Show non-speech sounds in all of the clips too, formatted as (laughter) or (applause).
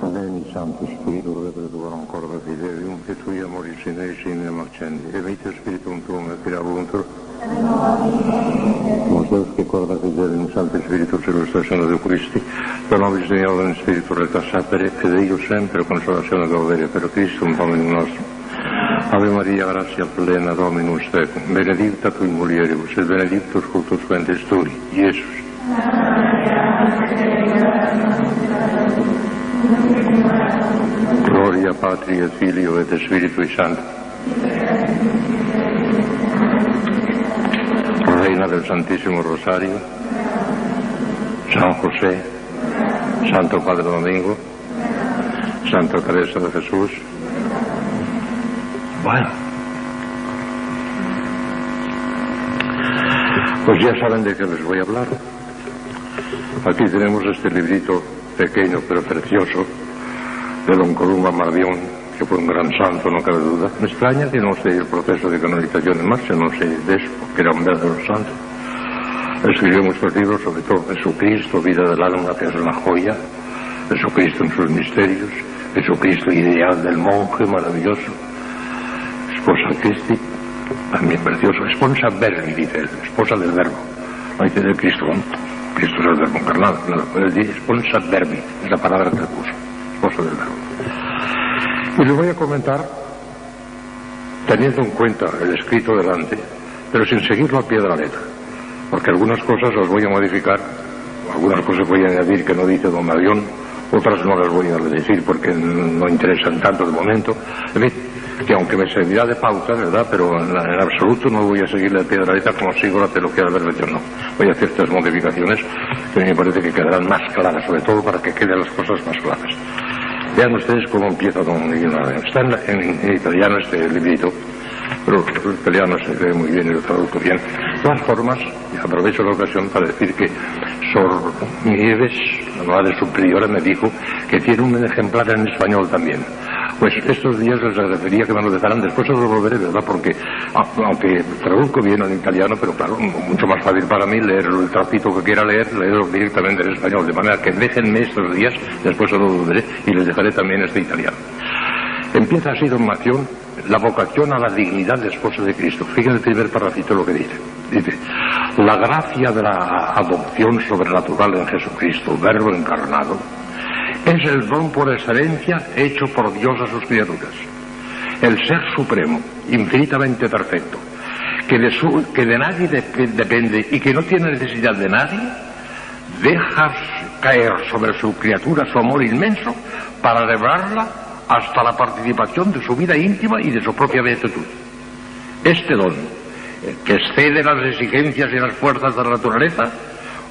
Δεν ήσαν τους Κύριου repertoire ancora da fidelium, et tui amoris in esse in nemo accendi, e mite spiritum tuum et firavuntur. Mos Deus que corda fidelium Sancti Spiritus illustrazione de Christi, per nobis Deo in Spiritu recta sapere, ed eio sempre consolazione gaudere per Christum Dominum nostrum. Ave Maria, gratia plena Dominus tecum, benedicta tui mulieribus, et benedictus fructus ventris tui, Iesus. Amen. Gloria Patri et Filio et Spiritui Santo. Reina del Santísimo Rosario, San José, Santo Padre Domingo, Santa Teresa de Jesús. Bueno, pues ya saben de qué les voy a hablar. Aquí tenemos este librito pequeño pero precioso de don Columba Mardión, que fue un gran santo, no cabe duda. Me extraña que no esté el proceso de canonización en marcha, no sé de eso, que era un verdadero santo. Escribió muchos libros, sobre todo Jesucristo, Vida del Alma, que es una joya, Jesucristo en sus misterios, Jesucristo ideal del monje, maravilloso, Esposa Christi, también precioso, Esposa Verbi, dice él, esposa del verbo, no dice del Cristo, Cristo es el verbo encarnado, claro, pero él dice Esposa Verbi, es la palabra que él puso, esposa del verbo. Y les voy a comentar, teniendo en cuenta el escrito delante, pero sin seguirlo a pie de la letra, porque algunas cosas las voy a modificar, algunas cosas voy a añadir que no dice don Marión, otras no las voy a decir porque no interesan tanto de momento. Que aunque me servirá de pauta, ¿verdad? Pero en, absoluto no voy a de la letra como sigo la teología del verbo no. Voy a hacer estas modificaciones que me parece que quedarán más claras, sobre todo para que queden las cosas más claras. Vean ustedes cómo empieza Don Mardión. Está en, italiano este librito, pero el italiano se lee muy bien y lo traduzco bien. De todas formas, aprovecho la ocasión para decir que Sor Nieves, la madre superiora, me dijo que tiene un ejemplar en español también. Pues estos días les agradecería que me lo dejaran, después os lo volveré, ¿verdad? Porque, aunque traduzco bien en italiano, pero claro, mucho más fácil para mí leer el tracito que quiera leer, leerlo directamente en español, de manera que déjenme estos días, después os lo volveré y les dejaré también este italiano. Empieza así Don Mación, la vocación a la dignidad de esposa de Cristo. Fíjense el primer parrafito lo que dice. Dice, la gracia de la adopción sobrenatural en Jesucristo, verbo encarnado, es el don por excelencia hecho por Dios a sus criaturas. El ser supremo, infinitamente perfecto, que de, nadie de, depende y que no tiene necesidad de nadie, deja caer sobre su criatura su amor inmenso para elevarla hasta la participación de su vida íntima y de su propia beatitud. Este don, que excede las exigencias y las fuerzas de la naturaleza,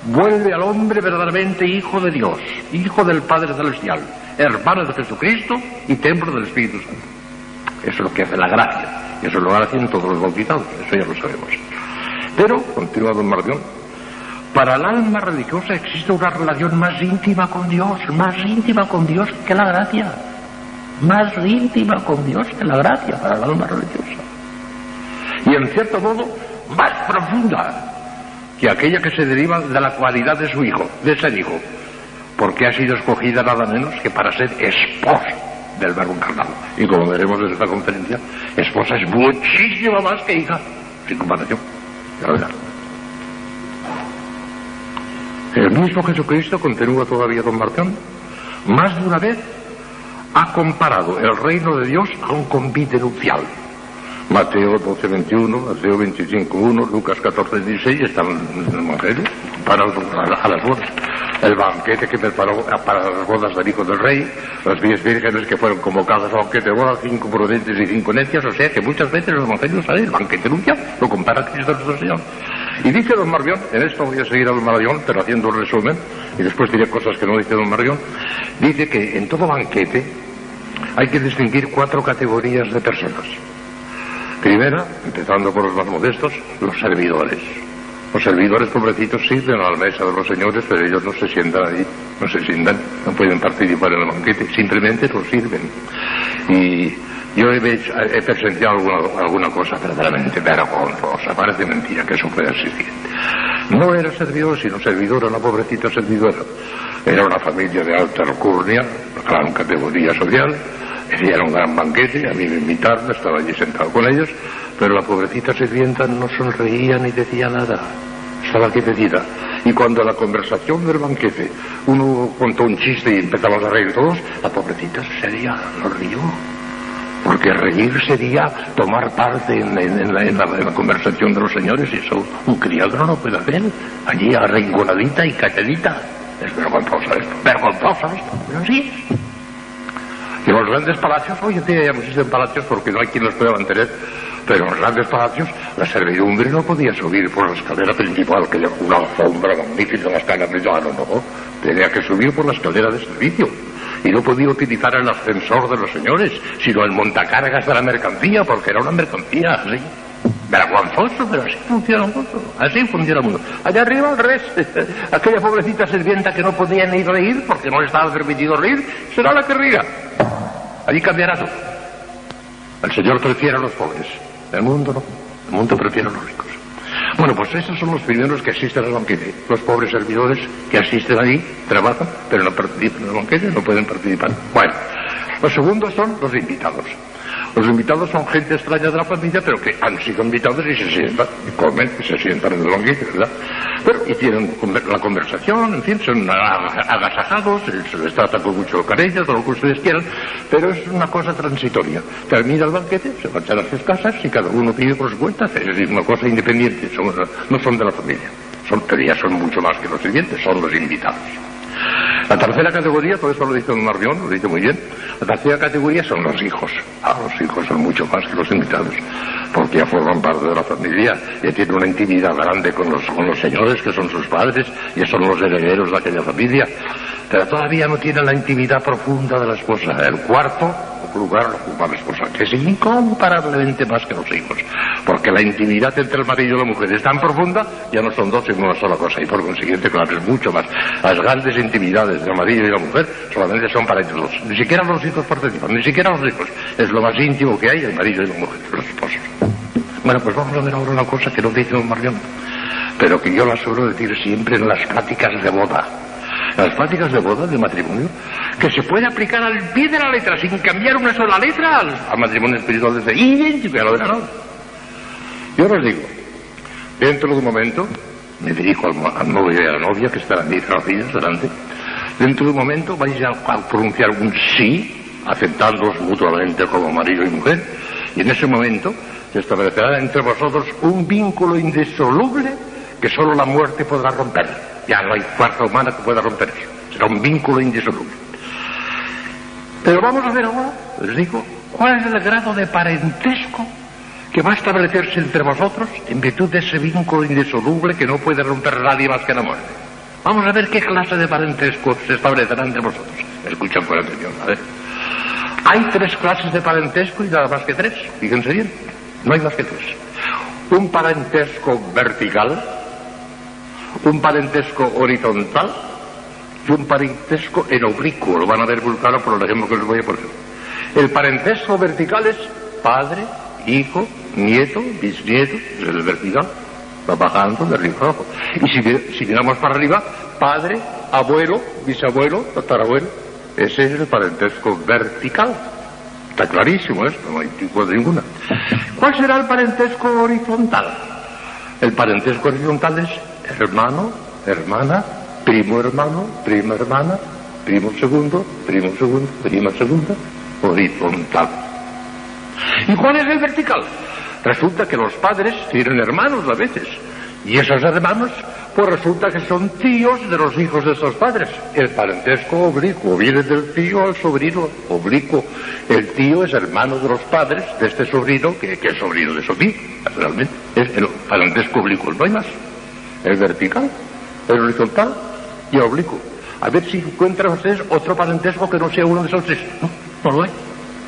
vuelve al hombre verdaderamente hijo de Dios, hijo del Padre Celestial, hermano de Jesucristo y templo del Espíritu Santo. Eso es lo que hace la gracia, y eso es lo que hacen todos los bautizados, eso ya lo sabemos. Pero, continúa don Mardión, para el alma religiosa existe una relación más íntima con Dios, más íntima con Dios que la gracia, más íntima con Dios que la gracia para el alma religiosa. Y en cierto modo, más profunda que aquella que se deriva de la cualidad de su hijo, de ser hijo, porque ha sido escogida nada menos que para ser esposa del verbo encarnado. Y como veremos en esta conferencia, esposa es muchísimo más que hija, sin comparación. El mismo Jesucristo, continúa todavía don Marción, más de una vez ha comparado el reino de Dios a un convite nupcial. Mateo 12, 21, Mateo 25, 1, Lucas 14, 16, están en el para a las bodas. El banquete que preparó para las bodas del Hijo del Rey, las diez vírgenes que fueron convocadas al banquete de bodas, cinco prudentes y cinco necias, o sea que muchas veces el Evangelio sale el banquete nupcial, lo compara Cristo nuestro Señor. Y dice don Marbión, en esto voy a seguir a don Marbión, pero haciendo un resumen, y después diré cosas que no dice don Marbión, dice que en todo banquete hay que distinguir cuatro categorías de personas. Primera, empezando por los más modestos, los servidores. Los servidores pobrecitos sirven a la mesa de los señores, pero ellos no se sientan ahí, no se sientan, no pueden participar en el banquete, simplemente los sirven. Y yo he, he presenciado alguna, alguna, cosa verdaderamente vergonzosa, parece mentira que eso pueda existir. No era servidor, sino servidora, una pobrecita servidora, Era una familia de alta alcurnia, gran categoría social, hicieron un gran banquete, a mí me invitaron, estaba allí sentado con ellos, pero la pobrecita sirvienta no sonreía ni decía nada. Estaba quietecita. Y cuando la conversación del banquete, uno contó un chiste y empezamos a reír todos, la pobrecita sería, no rió. Porque reír sería tomar parte en, en- en la, en conversación de los señores y eso un criado no lo puede hacer. Allí arrinconadita y calladita. Es vergonzosa esto, vergonzosa esto, pero sí. Y los grandes palacios, hoy en día ya no existen palacios porque no hay quien los pueda mantener, pero en los grandes palacios la servidumbre no podía subir por la escalera principal, que era una alfombra magnífica la escalera principal, no, no, tenía que subir por la escalera de servicio. Y no podía utilizar el ascensor de los señores, sino el montacargas de la mercancía, porque era una mercancía así. Vergonzoso, pero así funciona el mundo. Así funciona el mundo. Allá arriba, al revés. (laughs) Aquella pobrecita sirvienta que no podía ni reír porque no le estaba permitido reír, será la que ría. Allí cambiará todo. El Señor prefiere a los pobres. El mundo no. El mundo prefiere a los ricos. Bueno, pues esos son los primeros que asisten al banquete. Los pobres servidores que asisten allí, trabajan, pero no participan en el banquete, no pueden participar. Bueno, los segundos son los invitados. Los invitados son gente extraña de la familia, pero que han sido invitados y se sientan, y comen, y se sientan en el banquete, ¿verdad? Pero, y tienen la conversación, en fin, son aga- agasajados, se les trata con mucho cariño, todo lo que ustedes quieran, pero es una cosa transitoria. Termina el banquete, se marchan a sus casas y cada uno vive por su cuenta, es decir, una cosa independiente, son- no son de la familia. Son, ya son mucho más que los sirvientes, son los invitados. La tercera categoría, todo eso lo dice Don Marrión, lo dice muy bien, la tercera categoría son los hijos. Ah, los hijos son mucho más que los invitados, porque ya forman parte de la familia, ya tienen una intimidad grande con los, con los señores que son sus padres, ya son los herederos de aquella familia, pero todavía no tienen la intimidad profunda de la esposa. El cuarto lugar lo ocupa la esposa, que es incomparablemente más que los hijos, porque la intimidad entre el marido y la mujer es tan profunda, ya no son dos sino una sola cosa, y por consiguiente, claro, es mucho más. Las grandes intimidades del marido y la mujer solamente son para ellos dos. Ni siquiera los hijos participan, ni siquiera los hijos. Es lo más íntimo que hay, el marido y la mujer, los esposos. Bueno, pues vamos a ver ahora una cosa que no dice don Marión, pero que yo la suelo decir siempre en las pláticas de boda. Las pláticas de boda, de matrimonio, que se puede aplicar al pie de la letra, sin cambiar una sola letra, al, al matrimonio espiritual desde idéntico a lo de la. Yo les digo, dentro de un momento, me dirijo al, novio y a la novia, que están ahí rodillas delante, dentro de un momento vais a, a pronunciar un sí, aceptándoos mutuamente como marido y mujer, y en ese momento se establecerá entre vosotros un vínculo indisoluble que solo la muerte podrá romper. Ya no hay fuerza humana que pueda romper eso. Será un vínculo indisoluble. Pero vamos a ver ahora, les digo, cuál es el grado de parentesco que va a establecerse entre vosotros en virtud de ese vínculo indisoluble que no puede romper nadie más que la muerte. Vamos a ver qué clase de parentesco se establecerá entre vosotros. Escuchan con atención, a ver. Hay tres clases de parentesco y nada más que tres. Fíjense bien, no hay más que tres. Un parentesco vertical, un parentesco horizontal y un parentesco en oblicuo. Lo van a ver vulcano por el ejemplo que les voy a poner. El parentesco vertical es padre, hijo, nieto, bisnieto, es el vertical. Va bajando de arriba abajo. Y si, si miramos para arriba, padre, abuelo, bisabuelo, tatarabuelo. Ese es el parentesco vertical. Está clarísimo esto, no hay tipo de ninguna. ¿Cuál será el parentesco horizontal? El parentesco horizontal es hermano, hermana, primo hermano, prima hermana, primo segundo, primo segundo, prima segunda, horizontal. ¿Y cuál es el vertical? Resulta que los padres tienen hermanos a veces. Y esos hermanos, pues resulta que son tíos de los hijos de esos padres. El parentesco oblicuo viene del tío al sobrino oblicuo. El tío es hermano de los padres de este sobrino, que, es sobrino de su tío, naturalmente. Es el parentesco oblicuo, no hay más. El vertical, el horizontal y el oblicuo. A ver si encuentran ustedes otro parentesco que no sea uno de esos tres. No, no lo hay.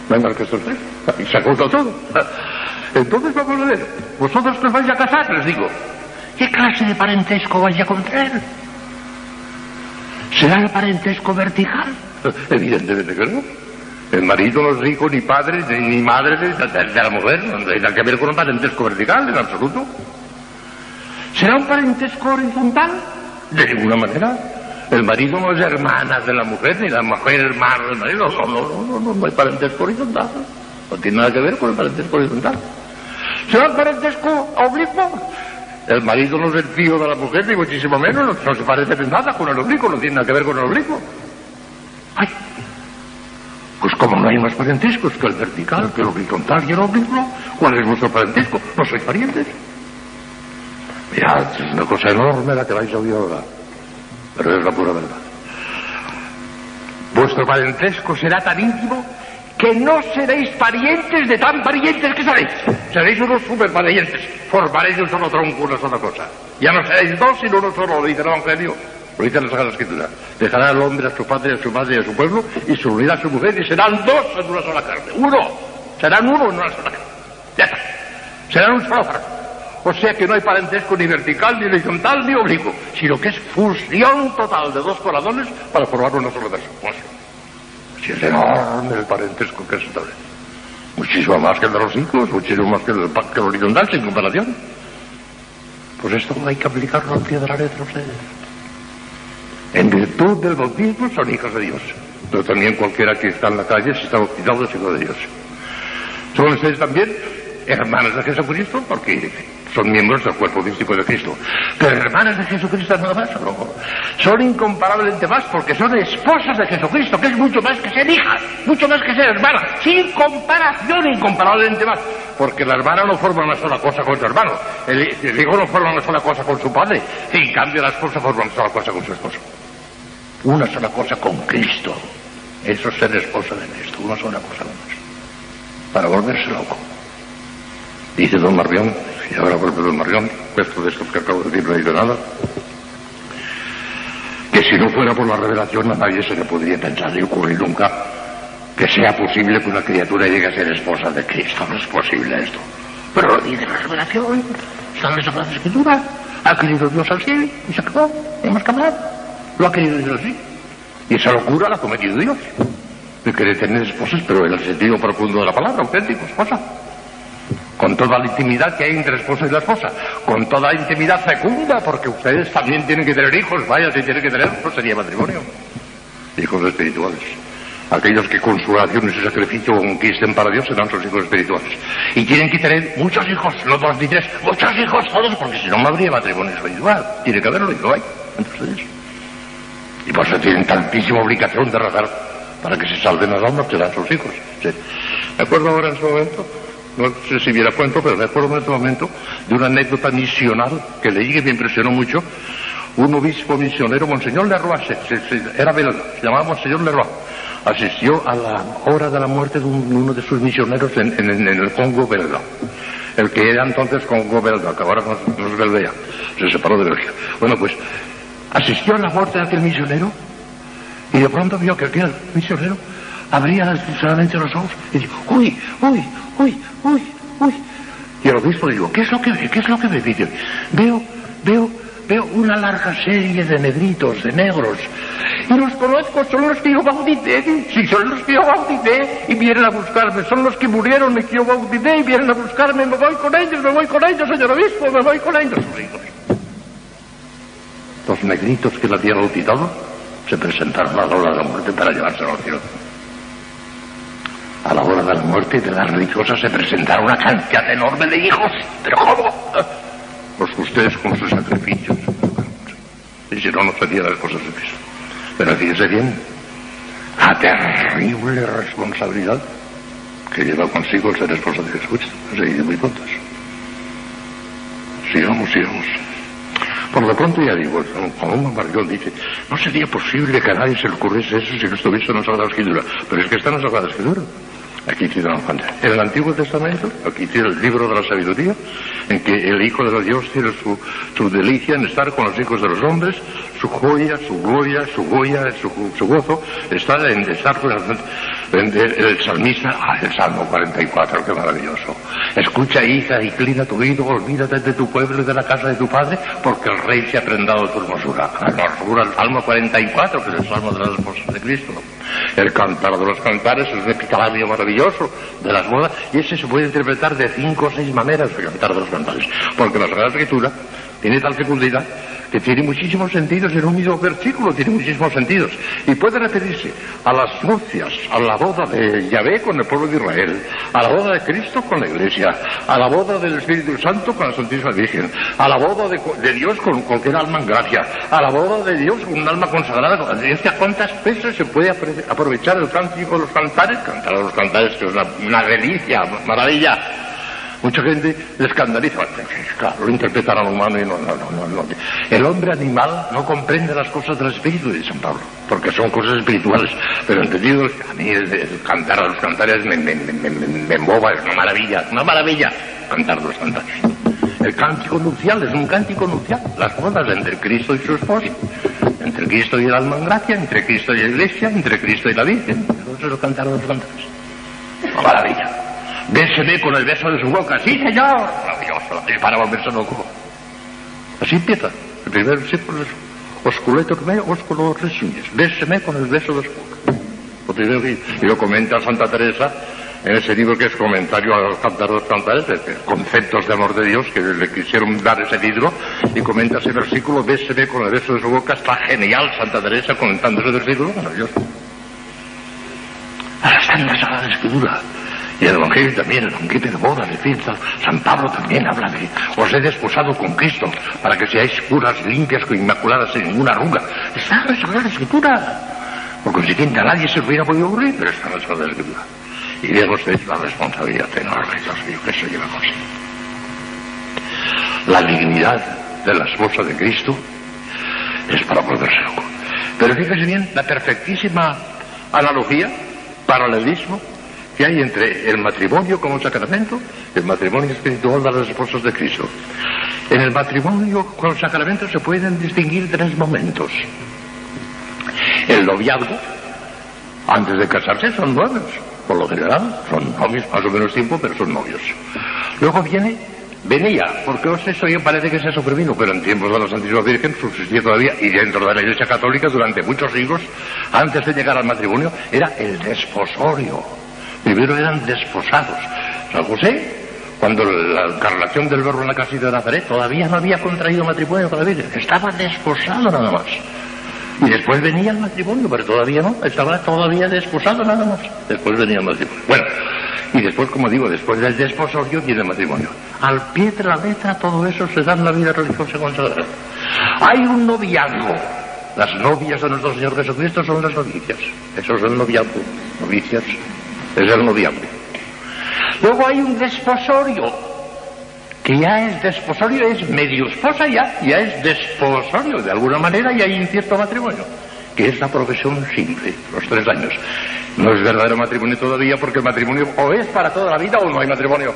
No hay más que estos tres. Y se ha cortado todo. Entonces vamos a ver. Vosotros que os vais a casar, les digo. ¿Qué clase de parentesco vais a contraer? ¿Será el parentesco vertical? Evidentemente que no. El marido no es hijo ni padre, ni, ni madre de, de- de la mujer. No tiene nada que ver con un parentesco vertical, en absoluto. ¿Será un parentesco horizontal? De ninguna manera. El marido no es hermana de la mujer, ni la mujer hermana del marido. No, no, no, no, no, hay parentesco horizontal. No tiene nada que ver con el parentesco horizontal. ¿Será el parentesco oblicuo? El marido no es el tío de la mujer, ni muchísimo menos, no, no se parece en nada con el oblicuo, no tiene nada que ver con el oblicuo. Ay, pues como no hay más parentescos que el vertical, que el horizontal y el oblicuo, ¿cuál es vuestro parentesco? No sois parientes. Mirad, es una cosa enorme la que vais a oír ahora, pero es la pura verdad. Vuestro parentesco será tan íntimo que no seréis parientes de tan parientes que seréis. Seréis unos superparientes. Formaréis un solo tronco, una sola cosa. Ya no seréis dos, sino uno solo, lo dice el Evangelio. Lo dice la Sagrada Escritura. Dejará al hombre a su padre, a su madre y a su pueblo y se unirá a su mujer y serán dos en una sola carne. Uno. Serán uno en una sola carne. Ya está. Serán un solo. O sea que no hay parentesco ni vertical, ni horizontal, ni oblicuo, sino que es fusión total de dos corazones para formar una sola persona. Si es enorme el parentesco que se establece. Muchísimo más que el de los hijos, muchísimo más que el, el horizontal, sin comparación. Pues esto hay que aplicarlo al pie de la letra ustedes. En virtud del bautismo son hijos de Dios. Pero también cualquiera que está en la calle, si está bautizado, es hijo de Dios. Son ustedes también hermanas de Jesucristo, porque son miembros del cuerpo místico de Cristo. Pero hermanas de Jesucristo nada más, no. Son incomparablemente más porque son esposas de Jesucristo, que es mucho más que ser hijas, mucho más que ser hermanas, sin comparación, incomparablemente más. Porque la hermana no forma una sola cosa con su hermano, el, hijo no forma una sola cosa con su padre, y en cambio la esposa forma una sola cosa con su esposo. Una sola cosa con Cristo. Eso es ser esposa de Cristo, una sola cosa con. Para volverse loco. Dice don Marrión, y ahora vuelve don Marrión, esto de esto que acabo de decir no dice nada, que si no fuera por la revelación a nadie se le podría pensar ni ocurrir nunca que sea posible que una criatura llegue a ser esposa de Cristo. No es posible esto. Pero lo dice la revelación, está en la Sagrada Escritura, ha querido Dios cielo y se acabó, no más que hablar. Lo ha querido Dios así. Y esa locura la ha cometido Dios. De querer tener esposas, pero en el sentido profundo de la palabra, auténtico, esposa con toda la intimidad que hay entre el esposo y la esposa, con toda la intimidad fecunda, porque ustedes también tienen que tener hijos, vaya, si tienen que tener, no sería matrimonio. Hijos espirituales. Aquellos que con su oración y su sacrificio conquisten para Dios serán sus hijos espirituales. Y tienen que tener muchos hijos, no dos ni tres, muchos hijos todos, porque si no, no habría matrimonio espiritual. Tiene que haberlo y lo hay ustedes. Y por eso tienen tantísima obligación de rezar para que se salven las almas que dan sus hijos. Sí. Acuerdo ahora en su momento no sé si viera cuento, pero me acuerdo en este momento de una anécdota misional que leí que me impresionó mucho. Un obispo misionero, Monseñor Leroy, se, era belga, se llamaba Monseñor Leroy, asistió a la hora de la muerte de un, uno de sus misioneros en, en, el Congo belga. El que era entonces Congo belga, que ahora no es belga, se separó de Bélgica. Bueno, pues asistió a la muerte de aquel misionero y de pronto vio que aquel misionero abría solamente los ojos y dijo, uy, uy, uy, uy, uy. Y el obispo le dijo, ¿qué es lo que ve? ¿Qué es lo que ve? Dice, veo, veo, veo una larga serie de negritos, de negros. Y los conozco, son los que yo bauticé. Sí, son los que yo bauticé y vienen a buscarme. Son los que murieron y que yo bauticé y vienen a buscarme. Me voy con ellos, me voy con ellos, señor obispo, me voy con ellos. Los negritos que la habían bautizado se presentaron a la hora de la muerte para llevárselo al cielo a la hora de la muerte de las religiosas se presentaron una cantidad enorme de hijos. ¿Pero cómo? Pues ustedes con sus sacrificios. Y si no, no serían las cosas de eso. Pero fíjese bien, la terrible responsabilidad que lleva consigo el ser esposo de Jesucristo. Se dice muy pronto eso. Sigamos, sigamos. Por lo pronto ya digo, como un Margón dice, no sería posible que a nadie se le ocurriese eso si no estuviese en la Sagrada Escritura. Pero es que está en la Sagrada Escritura. Aquí pantalla. En el Antiguo Testamento, aquí tiene el libro de la sabiduría, en que el Hijo de Dios tiene su, su delicia en estar con los hijos de los hombres, su joya, su gloria, su goya, su, gozo, está en estar el, en el, salmista, ah, el Salmo 44, qué maravilloso. Escucha, hija, inclina tu oído, olvídate de tu pueblo y de la casa de tu padre, porque el rey se ha prendado tu hermosura. La hermosura, el Salmo 44, que es el Salmo de las esposas de Cristo. El cantar de los cantares es un epitalamio maravilloso de las bodas, y ese se puede interpretar de cinco o seis maneras, el cantar de los cantares, porque la Sagrada Escritura tiene tal fecundidad que tiene muchísimos sentidos en un mismo versículo, tiene muchísimos sentidos. Y puede referirse a las nupcias, a la boda de Yahvé con el pueblo de Israel, a la boda de Cristo con la iglesia, a la boda del Espíritu Santo con la Santísima Virgen, a la boda de, Dios con cualquier alma en gracia, a la boda de Dios con un alma consagrada. ¿Cuántas veces se puede aprovechar el cántico de los cantares? Cantar a los cantares, que es una delicia, maravilla Mucha gente le escandaliza. Claro, lo interpretan a lo humano y no, no, no, no, El hombre animal no comprende las cosas del espíritu de San Pablo, porque son cosas espirituales. Pero entendido, a mí el, cantar a los cantares me, me, me, me, emboba, es una maravilla, una maravilla cantar los cantares. El cántico nupcial es un cántico nupcial, las bodas entre Cristo y su esposo, entre Cristo y el alma en gracia, entre Cristo y la iglesia, entre Cristo y la Virgen. Entonces lo cantar los cantares. Una maravilla. Béseme con el beso de su boca. Sí, señor. Maravilloso. Y para volverse loco. Así empieza. El primer versículo es osculeto que me osculo resumes. Béseme con el beso de su boca. Lo primero que, y lo comenta Santa Teresa en ese libro que es comentario a los cantaros cantares, conceptos de amor de Dios que le quisieron dar ese libro, y comenta ese versículo, béseme con el beso de su boca, está genial Santa Teresa comentando ese versículo, maravilloso. Ahora está en la Sagrada Escritura. Y el Evangelio también, el banquete de boda, de fiesta. San Pablo también habla de os he desposado con Cristo para que seáis puras, limpias, inmaculadas, sin ninguna arruga. Está en la Escritura. Por consiguiente, a nadie se hubiera podido ocurrir, pero está en la Escritura. Y vean ustedes la responsabilidad enorme, que se llevamos. La dignidad de la esposa de Cristo es para volverse loco. Pero fíjese bien la perfectísima analogía, paralelismo que hay entre el matrimonio como sacramento y el matrimonio espiritual de las esposas de Cristo. En el matrimonio con sacramento se pueden distinguir tres momentos. El noviazgo, antes de casarse, son novios. Por lo general, son novios más o menos tiempo, pero son novios. Luego viene venía, porque eso ya parece que se sobrevino, pero en tiempos de la Santísima Virgen subsistía todavía, y dentro de la Iglesia Católica durante muchos siglos, antes de llegar al matrimonio, era el desposorio. Primero eran desposados. San José, cuando la encarnación del verbo en la casita de Nazaret, todavía no había contraído matrimonio con la Virgen. Estaba desposado nada más. Y después venía el matrimonio, pero todavía no. Estaba todavía desposado nada más. Después venía el matrimonio. Bueno, y después, como digo, después del desposorio viene el matrimonio. Al pie de la letra todo eso se da en la vida religiosa consagrada. Hay un noviazgo. Las novias de nuestro Señor Jesucristo son las novicias. Eso es el noviazgo. Novicias es el noviazgo. Luego hay un desposorio, que ya es desposorio, es medio esposa ya, ya es desposorio, de alguna manera y hay un cierto matrimonio, que es la profesión simple, los tres años. No es verdadero matrimonio todavía porque el matrimonio o es para toda la vida o no hay matrimonio.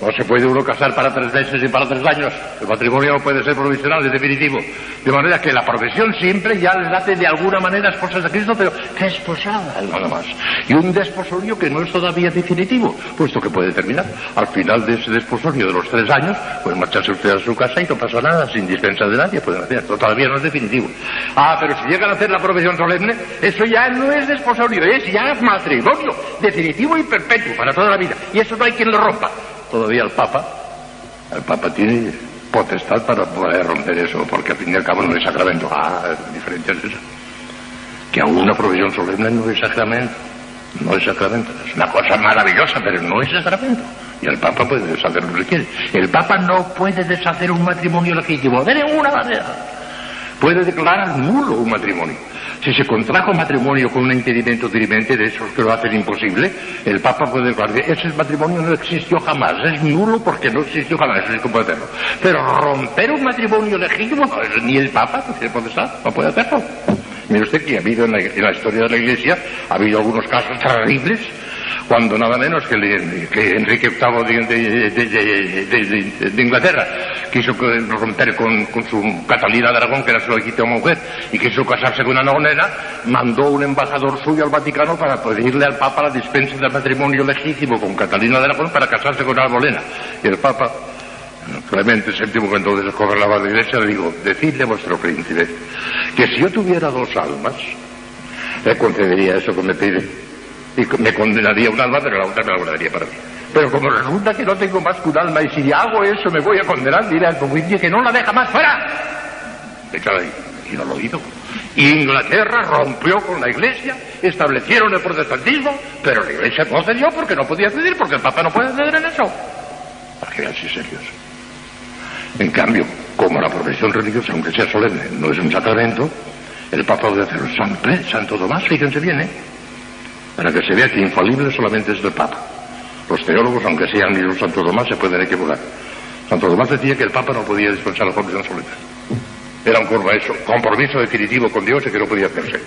No se puede uno casar para tres meses y para tres años. El matrimonio no puede ser provisional, es definitivo. De manera que la profesión siempre ya les hace de alguna manera esposas de Cristo, pero desposada, nada más. Y un desposorio que no es todavía definitivo, puesto que puede terminar. Al final de ese desposorio de los tres años, pues marcharse usted a su casa y no pasa nada, sin dispensa de nadie, pueden hacer. todavía no es definitivo. Ah, pero si llegan a hacer la profesión solemne, eso ya no es desposorio, es ya matrimonio, definitivo y perpetuo, para toda la vida. Y eso no hay quien lo rompa todavía el Papa, el Papa tiene potestad para poder romper eso, porque al fin y al cabo no es sacramento. Ah, diferente es eso. Que aún una provisión solemne no es sacramento. No es sacramento. Es una cosa maravillosa, pero no es sacramento. Y el Papa puede deshacer lo que quiere. El Papa no puede deshacer un matrimonio legítimo de ninguna manera. Puede declarar nulo un matrimonio. Si se contrajo matrimonio con un impedimento dirimente de esos que lo hacen imposible, el Papa puede declarar, ese matrimonio no existió jamás, es nulo porque no existió jamás, es como hacerlo. Pero romper un matrimonio legítimo, ni el Papa no tiene potestad, no puede hacerlo. Mire usted que ha habido en la historia de la Iglesia, ha habido algunos casos terribles cuando nada menos que, Enrique VIII de, Inglaterra quiso romper con, su Catalina de Aragón, que era su legítima mujer, y quiso casarse con una nonera, mandó un embajador suyo al Vaticano para pedirle al Papa la dispensa del matrimonio legítimo con Catalina de Aragón para casarse con Albolena. Y el Papa, Clemente VII, que entonces gobernaba la iglesia, le dijo, decidle a vuestro príncipe que si yo tuviera dos almas, le concedería eso que me pide y me condenaría un alma, pero la otra me la guardaría para mí. Pero como resulta que no tengo más que un alma y si hago eso me voy a condenar, al juicio que no la deja más fuera. Échale ahí. Y no lo hizo. Inglaterra rompió con la Iglesia, establecieron el protestantismo, pero la Iglesia no cedió porque no podía ceder, porque el Papa no puede ceder en eso. Para que vean si serios. En cambio, como la profesión religiosa, aunque sea solemne, no es un sacramento, el Papa debe hacerlo. San Santo Tomás, fíjense bien, ¿eh? Para que se vea que infalible solamente es el Papa. Los teólogos, aunque sean ni los Santo Tomás, se pueden equivocar. Santo Tomás decía que el Papa no podía dispensar la profesión solemne. Era un compromiso definitivo con Dios y que no podía hacerse.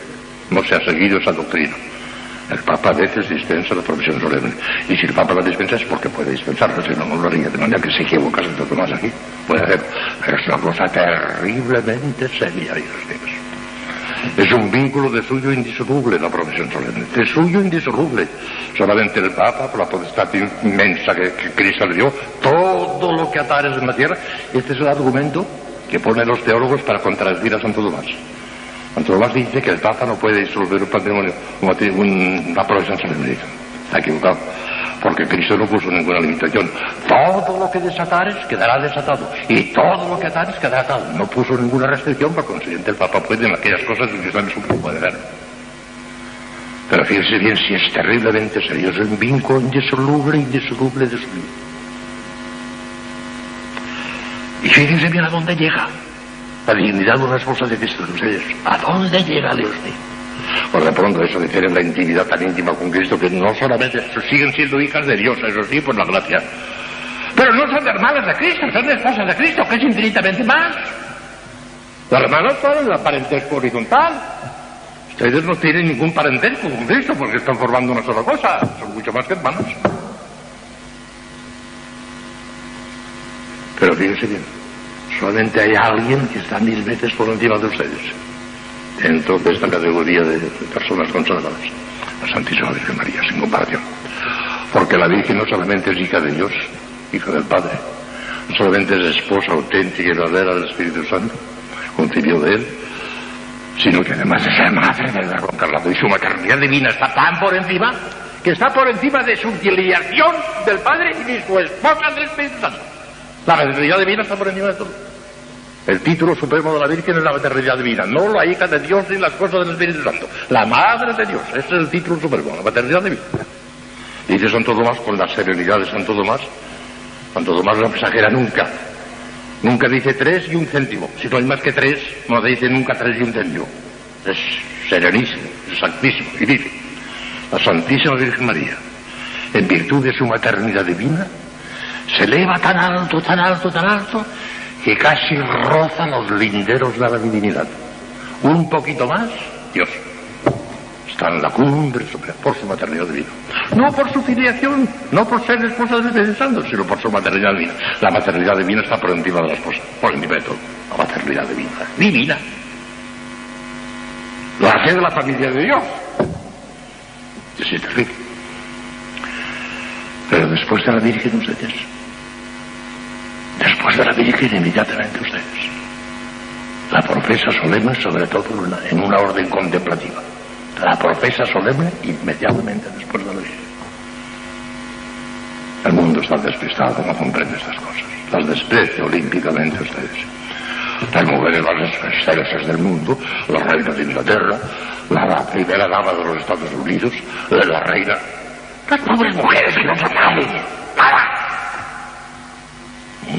No se ha seguido esa doctrina. El Papa a veces dispensa la profesión solemne. Y si el Papa la dispensa es porque puede dispensarla, si no, no lo haría. De manera que se equivoca Santo Tomás aquí. Puede hacer. Pero es una cosa terriblemente seria, Dios es un vínculo de suyo indisoluble la profesión solemne, de suyo indisoluble. Solamente el Papa, por la potestad inmensa que, Cristo le dio, todo lo que atares en la tierra, este es el argumento que ponen los teólogos para contradecir a Santo Tomás. Santo Tomás dice que el Papa no puede disolver un patrimonio, una profesión solemne. Está equivocado porque Cristo no puso ninguna limitación. Todo lo que desatares quedará desatado y todo lo que atares quedará atado. No puso ninguna restricción, por consiguiente el Papa puede en aquellas cosas que están en su puede ver. Pero fíjense bien si es terriblemente serio, es un vínculo indisoluble, indisoluble vida. Y fíjense bien a dónde llega la dignidad de una esposa de Cristo de ustedes. ¿A dónde llega Dios mío? Por de pronto eso de tener la intimidad tan íntima con Cristo que no solamente siguen siendo hijas de Dios, eso sí, por la gracia. Pero no son hermanas de Cristo, son esposas de Cristo, que es infinitamente más. Las hermanas son la parentesco horizontal. Ustedes no tienen ningún parentesco con Cristo porque están formando una sola cosa. Son mucho más que hermanos. Pero fíjense bien, solamente hay alguien que está mil veces por encima de ustedes dentro de esta categoría de personas consagradas, la Santísima Virgen María, sin comparación. Porque la Virgen no solamente es hija de Dios, hija del Padre, no solamente es esposa auténtica y verdadera del Espíritu Santo, concibió de él, sino que además es la madre del verbo encarnado y su maternidad divina está tan por encima que está por encima de su filiación del Padre y de su esposa del Espíritu Santo. La maternidad divina está por encima de todo. El título supremo de la Virgen es la maternidad divina, no la hija de Dios ni las cosas del Espíritu Santo, la madre de Dios, ese es el título supremo, la maternidad divina. Dice Santo Tomás con la serenidad de Santo Tomás, Santo Tomás no exagera nunca, nunca dice tres y un céntimo, si no hay más que tres, no dice nunca tres y un céntimo, es serenísimo, santísimo, y dice, la Santísima Virgen María, en virtud de su maternidad divina, se eleva tan alto, tan alto, tan alto, que casi roza los linderos de la divinidad. Un poquito más, Dios. Está en la cumbre por su maternidad divina. No por su filiación, no por ser esposa de Santo, sino por su maternidad divina. La maternidad divina está por encima de la esposa, por encima de todo. La maternidad divina. Divina. La hace de la familia de Dios. Es terrible. Pero después de la Virgen ustedes después de la Virgen inmediatamente ustedes. La profesa solemne, sobre todo en una orden contemplativa. La profesa solemne inmediatamente después de la Virgen. El mundo está despistado, no comprende estas cosas. Las desprecia olímpicamente ustedes. Las mujeres más excelsas del mundo, la reina de Inglaterra, la, primera dama de los Estados Unidos, la reina. Las pobres mujeres que no nadie.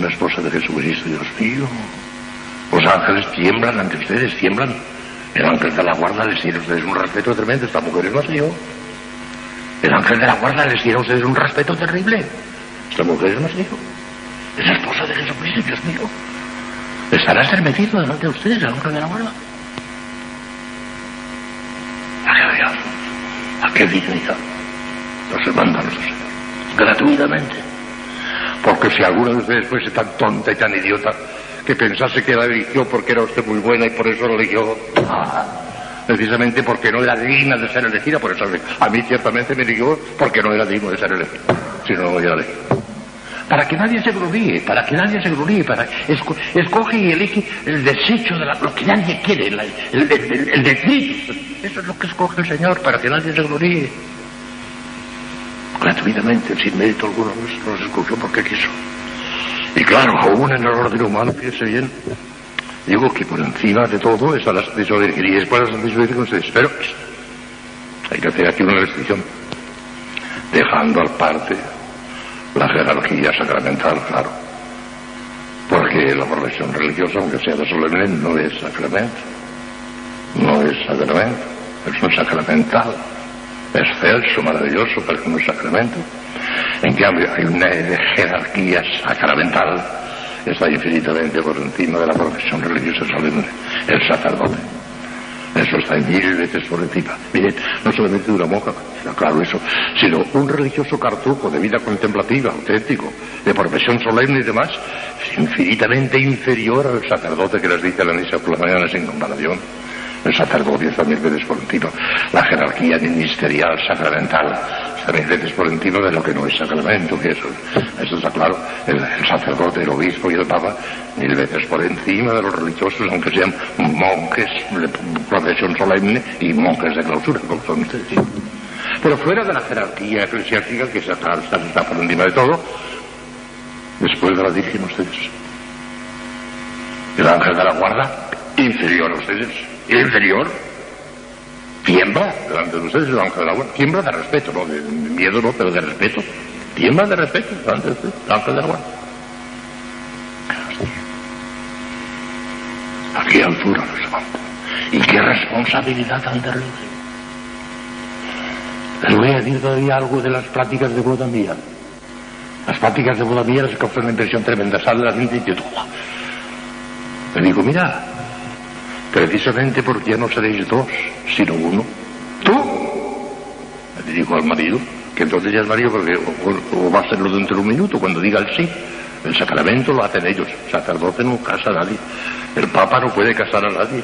Una esposa de Jesucristo, Dios mío. Los ángeles tiemblan ante ustedes, tiemblan. El ángel de la guarda les tiene a ustedes un respeto tremendo. Esta mujer es yo. El ángel de la guarda les tiene a ustedes un respeto terrible. Esta mujer es yo. Es la esposa de Jesucristo, Dios mío. Estará estremecido delante de ustedes el ángel de la guarda. ¿A qué Dios? ¿A qué dignidad? Los manda nuestro Señor. Gratuitamente. Porque si alguna de ustedes fuese tan tonta y tan idiota que pensase que la eligió porque era usted muy buena y por eso la eligió, ah, precisamente porque no era digna de ser elegida, por eso a mí ciertamente me eligió porque no era digno de ser elegido, si no, no hubiera elegido. Para que nadie se gloríe, para que nadie se gloríe, para escoge y elige el desecho de la, lo que nadie quiere, el, el, el, Eso es lo que escoge el Señor, para que nadie se gloríe gratuitamente, sin mérito alguno, nos escogió porque quiso. Y claro, aún en el orden humano, fíjese bien, Digo que por encima de todo está la Santísima Virgen y después la Santísima Virgen ustedes. Pero hay que hacer aquí una restricción, dejando al parte la jerarquía sacramental, claro. Porque la profesión religiosa, aunque sea de solemne, no es sacramento. No es sacramento, es un sacramental. Excelso, maravilloso, pero no es sacramento. En cambio, hay una jerarquía sacramental está infinitamente por encima de la profesión religiosa solemne, el sacerdote. Eso está mil veces por encima. Miren, no solamente de una monja, claro eso, sino un religioso cartujo de vida contemplativa, auténtico, de profesión solemne y demás, infinitamente inferior al sacerdote que les dice la misa por la mañana sin comparación. El mil veces por encima. La jerarquía ministerial, sacramental, veces por encima de lo que no es sacramento. Y eso, está claro. El, sacerdote, el obispo y el papa, mil veces por encima de los religiosos, aunque sean monjes de profesión solemne y monjes de clausura, como son ustedes. Pero fuera de la jerarquía eclesiástica, que está, está, está por encima de todo, después de la Virgen ustedes. El ángel de la guarda, inferior a ustedes inferior tiembla delante de ustedes el ángel de la guarda. Tiembla de respeto, no de miedo, no, pero de respeto. Tiembla de respeto delante de ustedes el ángel de la guarda. ¿A qué altura los levanta? ¿Y qué responsabilidad tan terrible? Les voy a decir todavía algo de las prácticas de boda mía. Las prácticas de boda mía les causan una impresión tremenda. Sale la gente y. Le digo, mira, Precisamente porque ya no seréis dos, sino uno. Tú, le digo al marido, que entonces ya es marido porque o, va a serlo dentro de un minuto cuando diga el sí. El sacramento lo hacen ellos. El sacerdote no casa a nadie. El papa no puede casar a nadie.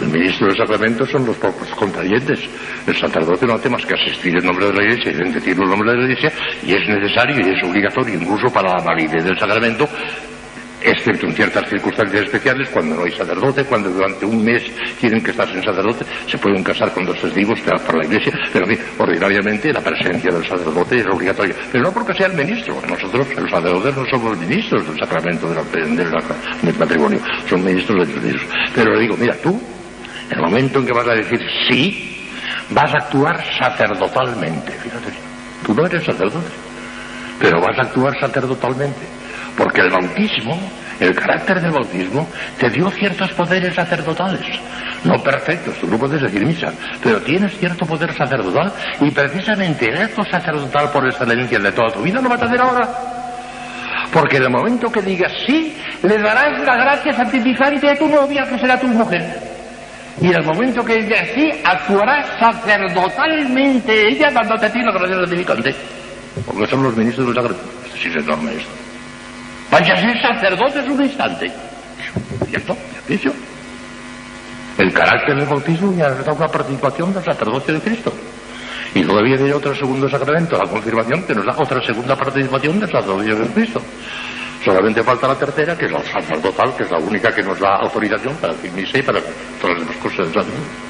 El ministro del sacramento son los pocos contrayentes. El sacerdote no hace más que asistir en nombre de la iglesia y decir el nombre de la iglesia y es necesario y es obligatorio incluso para la validez del sacramento excepto en ciertas circunstancias especiales, cuando no hay sacerdote, cuando durante un mes tienen que estar sin sacerdote, se pueden casar con dos testigos para la iglesia, pero ordinariamente la presencia del sacerdote es obligatoria. Pero no porque sea el ministro, nosotros, los sacerdotes, no somos ministros del sacramento del, matrimonio, son ministros de Dios. Pero le digo, mira, tú, en el momento en que vas a decir sí, vas a actuar sacerdotalmente, fíjate, tú no eres sacerdote, pero vas a actuar sacerdotalmente porque el bautismo, el carácter del bautismo, te dio ciertos poderes sacerdotales. No perfectos, tú no puedes decir misa, pero tienes cierto poder sacerdotal y precisamente el acto sacerdotal por excelencia de toda tu vida lo vas a hacer ahora. Porque en el momento que digas sí, le darás la gracia santificante a tu novia, que será tu mujer. Y en el momento que digas sí, actuarás sacerdotalmente ella dándote a ti la gracia santificante. Porque son los ministros del sacramento. Sí, es enorme esto. Vaya a ser sacerdotes un instante. ¿Cierto? ¿Dicho? El carácter del bautismo ya da una participación del sacerdocio de Cristo. Y luego viene otro segundo sacramento, la confirmación, que nos da otra segunda participación del sacerdocio de Cristo. Solamente falta la tercera, que es la sacerdotal, que es la única que nos da autorización para decir misa y para todas las cosas del sacerdocio.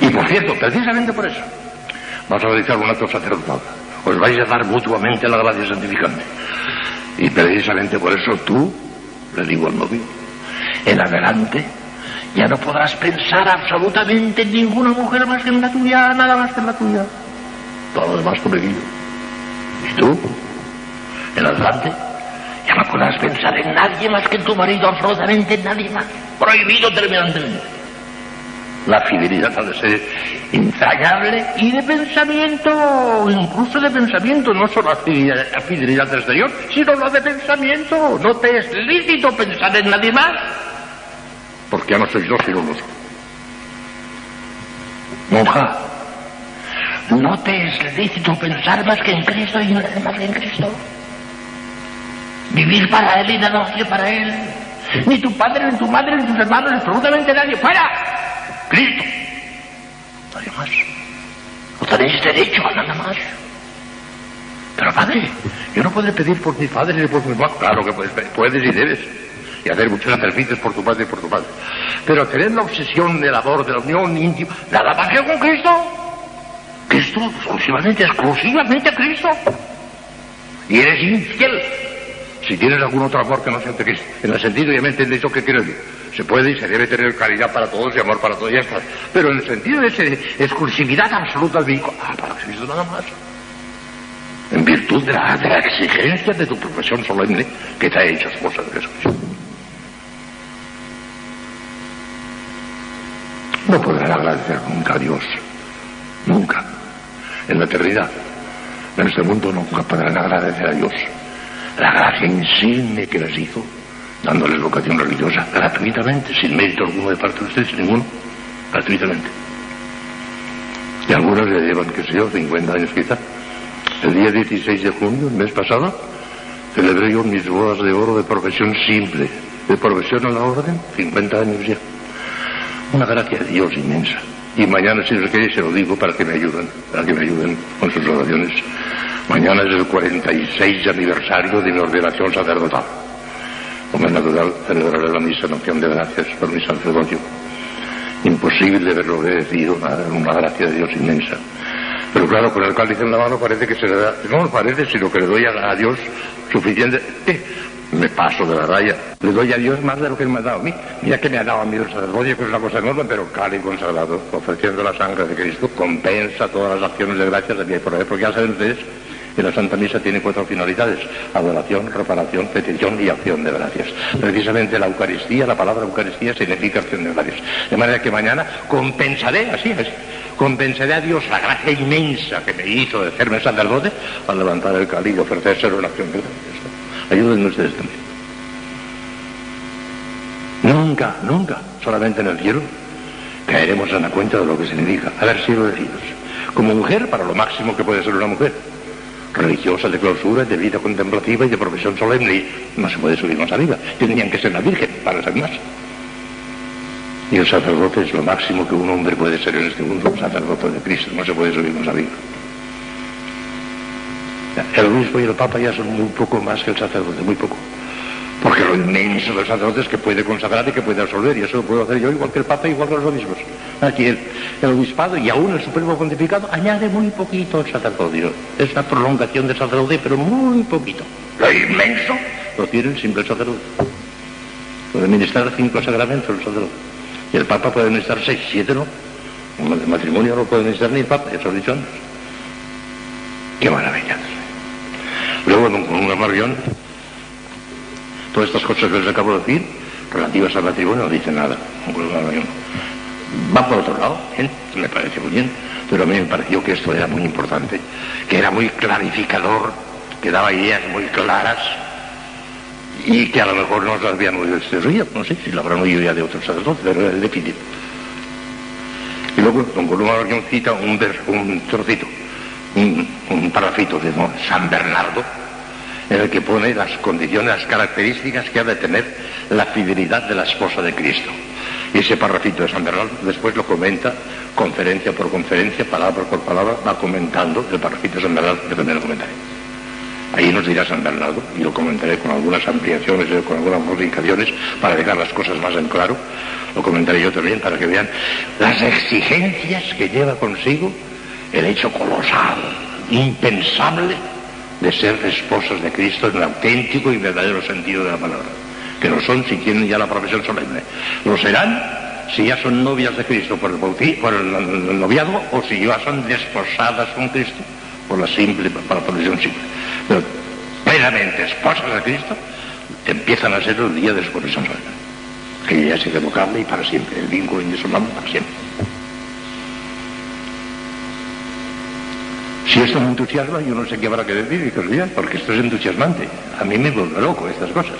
Y por cierto, precisamente por eso, vamos a realizar un acto sacerdotal os vais a dar mutuamente la gracia santificante. Y precisamente por eso tú, le digo al novio, en adelante ya no podrás pensar absolutamente en ninguna mujer más que en la tuya, nada más que en la tuya. Todo lo demás prohibido. Y tú, en adelante, ya no podrás pensar en nadie más que en tu marido, absolutamente en nadie más. Prohibido terminantemente. La fidelidad ha de ser entrañable y de pensamiento, incluso de pensamiento, no solo la fidelidad, exterior, sino la de pensamiento. No te es lícito pensar en nadie más, porque ya no sois dos sino uno Monja, no te es lícito pensar más que en Cristo y nada más que en Cristo. Vivir para Él y nada más que para Él. Ni tu padre, ni tu madre, ni tus hermanos, absolutamente nadie. ¡Fuera! Cristo. Nadie más. No tenéis derecho a nada más. Pero padre, yo no puedo pedir por mi padre ni por mi madre. Claro que puedes, puedes y debes. Y hacer muchos sacrificios por tu padre y por tu padre. Pero tener la obsesión del amor, de la unión íntima, nada más que con Cristo. Cristo, exclusivamente, exclusivamente Cristo. Y eres infiel. Si tienes algún otro amor que no sea ante Cristo, en el sentido, ya me entendéis lo que quiero decir. Se puede y se debe tener caridad para todos y amor para todos, ya está. Pero en el sentido de esa exclusividad absoluta del vínculo, ah, para Cristo nada más. En virtud de la, de exigencia de tu profesión solemne que te ha hecho esposa de Jesucristo. No podrán agradecer nunca a Dios. Nunca. En la eternidad. En este mundo nunca podrán agradecer a Dios la gracia insigne que les hizo, dándoles vocación religiosa gratuitamente, sin mérito alguno de parte de ustedes, ninguno, gratuitamente. Y algunos le llevan, qué sé yo, 50 años quizá. El día 16 de junio, el mes pasado, celebré yo mis bodas de oro de profesión simple, de profesión a la orden, 50 años ya. Una gracia de Dios inmensa. Y mañana, si quiere, se lo digo para que me ayuden, para que me ayuden con sus oraciones. Mañana es el 46 aniversario de mi ordenación sacerdotal. Como es natural, celebraré la misa en acción de gracias por mi sacerdocio. Imposible verlo obedecido, una, una gracia de Dios inmensa. Pero claro, con el cáliz en la mano parece que se le da, no parece, sino que le doy a, Dios suficiente. Eh, me paso de la raya. Le doy a Dios más de lo que me ha dado a mí. Mira que me ha dado a mí el sacerdocio, que es una cosa enorme, pero cáliz consagrado, ofreciendo la sangre de Cristo, compensa todas las acciones de gracias de mi por porque ya saben ustedes que la Santa Misa tiene cuatro finalidades, adoración, reparación, petición y acción de gracias. Precisamente la Eucaristía, la palabra Eucaristía significa acción de gracias. De manera que mañana compensaré, así es, compensaré a Dios la gracia inmensa que me hizo de hacerme sacerdote al levantar el cáliz y ofrecérselo en acción de gracias. Ayúdenme ustedes también. Nunca, nunca, solamente en el cielo, caeremos en la cuenta de lo que significa haber sido elegidos. Como mujer, para lo máximo que puede ser una mujer. Religiosa de clausura, de vida contemplativa y de profesión solemne. Y no se puede subir más arriba. Tendrían que ser la Virgen para ser más. Y el sacerdote es lo máximo que un hombre puede ser en este mundo, sacerdote de Cristo. No se puede subir más arriba. El obispo y el papa ya son muy poco más que el sacerdote, muy poco. Porque lo inmenso del sacerdote es que puede consagrar y que puede absolver, y eso lo puedo hacer yo igual que el papa, igual que los obispos. Aquí el, obispado y aún el supremo pontificado añade muy poquito al sacerdocio. Es una prolongación del sacerdote, pero muy poquito. Lo inmenso lo tiene el simple sacerdote. Puede ministrar cinco sacramentos el sacerdote. Y el papa puede ministrar seis, siete no. El matrimonio no puede ministrar ni el papa, eso lo he dicho antes. Qué maravilla. Luego, con un amarrión, todas estas cosas que les acabo de decir, relativas al matrimonio, no dicen nada. Va por otro lado, bien, me parece muy bien, pero a mí me pareció que esto era muy importante, que era muy clarificador, que daba ideas muy claras y que a lo mejor no las habían oído este río, no sé si lo habrán oído ya de otros sacerdotes, pero era el definitivo. Y luego don Columba cita un, un trocito un, un de San Bernardo, en el que pone las condiciones, las características que ha de tener la fidelidad de la esposa de Cristo. Y ese parrafito de San Bernardo después lo comenta conferencia por conferencia, palabra por palabra, va comentando el parrafito de San Bernardo, también lo comentaré. Ahí nos dirá San Bernardo, y lo comentaré con algunas ampliaciones, eh, con algunas modificaciones, para dejar las cosas más en claro. Lo comentaré yo también para que vean las exigencias que lleva consigo el hecho colosal, impensable, de ser esposas de Cristo en el auténtico y verdadero sentido de la palabra. Que lo son si tienen ya la profesión solemne. Lo serán si ya son novias de Cristo por el, por el, noviazgo o si ya son desposadas con Cristo por la simple, por profesión simple. Pero plenamente esposas de Cristo empiezan a ser el día de su profesión solemne. Que ya es irrevocable y para siempre, el vínculo indisoluble para siempre. Si esto me entusiasma, yo no sé qué habrá que decir porque esto es entusiasmante. A mí me vuelve loco estas cosas.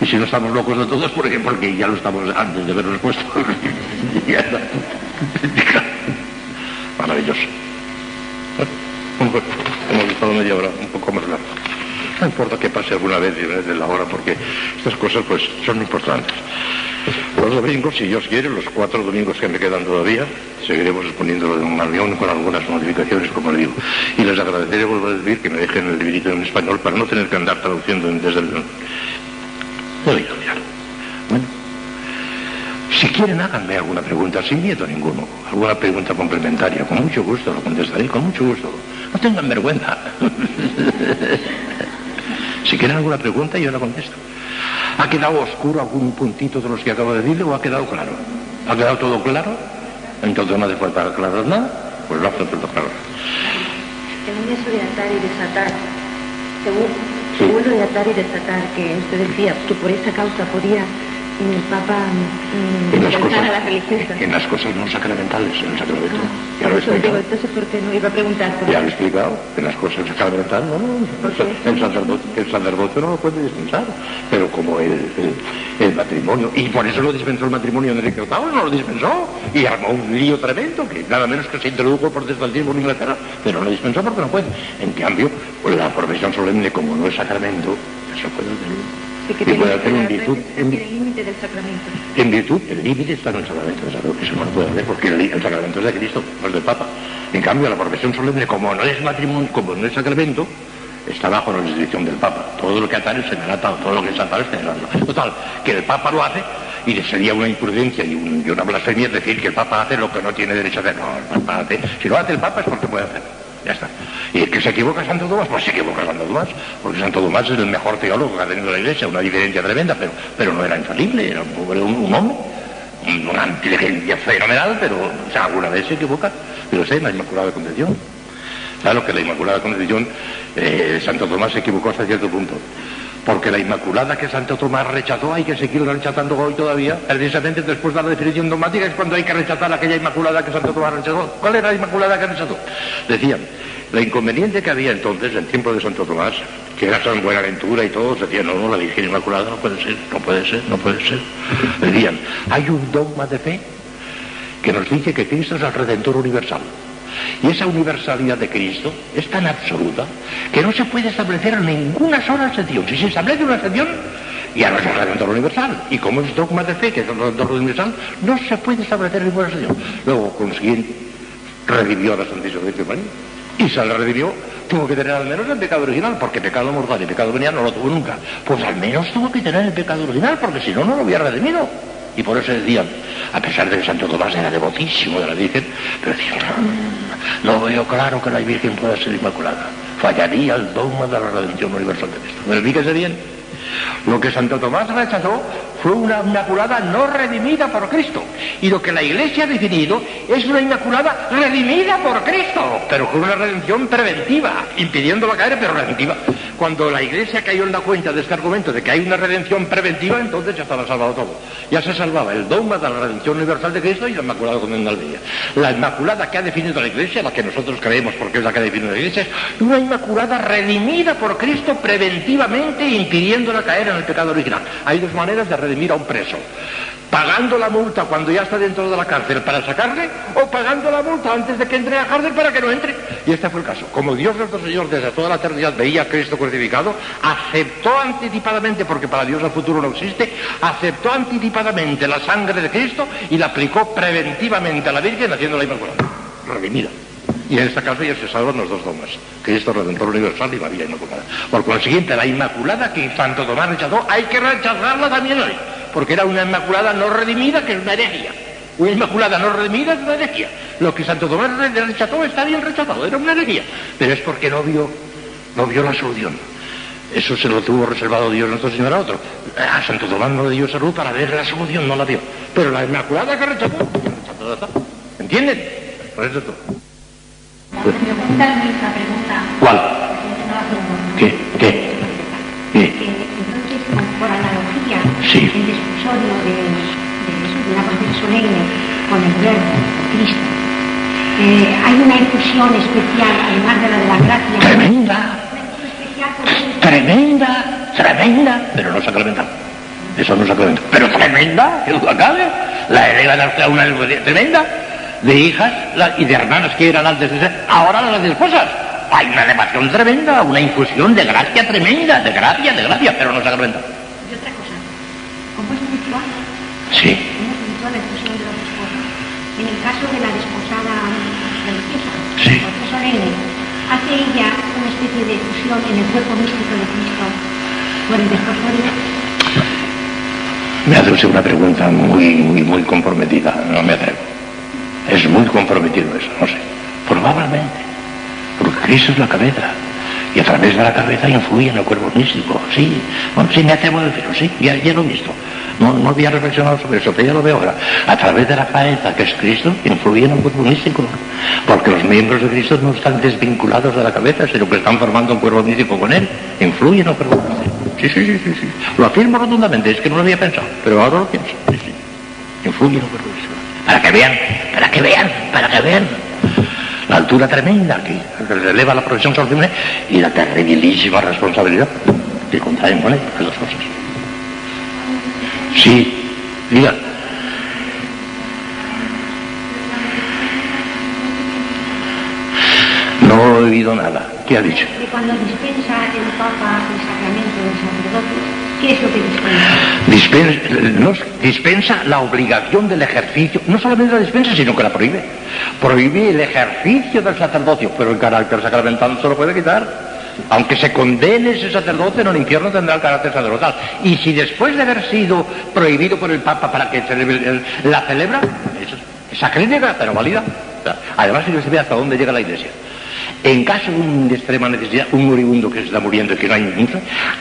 Y si no estamos locos de todos, por ejemplo, porque ya lo estamos antes de verlos puesto. (laughs) (laughs) Maravilloso. Hemos estado media hora, un poco más largo. No importa que pase alguna vez de la hora, porque estas cosas pues son importantes. Los domingos, si Dios quiere, los cuatro domingos que me quedan todavía, seguiremos exponiéndolo de un avión con algunas modificaciones, como le digo. Y les agradeceré, vuelvo a decir, que me dejen el librito en español para no tener que andar traduciendo desde el... Bueno, si quieren, háganme alguna pregunta, sin miedo ninguno. Alguna pregunta complementaria, con mucho gusto lo contestaré, con mucho gusto. No tengan vergüenza. (laughs) Si quieren alguna pregunta, yo la contesto. ¿Ha quedado oscuro algún puntito de los que acabo de decirle o ha quedado claro? ¿Ha quedado todo claro? Entonces no hace falta aclarar nada, pues lo hace todo claro. Según eso de atar y desatar, según, según lo de atar y desatar, que usted decía que por esa causa podía el Papa En las, cosas, a las religiosas. en las cosas no sacramentales, en el sacramento. Ah, Ya lo he explicado. entonces, ¿por qué no iba a preguntar? por Ya lo he explicado, en las cosas sacramentales, no, no, el sacerdote, el sacerdote no lo puede dispensar, pero como el, el, el matrimonio, y por eso lo dispensó el matrimonio de Enrique VIII, no lo dispensó, y armó un lío tremendo, que nada menos que se introdujo el protestantismo en Inglaterra, pero no lo dispensó porque no puede. En cambio, la profesión solemne, como no es sacramento, eso puede hacer. Que puede hacer en virtud, en, el límite del sacramento. en virtud, el límite está en el sacramento de salud, eso no lo puede hacer, porque el, el sacramento es de Cristo, no es del Papa. En cambio, la profesión solemne, como no es matrimonio, como no es sacramento, está bajo la jurisdicción del Papa. Todo lo que atar es señalado, todo lo que es atar es señalado. Total, que el Papa lo hace y sería una imprudencia y, un- y una blasfemia decir que el Papa hace lo que no tiene derecho a hacer. No, el Papa hace, si lo hace el Papa es porque puede hacerlo. Ya está. Y el que se equivoca Santo Tomás, pues se equivoca Santo Tomás, porque Santo Tomás es el mejor teólogo que ha tenido la Iglesia, una diferencia tremenda, pero, pero no era infalible, era un, un- un hombre, un- una inteligencia fenomenal, pero o sea, alguna vez se equivoca. Pero sé, la Inmaculada Concepción. Claro que la Inmaculada Concepción, eh, Santo Tomás se equivocó hasta cierto punto. Porque la Inmaculada que Santo Tomás rechazó hay que seguirla rechazando hoy todavía. Precisamente después de la definición dogmática es cuando hay que rechazar aquella Inmaculada que Santo Tomás rechazó. ¿Cuál era la Inmaculada que rechazó? Decían, la inconveniente que había entonces, en tiempo de Santo Tomás, que era San Buenaventura y todos, decían, no, no, la Virgen Inmaculada no puede ser, no puede ser, no puede ser. Decían, hay un dogma de fe que nos dice que Cristo es el Redentor universal. Y esa universalidad de Cristo es tan absoluta que no se puede establecer ninguna sola excepción. Si se establece una excepción, ya no es Redentor universal. Y como es dogma de fe, que es universal, no se puede establecer ninguna excepción. Luego, consiguiente, redimió a la Santísima Virgen María. Y se la redimió, tuvo que tener al menos el pecado original, porque pecado mortal y pecado venial no lo tuvo nunca. Pues al menos tuvo que tener el pecado original, porque si no, no lo hubiera redimido. Y por eso decían, a pesar de que Santo Tomás era devotísimo de la Virgen, pero decían, no, no veo claro que la Virgen pueda ser inmaculada. Fallaría el dogma de la redención universal de Cristo. Pero fíjese bien, lo que Santo Tomás rechazó fue una inmaculada no redimida por Cristo. Y lo que la Iglesia ha definido es una inmaculada redimida por Cristo, pero con una redención preventiva, impidiéndola caer, pero redentiva. Cuando la Iglesia cayó en la cuenta de este argumento de que hay una redención preventiva, entonces ya estaba salvado todo. Ya se salvaba el dogma de la redención universal de Cristo y la inmaculada condena al día. La inmaculada que ha definido la Iglesia, la que nosotros creemos porque es la que ha definido la Iglesia, es una inmaculada redimida por Cristo preventivamente, impidiéndola caer en el pecado original. Hay dos maneras de redimir a un preso. Pagando la multa cuando ya está dentro de la cárcel para sacarle, o pagando la multa antes de que entre a la cárcel para que no entre. Y este fue el caso. Como Dios nuestro Señor desde toda la eternidad veía a Cristo crucificado, aceptó anticipadamente, porque para Dios el futuro no existe, aceptó anticipadamente la sangre de Cristo y la aplicó preventivamente a la Virgen haciéndola inmaculada. Redimida. Y en este caso ya se salvan los dos dogmas, Cristo Redentor Universal y María Inmaculada. Por consiguiente, la Inmaculada que Santo Tomás rechazó, hay que rechazarla también hoy, porque era una Inmaculada no redimida que es una herejía. Una Inmaculada no redimida es una herejía. Lo que Santo Tomás re- rechazó está bien rechazado, era una herejía, pero es porque no vio, no vio la solución. Eso se lo tuvo reservado Dios nuestro Señor a otro. A Santo Tomás no le dio salud para ver la solución, no la dio. Pero la Inmaculada que rechazó, rechazó. ¿Entienden? Por eso es todo. Pregunta. ¿Cuál? ¿Qué? ¿Qué? ¿Qué? entonces, por analogía, Sí. el desposorio de, de una profesión solemne con el verbo Cristo, eh, hay una infusión especial, además de la de la gracia, Tremenda, tremenda, tremenda, pero no sacramental. Eso no es sacramental. Pero tremenda, que duda cabe. La hereda de una tremenda de hijas y de hermanas que eran antes de ser, ahora las esposas. Hay una elevación tremenda, una infusión de gracia tremenda, de gracia, de gracia, pero no sacramental. y otra cosa, como es mutual, Sí, es mutual la infusión de los esposos, en el caso de la desposada religiosa, Sí. porque solemne, hace ella una especie de fusión en el cuerpo místico de Cristo por el desposorio me hace usted una pregunta muy, muy, muy comprometida, no me atrevo. Es muy comprometido eso, no sé. Probablemente. Porque Cristo es la cabeza. y a través de la cabeza influye en el cuerpo místico. Sí, bueno, sí me atrevo a decirlo, sí, ya, lo he visto. No, no había reflexionado sobre eso, pero ya lo veo ahora. A través de la cabeza, que es Cristo, influye en el cuerpo místico. Porque los miembros de Cristo no están desvinculados de la cabeza, sino que están formando un cuerpo místico con él. Influye en el cuerpo místico. Sí, sí, sí, sí, sí. Lo afirmo rotundamente, es que no lo había pensado, pero ahora lo pienso. Sí, sí. Influye en el cuerpo místico. Para que vean, para que vean, para que vean la altura tremenda que eleva la profesión sacerdotal y la terribilísima responsabilidad que contraen con él, las cosas. Sí, diga. No he oído nada. ¿Qué ha dicho? Que cuando dispensa el Papa el sacramento del sacerdote, ¿qué es lo que dispensa? Dispensa, la obligación del ejercicio, no solamente la dispensa, sino que la prohíbe. Prohíbe el ejercicio del sacerdocio, pero el carácter sacramental no se lo puede quitar. Aunque se condene ese sacerdote en el infierno tendrá el carácter sacerdotal. Y si después de haber sido prohibido por el Papa para que celebre- la celebra, es sacrílega, pero válida. Además, si se ve hasta dónde llega la iglesia. En caso de una extrema necesidad, un moribundo que se está muriendo y que no hay ningún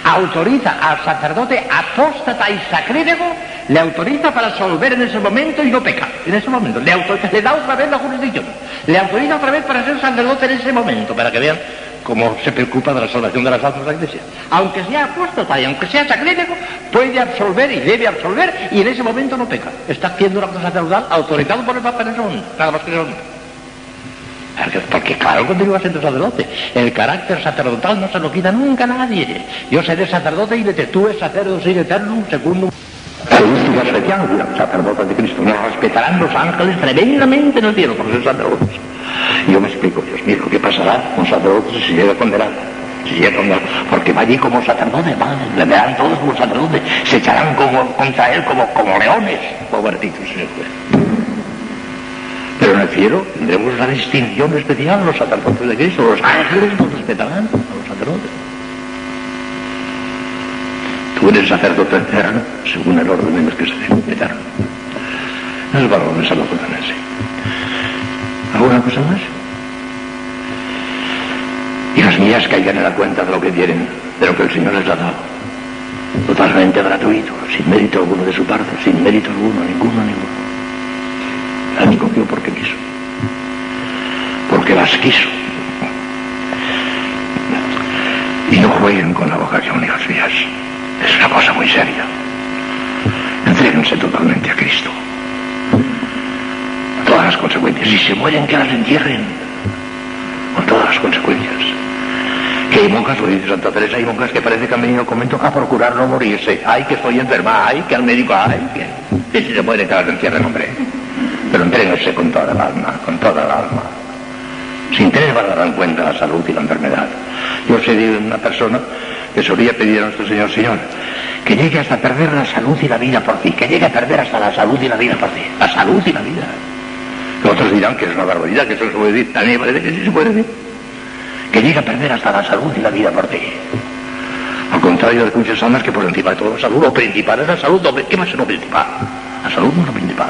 autoriza al sacerdote apóstata y sacrílego, le autoriza para absolver en ese momento y no peca. En ese momento, le, autoriza, le da otra vez la jurisdicción. Le autoriza otra vez para ser sacerdote en ese momento, para que vean cómo se preocupa de la salvación de las almas de la iglesia. Aunque sea apóstata y aunque sea sacrílego, puede absolver y debe absolver y en ese momento no peca. Está haciendo la cosa sacerdotal autorizado por el Papa en ese momento. Nada más que en ese momento. Porque, claro, continúa siendo sacerdote. El carácter sacerdotal no se lo quita nunca a nadie. Yo seré sacerdote y de tú es sacerdote eterno, segundo. Carística especial, sacerdote de Cristo. Nos respetarán los ángeles tremendamente en el cielo por ser sacerdotes. Y yo me explico, Dios mío, ¿qué pasará con sacerdotes si llega condenado? Si llega condenado. Porque va allí como sacerdote, va, le verán todos como sacerdote, se echarán como, contra él como, como leones. Pobrecitos, señor juez. Pero en el cielo tendremos la distinción especial, los sacerdotes de Cristo, los ángeles nos respetarán a los sacerdotes. Tú eres sacerdote eterno, según el orden de Melquisedec, eterno. El valor de Salvador sí. ¿Alguna cosa más? Hijas mías, caigan en la cuenta de lo que quieren, de lo que el Señor les ha dado. Totalmente gratuito, sin mérito alguno de su parte, sin mérito alguno, ninguno, ninguno. Las cogió porque quiso. Porque las quiso. Y no jueguen con la vocación, hijas mías. Es una cosa muy seria. Entréguense totalmente a Cristo. Con todas las consecuencias. Si se mueren, que las entierren. Con todas las consecuencias. Que hay monjas, lo dice Santa Teresa, hay monjas que parece que han venido al convento a procurar no morirse. Ay, que estoy enferma, ay, que al médico, ay, que... Y si se mueren, que las entierren, hombre. Pero entréguense con toda el alma, con toda el alma. Sin tener valor en cuenta la salud y la enfermedad. Yo sé de una persona que solía pedir a nuestro Señor, Señor, que llegue hasta perder la salud y la vida por ti, que llegue a perder hasta la salud y la vida por ti. La salud y la vida. Otros dirán que es una barbaridad, que eso se puede decir. También parece que sí se puede decir. Que llegue a perder hasta la salud y la vida por ti. Al contrario de muchas almas que por encima de todo la salud, lo principal es la salud. ¿Qué más es lo principal? La salud no es lo principal.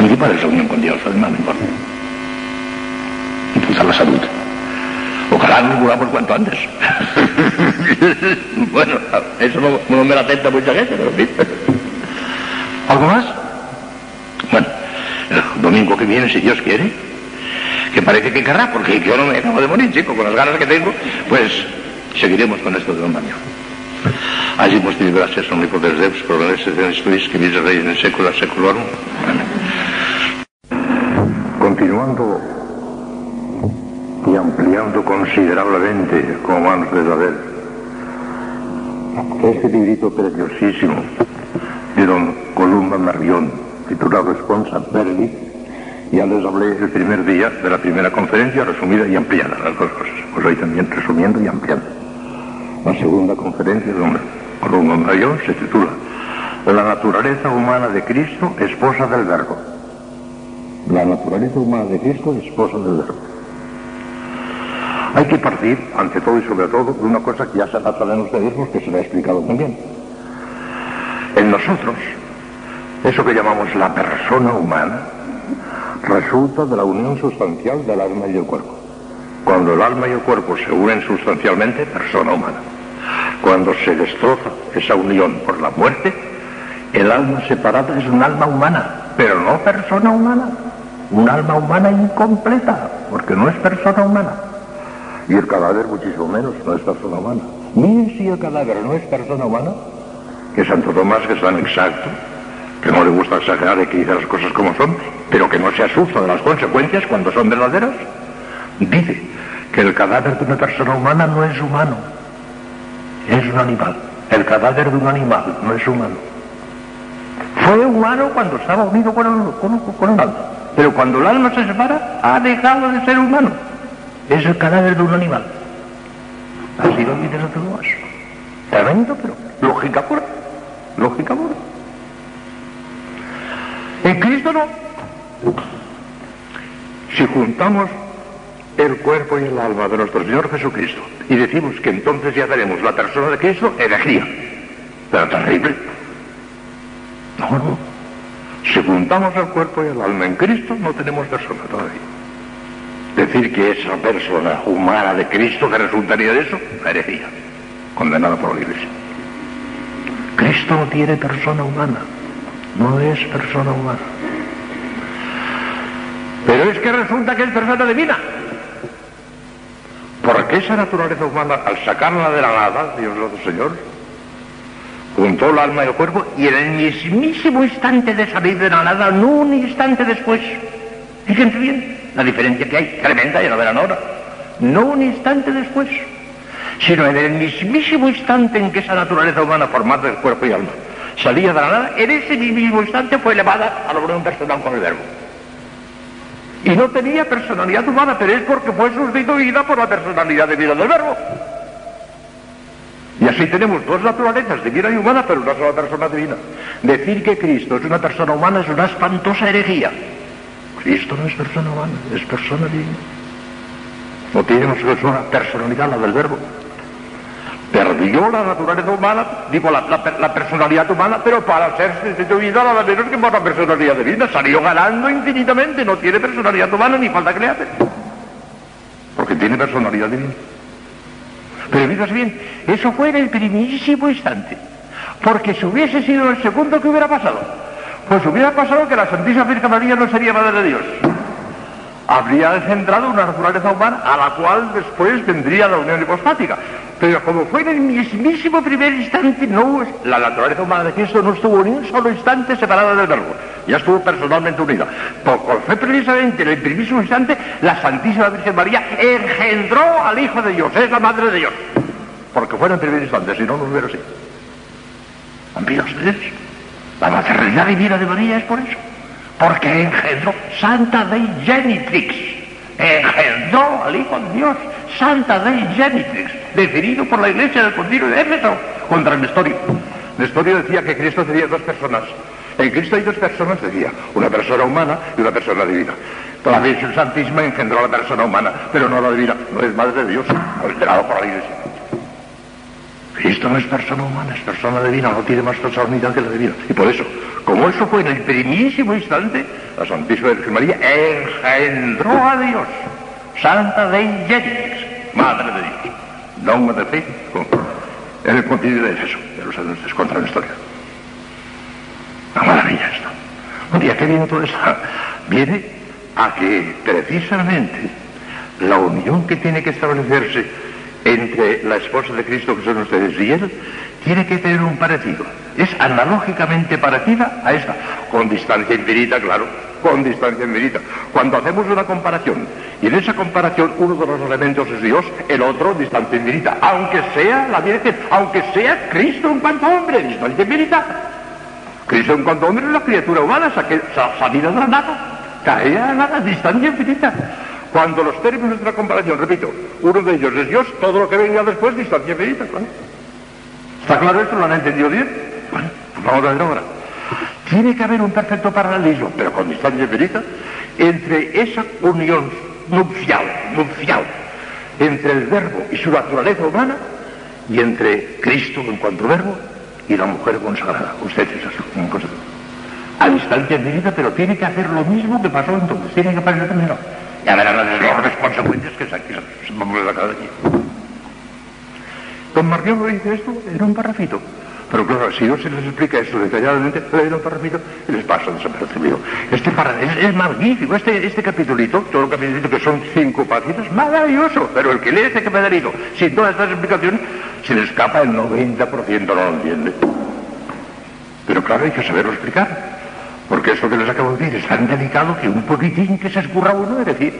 Lo principal es la unión con Dios, además no importa. Impulsar la salud. Ojalá nos muramos cuanto antes. (laughs) bueno, eso no, me la atenta mucha gente, pero en. ¿Algo más? Bueno, el domingo que viene, si Dios quiere, que parece que querrá, porque yo no me acabo de morir, chico, con las ganas que tengo, pues seguiremos con esto de un año. Allí hemos tenido gracias a omnipotens Deus, por la excepción estuis, que vive rey en século seculorum. Continuando y ampliando considerablemente, como vamos de saber, este librito preciosísimo de don Columba Marrión, titulado Responsa Verdi, ya les hablé el primer día de la primera conferencia, resumida y ampliada, las dos cosas. Pues hoy también resumiendo y ampliando. La segunda conferencia de don Columba Marrión se titula La naturaleza humana de Cristo, esposa del Verbo. La naturaleza humana de Cristo, esposa del Verbo. Hay que partir, ante todo y sobre todo, de una cosa que ya se trata de ustedes, porque se lo he explicado también. En nosotros, eso que llamamos la persona humana, resulta de la unión sustancial del alma y del cuerpo. Cuando el alma y el cuerpo se unen sustancialmente, persona humana. Cuando se destroza esa unión por la muerte, el alma separada es un alma humana, pero no persona humana. Un alma humana incompleta, porque no es persona humana. Y el cadáver muchísimo menos, no es persona humana. Miren si el cadáver no es persona humana, que Santo Tomás, que es tan exacto, que no le gusta exagerar y que dice las cosas como son, pero que no se asusta de las consecuencias cuando son verdaderas, dice que el cadáver de una persona humana no es humano, es un animal. El cadáver de un animal no es humano. Fue humano cuando estaba unido con el, con, con el alma, pero cuando el alma se separa, ha dejado de ser humano. Es el cadáver de un animal. Así lo dice Santo Tomás. Tremendo, pero lógica pura. Lógica pura. En Cristo no. Si juntamos el cuerpo y el alma de nuestro Señor Jesucristo y decimos que entonces ya tenemos la persona de Cristo, herejía. Pero terrible. No, no. Si juntamos el cuerpo y el alma en Cristo, no tenemos persona todavía. Decir que esa persona humana de Cristo que resultaría de eso, herejía. Condenada por la Iglesia. Cristo no tiene persona humana. No es persona humana. Pero es que resulta que es persona divina. Porque esa naturaleza humana, al sacarla de la nada, Dios nuestro Señor, juntó el alma y el cuerpo y en el mismísimo instante de salir de la nada, no un instante después, fíjense bien la diferencia que hay, tremenda, ya lo verán ahora, no un instante después, sino en el mismísimo instante en que esa naturaleza humana formada del cuerpo y alma salía de la nada, en ese mismo instante fue elevada a la unión personal con el verbo. Y no tenía personalidad humana, pero es porque fue sustituida por la personalidad divina del verbo. Y así tenemos dos naturalezas, divina y humana, pero una sola persona divina. Decir que Cristo es una persona humana es una espantosa herejía. Cristo no es persona humana, es persona divina. No tiene una personalidad la del verbo. Perdió la naturaleza humana, digo, la, personalidad humana, pero para ser sustituida nada menos que por la personalidad divina. Salió ganando infinitamente, no tiene personalidad humana ni falta que le hace. Porque tiene personalidad divina. Pero miras bien, eso fue en el primísimo instante. Porque si hubiese sido el segundo, ¿qué hubiera pasado? Pues hubiera pasado que la Santísima Virgen María no sería Madre de Dios. Habría engendrado una naturaleza humana a la cual después vendría la unión hipostática. Pero como fue en el mismísimo primer instante, no, la naturaleza humana de Cristo no estuvo ni un solo instante separada del verbo. Ya estuvo personalmente unida. Porque fue precisamente en el primerísimo instante la Santísima Virgen María engendró al Hijo de Dios, es la Madre de Dios. Porque fue en el primer instante, si no, no hubiera sido. ¿Han visto ustedes? La maternidad divina de María es por eso. Porque engendró Santa Dei Genitrix. Engendró al Hijo de Dios. Santa Dei Genitrix. Definido por la Iglesia del Concilio de Éfeso contra Nestorio. Nestorio decía que Cristo tenía dos personas. En Cristo hay dos personas, decía. Una persona humana y una persona divina. La Virgen Santísima engendró a la persona humana, pero no a la divina. No es madre de Dios, alterado por la Iglesia. Cristo no es persona humana, es persona divina, no tiene más personalidad que la divina. Y por eso, como eso fue en el primísimo instante, la Santísima Virgen María engendró a Dios, Santa Dei Genix, Madre de Dios. Dogma de fe, en el concilio de Efeso, de los anuncios contra la historia. Una maravilla esto. Un día que viene todo esto, viene a que precisamente la unión que tiene que establecerse entre la esposa de Cristo que son ustedes y él, tiene que tener un parecido. Es analógicamente parecida a esta, con distancia infinita, claro, con distancia infinita. Cuando hacemos una comparación, y en esa comparación uno de los elementos es Dios, el otro distancia infinita, aunque sea la Virgen, aunque sea Cristo en cuanto hombre, distancia infinita. Cristo en cuanto hombre es la criatura humana, salida de la nada, caía a la distancia infinita. Cuando los términos de la comparación, repito, uno de ellos es Dios, todo lo que venga después, distancia infinita, claro. ¿Está claro esto? ¿Lo han entendido bien? Bueno, pues vamos a ver ahora. Tiene que haber un perfecto paralelismo, pero con distancia infinita, entre esa unión nupcial, nupcial, entre el verbo y su naturaleza humana, y entre Cristo en cuanto verbo y la mujer consagrada. Usted es así. A distancia infinita, pero tiene que hacer lo mismo que pasó entonces, tiene que pasar primero Ya verán las enormes consecuencias que que se vamos a sacar de aquí. Don Marquión lo dice esto en un parrafito. Pero claro, si yo se les explica esto detalladamente, le un parrafito y les paso desapercibido. Este es, es magnífico, este, este capitulito, todo el capitulito que son cinco páginas, maravilloso. Pero el que lee este capitulito sin todas estas explicaciones, se le escapa el 90%, no lo entiende. Pero claro, hay que saberlo explicar. Porque eso que les acabo de decir es tan delicado que un poquitín que se escurra uno de decir.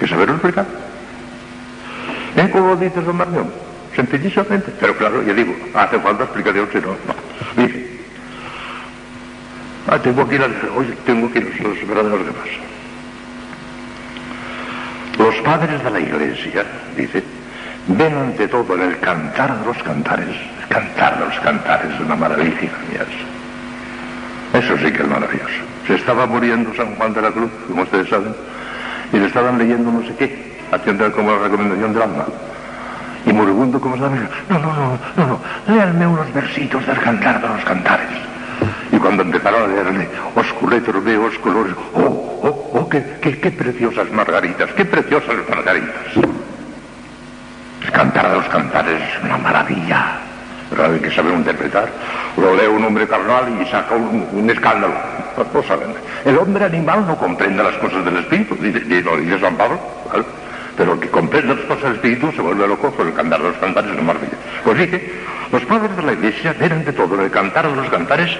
Que saberlo explicar. ¿Eh? ¿Cómo lo dices, don Marmión? Sencillísimamente. Pero claro, ya digo, hace falta explicación, si no, no. Dice. Ah, tengo aquí, la, oye, tengo aquí los, los verdaderos demás. Los padres de la iglesia, dice, ven ante todo en el cantar de los cantares, el cantar de los cantares, una maravilla, mías. Eso sí que es maravilloso. Se estaba muriendo San Juan de la Cruz, como ustedes saben, y le estaban leyendo no sé qué, haciendo como la recomendación del alma. Y moribundo como sabe, no, no, no, no, no, léanme unos versitos del cantar de los cantares. Y cuando empezaron a leerle, osculetos de colores, oh, oh, oh, qué, qué, qué preciosas margaritas, qué preciosas margaritas. El cantar de los cantares es una maravilla. Que saber interpretar. Lo lee un hombre carnal y saca un, escándalo. Saben. El hombre animal no comprende las cosas del espíritu, dice, lo dice San Pablo. Pero el que comprende las cosas del espíritu se vuelve loco por el cantar de los cantares es una maravilla. Pues dice, los padres de la iglesia ven ante todo el cantar de los cantares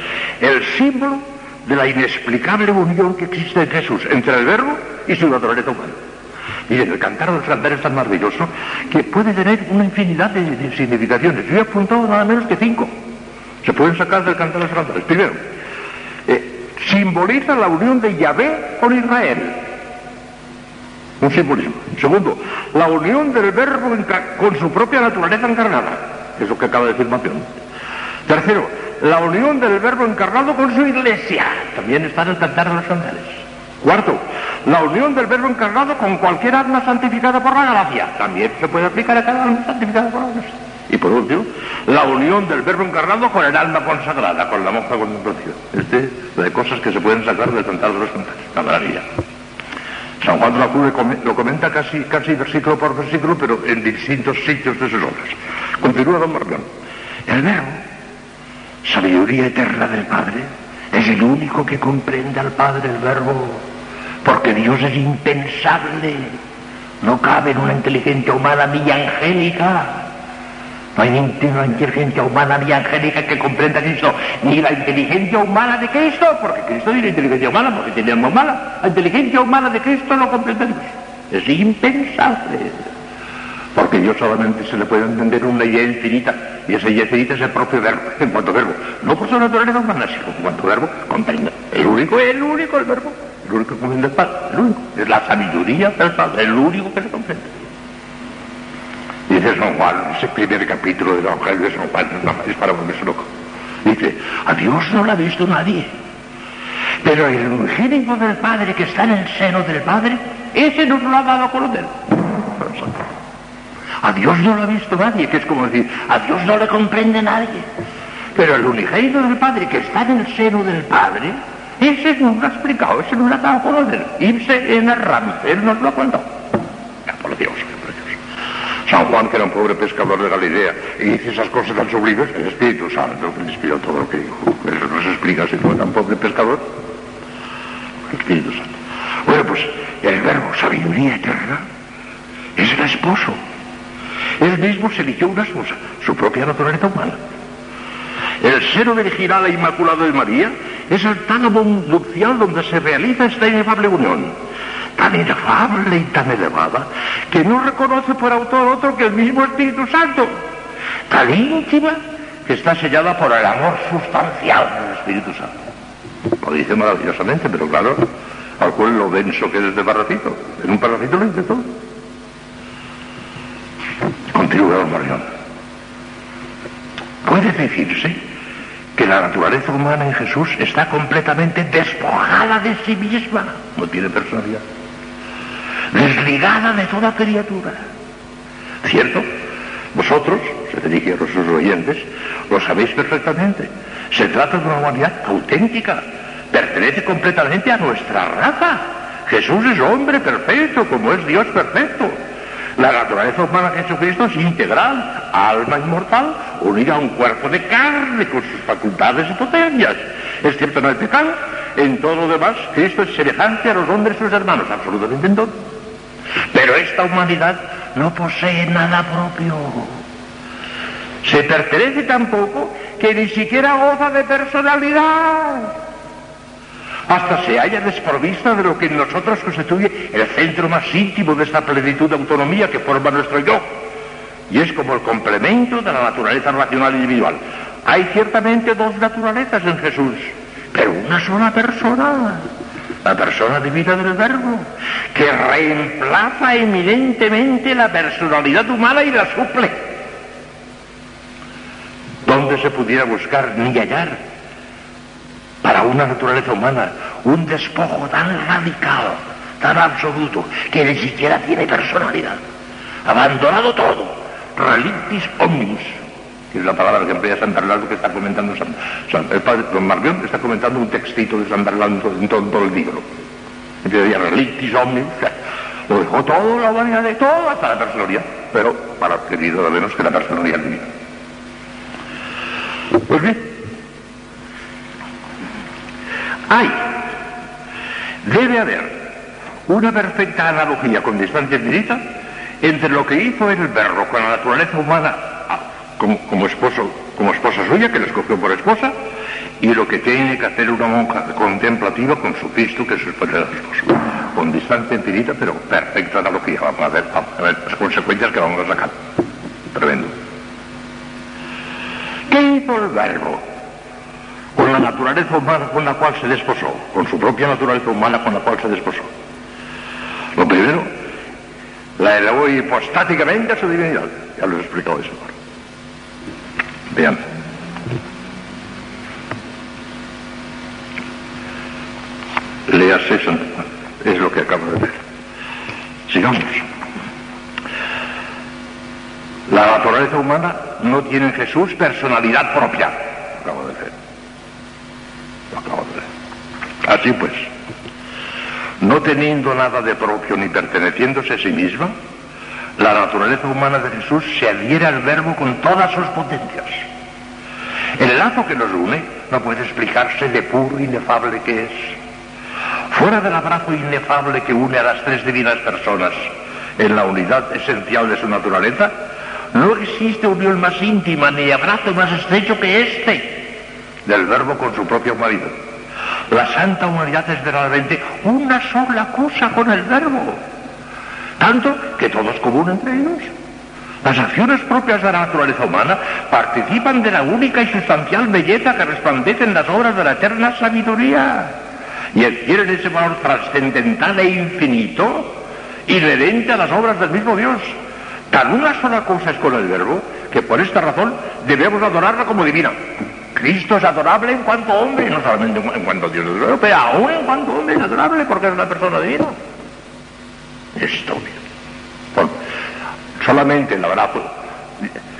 el símbolo de la inexplicable unión que existe en Jesús entre el verbo y su naturaleza humana. Miren, el cantar de los cantares es tan maravilloso que puede tener una infinidad de, significaciones. Yo he apuntado nada menos que cinco. Se pueden sacar del cantar de los cantares. Primero, eh, simboliza la unión de Yahvé con Israel. Un simbolismo. Segundo, la unión del verbo con su propia naturaleza encarnada. Es lo que acaba de decir Mación. Tercero, la unión del verbo encarnado con su iglesia. También está en el cantar de los cantares. Cuarto, la unión del verbo encarnado con cualquier alma santificada por la gracia. También se puede aplicar a cada alma santificada por la gracia. Y por último, la unión del verbo encarnado con el alma consagrada, con la monja contemplativa. Este de cosas que se pueden sacar del cantar de los cantares. Una maravilla. San Juan de la Cruz lo comenta casi, casi versículo por versículo, pero en distintos sitios de sus obras. Continúa Don Marcón. El verbo, sabiduría eterna del Padre, es el único que comprende al Padre el verbo, porque Dios es impensable, no cabe en una inteligencia humana ni angélica. No hay ni una inteligencia humana ni angélica que comprenda Cristo, ni la inteligencia humana de Cristo, porque Cristo tiene inteligencia humana, porque alma humana. La inteligencia humana de Cristo no comprende. Es impensable. Porque Dios solamente se le puede entender una idea infinita, y esa idea infinita es el propio verbo, en cuanto verbo. No por su naturaleza humana, sino en cuanto verbo comprende. El único, el único, el verbo. Único que comprende el Padre, el. Es la sabiduría del Padre, el único que se comprende. Dice San Juan, ese primer capítulo del Evangelio de San Juan, es para volverse loco. Dice, a Dios no lo ha visto nadie. Pero el unigénito del Padre que está en el seno del Padre, ese nos lo ha dado a conocer. A Dios no lo ha visto nadie, que es como decir, a Dios no le comprende nadie. Pero el unigénito del Padre que está en el seno del Padre, ese nos lo ha explicado, ese nos lo ha dado conocer. Ipse en el él nos lo ha contado. Ya, por Dios, qué precioso. San Juan, que era un pobre pescador de Galilea, y dice esas cosas tan sublimes, el Espíritu Santo que le inspiró todo lo que dijo. Eso no se explica si fue tan pobre pescador. El Espíritu Santo. Bueno, pues el verbo sabiduría eterna es el esposo. Él mismo se eligió una esposa, su propia naturaleza humana. El seno virginal e inmaculado de María es el tálamo nupcial donde se realiza esta inefable unión. Tan inefable y tan elevada que no reconoce por autor otro que el mismo Espíritu Santo. Tan íntima que está sellada por el amor sustancial del Espíritu Santo. Lo dice maravillosamente, pero claro, al cual lo denso que es este parrafito. En un parrafito lo dice todo. Continúa don. Puede decirse que la naturaleza humana en Jesús está completamente despojada de sí misma, no tiene personalidad, desligada de toda criatura. ¿Cierto? Vosotros, se dirige a los oyentes, lo sabéis perfectamente. Se trata de una humanidad auténtica, pertenece completamente a nuestra raza. Jesús es hombre perfecto, como es Dios perfecto. La naturaleza humana de Jesucristo es integral, alma inmortal, unida a un cuerpo de carne con sus facultades y potencias. Excepto en el pecado, en todo lo demás, Cristo es semejante a los hombres sus hermanos, absolutamente en todo. Pero esta humanidad no posee nada propio. Se pertenece tampoco que ni siquiera goza de personalidad hasta se haya desprovista de lo que en nosotros constituye el centro más íntimo de esta plenitud de autonomía que forma nuestro yo. Y es como el complemento de la naturaleza racional individual. Hay ciertamente dos naturalezas en Jesús, pero una sola persona, la persona divina del Verbo, que reemplaza eminentemente la personalidad humana y la suple. ¿Dónde se pudiera buscar ni hallar para una naturaleza humana un despojo tan radical, tan absoluto, que ni siquiera tiene personalidad. Abandonado todo, relictis omnibus, que es la palabra que emplea San Bernardo que está comentando el padre don Marmión está comentando un textito de San Bernardo en todo, el libro. Empieza relictis omnibus, lo dejó todo, la humanidad de todo, hasta la personalidad, pero para querido de menos que la personalidad divina. Pues bien, hay, debe haber una perfecta analogía con distancia infinita entre lo que hizo el verbo con la naturaleza humana ah, como, esposa suya, que le escogió por esposa, y lo que tiene que hacer una monja contemplativa con su Cristo, que es su esposo. Con distancia infinita, pero perfecta analogía. A ver, vamos a ver las consecuencias que vamos a sacar. Tremendo. ¿Qué hizo el verbo? con la naturaleza humana con la cual se desposó, con su propia naturaleza humana con la cual se desposó. Lo primero, la elevó hipostáticamente a su divinidad. Ya lo he explicado eso. Vean. Léase, es lo que acabo de ver. Sigamos. La naturaleza humana no tiene en Jesús personalidad propia. Acabo de ver. Así pues, no teniendo nada de propio ni perteneciéndose a sí misma, la naturaleza humana de Jesús se adhiere al verbo con todas sus potencias. El lazo que nos une no puede explicarse de puro inefable que es. Fuera del abrazo inefable que une a las tres divinas personas en la unidad esencial de su naturaleza, no existe unión más íntima ni abrazo más estrecho que este del verbo con su propia humanidad. La santa humanidad es verdaderamente una sola cosa con el verbo. Tanto que todo es común entre ellos. Las acciones propias de la naturaleza humana participan de la única y sustancial belleza que resplandece en las obras de la eterna sabiduría y adquieren ese valor trascendental e infinito inherente a las obras del mismo Dios. Tan una sola cosa es con el verbo que por esta razón debemos adorarla como divina. Cristo es adorable en cuanto hombre, no solamente en cuanto Dios es adorable, pero aún en cuanto hombre es adorable porque es una persona divina. Esto, bueno, solamente el abrazo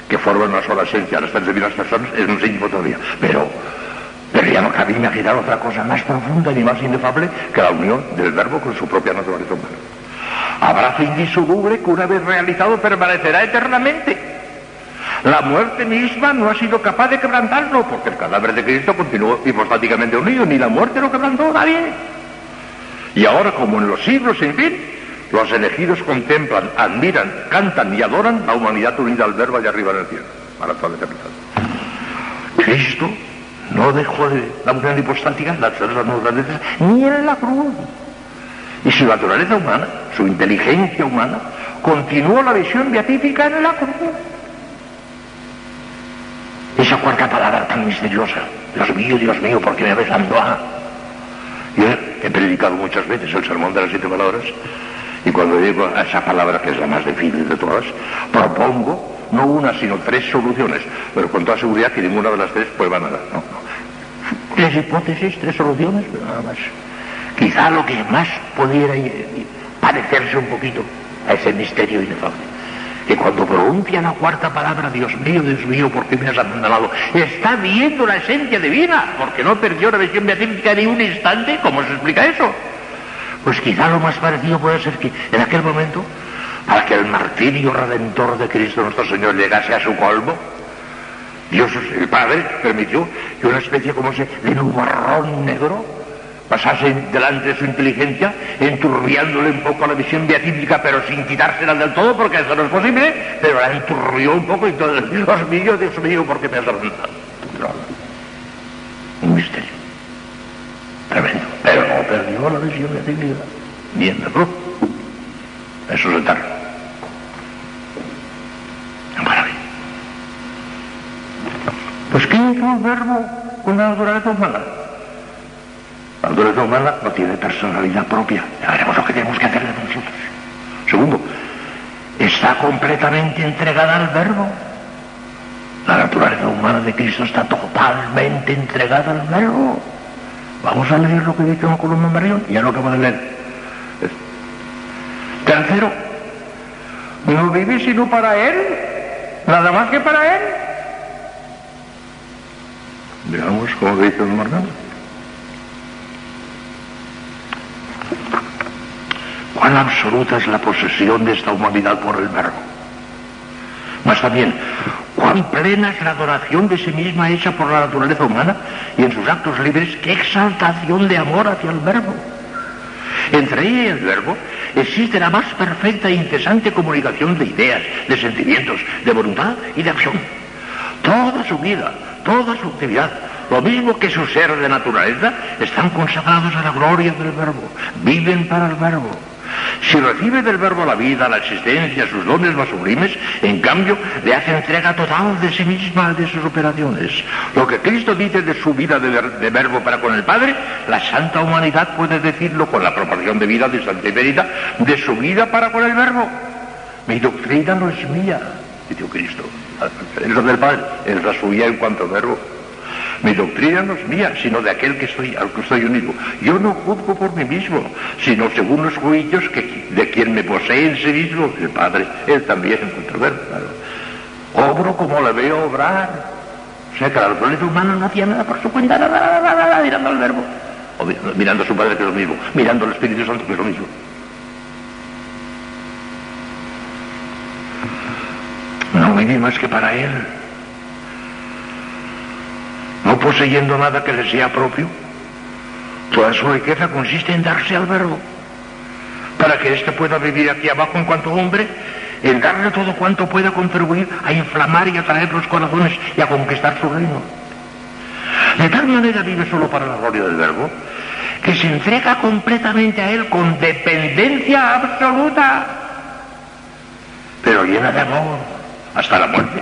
que forma una sola esencia a las tres divinas personas es un signo todavía, pero, pero ya no cabe imaginar otra cosa más profunda ni más inefable que la unión del verbo con su propia naturaleza humana. Abrazo indisoluble que una vez realizado permanecerá eternamente la muerte misma no ha sido capaz de quebrantarlo, porque el cadáver de Cristo continuó hipostáticamente unido, ni la muerte lo quebrantó nadie. Y ahora, como en los siglos sin fin, los elegidos contemplan, admiran, cantan y adoran la humanidad unida al verbo allá arriba en el cielo, para toda la eternidad. Cristo no dejó de la unión hipostática, las tres naturalezas, ni en la cruz. Y su naturaleza humana, su inteligencia humana, continuó la visión beatífica en la cruz. Esa cuarta palabra tan misteriosa. Dios mío, Dios mío, ¿por qué me ves dando a? Yo he predicado muchas veces el sermón de las siete palabras y cuando llego a esa palabra que es la más difícil de todas, propongo no una sino tres soluciones, pero con toda seguridad que ninguna de las tres puede nada. No, no. Tres hipótesis, tres soluciones, pero nada más. Quizá lo que más pudiera parecerse un poquito a ese misterio inefable que cuando pronuncia la cuarta palabra, Dios mío, Dios mío, ¿por qué me has abandonado? Está viendo la esencia divina, porque no perdió la visión beatífica ni un instante. ¿Cómo se explica eso? Pues quizá lo más parecido puede ser que en aquel momento, para que el martirio redentor de Cristo nuestro Señor llegase a su colmo, Dios, el Padre, permitió que una especie como ese de nubarrón negro pasase delante de su inteligencia, enturbiándole un poco la visión beatífica, pero sin quitársela del todo, porque eso no es posible, pero la enturbió un poco y todo, Dios mío, Dios mío, ¿por qué me has dado Un misterio. Tremendo. Pero no perdió la visión beatífica. Bien, ¿no? Eso es eterno. Maravilla. Pues ¿qué hizo el verbo con la naturaleza humana? La naturaleza humana no tiene personalidad propia. Ya veremos lo que tenemos que hacer de nosotros. Segundo, está completamente entregada al verbo. La naturaleza humana de Cristo está totalmente entregada al verbo. Vamos a leer lo que dice un columna Marión ya lo acabo de leer. Tercero, no vive sino para Él, nada más que para Él. Veamos cómo dice el Marcano. Cuán absoluta es la posesión de esta humanidad por el verbo. Más también, cuán plena es la adoración de sí misma hecha por la naturaleza humana y en sus actos libres, qué exaltación de amor hacia el verbo. Entre ella y el verbo existe la más perfecta e incesante comunicación de ideas, de sentimientos, de voluntad y de acción. Toda su vida, toda su actividad, lo mismo que su ser de naturaleza, están consagrados a la gloria del verbo, viven para el verbo. Si recibe del verbo la vida, la existencia, sus dones más sublimes, en cambio le hace entrega total de sí misma, de sus operaciones. Lo que Cristo dice de su vida de, verbo para con el Padre, la santa humanidad puede decirlo con la proporción de vida de Santa Iberita, de su vida para con el verbo. Mi doctrina no es mía, dice Cristo. (laughs) Es la del Padre, es la suya en cuanto verbo. Mi doctrina no es mía, sino de aquel que estoy, al que estoy unido. Yo no juzgo por mí mismo, sino según los juicios que, de quien me posee en sí mismo, el Padre. Él también encuentra ver, claro. Obro como le veo obrar. O sea que la naturaleza humana no hacía nada por su cuenta, mirando al verbo. O mirando a su Padre que es lo mismo, mirando al Espíritu Santo que es lo mismo. No viví más que para Él no poseyendo nada que le sea propio. Toda su riqueza consiste en darse al verbo, para que éste pueda vivir aquí abajo en cuanto hombre, en darle todo cuanto pueda contribuir a inflamar y atraer los corazones y a conquistar su reino. De tal manera vive solo para la gloria del verbo, que se entrega completamente a él con dependencia absoluta, pero llena de amor hasta la muerte,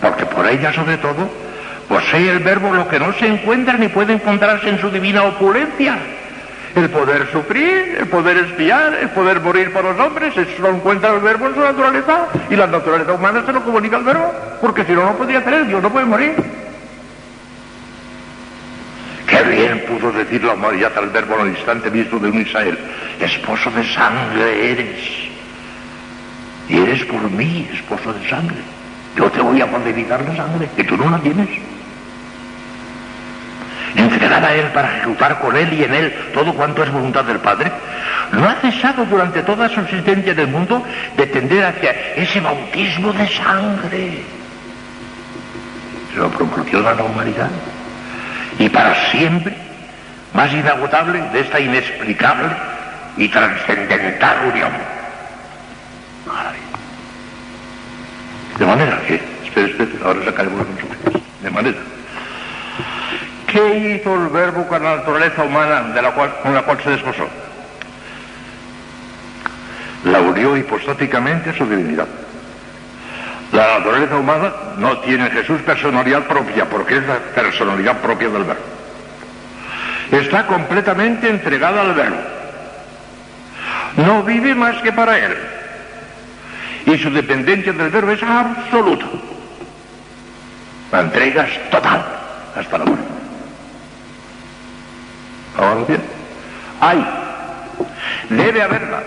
porque por ella sobre todo Posee el verbo lo que no se encuentra ni puede encontrarse en su divina opulencia. El poder sufrir, el poder espiar, el poder morir por los hombres, eso lo encuentra el verbo en su naturaleza y la naturaleza humana se lo comunica al verbo, porque si no, no podría hacer Dios no puede morir. Qué bien pudo decir la humanidad al verbo en el instante mismo de un Israel, esposo de sangre eres, y eres por mí esposo de sangre. Yo te voy a modificar la sangre, que tú no la tienes entregada a Él para ejecutar con Él y en Él todo cuanto es voluntad del Padre, no ha cesado durante toda su existencia del mundo de tender hacia ese bautismo de sangre. Se lo proporciona la humanidad. Y para siempre, más inagotable de esta inexplicable y trascendental unión. De manera que, espera, ahora sacaremos los De manera ¿Qué hizo el verbo con la naturaleza humana de la cual, con la cual se desposó? La unió hipostáticamente a su divinidad. La naturaleza humana no tiene en Jesús personalidad propia, porque es la personalidad propia del verbo. Está completamente entregada al verbo. No vive más que para él. Y su dependencia del verbo es absoluta. La entrega es total hasta la muerte. Ahora bien, hay, debe haberla,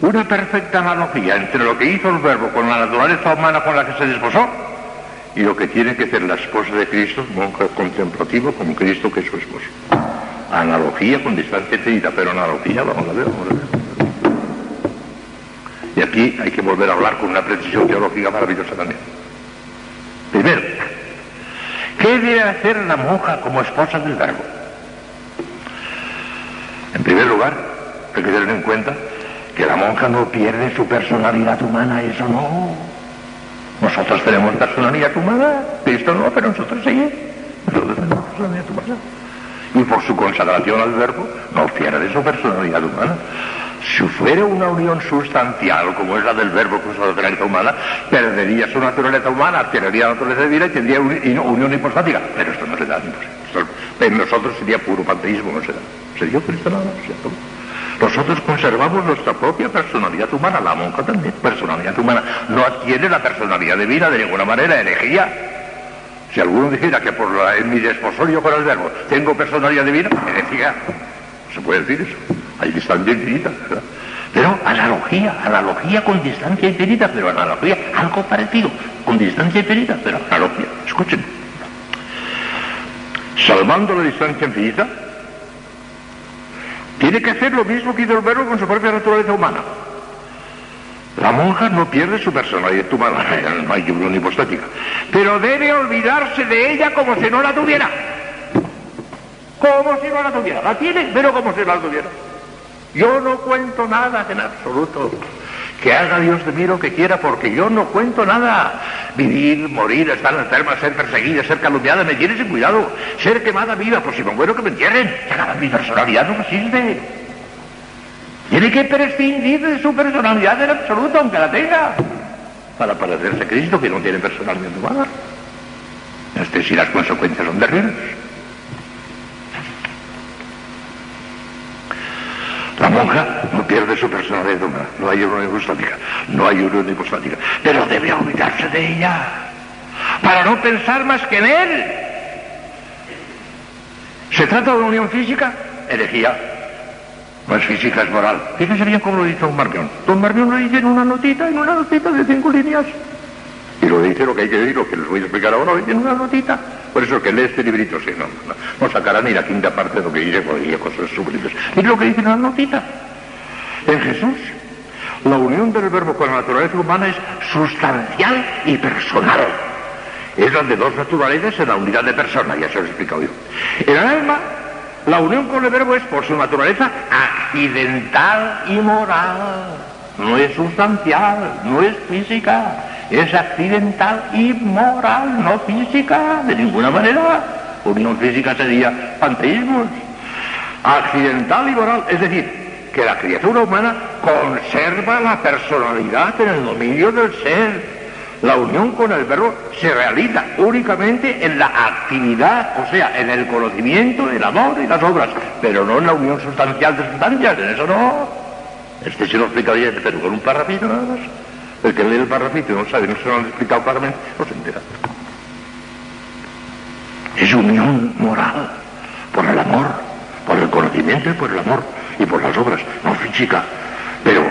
una perfecta analogía entre lo que hizo el verbo con la naturaleza humana con la que se desposó y lo que tiene que hacer la esposa de Cristo, monje contemplativo, como Cristo que es su esposo. Analogía con distancia infinita, pero analogía vamos a ver, vamos a ver. Y aquí hay que volver a hablar con una precisión teológica maravillosa también. Primero, ¿qué debe hacer la monja como esposa del verbo? En primer lugar, hay que tener en cuenta que la monja no pierde su personalidad humana, eso no. Nosotros tenemos personalidad humana, Cristo no, pero nosotros sí. Nosotros tenemos personalidad humana. Y por su consagración al verbo, no pierde su personalidad humana. Si fuera una unión sustancial, como es la del verbo con su naturaleza humana, perdería su naturaleza humana, perdería la naturaleza divina y tendría unión hipostática. Pero esto no se da. En nosotros sería puro panteísmo, no se da. Sería Cristo nada, ¿cierto? Nosotros conservamos nuestra propia personalidad humana, la monja también, personalidad humana. No adquiere la personalidad divina de ninguna manera, herejía. Si alguno dijera que por la, en mi desposorio con el verbo tengo personalidad divina, herejía. No se puede decir eso. Hay distancia infinita, ¿verdad? Pero analogía, analogía con distancia infinita, pero analogía, algo parecido, con distancia infinita, pero analogía. Escuchen. Salvando la distancia infinita, tiene que hacer lo mismo que hizo el verbo con su propia naturaleza humana. La monja no pierde su personalidad humana, (laughs) no hay unión hipostática, pero debe olvidarse de ella como si no la tuviera. Como si no la tuviera. La tiene, pero como si no la tuviera. Yo no cuento nada en absoluto. Que haga Dios de mí lo que quiera, porque yo no cuento nada. Vivir, morir, estar enferma, ser perseguida, ser calumniada, me tiene sin cuidado. Ser quemada viva, por si me muero que me entierren. Mi personalidad no existe. Tiene que prescindir de su personalidad en absoluto, aunque la tenga, para parecerse a Cristo, que no tiene personalidad humana. Este si las consecuencias son terribles. La monja no pierde su personalidad humana, no hay unión hipostática, no hay unión hipostática, pero debe olvidarse de ella para no pensar más que en él. ¿Se trata de una unión física? Herejía. No es física, es moral. Fíjense bien cómo lo dice Don Marmión. Don Marmión lo dice en una notita, en una notita de cinco líneas. Y lo dice lo que hay que decir, lo que les voy a explicar ahora, en una notita. Por eso que lee este librito, sí, no, no, sacará ni la quinta parte de lo que dice, porque cosas sublimes. Mire lo que dice en la notita. En Jesús, la unión del verbo con la naturaleza humana es sustancial y personal. Es la de dos naturalezas en la unidad de persona, ya se lo he explicado yo. En el alma, la unión con el verbo es por su naturaleza accidental y moral. No es sustancial, no es física, es accidental y moral, no física, de ninguna manera. Unión física sería panteísmo. Accidental y moral, es decir, que la criatura humana conserva la personalidad en el dominio del ser. La unión con el verbo se realiza únicamente en la actividad, o sea, en el conocimiento, el amor y las obras, pero no en la unión sustancial de sustancias, en eso no. Este se lo explicaría, pero con un parrafito nada más. El que lee el parrafito y no sabe, no se lo han explicado claramente, no se entera. Es unión moral, por el amor, por el conocimiento y por el amor, y por las obras, no física. Pero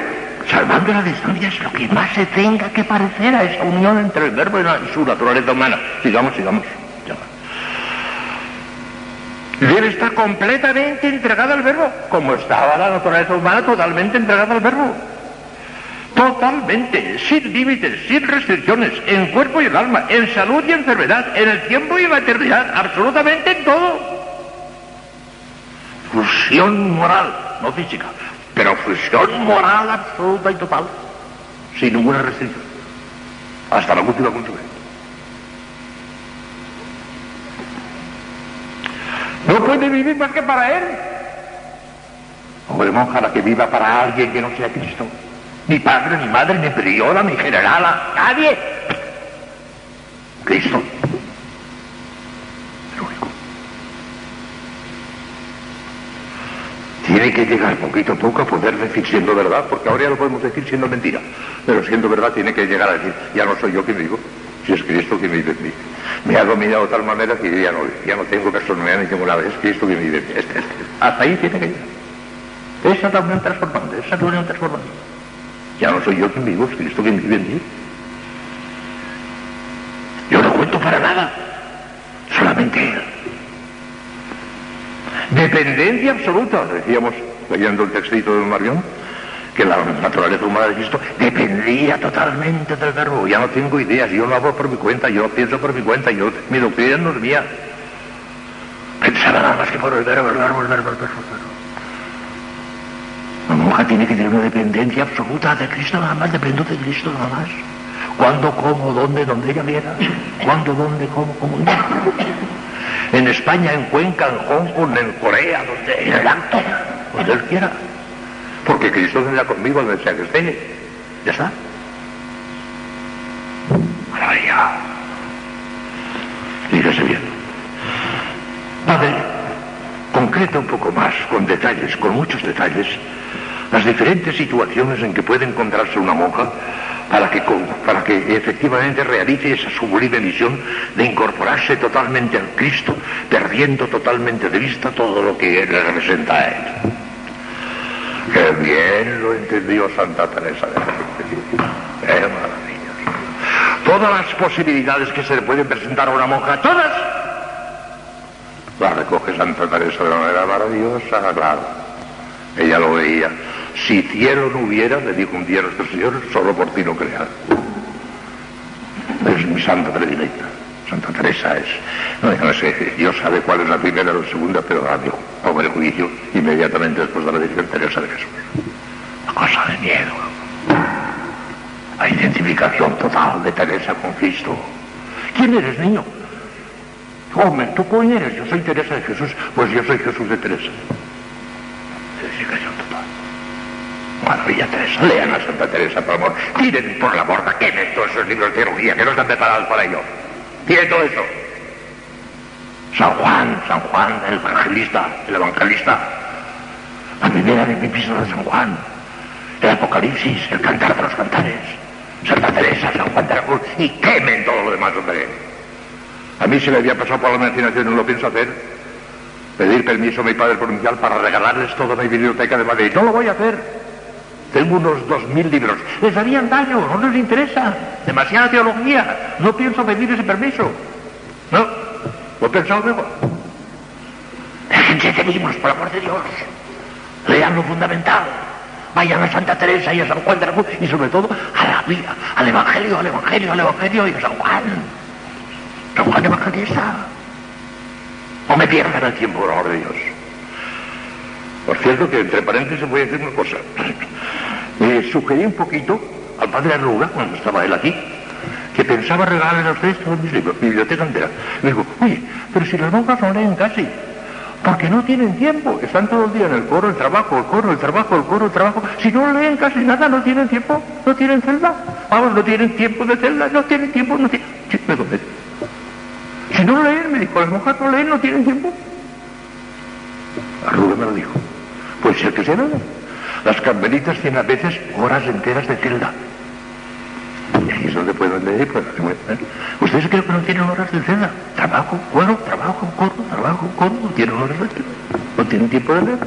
salvando la distancia es lo que más se tenga que parecer a esa unión entre el verbo y su naturaleza humana. Sigamos, sigamos. Debe estar completamente entregada al verbo, como estaba la naturaleza humana totalmente entregada al verbo. Totalmente, sin límites, sin restricciones, en cuerpo y en alma, en salud y enfermedad, en el tiempo y en la eternidad, absolutamente en todo. Fusión moral, no física, pero fusión moral absoluta y total, sin ninguna restricción, hasta la última consecuencia. No puede vivir más que para Él. Hombre, monja, la que viva para alguien que no sea Cristo. Ni padre, ni madre, ni priora, ni generala, nadie. Cristo. El único. Tiene que llegar poquito a poco a poder decir siendo verdad, porque ahora ya lo podemos decir siendo mentira. Pero siendo verdad tiene que llegar a decir, ya no soy yo quien vivo, si es Cristo quien vive en mí. Me ha dominado de tal manera que ya no, ya no tengo personalidad ni tengo nada, es Cristo quien vive en mí. Este, este. Hasta ahí tiene que llegar. Esa es la unión transformante, esa es la unión transformante. Ya no soy yo quien vivo, es Cristo quien vive en mí. Yo no cuento para nada, solamente Él. Dependencia absoluta, decíamos, leyendo el textito de Marión, que la naturaleza humana de Cristo dependía totalmente del verbo. Ya no tengo ideas, yo no hablo por mi cuenta, yo pienso por mi cuenta, yo, mi doctrina no es mía. Pensaba nada más que por el verbo, el verbo, el verbo, el verbo. El verbo. La monja tiene que tener una dependencia absoluta de Cristo, nada más, dependo de Cristo, nada más. ¿Cuándo, cómo, dónde, donde ella viera? ¿Cuándo, dónde, cómo, cómo? En España, en Cuenca, en Hong Kong, en Corea, donde, en el acto, donde él quiera. Porque Cristo vendrá conmigo donde sea que esté. Ya está. Maravilla. Fíjese bien. Padre, concreta un poco más, con detalles, con muchos detalles, las diferentes situaciones en que puede encontrarse una monja para que, para que efectivamente realice esa sublime misión de incorporarse totalmente al Cristo, perdiendo totalmente de vista todo lo que le representa a Él. Qué bien lo entendió Santa Teresa de Jesús. Maravilloso. Todas las posibilidades que se le pueden presentar a una monja, todas, las recoge Santa Teresa de una manera maravillosa, claro. Ella lo veía. Si cielo no hubiera, le dijo un día a nuestro Señor, solo por ti no crear. Es mi santa predilecta. Santa Teresa es, no, no sé, Dios sabe cuál es la primera o la segunda, pero adiós, hago el juicio inmediatamente después de la Virgen Teresa de Jesús. Una cosa de miedo. La identificación total de Teresa con Cristo. ¿Quién eres, niño? Hombre, ¿tú quién eres? Yo soy Teresa de Jesús. Pues yo soy Jesús de Teresa. Total. Maravilla Teresa. Lean a Santa Teresa, por amor. Tiren por la borda, quemen todos esos libros de teología que no están preparados para ello. Tienen todo eso. San Juan, San Juan, el evangelista, el evangelista. La primera de mi piso de San Juan. El Apocalipsis, el cantar de los cantares. Santa Teresa, San Juan de la Cruz. Y quemen todo lo demás, hombre. A mí se me había pasado por la imaginación, no lo pienso hacer, pedir permiso a mi padre provincial para regalarles toda mi biblioteca de Madrid. No lo voy a hacer. Tengo unos dos mil libros. Les harían daño, no les interesa. Demasiada teología. No pienso pedir ese permiso. No, lo he pensado luego. Déjense de libros, por amor de Dios. Lean lo fundamental. Vayan a Santa Teresa y a San Juan de la Cruz y sobre todo a la vida, al Evangelio, al Evangelio, al Evangelio y a San Juan. San Juan Evangelista. No me pierdan el tiempo, por amor de Dios. Por cierto que entre paréntesis voy a decir una cosa. (clears throat) Me sugerí un poquito al padre Arruga, cuando estaba él aquí, que pensaba regalarle a ustedes todos mis libros, biblioteca entera. Me dijo, oye, pero si las monjas no leen casi, porque no tienen tiempo, están todo el día en el coro, el trabajo, el coro, el trabajo, el coro, el trabajo. Si no leen casi nada, no tienen tiempo, no tienen celda. Vamos, no tienen tiempo de celda, no tienen tiempo, no tienen... Sí, me. Si no leen, me dijo, las monjas no leen, no tienen tiempo. Arruga me lo dijo. Puede ser que sea nada. Las carmelitas tienen a veces horas enteras de celda. Y ahí es donde pueden leer. Pues. ¿Ustedes creen que no tienen horas de celda? Trabajo, coro, trabajo, coro, trabajo, coro. No tienen horas de celda. No tienen tiempo de leer.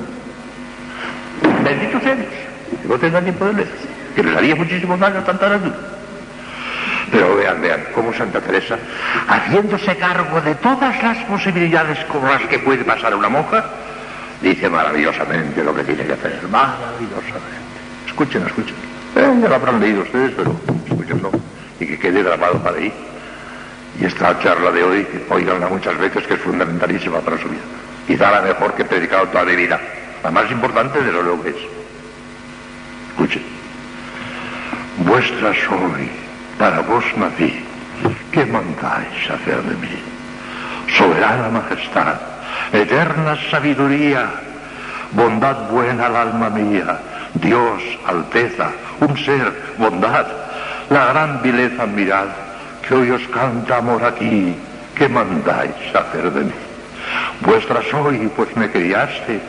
Benditos ellos. Que no tengan tiempo de leer. Que les haría muchísimo daño tanta lectura. Pero vean, vean, cómo Santa Teresa, haciéndose cargo de todas las posibilidades con las que puede pasar una monja, dice maravillosamente lo que tiene que hacer. Maravillosamente. Escuchen, escuchen. Ya lo habrán leído ustedes, pero escúchenlo. Y que quede grabado para ahí. Y esta charla de hoy, oiganla muchas veces, que es fundamentalísima para su vida. Quizá la mejor que he predicado toda mi vida. La más importante de lo que es. Escuchen. Vuestra soy, para vos nací. ¿Qué mandáis hacer de mí? Soberana majestad, eterna sabiduría, bondad buena al alma mía, Dios, alteza, un ser, bondad, la gran vileza mirad, que hoy os canta amor aquí, ¿qué mandáis hacer de mí? Vuestra soy, pues me criaste,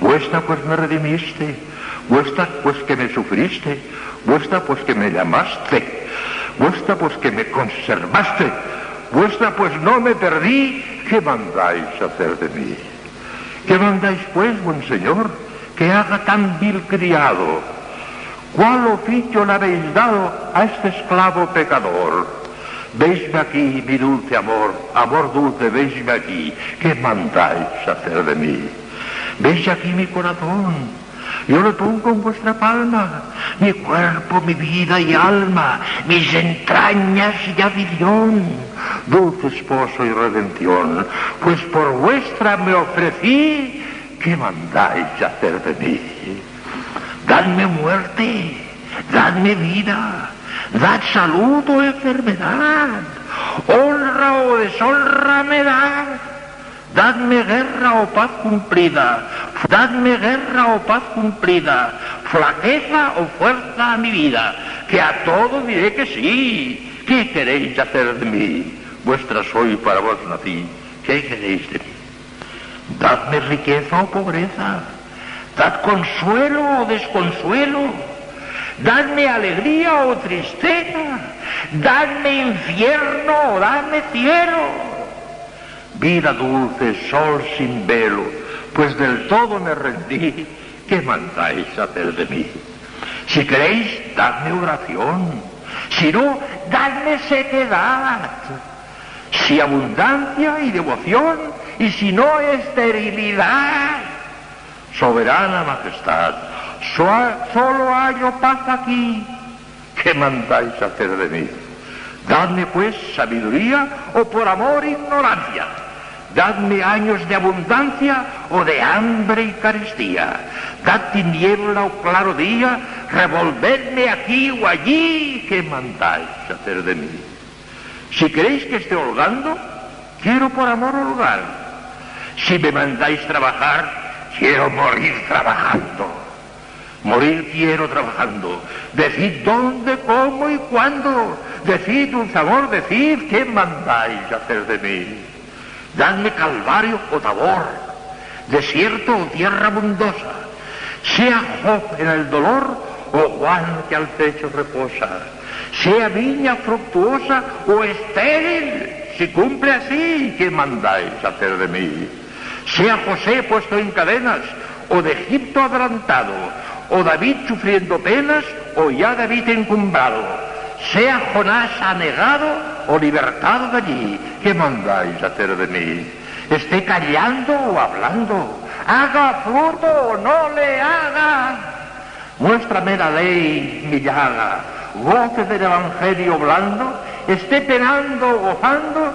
vuestra, pues me redimiste, vuestra, pues que me sufriste, vuestra, pues que me llamaste, vuestra, pues que me conservaste, vuestra, pues no me perdí, ¿qué mandáis hacer de mí? ¿Qué mandáis, pues, buen señor, que haga tan vil criado? ¿Cuál oficio le habéis dado a este esclavo pecador? Veisme aquí, mi dulce amor, amor dulce, veisme aquí. ¿Qué mandáis hacer de mí? ¿Veis aquí mi corazón? Yo lo pongo en vuestra palma, mi cuerpo, mi vida y alma, mis entrañas y afición, dulce esposo y redención, pues por vuestra me ofrecí, ¿qué mandáis hacer de mí? Dadme muerte, dadme vida, dad salud o enfermedad, honra o deshonra me dad Dadme guerra o paz cumplida, dadme guerra o paz cumplida, flaqueza o fuerza a mi vida, que a todo diré que sí. ¿Qué queréis hacer de mí? Vuestra soy para vos nací. ¿Qué queréis de mí? Dadme riqueza o pobreza, dad consuelo o desconsuelo, dadme alegría o tristeza, dadme infierno o dadme cielo vida dulce, sol sin velo, pues del todo me rendí, ¿qué mandáis hacer de mí? Si queréis, dadme oración, si no, dadme sequedad, si abundancia y devoción, y si no, esterilidad. Soberana majestad, solo hallo paz aquí, ¿qué mandáis hacer de mí? Dadme pues sabiduría o por amor ignorancia. Dadme años de abundancia o de hambre y carestía. Dad tiniebla o claro día, revolvedme aquí o allí. ¿Qué mandáis hacer de mí? Si queréis que esté holgando, quiero por amor holgar. Si me mandáis trabajar, quiero morir trabajando. Morir quiero trabajando. Decid dónde, cómo y cuándo. Decid un sabor, decid qué mandáis hacer de mí. Dadme calvario o tabor, desierto o tierra abundosa. Sea Job en el dolor o Juan que al pecho reposa. Sea viña fructuosa o estéril. Si cumple así, ¿qué mandáis hacer de mí? Sea José puesto en cadenas o de Egipto adelantado o David sufriendo penas, o ya David encumbrado. Sea Jonás anegado o libertado de allí. ¿Qué mandáis hacer de mí? ¿Esté callando o hablando? ¿Haga fruto o no le haga? Muéstrame la ley, mi llaga. Goce del evangelio blando. Esté penando o gozando.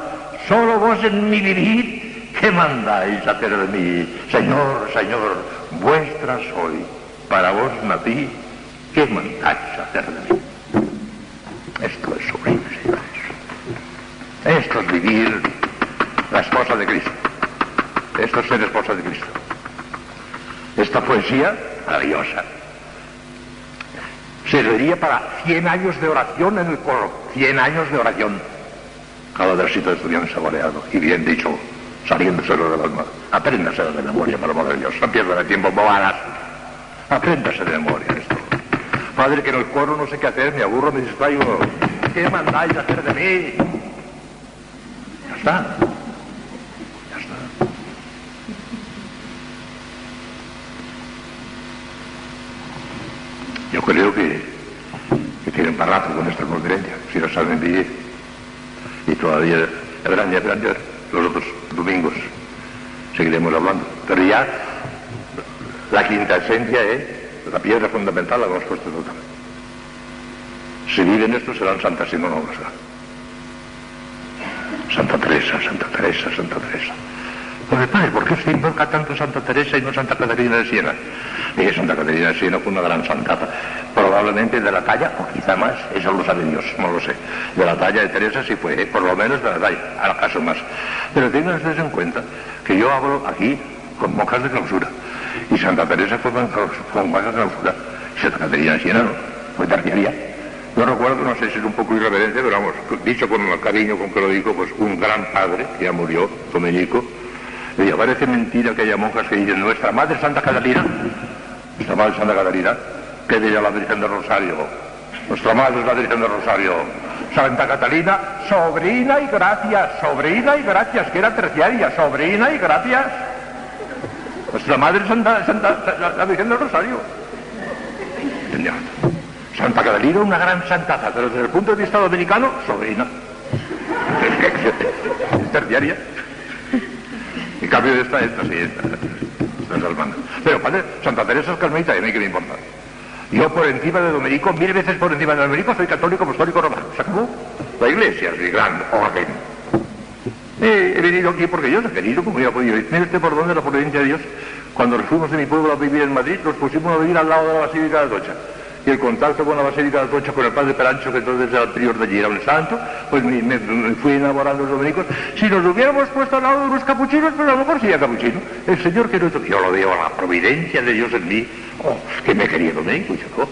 Solo vos en mi vivir. ¿Qué mandáis hacer de mí? Señor, Señor, vuestra soy para vos nací, ¿qué mandáis hacer de mí? Esto es sublime, señores. Esto es vivir la esposa de Cristo. Esto es ser esposa de Cristo. Esta poesía maravillosa serviría para 100 años de oración en el coro. 100 años de oración. Cada versito estudiante saboreado y bien dicho, saliéndoselo del alma. Apréndaselo de memoria, el amor de Dios. No pierdan el tiempo bobadas. Apréndase de memoria esto. Padre, que en el coro no sé qué hacer, me aburro, me distraigo. ¿Qué mandáis hacer de mí? Ya está. Ya está. Yo creo que, que tienen para rato con esta conferencia, si no saben vivir. Y todavía verán, ya verán, los otros domingos seguiremos hablando. Pero ya la quinta esencia es la piedra fundamental, la hemos puesto totalmente. Si viven esto serán santas, si no, no lo serán. Santa Teresa, Santa Teresa, Santa Teresa. Pues padre, ¿por qué se invoca tanto Santa Teresa y no Santa Catarina de Siena? Dije, Santa Catarina de Siena fue una gran santata, probablemente de la talla, o quizá más, eso lo sabe Dios, no lo sé. De la talla de Teresa sí fue, por lo menos de la talla, al caso más. Pero tengan ustedes en cuenta que yo hablo aquí con monjas de clausura. Y Santa Teresa fue con más clausura. Y Santa Caterina Siena no, fue terciaria. Yo recuerdo, no sé si es un poco irreverente, pero vamos, dicho con el cariño con que lo dijo, pues un gran padre, que ya murió, Domenico, le dijo, parece mentira que haya monjas que dicen, nuestra madre Santa Catarina, nuestra madre Santa Catarina, que de ella la Virgen del Rosario, nuestra madre es la Virgen del Rosario, Santa Catalina, sobrina y gracias, sobrina y gracias, que era terciaria, sobrina y gracias. Nuestra madre Santa, Santa, la, Virgen del Rosario. Santa Catalina, una gran santaza, pero desde el punto de vista dominicano, sobrina. (laughs) Terciaria. En cambio de esta, esta sí, esta. Pero padre, Santa Teresa es carmelita y a mí que me importa. Yo por encima de Domenico, mil veces por encima de Domenico, soy católico apostólico romano. ¿Se acabó? La iglesia es mi gran orden. Eh, he venido aquí porque yo he querido, como ya podido ir. Mire usted por dónde la providencia de Dios. Cuando fuimos de mi pueblo a vivir en Madrid, nos pusimos a vivir al lado de la Basílica de Atocha. Y el contacto con la Basílica de Atocha, con el padre Perancho, que entonces era el prior de allí, era un santo, pues me, fui enamorando los dominicos. Si nos hubiéramos puesto al lado de unos capuchinos, pues a lo mejor sería capuchino. El Señor que no yo lo veo, la providencia de Dios en mí, oh, que me quería dominico, y se acabó.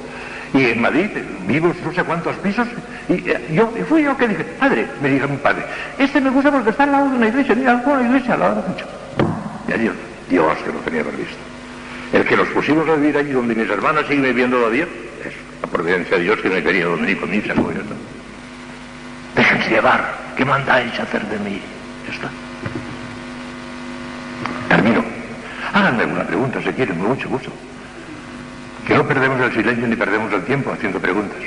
Y en Madrid vimos no sé cuántos pisos y eh, yo fui yo que dije, padre, me dijo mi padre, este me gusta porque está al lado de una iglesia, mira, una iglesia al lado de mucho. Y adiós, Dios que lo tenía previsto. El que nos pusimos a vivir allí donde mis hermanas siguen viviendo todavía, es la providencia de Dios que me quería Dominico, mi hija, como yo está. Déjense llevar, ¿qué mandáis hacer de mí? Ya está. Termino. Háganme una pregunta si quieren, con mucho gusto. Que no perdemos el silencio ni perdemos el tiempo haciendo preguntas.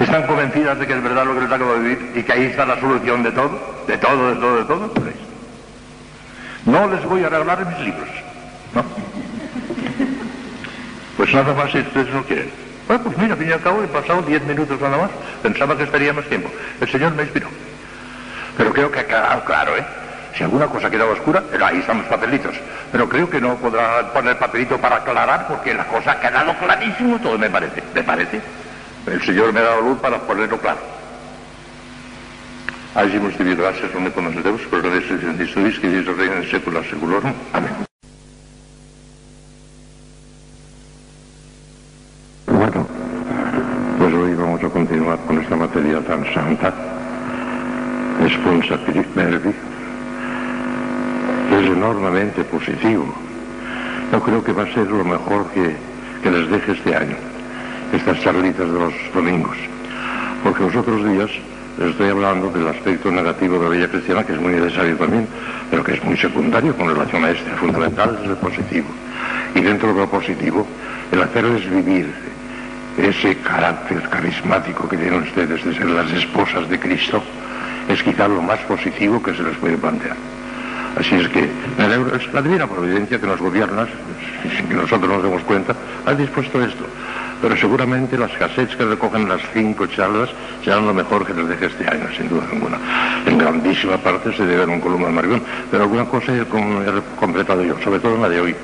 ¿Están convencidas de que es verdad lo que les acabo de vivir y que ahí está la solución de todo? ¿De todo, de todo, de todo? Ahí está. No les voy a regalar mis libros. ¿No? Pues nada más si ustedes no quieren. Bueno, pues mira, al fin y al cabo he pasado diez minutos nada más. Pensaba que estaría más tiempo. El Señor me inspiró. Pero creo que ha quedado claro, ¿eh? Si alguna cosa queda oscura, ahí están los papelitos. Pero creo que no podrá poner papelito para aclarar porque la cosa ha quedado clarísimo todo, me parece. ¿Me parece? El Señor me ha dado luz para ponerlo claro. Hemos dicho gracias, no me conocemos, pero lo de Jesucristo que Dios reina en século seculorum. Amén. Bueno, pues hoy vamos a continuar con esta materia tan santa, Esponsa Verbi, es enormemente positivo. Yo creo que va a ser lo mejor que, que les deje este año, estas charlitas de los domingos. Porque los otros días les estoy hablando del aspecto negativo de la vida cristiana, que es muy necesario también, pero que es muy secundario con relación a este. El fundamental es el positivo. Y dentro de lo positivo, el hacerles vivir ese carácter carismático que tienen ustedes de ser las esposas de Cristo, es quizá lo más positivo que se les puede plantear. Así es que es la divina providencia que nos gobierna, sin que nosotros nos demos cuenta, ha dispuesto esto. Pero seguramente las cassettes que recogen las cinco charlas serán lo mejor que les deje este año, sin duda ninguna. En grandísima parte se debe a un Columba Margón, pero alguna cosa he, com- he completado yo, sobre todo en la de hoy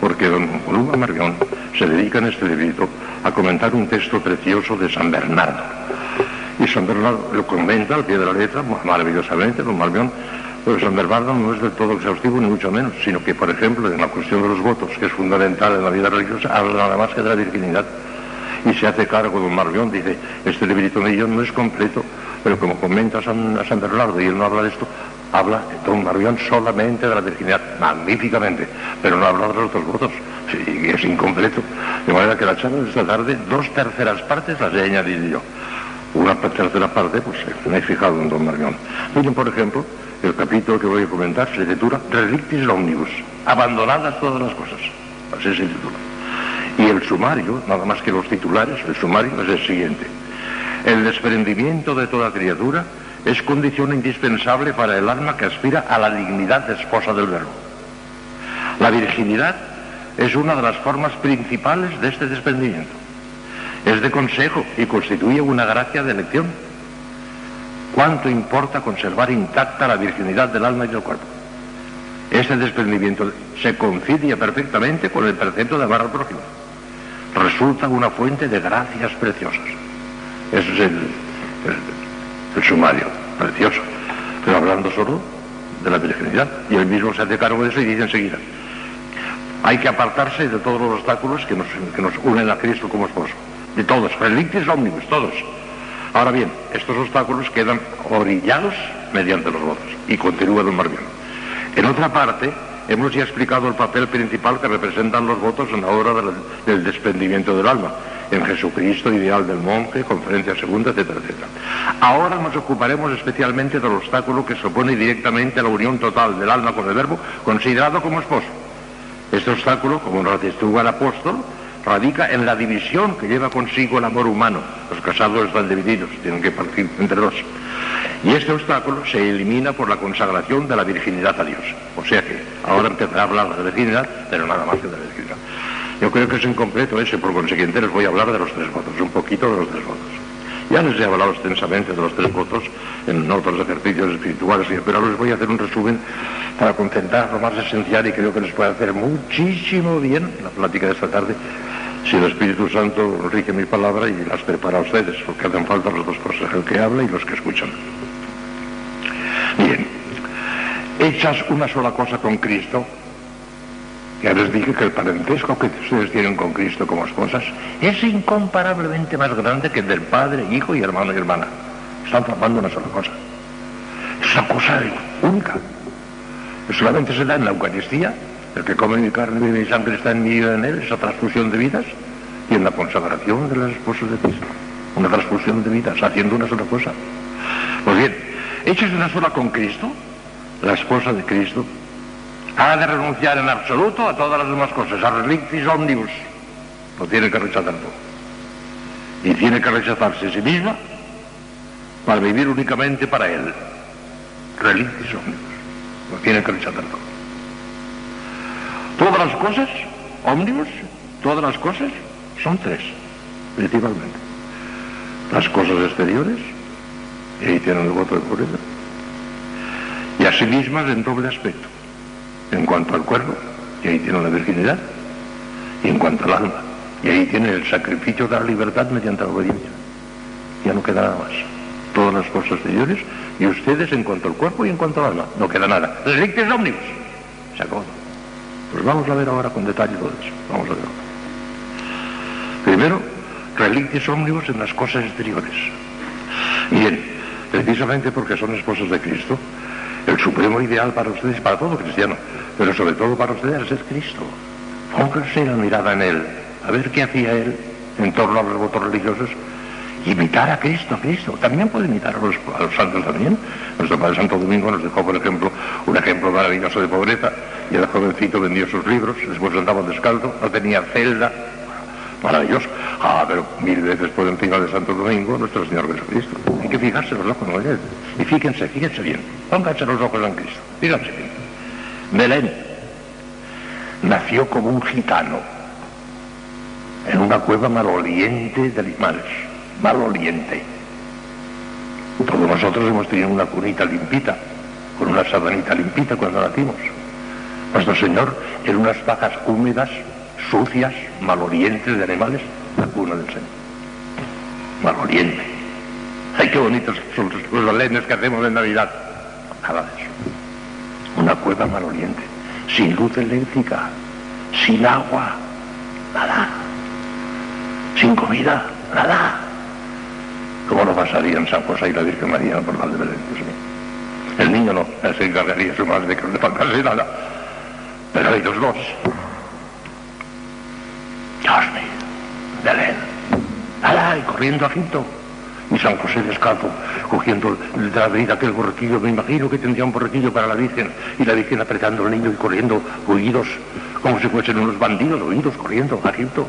porque don Columba Margón se dedica en este librito a comentar un texto precioso de San Bernardo. Y San Bernardo lo comenta al pie de la letra, maravillosamente, don Margón, pero San Bernardo no es del todo exhaustivo, ni mucho menos, sino que, por ejemplo, en la cuestión de los votos, que es fundamental en la vida religiosa, habla nada más que de la virginidad. Y se hace cargo don Margón, dice, este librito mío no es completo, pero como comenta San, San Bernardo y él no habla de esto, habla don Margón solamente de la virginidad, magníficamente, pero no habla de los otros votos, sí, es incompleto. De manera que la charla de esta tarde, dos terceras partes las he añadido yo. Una tercera parte, pues me he fijado en don Margón. Miren, por ejemplo, el capítulo que voy a comentar se titula Relictis Omnibus, abandonadas todas las cosas. Así se titula. Y el sumario, nada más que los titulares, el sumario es el siguiente. El desprendimiento de toda criatura es condición indispensable para el alma que aspira a la dignidad de esposa del verbo. La virginidad es una de las formas principales de este desprendimiento. Es de consejo y constituye una gracia de elección. ¿Cuánto importa conservar intacta la virginidad del alma y del cuerpo? Este desprendimiento se concilia perfectamente con el precepto de amar al prójimo. Resulta una fuente de gracias preciosas. Ese es el sumario, precioso. Pero hablando solo de la virginidad. Y él mismo se hace cargo de eso y dice enseguida, hay que apartarse de todos los obstáculos que nos, que nos unen a Cristo como esposo. De todos, relictis omnibus, todos. Ahora bien, estos obstáculos quedan orillados mediante los votos. Y continúa don Marbión. En otra parte, hemos ya explicado el papel principal que representan los votos en la hora del, desprendimiento del alma. En Jesucristo, ideal del monje, conferencia segunda, etcétera, etcétera. Ahora nos ocuparemos especialmente del obstáculo que se opone directamente a la unión total del alma con el verbo, considerado como esposo. Este obstáculo, como nos atestúa el apóstol, radica en la división que lleva consigo el amor humano. Los casados están divididos, tienen que partir entre dos. Y este obstáculo se elimina por la consagración de la virginidad a Dios. O sea que ahora empezará a hablar de la virginidad, pero nada más que de la virginidad. Yo creo que es incompleto ese, por consiguiente les voy a hablar de los tres votos, un poquito de los tres votos. Ya les he hablado extensamente de los tres votos en otros ejercicios espirituales, pero ahora les voy a hacer un resumen para concentrar lo más esencial y creo que les puede hacer muchísimo bien la plática de esta tarde si el Espíritu Santo rige mi palabra y las prepara a ustedes, porque hacen falta las dos cosas, el que habla y los que escuchan. Bien, hechas una sola cosa con Cristo, ya les dije que el parentesco que ustedes tienen con Cristo como esposas es incomparablemente más grande que el del padre, hijo y hermano y hermana. Están formando una sola cosa. Es una cosa única. Solamente se da en la Eucaristía. El que come mi carne y mi sangre está en mí y en él, esa transfusión de vidas. Y en la consagración de las esposas de Cristo. Una transfusión de vidas, haciendo una sola cosa. Pues bien, hechas una sola con Cristo, la esposa de Cristo ha de renunciar en absoluto a todas las demás cosas, a relictis omnibus. Lo tiene que rechazar todo. Y tiene que rechazarse a sí misma para vivir únicamente para él. Relictis omnibus. Lo tiene que rechazar todo. Todas las cosas, ómnibus, todas las cosas son tres, principalmente. Las cosas exteriores, y ahí tienen el voto de pureza, y a sí mismas en doble aspecto en cuanto al cuerpo, y ahí tiene la virginidad, y en cuanto al alma, y ahí tiene el sacrificio de la libertad mediante la obediencia. Ya no queda nada más. Todas las cosas exteriores, y ustedes en cuanto al cuerpo y en cuanto al alma, no queda nada. Relictes ómnibus. Se acabó. Pues vamos a ver ahora con detalle todo eso. Vamos a ver Primero, relictes ómnibus en las cosas exteriores. Bien, precisamente porque son esposos de Cristo, el supremo ideal para ustedes, para todo cristiano, pero sobre todo para ustedes es Cristo. Pónganse la mirada en Él, a ver qué hacía Él en torno a los votos religiosos. Imitar a Cristo, a Cristo. También puede imitar a los, santos también. Nuestro Padre Santo Domingo nos dejó, por ejemplo, un ejemplo maravilloso de pobreza. Y el jovencito vendió sus libros, después andaba descalzo, no tenía celda. Maravilloso. Ah, pero mil veces por encima de Santo Domingo, nuestro Señor Jesucristo. Hay que fijarse los ojos en Él. Y fíjense, fíjense bien. Pónganse los ojos en Cristo. Fíjense bien. Belén nació como un gitano en una cueva maloliente de animales. Maloliente. Todos nosotros hemos tenido una cunita limpita, con una sabanita limpita cuando nacimos. Nuestro Señor en unas vacas húmedas, sucias, malolientes de animales, la cuna del Señor. Maloliente. Ay, qué bonitos son los belenes que hacemos en Navidad. Nada de eso. Una cueva maloliente, sin luz eléctrica, sin agua, nada. Sin comida, nada. ¿Cómo lo pasaría en San José y la Virgen María por la de Belén? El niño no, él se encargaría su madre que no le faltase nada. Pero ellos dos. Dios mío, Belén. Y corriendo a Egipto. Y San José descalzo, cogiendo de la avenida aquel borrequillo, me imagino que tendría un borrequillo para la Virgen, y la Virgen apretando al niño y corriendo, huidos, como si fuesen unos bandidos, huidos, corriendo a Egipto.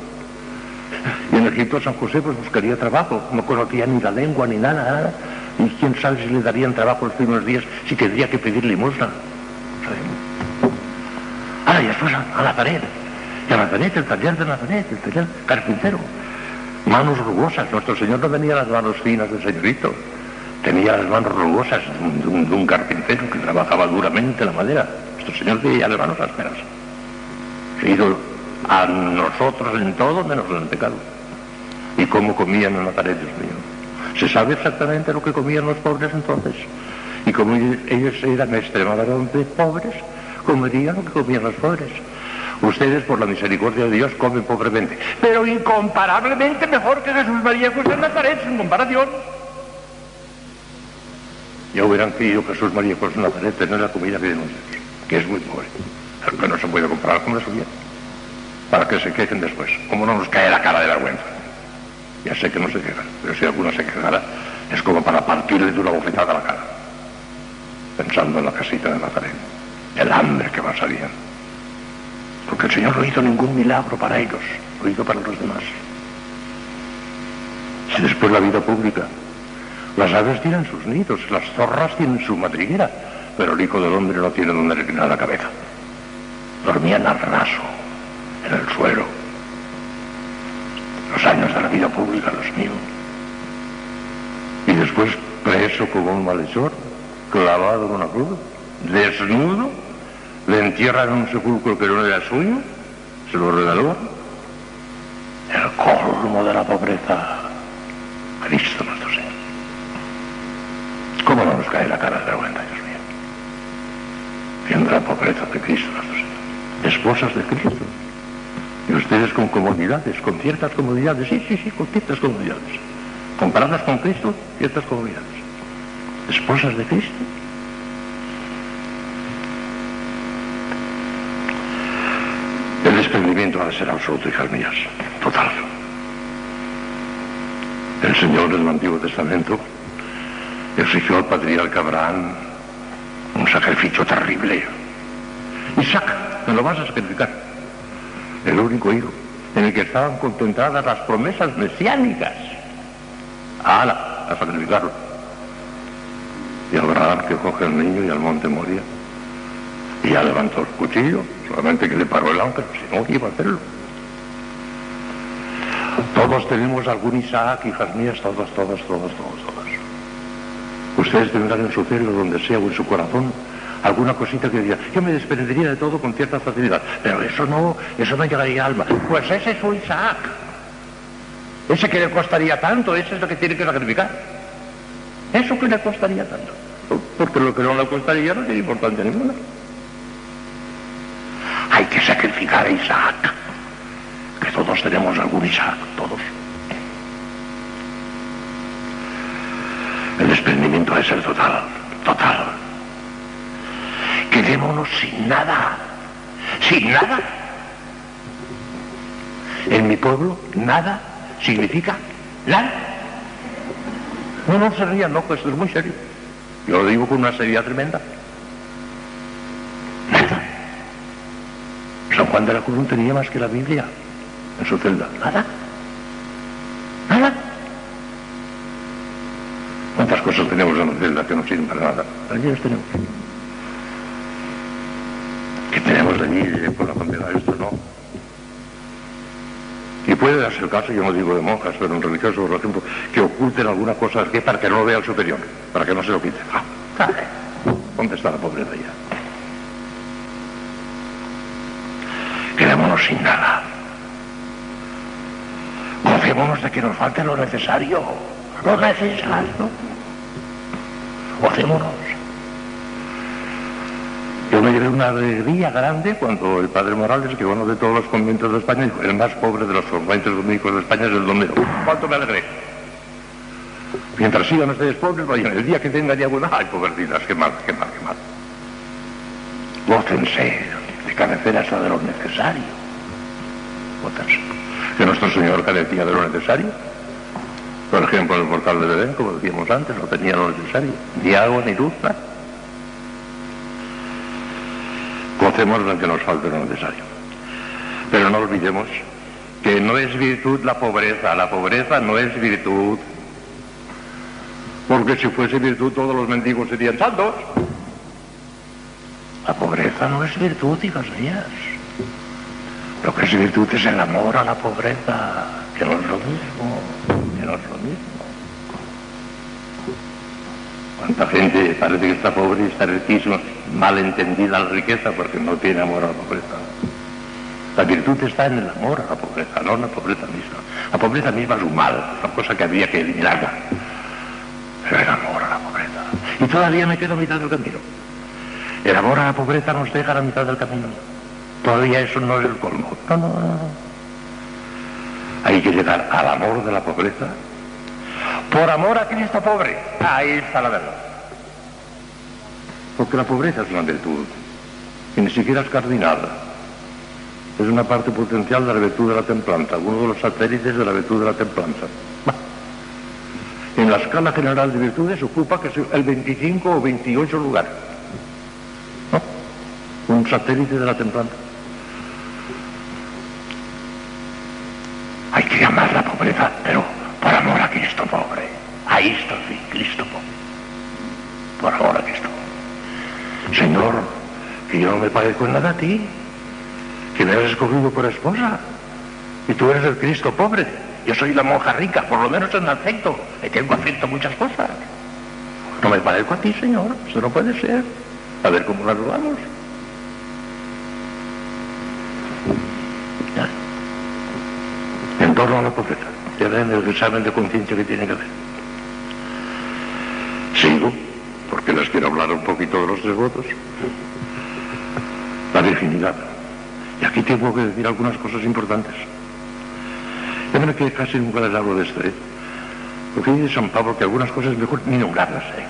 Y en Egipto San José pues buscaría trabajo, no conocía ni la lengua ni nada, nada. Y quién sabe si le darían trabajo los primeros días, si tendría que pedir limosna. Ahora ya después a, a Nazaret. Y a Nazaret, el taller de Nazaret, el taller carpintero. Manos rugosas. Nuestro Señor no tenía las manos finas del señorito. Tenía las manos rugosas de un, de un carpintero que trabajaba duramente la madera. Nuestro Señor tenía las manos ásperas. Se hizo a nosotros en todo menos en el pecado. ¿Y cómo comían en Nazaret, Dios mío? Se sabe exactamente lo que comían los pobres entonces. Y como ellos eran extremadamente pobres, comerían lo que comían los pobres. Ustedes, por la misericordia de Dios, comen pobremente, pero incomparablemente mejor que Jesús María José en Nazaret, sin comparación. Ya hubieran querido Jesús María José en Nazaret tener la comida que ustedes, que es muy pobre, pero que no se puede comparar con la suya, para que se quejen después. ¿Cómo no nos cae la cara de vergüenza? Ya sé que no se quejan, pero si alguno se quejara, es como para partirle de una bofetada a la cara, pensando en la casita de Nazaret, el hambre que pasarían. Porque el Señor no hizo ningún milagro para ellos, lo hizo para los demás. Si después la vida pública Las aves tienen sus nidos, las zorras tienen su madriguera, pero el hijo del hombre no tiene donde reclinar la cabeza. Dormían al raso, en el suelo. Los años de la vida pública, los míos. Y después preso como un malhechor, clavado en una cruz, desnudo, le entierran en un sepulcro que no era suyo, se lo regaló. El colmo de la pobreza. Cristo nuestro Señor. ¿Cómo no nos cae la cara de vergüenza, Dios mío? Viendo la pobreza de Cristo nuestro Señor. Esposas de Cristo. Y ustedes con comodidades, con ciertas comodidades, sí, sí, sí, con ciertas comodidades. Comparadas con Cristo, ciertas comodidades. Esposas de Cristo. El desprendimiento ha de ser absoluto, hijas mías, total. El Señor del Antiguo Testamento exigió al patriarca Abraham un sacrificio terrible. Isaac, me lo vas a sacrificar. El único hijo en el que estaban concentradas las promesas mesiánicas. ¡Hala! A sacrificarlo. Y Abraham que coge al niño y al monte Moria. Y ya levantó el cuchillo, solamente que le paró el ángel, si no iba a hacerlo. Todos tenemos algún Isaac, hijas mías, todos, todos, todos, todos, todos. Ustedes tendrán en su cielo, donde sea, o en su corazón, alguna cosita que diga, yo me desprendería de todo con cierta facilidad, pero eso no, eso no llegaría al alma. Pues ese es su Isaac. Ese que le costaría tanto, ese es lo que tiene que sacrificar. Eso que le costaría tanto. Porque lo que no le costaría no tiene importancia ninguna. Hay que sacrificar a Isaac. Que todos tenemos algún Isaac, todos. El desprendimiento de ser total, total. Quedémonos sin nada, sin nada. En mi pueblo, nada significa nada. No, no se rían, no, pues esto es muy serio. Yo lo digo con una seriedad tremenda. Nada. San Juan de la Cruz no tenía más que la Biblia en su celda. Nada. Nada. ¿Cuántas cosas tenemos en la celda que no sirven para nada? Allí las tenemos. Que tenemos allí eh, por la bandera, esto no. Y puede darse el caso, yo no digo de monjas, pero en religiosos, por ejemplo, que oculten alguna cosa aquí para que no lo vea el superior, para que no se lo quite. Ah. ¿Dónde está la pobreza ya? Quedémonos sin nada. Gocémonos de que nos falte lo necesario. Lo necesario. Gocémonos. Yo me llevé una alegría grande cuando el padre Morales, que uno de todos los conventos de España, dijo, el más pobre de los conventos dominicos de España es el domero. ¿Cuánto me alegré? Mientras sigan ustedes pobres, vayan, el día que tengan ya buena, ay, pobrecitas, qué mal, qué mal, qué mal. Gócense de carecer hasta de lo necesario. Gócense. Que nuestro Señor carecía de lo necesario. Por ejemplo, el portal de Belén, como decíamos antes, no tenía lo necesario. Ni agua, ni luz, nada. Gocemos de que nos falte lo necesario. Pero no olvidemos que no es virtud la pobreza, la pobreza no es virtud. Porque si fuese virtud todos los mendigos serían santos. La pobreza no es virtud, hijas mías. Lo que es virtud es el amor a la pobreza, que no es lo mismo, que no es lo mismo. Cuánta gente parece que está pobre y está riquísimo, mal entendida la riqueza porque no tiene amor a la pobreza. La virtud está en el amor a la pobreza, no en la pobreza misma. La pobreza misma es un mal, una cosa que había que eliminarla. Pero el amor a la pobreza. Y todavía me quedo a mitad del camino. El amor a la pobreza nos deja a la mitad del camino. Todavía eso no es el colmo. No, no, no. Hay que llegar al amor de la pobreza por amor a Cristo pobre. Ahí está la verdad. Porque la pobreza es una virtud. Y ni siquiera es cardinal. Es una parte potencial de la virtud de la templanza, uno de los satélites de la virtud de la templanza. En la escala general de virtudes ocupa el 25 o 28 lugar. ¿No? Un satélite de la templanza. Hay que amar la pobreza, pero por amor a Cristo pobre. Ahí está el Cristo que yo no me parezco en nada a ti, que me has escogido por esposa, y tú eres el Cristo pobre, yo soy la monja rica, por lo menos en afecto, y tengo afecto a muchas cosas. No me parezco a ti, Señor, eso no puede ser. A ver cómo lo arreglamos. En torno a la pobreza, ya ven el examen de conciencia que tiene que hacer. Sigo, porque les quiero hablar un poquito de los devotos. La virginidad. Y aquí tengo que decir algunas cosas importantes. Ya ven que casi nunca les hablo de esto, ¿eh? Porque dice San Pablo que algunas cosas mejor ni nombrarlas, ¿eh?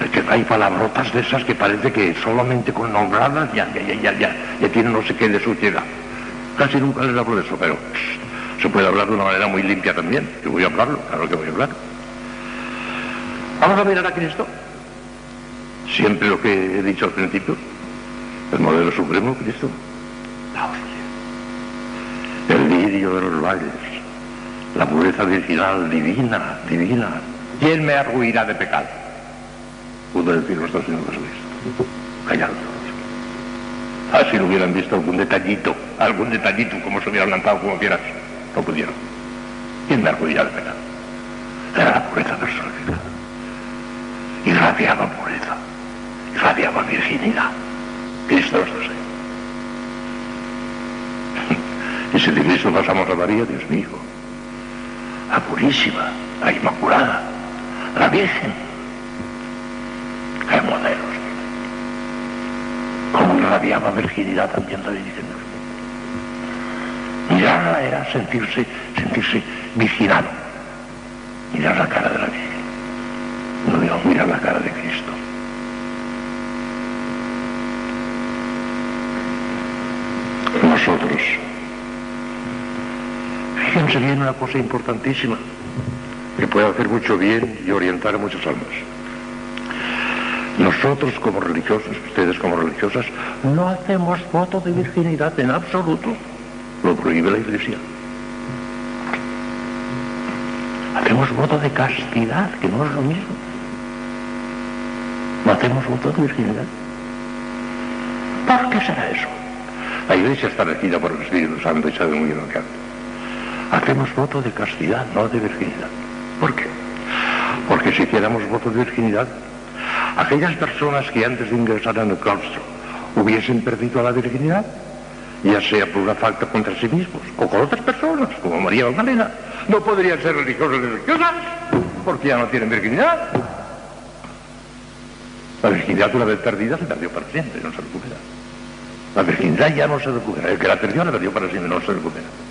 Que, que hay palabrotas de esas que parece que solamente con nombrarlas ya, ya, ya, ya, ya, ya tienen no sé qué de suciedad. Casi nunca les hablo de eso, pero se puede hablar de una manera muy limpia también. Yo voy a hablarlo, claro que voy a hablar. Vamos a mirar a Cristo. Siempre lo que he dicho al principio. El modelo supremo, Cristo. La hostia. El lirio de los valles. La pureza virginal divina, divina. ¿Quién me arruirá de pecado? Pudo decir nuestro Señor Jesucristo. Callando. Ah, si lo hubieran visto algún detallito, algún detallito, como se hubieran lanzado como quieras, no pudieron. ¿Quién me arruirá de pecado? Era la pureza personificada. Irradiaba pureza, irradiaba virginidad. Cristo nuestro Señor. Y si de Cristo pasamos a María, Dios mío, la purísima, la inmaculada, la Virgen. ¡Qué modelos! Cómo irradiaba virginidad también la Virgen. Mirarla era sentirse, sentirse vigilado. Mirar la cara de la Virgen. No digo, mira la cara de Cristo. Nosotros. Fíjense bien una cosa importantísima, que puede hacer mucho bien y orientar a muchas almas. Nosotros como religiosos, ustedes como religiosas, no hacemos voto de virginidad en absoluto. Lo prohíbe la Iglesia. Hacemos voto de castidad, que no es lo mismo. No hacemos voto de virginidad. ¿Por qué será eso? La Iglesia está regida por el Espíritu Santo y sabe muy bien lo que hace. Hacemos voto de castidad, no de virginidad. ¿Por qué? Porque si hiciéramos voto de virginidad, aquellas personas que antes de ingresar en el claustro hubiesen perdido la virginidad, ya sea por una falta contra sí mismos o con otras personas, como María Magdalena, no podrían ser religiosos ni religiosas, porque ya no tienen virginidad. La virginidad una vez perdida se perdió para siempre, no se recupera. La virginidad ya no se recupera. El que la perdió la perdió para siempre, no se recupera.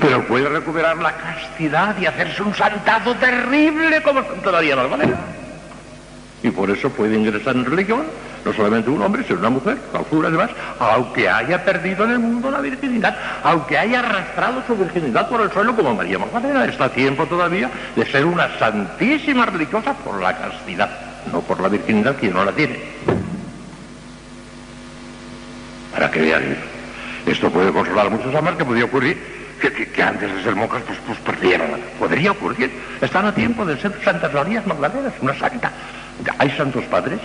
Pero puede recuperar la castidad y hacerse un santazo terrible como Santa María Magdalena. Y por eso puede ingresar en religión no solamente un hombre, sino una mujer, clausura además, aunque haya perdido en el mundo la virginidad, aunque haya arrastrado su virginidad por el suelo como María Magdalena, está a tiempo todavía de ser una santísima religiosa por la castidad, no por la virginidad que no la tiene. Para que vean, esto puede consolar a muchos almas que podría ocurrir que, antes de ser monjas pues, pues perdieran. Podría ocurrir. Están a tiempo de ser Santas Marías Magdalenas, una santa. Hay santos padres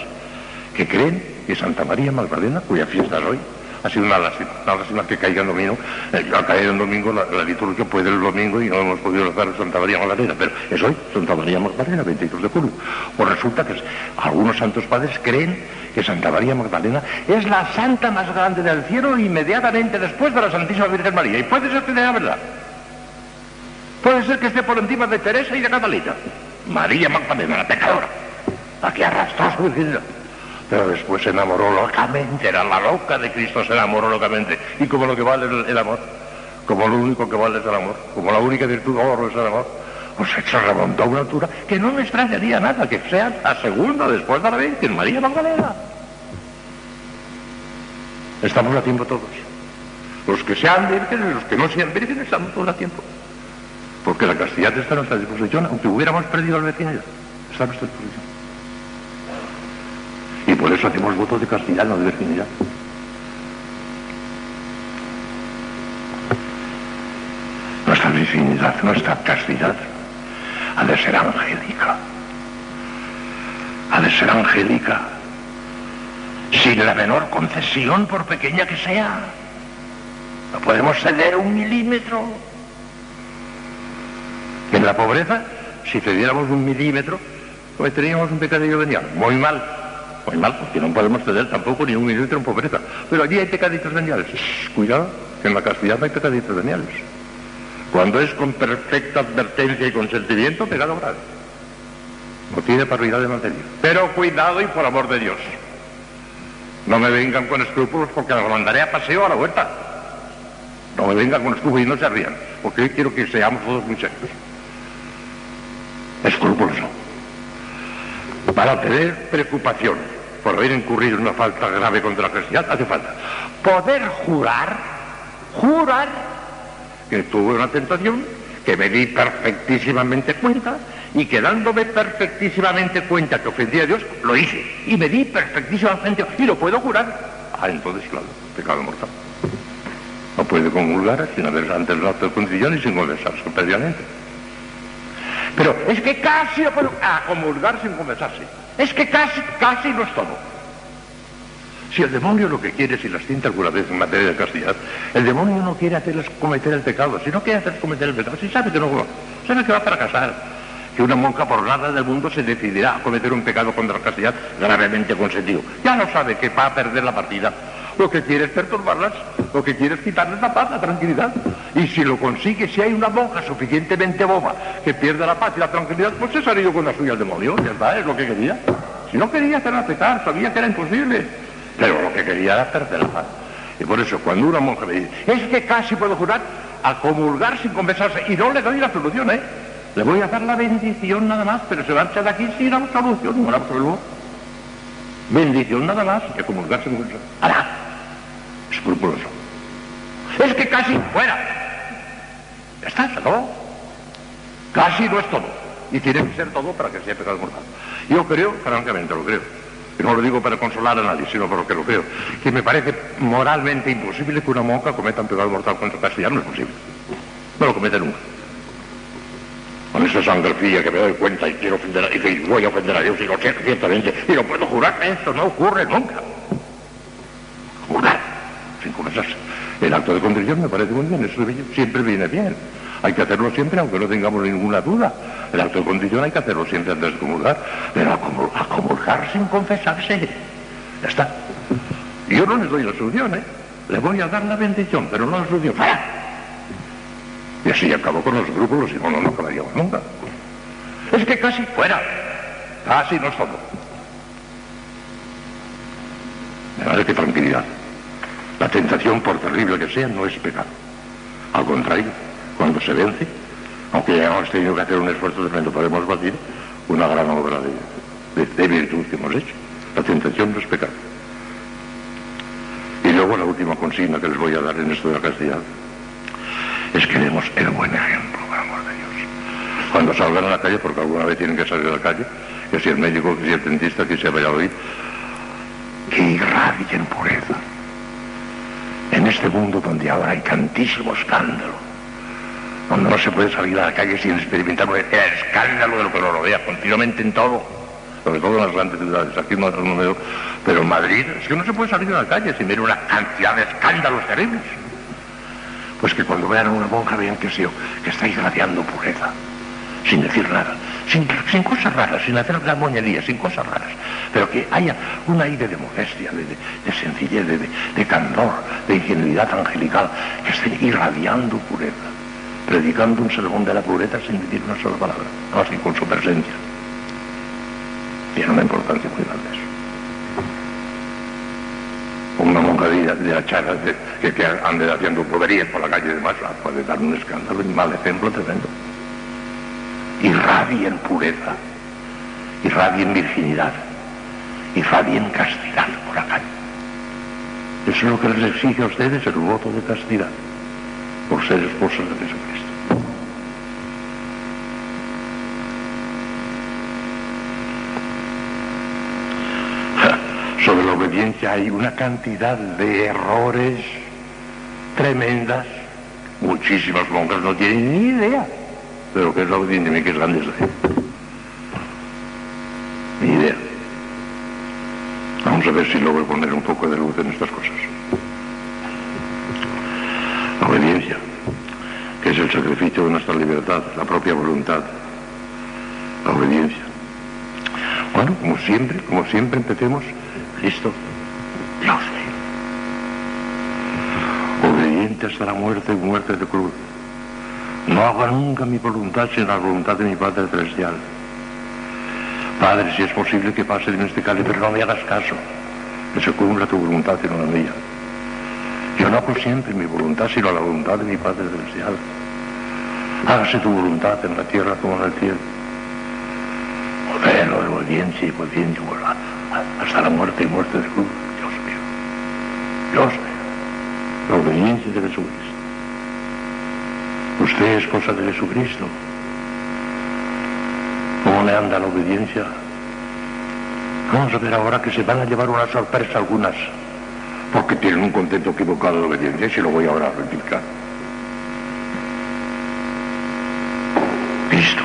que creen que Santa María Magdalena, cuya fiesta es hoy, ha sido una lástima, una lástima que caiga en domingo. Eh, ha caído en domingo, la, liturgia puede el domingo y no hemos podido rezar Santa María Magdalena, pero es hoy, Santa María Magdalena, 22 de julio. Pues resulta que algunos santos padres creen que Santa María Magdalena es la santa más grande del cielo inmediatamente después de la Santísima Virgen María. Y puede ser que sea verdad. Puede ser que esté por encima de Teresa y de Catalina. María Magdalena, la pecadora, la que arrastró su virginidad. Pero después se enamoró locamente, era la loca de Cristo, se enamoró locamente. Y como lo que vale el, el amor, como lo único que vale es el amor, como la única virtud de oro es el amor, pues se remontó a una altura que no me extrañaría nada que sea la segunda después de la Virgen, María Magdalena. Estamos a tiempo todos. Los que sean vírgenes y los que no sean vírgenes estamos todos a tiempo. Porque la castidad está a nuestra disposición, aunque hubiéramos perdido la virginidad, está a nuestra disposición. Por eso hacemos votos de castidad, no de virginidad. Nuestra virginidad, nuestra castidad, ha de ser angélica. Ha de ser angélica. sin la menor concesión, por pequeña que sea. No podemos ceder un milímetro. En la pobreza, si cediéramos un milímetro, cometeríamos un pecadillo venial. Muy mal. Muy mal, porque no podemos ceder tampoco ni un milímetro en pobreza. Pero allí hay pecaditos veniales. Shh, cuidado, que en la castidad no hay pecaditos veniales. Cuando es con perfecta advertencia y consentimiento, pecado grave. No tiene paridad de materia. Pero cuidado y por amor de Dios. No me vengan con escrúpulos porque los mandaré a paseo a la vuelta. No me vengan con escrúpulos y no se rían, porque hoy quiero que seamos todos muy serios. Escrupuloso. Para tener preocupación por haber incurrido en una falta grave contra la castidad, hace falta poder jurar, jurar que tuve una tentación, que me di perfectísimamente cuenta y que dándome perfectísimamente cuenta que ofendía a Dios, lo hice. Y me di perfectísimamente y lo puedo jurar. Ah, entonces, claro, pecado mortal. No puede comulgar sin haber antes el acto de y sin confesarse previamente. Pero es que casi a comulgar sin confesarse. Es que casi, casi no es todo. Si el demonio lo que quiere, si las cinta alguna vez en materia de castidad, el demonio no quiere hacerles cometer el pecado, si no quiere hacerles cometer el pecado, si sabe que no va, sabe que va a fracasar, que una monja por nada del mundo se decidirá a cometer un pecado contra la castidad gravemente consentido. Ya no sabe que va a perder la partida. Lo que quiere es perturbarlas, lo que quiere es quitarles la paz, la tranquilidad. Y si lo consigue, si hay una monja suficientemente boba que pierda la paz y la tranquilidad, pues se salido con la suya el demonio, ya está, es lo que quería. Si no quería hacerla pecar, sabía que era imposible, pero lo que quería era perder la paz. Y por eso, cuando una monja me dice, es que casi puedo jurar a comulgar sin confesarse, y no le doy la solución, ¿eh? Le voy a dar la bendición nada más, pero se marcha de aquí sin absolución, no la absolución. Bendición nada más que comulgar sin confesarse. Escrupuloso. Es que casi fuera. Ya está, se acabó. Casi no es todo. Y tiene que ser todo para que sea pecado mortal. Yo creo, francamente lo creo, y no lo digo para consolar a nadie, sino porque lo creo, que me parece moralmente imposible que una monja cometa un pecado mortal contra el castellano, no es posible. No lo comete nunca. Con esa sangre fría que me doy cuenta y quiero ofender a, y que voy a ofender a Dios y lo sé ciertamente, y lo puedo jurar, esto no ocurre nunca. Confesarse. El acto de contrición me parece muy bien, eso siempre viene bien. Hay que hacerlo siempre, aunque no tengamos ninguna duda. El acto de condición hay que hacerlo siempre antes de comulgar, pero a, comul a comulgar sin confesarse. Ya está. Yo no les doy la solución, ¿eh? Le voy a dar la bendición, pero no la solución. ¡Fuera! Y así acabó con los grupos y no, no, no acabaríamos nunca. Es que casi fuera. Casi no es todo. De manera que tranquilidad. La tentación, por terrible que sea, no es pecado. Al contrario, cuando se vence, aunque ya hemos tenido que hacer un esfuerzo tremendo, podemos batir una gran obra de, de, de virtud que hemos hecho. La tentación no es pecado. Y luego la última consigna que les voy a dar en esto de la castidad es que demos el buen ejemplo, por amor de Dios. Cuando salgan a la calle, porque alguna vez tienen que salir a la calle, que si el médico, que si el dentista, que si el Valladolid, que irradien pureza. En este mundo donde ahora hay tantísimo escándalo, donde no se puede salir a la calle sin experimentar el escándalo de lo que lo rodea continuamente en todo, sobre todo en las grandes ciudades, aquí no, no pero en Madrid es que no se puede salir a la calle sin ver una cantidad de escándalos terribles. Pues que cuando vean a una monja vean que, sí, que está irradiando pureza, sin decir nada, sin, cosas raras, sin hacer moñería, sin cosas raras, pero que haya un aire de modestia, de, de, de sencillez, de, de, candor, de ingenuidad angelical, que esté irradiando pureza, predicando un sermón de la pureza sin decir una sola palabra, no así con su presencia. Tiene una importancia muy grande eso. Una monja de, de la de, que, ande haciendo poderías por la calle y demás, puede dar un escándalo y mal ejemplo tremendo irradien pureza, irradien virginidad, irradien castidad por acá. Eso es lo que les exige a ustedes el voto de castidad, por ser esposos de Jesucristo. Sobre la obediencia hay una cantidad de errores tremendas. Muchísimas monjas no tienen ni idea de lo que es la obediencia, ni que es grande es Ni idea. Vamos a ver si logro poner un poco de luz en estas cosas. La obediencia, que es el sacrificio de nuestra libertad, la propia voluntad. La obediencia. Bueno, como siempre, como siempre empecemos, Cristo, Dios mío. Obediente hasta la muerte muerte de cruz. No haga nunca mi voluntad sino la voluntad de mi Padre Celestial. Padre, si es posible que pase en este cáliz, pero no me hagas caso. Que se cumpla tu voluntad y no la mía. Yo no hago siempre mi voluntad, sino la voluntad de mi Padre Celestial. Hágase tu voluntad en la tierra como en el cielo. Modelo de obediencia y obediencia hasta la muerte y muerte de cruz. Dios mío. Dios mío. La obediencia de Jesucristo. Usted es cosa de Jesucristo. ¿Cómo le anda la obediencia? Vamos a ver ahora que se van a llevar una sorpresa algunas, porque tienen un concepto equivocado de obediencia y se lo voy ahora a rectificar. Cristo,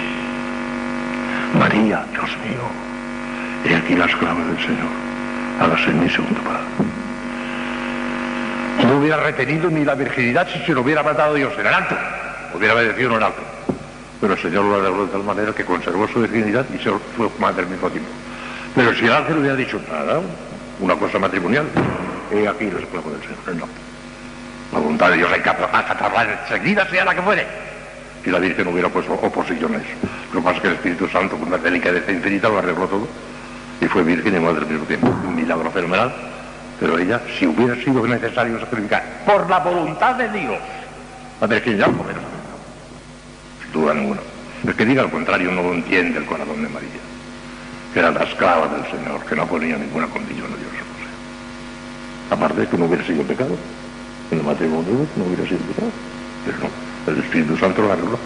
María, Dios mío, he aquí la esclava del Señor, hágase en mi segundo padre. No hubiera retenido ni la virginidad si se lo hubiera matado Dios en el alto, hubiera obedecido en el alto. Pero el Señor lo arregló de tal manera que conservó su virginidad y se fue madre al mismo tiempo. Pero si el ángel hubiera dicho nada, una cosa matrimonial, he aquí el esclavo del Señor. No. La voluntad de Dios hay que acatarla enseguida, sea la que fuere. Y la Virgen hubiera puesto eso. Lo es que el Espíritu Santo, con una delicadeza infinita, lo arregló todo. Y fue virgen y madre al mismo tiempo. Un milagro fenomenal. Pero ella, si hubiera sido necesario sacrificar por la voluntad de Dios, la virginidad lo hubiera sin duda ninguna. El que diga al contrario no lo entiende el corazón de María, que era la esclava del Señor, que no ponía ninguna condición a Dios. Aparte de que no hubiera sido pecado, en el matrimonio no hubiera sido pecado, pero no, el Espíritu Santo lo arregló.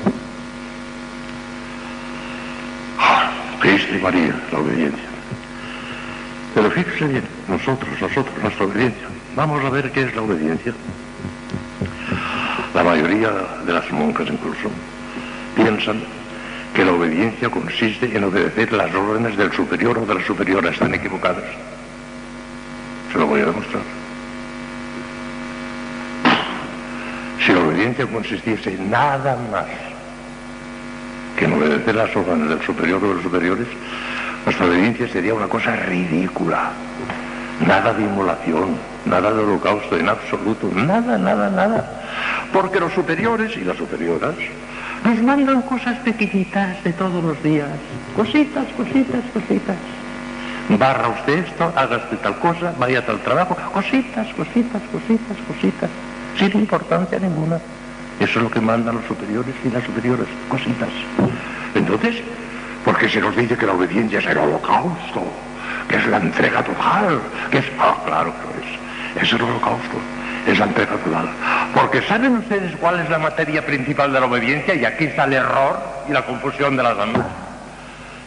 Ah, Cristo y María, la obediencia. Pero fíjese bien, nosotros, nosotros, nuestra obediencia. Vamos a ver qué es la obediencia. La mayoría de las monjas incluso piensan que la obediencia consiste en obedecer las órdenes del superior o de la superiora. Están equivocadas. Se lo voy a demostrar. Si la obediencia consistiese en nada más que en obedecer las órdenes del superior o de los superiores, nuestra obediencia sería una cosa ridícula. Nada de inmolación, nada de holocausto en absoluto, nada, nada, nada. Porque los superiores y las superioras nos mandan cosas pequeñitas de todos los días. Cositas, cositas, cositas. Barra usted esto, haga usted tal cosa, vaya tal trabajo. Cositas, cositas, cositas, cositas. Sin importancia ninguna. Eso es lo que mandan los superiores y las superiores. Cositas. Entonces, ¿por qué se nos dice que la obediencia es el holocausto? Que es la entrega total. Que es... Ah, claro que lo es. Es el holocausto es total. Porque ¿saben ustedes cuál es la materia principal de la obediencia? Y aquí está el error y la confusión de las almas.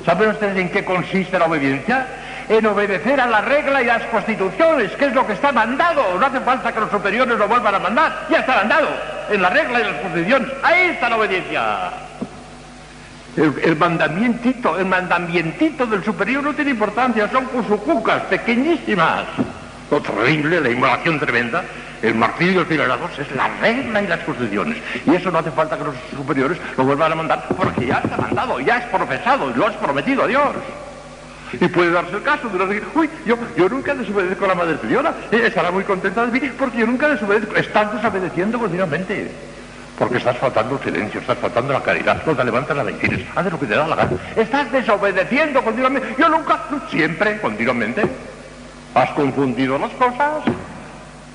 ¿Saben ustedes en qué consiste la obediencia? En obedecer a la regla y a las constituciones, que es lo que está mandado. No hace falta que los superiores lo vuelvan a mandar. Ya está mandado. En la regla y las constituciones. Ahí está la obediencia. El, el, mandamientito, el mandamientito del superior no tiene importancia, son cusucucas pequeñísimas. Lo terrible, la inmolación tremenda, el martirio y el filarazos es la regla y las constituciones. Y eso no hace falta que los superiores lo vuelvan a mandar porque ya está mandado, ya es profesado y lo has prometido a Dios. Y puede darse el caso de decir, uy, yo, nunca desobedezco a la madre superiora, ella estará muy contenta de mí porque yo nunca desobedezco. Estás desobedeciendo continuamente. Porque estás faltando el silencio, estás faltando la caridad, no te levantas a bendires, haz lo que te da la gana. Estás desobedeciendo continuamente. Yo nunca, siempre, continuamente. ¿Has confundido las cosas?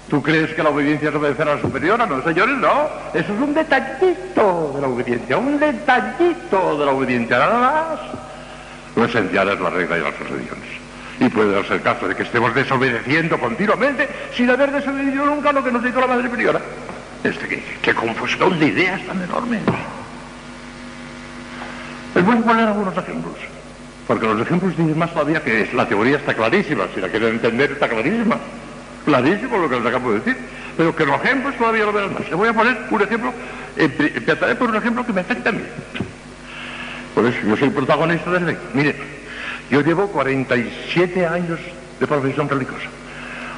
¿Tú crees que la obediencia es obedecer a la superiora? No, señores, no. Eso es un detallito de la obediencia, un detallito de la obediencia, nada más. Lo esencial es la regla y las procedimientos. Y puede darse caso de que estemos desobedeciendo continuamente sin haber desobedecido nunca lo que nos dijo la madre superiora. Este, qué, qué confusión de ideas tan enormes. Les voy a poner algunos ejemplos. Porque los ejemplos dicen más todavía que la teoría está clarísima. Si la quieren entender, está clarísima. Clarísimo lo que les acabo de decir. Pero que los ejemplos todavía lo verán más. Voy a poner un ejemplo. Empezaré por un ejemplo que me afecta a mí. Por eso yo soy protagonista del ley. Mire, yo llevo 47 años de profesión religiosa.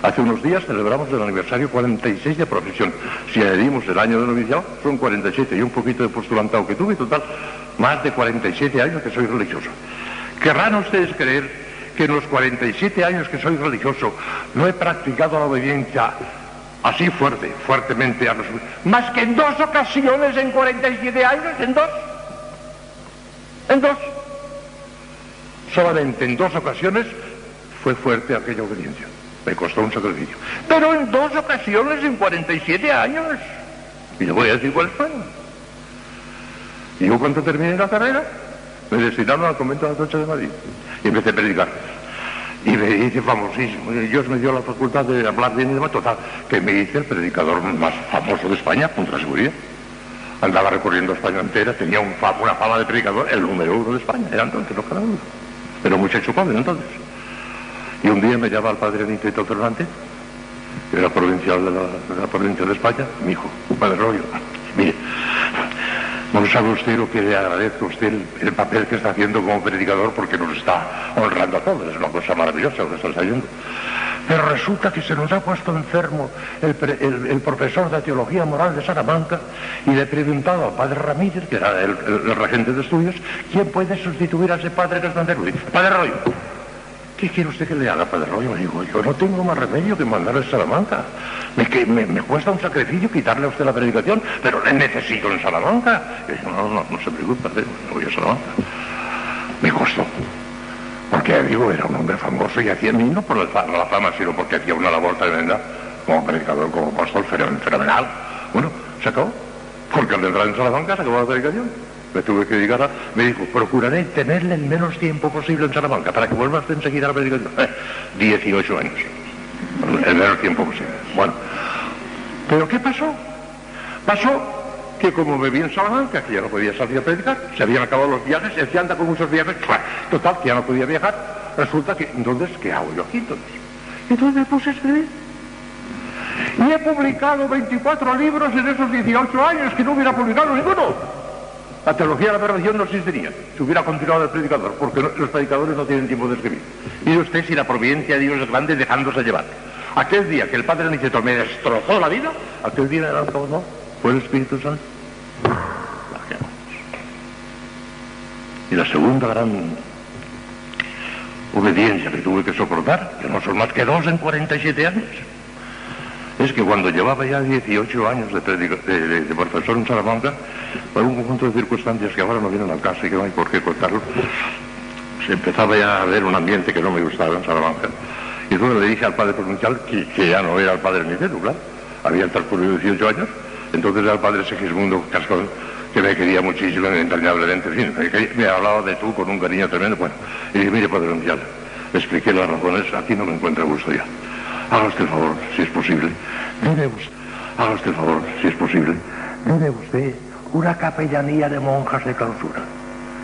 Hace unos días celebramos el aniversario 46 de profesión. Si añadimos el año de noviciado, son 47 y un poquito de postulantado que tuve, total, más de 47 años que soy religioso. ¿Querrán ustedes creer que en los 47 años que soy religioso no he practicado la obediencia así fuerte, fuertemente a los... Más que en dos ocasiones en 47 años, en dos. En dos. Solamente en dos ocasiones fue fuerte aquella obediencia. Me costó un sacrificio. Pero en dos ocasiones en 47 años. Y le voy a decir cuáles fueron. Y yo cuando terminé la carrera, me destinaron al convento de la Tocha de Madrid. Y empecé a predicar. Y me hice famosísimo. Dios me dio la facultad de hablar bien y demás. Total, que me hice el predicador más famoso de España, contra seguridad. Andaba recorriendo España entera, tenía un una fama de predicador, el número uno de España. Era entonces, no cada uno. Pero muchacho joven entonces. Y un día me llama el padre Anito Fernández, que era provincial de la, provincia de España, mi hijo, padre Rollo. Mire, no sabe usted lo que le agradezco a usted el, papel que está haciendo como predicador porque nos está honrando a todos. Es una cosa maravillosa lo que está haciendo. Pero resulta que se nos ha puesto enfermo el, profesor de Teología Moral de Salamanca y le he preguntado al padre Ramírez, que era el, regente de estudios, quién puede sustituir a ese padre que está enfermo. Padre Rollo. ¿Qué quiere usted que le haga, Padre? Me digo, yo no tengo más remedio que mandarle a Salamanca. Me, me, me, cuesta un sacrificio quitarle a usted la predicación, pero le necesito en Salamanca. Y digo, no, no, no se preocupe, no voy a Salamanca. Me costó. Porque, digo, era un hombre famoso y hacía, no por la fama, sino porque hacía una labor tremenda como predicador, como apóstol, fenomenal. Bueno, se acabó. Porque al entrar en Salamanca se acabó la predicación. Me tuve que dedicar a... Me dijo, procuraré tenerle el menos tiempo posible en Salamanca para que vuelvas enseguida a predicación. 18 años. El menos tiempo posible. Bueno. ¿Pero qué pasó? Pasó que como me vi en Salamanca, que ya no podía salir a predicar, se habían acabado los viajes, él anda con muchos viajes, (laughs) total, que ya no podía viajar, resulta que, entonces, ¿qué hago yo aquí entonces? Entonces me puse a escribir. Y he publicado 24 libros en esos 18 años que no hubiera publicado ninguno. La teología de la perfección no existiría si hubiera continuado el predicador, porque los predicadores no tienen tiempo de escribir. Mire usted si la providencia de Dios es grande dejándose llevar. Aquel día que el Padre Aniceto me destrozó la vida, aquel día era no, fue el Espíritu Santo. Y la segunda gran obediencia que tuve que soportar, que no son más que dos en 47 años, es que cuando llevaba ya 18 años de, profesor en Salamanca, por un conjunto de circunstancias que ahora no vienen al caso y que no hay por qué contarlo, se empezaba ya a ver un ambiente que no me gustaba en Salamanca. Y entonces le dije al padre provincial que, ya no era el padre Niceto, claro. Había transcurrido 18 años, entonces era el padre Segismundo Cascón, que me quería muchísimo, entrañablemente, en fin, me, me hablaba de tú con un cariño tremendo. Bueno, y dije, mire, padre provincial, le expliqué las razones, aquí no me encuentro gusto ya. Haga usted el favor, si es posible. Debe usted, haga usted el favor, si es posible. Debe usted una capellanía de monjas de clausura.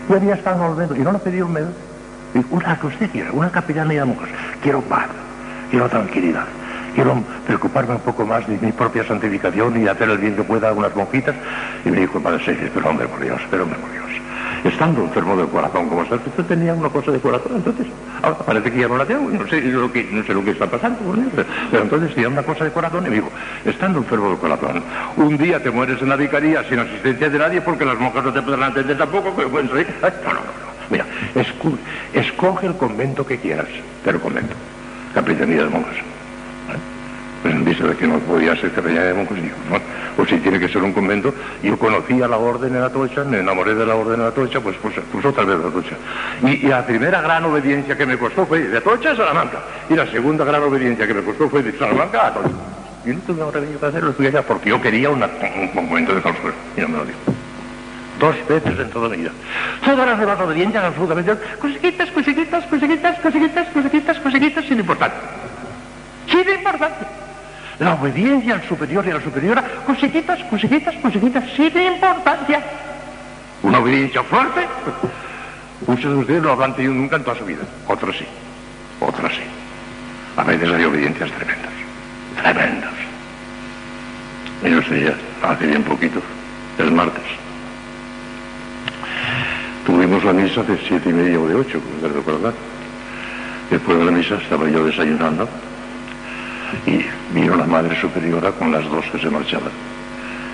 Yo había estado en y no le pedí un medio. Una que usted quiera, una capellanía de monjas. Quiero paz, quiero tranquilidad. Quiero preocuparme un poco más de mi propia santificación y hacer el bien que pueda a algunas monjitas. Y me dijo padre Sergio, pero hombre por Dios, pero hombre por Dios estando enfermo del corazón como está, usted tenía una cosa de corazón, entonces, ahora parece que ya no la tengo, no sé lo que, no sé lo que está pasando pero entonces tenía una cosa de corazón y me dijo, estando enfermo del corazón, un día te mueres en la vicaría sin asistencia de nadie porque las monjas no te podrán atender tampoco, pero bueno, no, no, no, mira, escoge el convento que quieras, pero convento, capellanía de monjas. Pues dice que no podía ser de monjes, dijo, no, pues si tiene que ser un convento. Yo conocía la orden en Atocha, me enamoré de la orden en Atocha, pues, pues, pues otra vez de Atocha. Y, la primera gran obediencia que me costó fue de Atocha a Salamanca. Y la segunda gran obediencia que me costó fue de Salamanca a Atocha. Y no tuve remedio para hacerlo, estuve allá porque yo quería un momento de consuelo. Y no me lo dijo. Dos veces en toda mi vida. Todas las demás obediencias absolutamente. Cosiquitas, cosiquitas, cosiquitas, cosiquitas, cosiquitas, cosiquitas, sin importancia. Sin importancia la obediencia al superior y a la superiora, cositas, cositas, cositas, sin importancia. Una obediencia fuerte. Muchos de ustedes no habrán tenido nunca en toda su vida. Otros sí. Otros sí. A veces hay obediencias tremendas. Tremendas. Mire usted ya, hace bien poquito, el martes. Tuvimos la misa de siete y media o de ocho, como recordar. Después de la misa estaba yo desayunando y vino la Madre Superiora con las dos que se marchaban.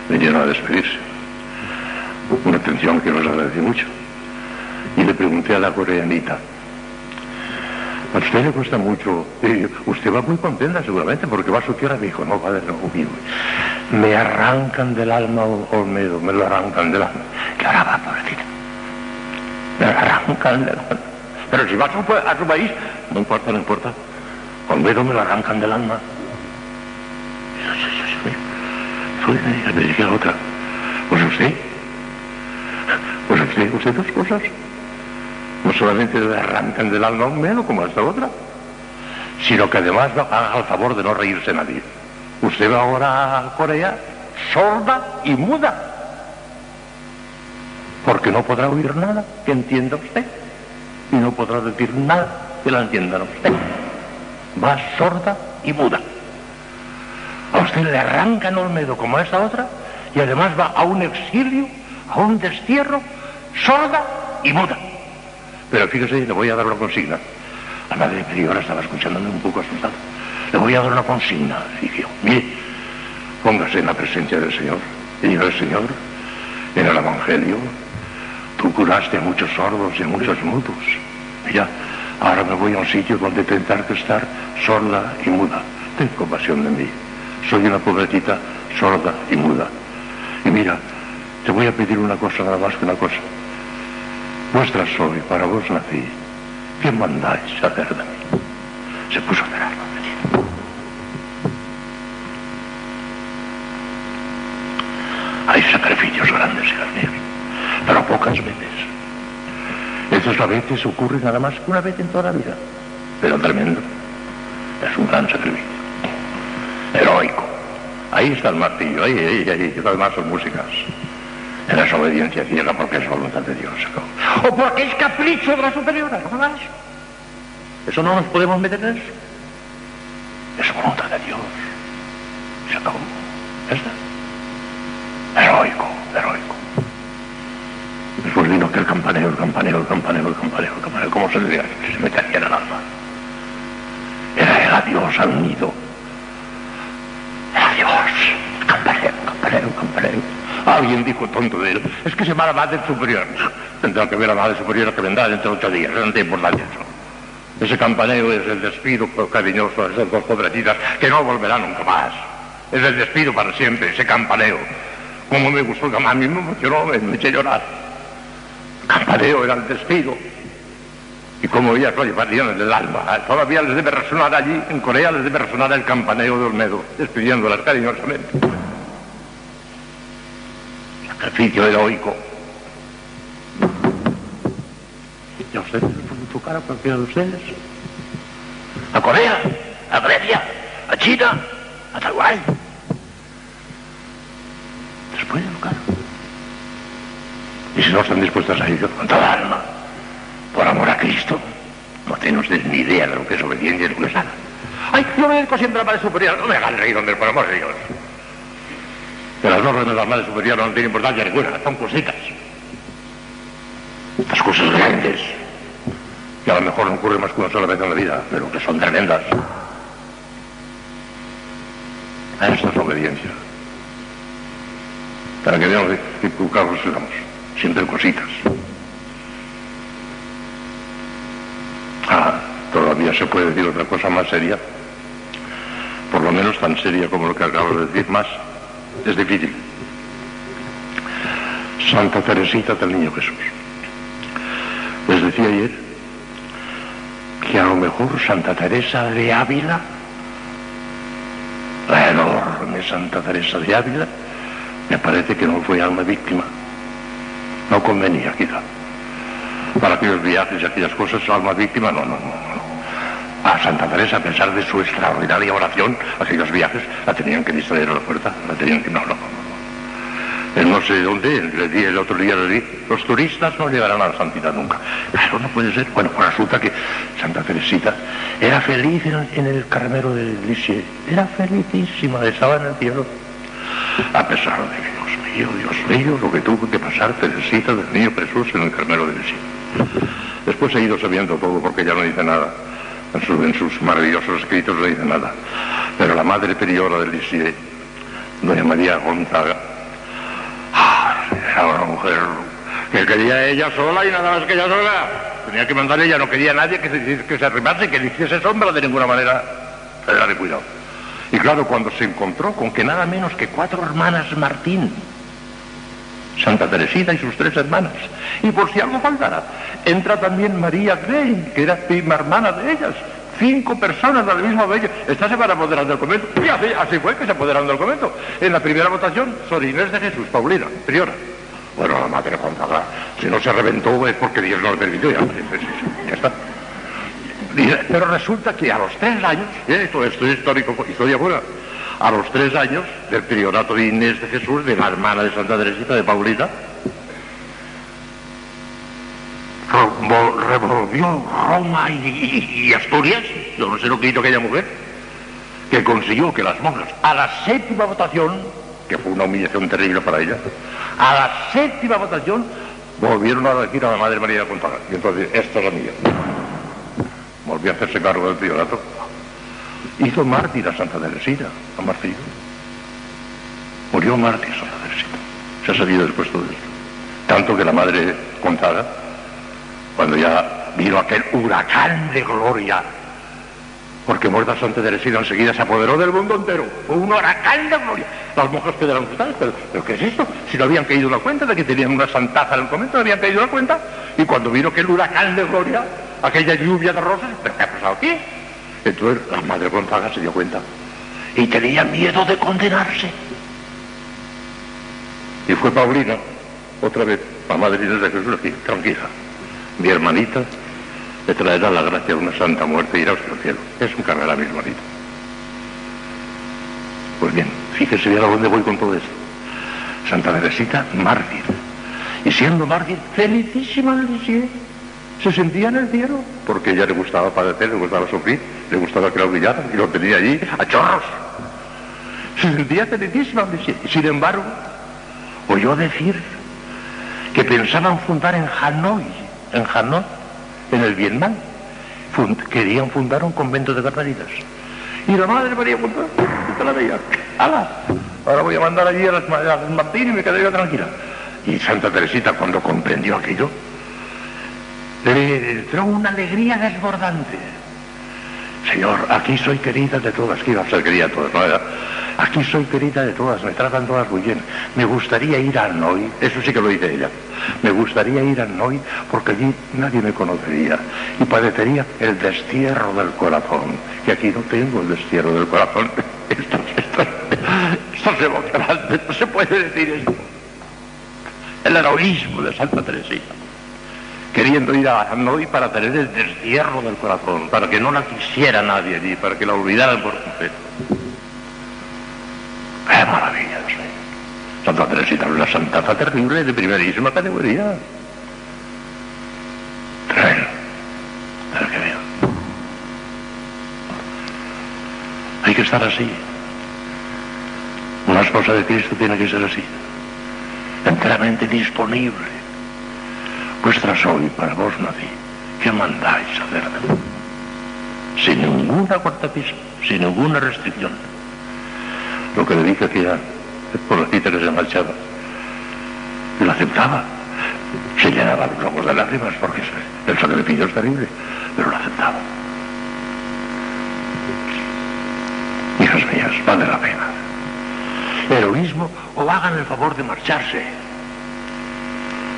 Vinieron a despedirse. Una atención que nos agradecí mucho. Y le pregunté a la coreanita, a usted le cuesta mucho, y usted va muy contenta seguramente porque va a su tierra, me dijo, no, padre, no, vivo. Me arrancan del alma Olmedo, me lo arrancan del alma. Lloraba, pobrecita. Me arrancan del alma. Pero si va a su, a su país, no importa, no importa. Olmedo me lo arrancan del alma. Fue, me dije a la otra, pues usted, pues usted, usted dos cosas. No solamente le arrancan del alma un melo como a esta otra, sino que además haga al favor de no reírse nadie. Usted va ahora a Corea sorda y muda, porque no podrá oír nada que entienda usted y no podrá decir nada que la entiendan usted. Va sorda y muda. A usted le arrancan Olmedo como a esta otra y además va a un exilio, a un destierro, sorda y muda. Pero fíjese, le voy a dar una consigna. La madre priora estaba escuchándome un poco asustada. Le voy a dar una consigna. Dije, mire, póngase en la presencia del Señor. Y el Señor, en el Evangelio, tú curaste a muchos sordos y a muchos mudos. Mira, ahora me voy a un sitio donde tendré que estar sorda y muda. Ten compasión de mí. Soy una pobrecita sorda y muda. Y mira, te voy a pedir una cosa, nada más que una cosa. Vuestra soy, para vos nací. ¿Qué mandáis hacer de mí? Se puso a llorar. Hay sacrificios grandes, mías, pero pocas veces. Esos a veces ocurre nada más que una vez en toda la vida, pero tremendo. Es un gran sacrificio. Heroico. Ahí está el martillo, ahí, ahí, ahí. Son músicas. En la obediencia ciega porque es voluntad de Dios. O porque es capricho de la superiora, no más. Eso no nos podemos meter en eso. Es voluntad de Dios. Se acabó. Está. Heroico, heroico. Después vino aquel campaneo, el campaneo, el campaneo, el campaneo, el campaneo. ¿Cómo se le diga? Se metía en el alma. Era el adiós al nido. Adiós. Campaneo, campaneo, campaneo. Alguien dijo tonto de él, es que se va la madre superior. Tendrá que ver a la madre superior que vendrá dentro de ocho días, no tiene importancia eso. Ese campaneo es el despido cariñoso de esas dos pobrecitas que no volverán nunca más. Es el despido para siempre, ese campaneo. Como me gustó, a mí me emocionó, me eché llorar. Campaneo era el despido. Y como ellas lo llevarían en el alma, todavía les debe resonar allí, en Corea les debe resonar el campaneo de Olmedo, despidiéndolas cariñosamente sacrificio heroico. ¿Y a ustedes les pueden tocar a cualquiera de ustedes? ¿A Corea? ¿A Grecia? ¿A China? ¿A Taiwán? ¿Les puede tocar? Si no están dispuestos a ir con toda alma, por amor a Cristo, no tienen ustedes ni idea de lo que es obediencia y lo que es nada. ¡Ay, yo obedezco siempre la madre superior! No me hagan reír, hombre, por amor de Dios. Que las órdenes de la madre superior no tienen importancia ninguna, son cositas. Estas cosas grandes, que a lo mejor no ocurren más que una sola vez en la vida, pero que son tremendas. Esta es la obediencia. Para que veamos qué educados estamos, siempre cositas. Ah, todavía se puede decir otra cosa más seria, por lo menos tan seria como lo que acabo de decir, más es difícil. Santa Teresita del Niño Jesús. Les decía ayer que a lo mejor Santa Teresa de Ávila, la enorme Santa Teresa de Ávila, me parece que no fue alma víctima. No convenía, quizá. Para aquellos viajes y aquellas cosas, alma víctima, no, no, no. A Santa Teresa, a pesar de su extraordinaria oración, aquellos viajes la tenían que distraer a la puerta, la tenían que... No, no, no. En no sé dónde, di, el otro día le di, los turistas no llegarán a la santidad nunca. Claro, no puede ser. Bueno, pues resulta que Santa Teresita era feliz en, el Carmelo de Lisieux. Era felicísima, estaba en el cielo. A pesar de que, Dios mío, Dios mío, lo que tuvo que pasar Teresita del Niño Jesús en el Carmelo de Lisieux. Después he ido sabiendo todo porque ya no dice nada En, su- en sus maravillosos escritos no dice nada. Pero la madre priora del Lisieux, doña María Gonzaga, ah, era una mujer que quería ella sola y nada más que ella sola. Tenía que mandar ella, no quería nadie que se, que se arrimase, que le hiciese sombra de ninguna manera. Era de cuidado. Y claro, cuando se encontró con que nada menos que cuatro hermanas Martín, Santa Teresita y sus tres hermanas. Y por si algo faltara, entra también María Grey, que era prima hermana de ellas. Cinco personas de la misma bella. Estas se van a apoderar del convento. Y así, fue que se apoderaron del convento. En la primera votación, Sor Inés de Jesús, Paulina, priora. Bueno, la madre Gonzaga, si no se reventó es porque Dios no lo permitió. Ya, sí, ya está. Pero resulta que a los tres años, eh, esto, es histórico, historia buena, a los tres años del priorato de Inés de Jesús, de la hermana de Santa Teresita, de vol- revolvió Roma y, Asturias, yo no sé lo que hizo aquella mujer, que consiguió que las monjas, a la séptima votación, que fue una humillación terrible para ella, a la séptima votación volvieron a elegir a la Madre María de Gonzaga. Y entonces, esta es la mía volvió a hacerse cargo del priorato. Hizo mártir a Santa Teresita, a Martillo. Murió mártir Santa Teresita. Se ha sabido después todo esto. Tanto que la madre Gonzaga, cuando ya vino aquel huracán de gloria, porque muerta Santa Teresita enseguida se apoderó del mundo entero. Fue un huracán de gloria. Las monjas quedaron asustadas, pero, ¿qué es esto? Si no habían caído en la cuenta de que tenían una santaza en el convento, no habían caído en la cuenta. Y cuando vino aquel huracán de gloria, aquella lluvia de rosas, ¿pero qué ha pasado aquí? Entonces la madre Gonzaga se dio cuenta. Y tenía miedo de condenarse. Y fue Paulina, otra vez, la madre de Jesús aquí, tranquila. Mi hermanita le traerá la gracia de una santa muerte y irá al cielo. Es un carrera, mi hermanita. Pues bien, fíjese bien a dónde voy con todo esto. Santa Teresita, mártir. Y siendo mártir, felicísima en Lisieux. Se sentía en el cielo, porque ella le gustaba padecer, le gustaba sufrir, le gustaba que la humillaran, y lo tenía allí a chorros. Se sentía felicísima sin embargo, oyó decir que pensaban fundar en Hanoi, en Hanoi, en el Vietnam. Querían fundar un convento de carmelitas. Y la madre María Gonzaga, te la veía. ¡Hala! Ahora voy a mandar allí a las, a Martín y me quedaré yo tranquila. Y Santa Teresita, cuando comprendió aquello, le entró una alegría desbordante. Señor, aquí soy querida de todas, que iba a ser querida de todas, ¿no? Aquí soy querida de todas, me tratan todas muy bien. Me gustaría ir a Hanoi, eso sí que lo dice ella. Me gustaría ir a Hanoi porque allí nadie me conocería y padecería el destierro del corazón. Que aquí no tengo el destierro del corazón. (laughs) Esto, esto, esto es emocionante, no se puede decir esto. El heroísmo de Santa Teresita queriendo ir a Hanoi para tener el destierro del corazón, para que no la quisiera nadie allí, para que la olvidaran por completo. ¡Qué maravilla, Dios mío! Santa Teresita una santaza terrible de primerísima categoría. Traer, traer que veo. Hay que estar así. Una esposa de Cristo tiene que ser así, enteramente disponible. Vuestra soy, para vos nací. ¿Qué mandáis hacer de mí? Sin ninguna cortapisa, sin ninguna restricción. Lo que le dije aquella pobrecita que se marchaba, lo aceptaba. Se llenaba los ojos de lágrimas porque el sacrificio es terrible, pero lo aceptaba. Hijas mías, vale la pena. Heroísmo o hagan el favor de marcharse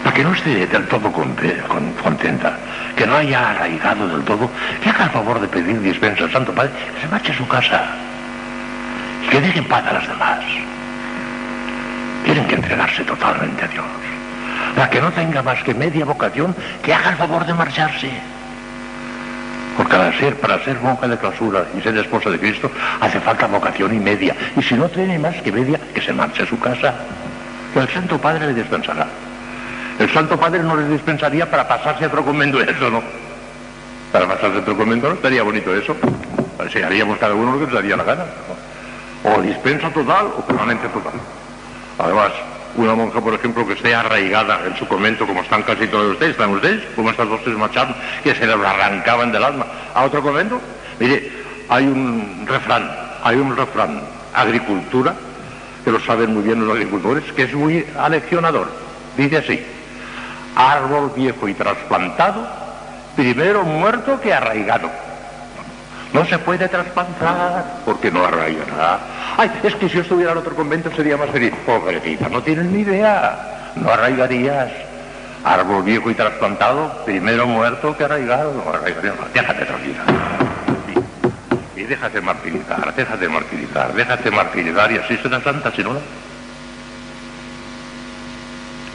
para que no esté del todo con- contenta, que no haya arraigado del todo, que haga el favor de pedir dispensa al Santo Padre, que se marche a su casa y que deje en paz a las demás. Tienen que entregarse totalmente a Dios. La que no tenga más que media vocación, que haga el favor de marcharse. Porque para ser, para ser monja de clausura y ser esposa de Cristo hace falta vocación y media. Y si no tiene más que media, que se marche a su casa. El Santo Padre le dispensará. El Santo Padre no le dispensaría para pasarse a otro convento, eso no. Para pasarse a otro convento no estaría bonito eso. Así haríamos cada uno lo que nos daría la gana. O dispensa total o permanente total. Además, una monja, por ejemplo, que esté arraigada en su convento, como están casi todos ustedes, están ustedes, como estas dos tres machados, que se les arrancaban del alma, a otro convento. Mire, hay un refrán, hay un refrán, agricultura, que lo saben muy bien los agricultores, que es muy aleccionador. Dice así, árbol viejo y trasplantado, primero muerto que arraigado. No se puede trasplantar porque no arraigará. Ay, es que si yo estuviera en otro convento sería más feliz. Pobrecita, no tienes ni idea. No arraigarías. Árbol viejo y trasplantado, primero muerto que arraigado. No arraigarías. Déjate tranquila. Y, y déjate martirizar, déjate martirizar, déjate martirizar y así será santa, si no, no.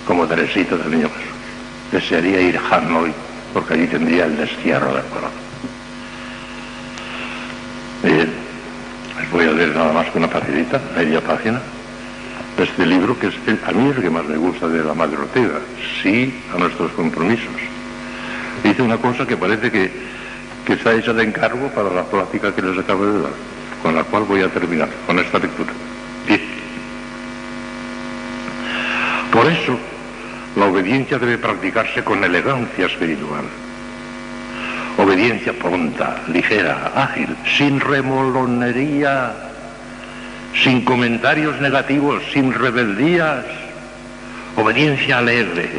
Como Teresita del Niño Jesús. Desearía ir a Hanoi porque allí tendría el destierro del corazón. Bien, les voy a leer nada más que una paginita, media página, de este libro que es el- a mí es el que más me gusta de la Madre Ortega, sí a nuestros compromisos. Dice una cosa que parece que, que está hecha de encargo para la plática que les acabo de dar, con la cual voy a terminar, con esta lectura. Dice, por eso, la obediencia debe practicarse con elegancia espiritual. Obediencia pronta, ligera, ágil, sin remolonería, sin comentarios negativos, sin rebeldías. Obediencia alegre,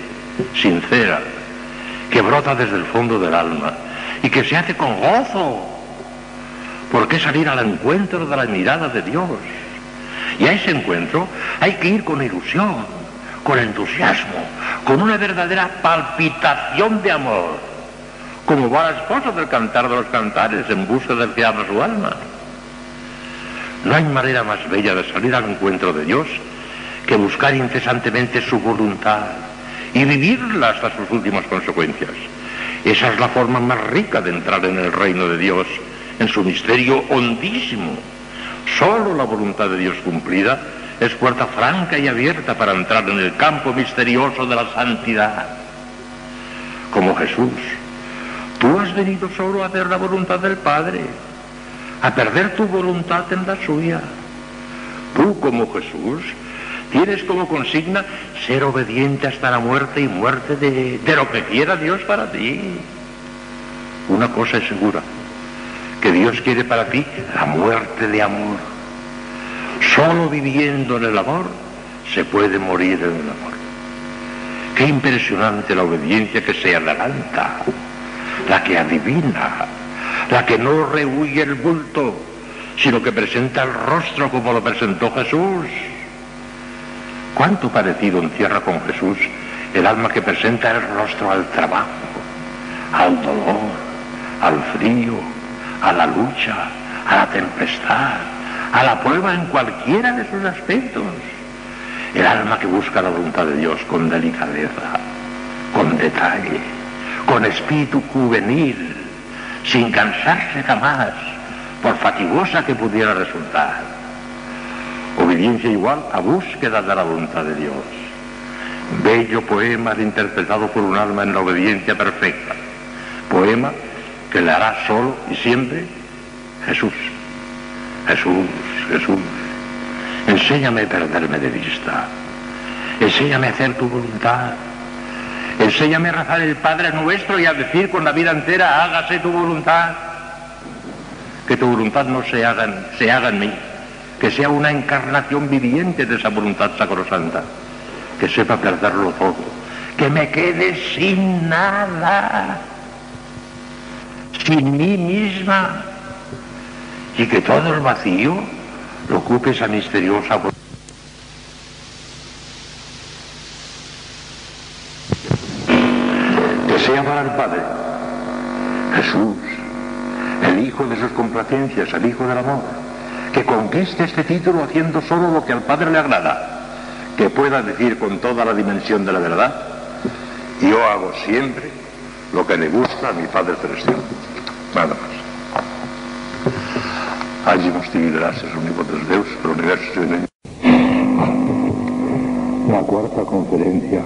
sincera, que brota desde el fondo del alma y que se hace con gozo. ¿Por qué salir al encuentro de la mirada de Dios? Y a ese encuentro hay que ir con ilusión, con entusiasmo, con una verdadera palpitación de amor, como va la esposa del cantar de los cantares en busca del que ama su alma. No hay manera más bella de salir al encuentro de Dios que buscar incesantemente su voluntad y vivirla hasta sus últimas consecuencias. Esa es la forma más rica de entrar en el reino de Dios, en su misterio hondísimo. Solo la voluntad de Dios cumplida es puerta franca y abierta para entrar en el campo misterioso de la santidad. Como Jesús, tú has venido solo a hacer la voluntad del Padre, a perder tu voluntad en la suya. Tú, como Jesús, tienes como consigna ser obediente hasta la muerte y muerte de, de lo que quiera Dios para ti. Una cosa es segura, que Dios quiere para ti la muerte de amor. Solo viviendo en el amor se puede morir en el amor. Qué impresionante la obediencia que se adelanta, la que adivina, la que no rehuye el bulto, sino que presenta el rostro como lo presentó Jesús. ¿Cuánto parecido encierra con Jesús el alma que presenta el rostro al trabajo, al dolor, al frío, a la lucha, a la tempestad, a la prueba en cualquiera de sus aspectos? El alma que busca la voluntad de Dios con delicadeza, con detalle, con espíritu juvenil, sin cansarse jamás, por fatigosa que pudiera resultar. Obediencia igual a búsqueda de la voluntad de Dios. Bello poema interpretado por un alma en la obediencia perfecta. Poema que le hará solo y siempre Jesús. Jesús, Jesús. Enséñame a perderme de vista. Enséñame a hacer tu voluntad. Enséñame a rezar el Padre nuestro y a decir con la vida entera, hágase tu voluntad. Que tu voluntad no se haga, se haga en mí, que sea una encarnación viviente de esa voluntad sacrosanta, que sepa perderlo todo, que me quede sin nada, sin mí misma, y que todo el vacío lo ocupe esa misteriosa voluntad. que sea para el Padre. Jesús, el Hijo de sus complacencias, el Hijo del amor, que conquiste este título haciendo solo lo que al Padre le agrada, que pueda decir con toda la dimensión de la verdad, yo hago siempre lo que le gusta a mi Padre Celestial. Nada más. Allí nos gracias, omnipotens Deus, por el universo y el La cuarta conferencia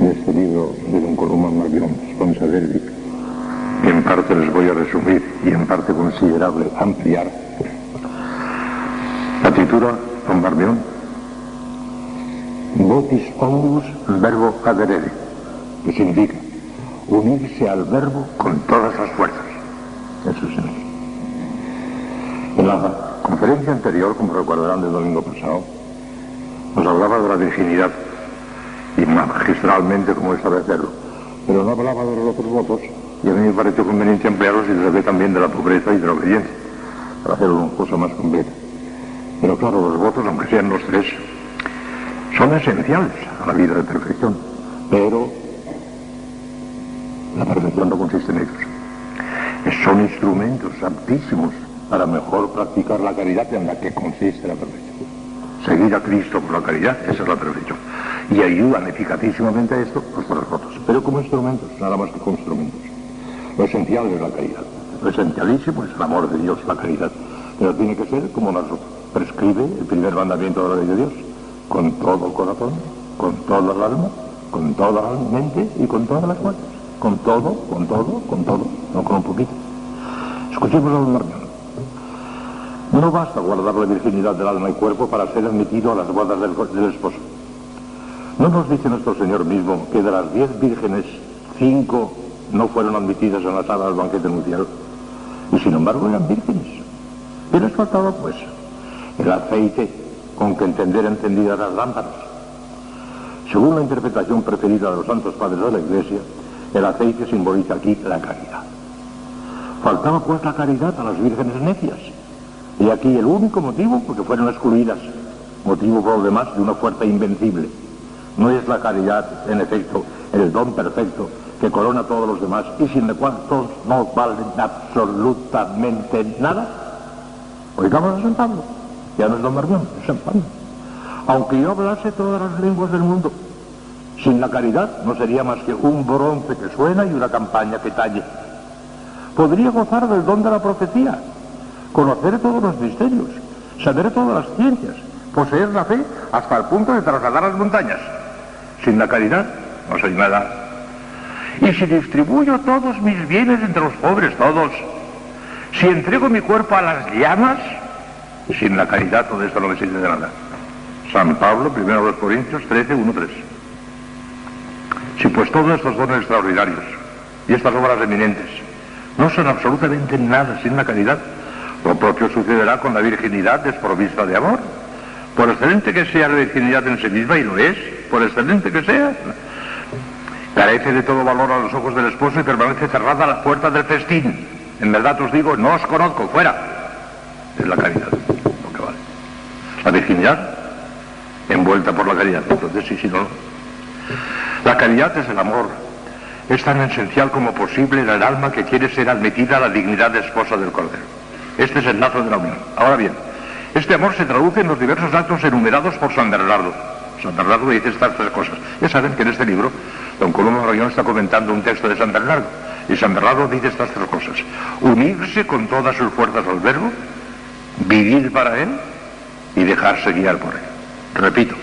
de este libro de Don Coloma Marbión, Sponsadelli, en parte les voy a resumir y en parte considerable ampliar. La titula Don Marbión Votis omnibus verbo aderere, que significa unirse al verbo con todas las fuerzas. Eso es En la conferencia anterior, como recordarán del domingo pasado, nos hablaba de la virginidad. Y magistralmente como es sabe hacerlo, pero no hablaba de los otros votos. Y a mí me pareció conveniente emplearlos y ve también de la pobreza y de la obediencia, para hacerlo una cosa más completa. Pero claro, los votos, aunque sean los tres, son esenciales a la vida de perfección, pero la perfección no consiste en ellos. Son instrumentos aptísimos para mejor practicar la caridad en la que consiste la perfección. Seguir a Cristo por la caridad, esa es la perfección. Y ayudan eficacísimamente a esto los votos, pero como instrumentos, nada más que como instrumentos. Lo esencial es la caridad. Lo esencialísimo es el amor de Dios, la caridad. Pero tiene que ser como nos prescribe el primer mandamiento de la ley de Dios. Con todo el corazón, con toda el alma, con toda la mente y con todas las fuerzas. Con todo, con todo, con todo, no con un poquito. Escuchemos a don Marmión. No basta guardar la virginidad del alma y cuerpo para ser admitido a las bodas del, esposo. ¿No nos dice nuestro Señor mismo que de las diez vírgenes, cinco no fueron admitidas en la sala del banquete nupcial. Y sin embargo eran vírgenes. ¿Qué les faltaba pues? El aceite con que entender encendidas las lámparas. Según la interpretación preferida de los santos padres de la Iglesia, el aceite simboliza aquí la caridad. Faltaba pues la caridad a las vírgenes necias. Y aquí el único motivo porque fueron excluidas, motivo por lo demás de una fuerza invencible. No es la caridad, en efecto, el don perfecto que corona a todos los demás y sin el cual todos no valen absolutamente nada. Oigamos a San ya no es don Marmión, es San. Aunque yo hablase todas las lenguas del mundo, sin la caridad no sería más que un bronce que suena y una campaña que talle. Podría gozar del don de la profecía, conocer todos los misterios, saber todas las ciencias, poseer la fe hasta el punto de trasladar las montañas. Sin la caridad no soy nada y si distribuyo todos mis bienes entre los pobres, todos, si entrego mi cuerpo a las llamas, sin la caridad todo esto no me sirve de nada. San Pablo, primero de los Corintios 13, 1, 3. Si pues todos estos dones extraordinarios y estas obras eminentes no son absolutamente nada sin la caridad, lo propio sucederá con la virginidad desprovista de amor. Por excelente que sea la virginidad en sí misma, y lo es, por excelente que sea, Carece de todo valor a los ojos del esposo y permanece cerrada la puerta del festín. En verdad os digo, no os conozco, fuera. Es la caridad, lo que vale. La virginidad envuelta por la caridad. Entonces, sí, sí, no. La caridad es el amor. Es tan esencial como posible en el alma que quiere ser admitida a la dignidad de esposa del Cordero. Este es el lazo de la unión. Ahora bien, este amor se traduce en los diversos actos enumerados por San Bernardo. San Bernardo dice estas tres cosas. Ya saben que en este libro Don Colombo Rayón está comentando un texto de San Bernardo. Y San Bernardo dice estas tres cosas. Unirse con todas sus fuerzas al verbo, vivir para él y dejarse guiar por él. Repito,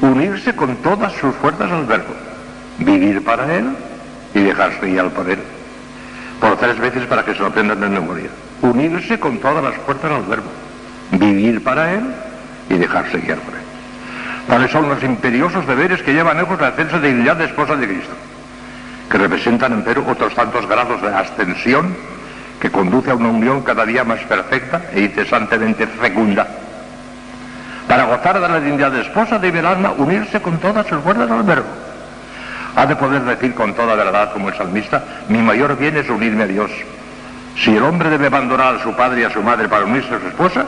unirse con todas sus fuerzas al verbo, vivir para él y dejarse guiar por él. Por tres veces para que se lo aprendan en memoria. Unirse con todas las fuerzas al verbo, vivir para él y dejarse guiar por él. Tales son los imperiosos deberes que llevan lejos la defensa de dignidad de esposa de Cristo, que representan, empero, otros tantos grados de ascensión que conduce a una unión cada día más perfecta e incesantemente fecunda. Para gozar de la dignidad de esposa debe el alma unirse con todas sus fuerzas al verbo. Ha de poder decir con toda verdad, como el salmista, mi mayor bien es unirme a Dios. Si el hombre debe abandonar a su padre y a su madre para unirse a su esposa,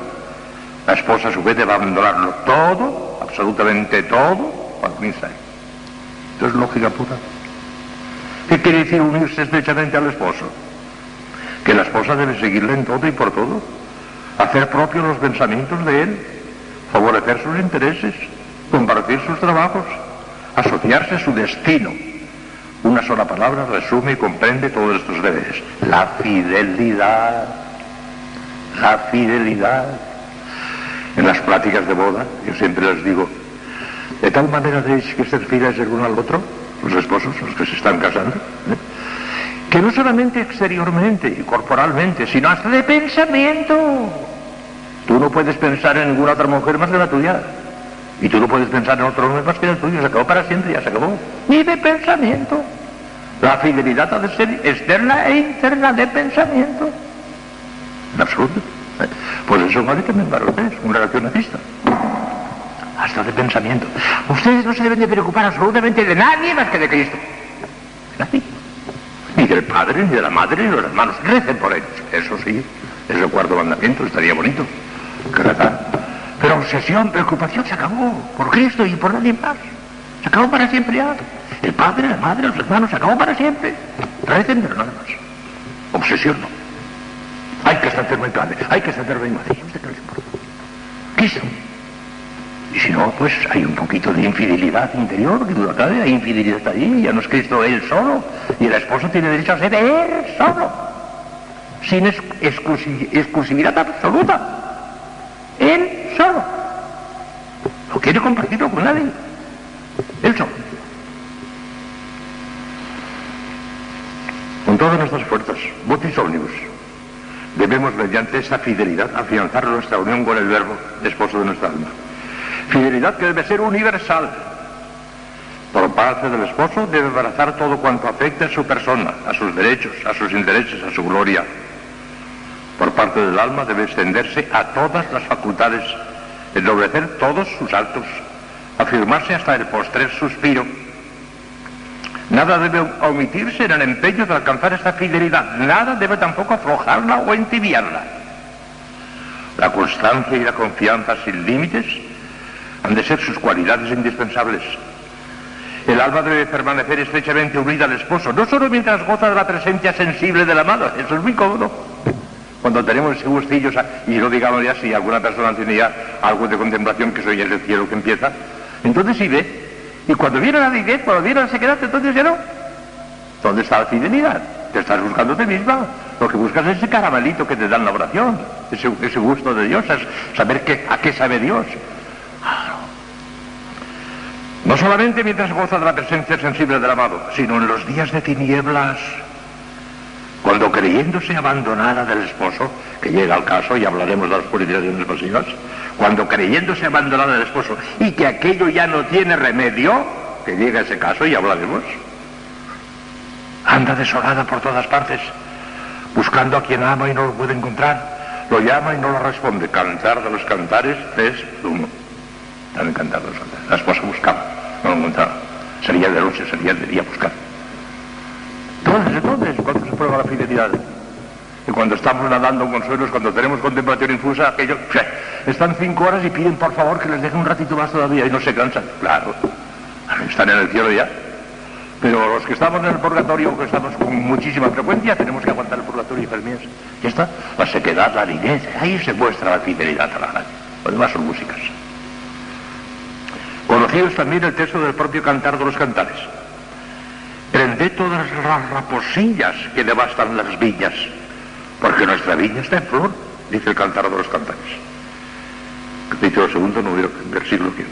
la esposa a su vez debe abandonarlo todo absolutamente todo para unirse Esto es lógica pura. ¿Qué quiere decir unirse estrechamente al esposo? Que la esposa debe seguirle en todo y por todo, hacer propios los pensamientos de él, favorecer sus intereses, compartir sus trabajos, asociarse a su destino. Una sola palabra resume y comprende todos estos deberes. La fidelidad. La fidelidad en las pláticas de boda, yo siempre les digo, de tal manera tenéis que ser fieles el uno al otro, los esposos, los que se están casando, ¿eh? que no solamente exteriormente y corporalmente, sino hasta de pensamiento. Tú no puedes pensar en ninguna otra mujer más que la tuya. Y tú no puedes pensar en otro hombre más que en el tuyo, se acabó para siempre, ya se acabó. Ni de pensamiento. La fidelidad ha de ser externa e interna de pensamiento. En absoluto. Pues eso vale también para ustedes, un relacionalista. Hasta de pensamiento. Ustedes no se deben de preocupar absolutamente de nadie más que de Cristo. Nadie. Ni del padre, ni de la madre, ni de los hermanos. Recen por ellos. Eso sí, es el cuarto mandamiento, estaría bonito. Que. Pero obsesión, preocupación se acabó por Cristo y por nadie más. Se acabó para siempre ya. El padre, la madre, los hermanos, se acabó para siempre. Recen, pero nada más. Obsesión no. Hay que estar enfermo y padre, hay que estar enfermo y madre. ¿Y a usted qué le importa? Cristo. Y si no, pues hay un poquito de infidelidad interior, que duda cabe, hay infidelidad allí, ya no es Cristo él solo, y el esposo tiene derecho a ser él solo, sin ex- exclusi- exclusividad absoluta. Él solo. No quiere compartirlo con nadie. Él solo. Con todas nuestras fuerzas, votis omnibus, debemos mediante esta fidelidad afianzar nuestra unión con el verbo, esposo de nuestra alma. Fidelidad que debe ser universal. Por parte del esposo debe abrazar todo cuanto afecte a su persona, a sus derechos, a sus intereses, a su gloria. Por parte del alma debe extenderse a todas las facultades, ennoblecer todos sus actos, afirmarse hasta el postrer suspiro. Nada debe omitirse en el empeño de alcanzar esta fidelidad, nada debe tampoco aflojarla o entibiarla. La constancia y la confianza sin límites han de ser sus cualidades indispensables. El alma debe permanecer estrechamente unida al esposo, no solo mientras goza de la presencia sensible del amado, eso es muy cómodo. Cuando tenemos ese gustillo, y no digamos ya si alguna persona tiene ya algo de contemplación, que es el cielo que empieza, entonces sí ve. Y cuando viene la aridez, cuando viene la sequedad, entonces ya no. ¿Dónde está la fidelidad? Te estás buscando a ti misma. Lo que buscas es ese caramelito que te dan la oración, ese, gusto de Dios, saber qué, a qué sabe Dios. No solamente mientras goza de la presencia sensible del amado, sino en los días de tinieblas, cuando creyéndose abandonada del esposo, que llega al caso y hablaremos de las purificaciones pasivas, cuando creyéndose abandonada del esposo y que aquello ya no tiene remedio, que llega ese caso y hablaremos, anda desolada por todas partes, buscando a quien ama y no lo puede encontrar, lo llama y no lo responde. Cantar de los cantares es uno. También cantar los cantares. La esposa buscaba, no lo encontraba. Sería de noche, sería de día buscar. Entonces, entonces, cuando se prueba la fidelidad. Y cuando estamos nadando en consuelos, cuando tenemos contemplación infusa, aquello, están cinco horas y piden por favor que les deje un ratito más todavía y no se cansan. Claro, están en el cielo ya. Pero los que estamos en el purgatorio, que estamos con muchísima frecuencia, tenemos que aguantar el purgatorio y enfermías. Ya está, la sequedad, la aridez, ahí se muestra la fidelidad a la gente. Lo demás son músicas. Conocidos también el texto del propio Cantar de los Cantares. Prended todas las raposillas que devastan las viñas, porque nuestra viña está en flor, dice el Cantar de los Cantares. Capítulo segundo, número, versículo 15.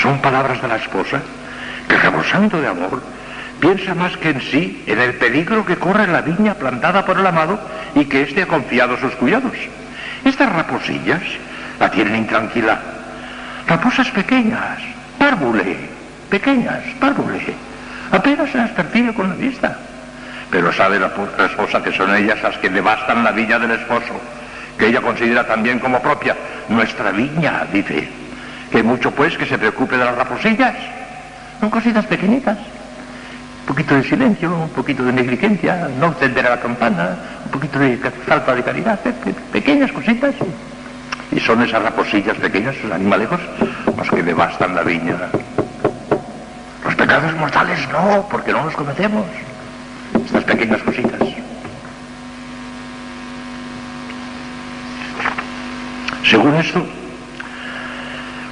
Son palabras de la esposa que rebosando de amor piensa más que en sí en el peligro que corre la viña plantada por el amado y que éste ha confiado a sus cuidados. Estas raposillas la tienen intranquila. Raposas pequeñas, párvule, pequeñas, párvule. Apenas las percibe con la vista. Pero sabe la, la esposa que son ellas las que devastan la viña del esposo, que ella considera también como propia. Nuestra viña, dice. Que mucho pues que se preocupe de las raposillas. Son cositas pequeñitas. Un poquito de silencio, un poquito de negligencia, no encender a la campana, un poquito de falta de caridad, pe- pe- pequeñas cositas. Y son esas raposillas pequeñas, esos animalejos, los que devastan la viña. Los pecados mortales no, porque no los cometemos. Estas pequeñas cositas. Según esto,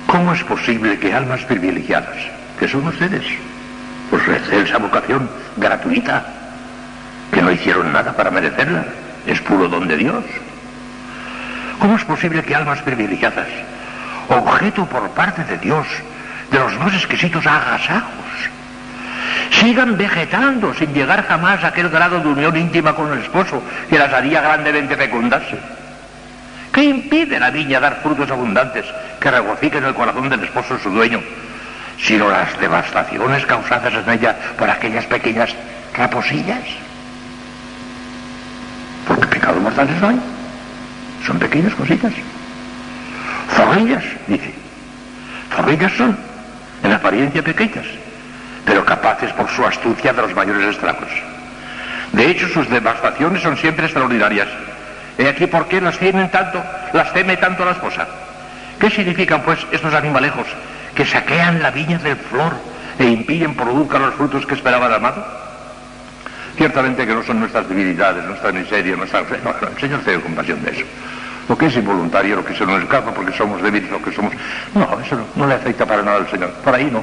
¿cómo es posible que almas privilegiadas, que son ustedes, por su excelsa vocación gratuita, que no hicieron nada para merecerla, es puro don de Dios? ¿Cómo es posible que almas privilegiadas, objeto por parte de Dios de los más exquisitos agasajos, sigan vegetando sin llegar jamás a aquel grado de unión íntima con el esposo que las haría grandemente fecundas? ¿Qué impide la viña dar frutos abundantes que regocijen el corazón del esposo su dueño? Sino las devastaciones causadas en ella por aquellas pequeñas raposillas. Porque pecados mortales no. Son pequeñas cositas. Zorrillas, dice. Zorrillas son, en apariencia pequeñas, pero capaces por su astucia de los mayores estragos. De hecho, sus devastaciones son siempre extraordinarias. He aquí por qué las tienen tanto, las teme tanto la esposa. ¿Qué significan, pues, estos animalejos que saquean la viña del flor e impiden produzcan los frutos que esperaba el amado? Ciertamente que no son nuestras debilidades, nuestra miseria, nuestra... No, el Señor tiene compasión de eso. Lo que es involuntario, lo que se nos escapa porque somos débiles, lo que somos... No, eso no, no le afecta para nada al Señor. Por ahí no.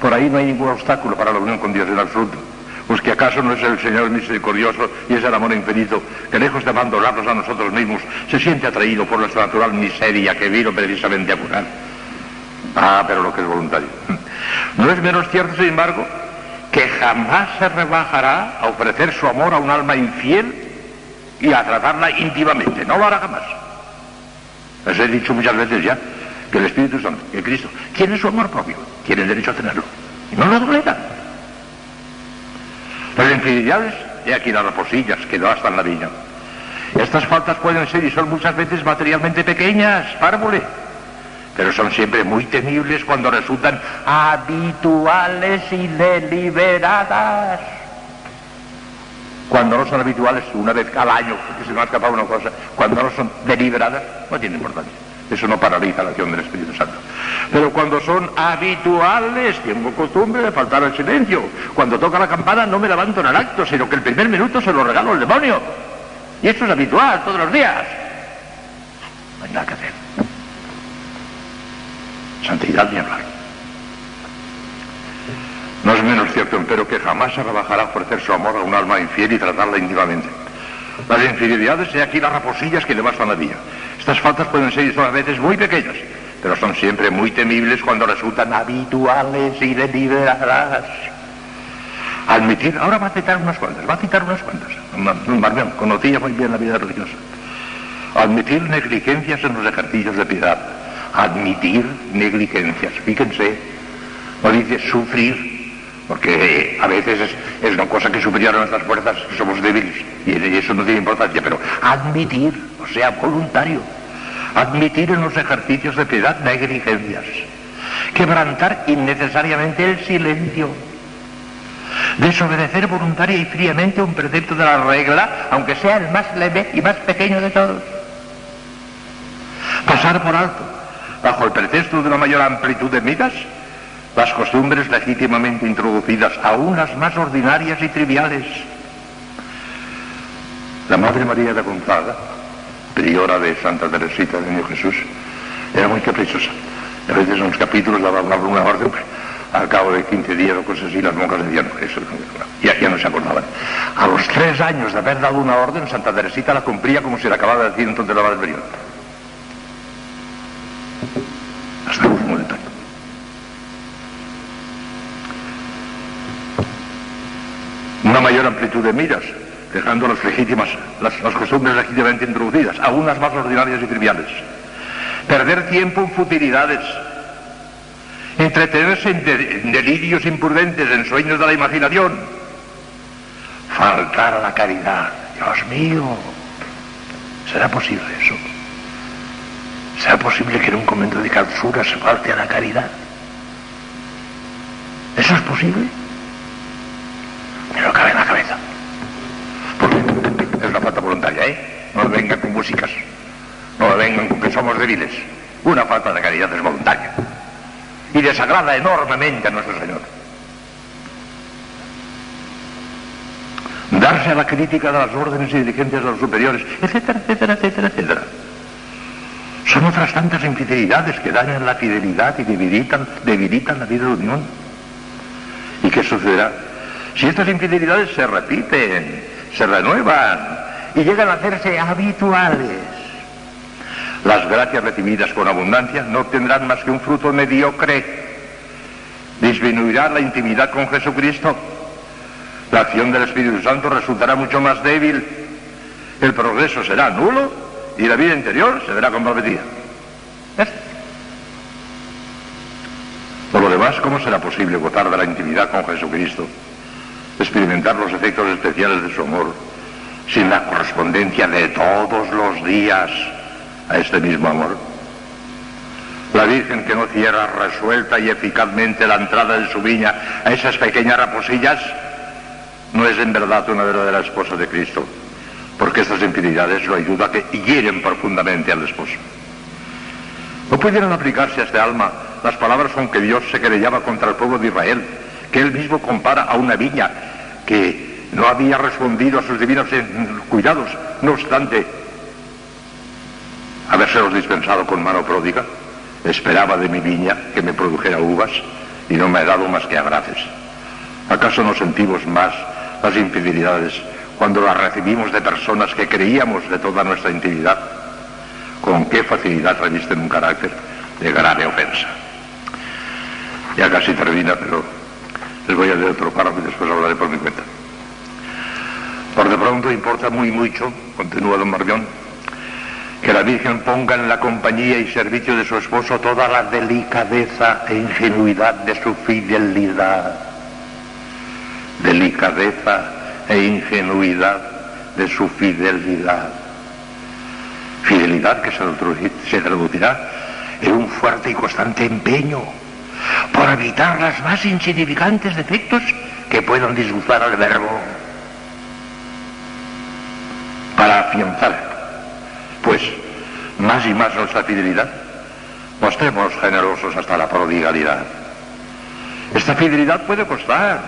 Por ahí no hay ningún obstáculo para la unión con Dios en absoluto. Pues que acaso no es el Señor misericordioso y es el amor infinito que lejos de abandonarnos a nosotros mismos se siente atraído por nuestra natural miseria que vino precisamente a curar. Ah, pero lo que es voluntario. No es menos cierto, sin embargo, que jamás se rebajará a ofrecer su amor a un alma infiel y a tratarla íntimamente. No lo hará jamás. Les he dicho muchas veces ya que el Espíritu Santo, que Cristo, tiene su amor propio, tiene derecho a tenerlo. Y no lo toleran. Las infidelidades, he aquí las raposillas que no hasta en la viña. Estas faltas pueden ser y son muchas veces materialmente pequeñas, párvole, pero son siempre muy temibles cuando resultan habituales y deliberadas. Cuando no son habituales, una vez al año, porque se me ha escapado una cosa, cuando no son deliberadas, no tiene importancia. Eso no paraliza la acción del Espíritu Santo. Pero cuando son habituales, tengo costumbre de faltar al silencio. Cuando toca la campana no me levanto en el acto, sino que el primer minuto se lo regalo al demonio. Y eso es habitual todos los días. No hay nada que hacer. Santidad ni hablar. No menos cierto, empero, que jamás se rebajará a ofrecer su amor a un alma infiel y tratarla íntimamente. Las infidelidades, he aquí las raposillas que devastan la vida. Estas faltas pueden ser a veces muy pequeñas, pero son siempre muy temibles cuando resultan habituales y deliberadas. Admitir, ahora va a citar unas cuantas, va a citar unas cuantas. Marmión, conocía muy bien la vida religiosa. Admitir negligencias en los ejercicios de piedad. Admitir negligencias, fíjense, no dice sufrir, porque a veces es, una cosa que superior a nuestras fuerzas, somos débiles, y eso no tiene importancia, pero admitir, o sea, voluntario, admitir en los ejercicios de piedad negligencias, quebrantar innecesariamente el silencio, desobedecer voluntaria y fríamente un precepto de la regla, aunque sea el más leve y más pequeño de todos, pasar por alto, bajo el pretexto de una mayor amplitud de miras, las costumbres legítimamente introducidas, aún las más ordinarias y triviales. La Madre María de Gonzaga, priora de Santa Teresita de Niño Jesús, era muy caprichosa. A veces en los capítulos daba una, una orden, pues, al cabo de 15 días o cosas así, las monjas decían, eso ya, ya no se acordaban. A los tres años de haber dado una orden, Santa Teresita la cumplía como si la acababa de decir entonces la del periodo. Hasta el último detalle. Una mayor amplitud de miras, dejando las legítimas, las, costumbres legítimamente introducidas, aún las más ordinarias y triviales. Perder tiempo en futilidades, entretenerse en, de, en delirios imprudentes, en sueños de la imaginación, faltar a la caridad. Dios mío, ¿será posible eso? ¿Será posible que en un momento de clausura se falte a la caridad? ¿Eso es posible? Pero cabe en la cabeza. Porque es una falta voluntaria, ¿eh? No vengan con músicas. No vengan con que somos débiles. Una falta de caridad es voluntaria. Y desagrada enormemente a nuestro Señor. Darse a la crítica de las órdenes y diligencias de los superiores, etcétera, etcétera, etcétera, etcétera. Son otras tantas infidelidades que dañan la fidelidad y debilitan, debilitan la vida de unión. ¿Y qué sucederá? Si estas infidelidades se repiten, se renuevan y llegan a hacerse habituales, las gracias recibidas con abundancia no obtendrán más que un fruto mediocre. Disminuirá la intimidad con Jesucristo. La acción del Espíritu Santo resultará mucho más débil. El progreso será nulo y la vida interior se verá comprometida. Por lo demás, ¿cómo será posible gozar de la intimidad con Jesucristo, experimentar los efectos especiales de su amor, sin la correspondencia de todos los días a este mismo amor? La Virgen que no cierra resuelta y eficazmente la entrada de su viña a esas pequeñas raposillas, no es en verdad una verdadera esposa de Cristo, porque estas infidelidades lo ayudan a que hieren profundamente al esposo. No pudieron aplicarse a este alma las palabras con que Dios se querellaba contra el pueblo de Israel, que él mismo compara a una viña que no había respondido a sus divinos cuidados, no obstante habérselos dispensado con mano pródiga. Esperaba de mi viña que me produjera uvas y no me ha dado más que agraces. ¿Acaso no sentimos más las infidelidades cuando las recibimos de personas que creíamos de toda nuestra intimidad? ¿Con qué facilidad revisten un carácter de grave ofensa? Ya casi termina, pero les voy a leer otro párrafo y después hablaré por mi cuenta. Por de pronto importa muy mucho, continúa don Marbión, que la Virgen ponga en la compañía y servicio de su esposo toda la delicadeza e ingenuidad de su fidelidad. Delicadeza e ingenuidad de su fidelidad. Fidelidad que se traducirá en un fuerte y constante empeño por evitar las más insignificantes defectos que puedan disgustar al verbo. Para afianzar pues más y más nuestra fidelidad, mostremos generosos hasta la prodigalidad. Esta fidelidad puede costar,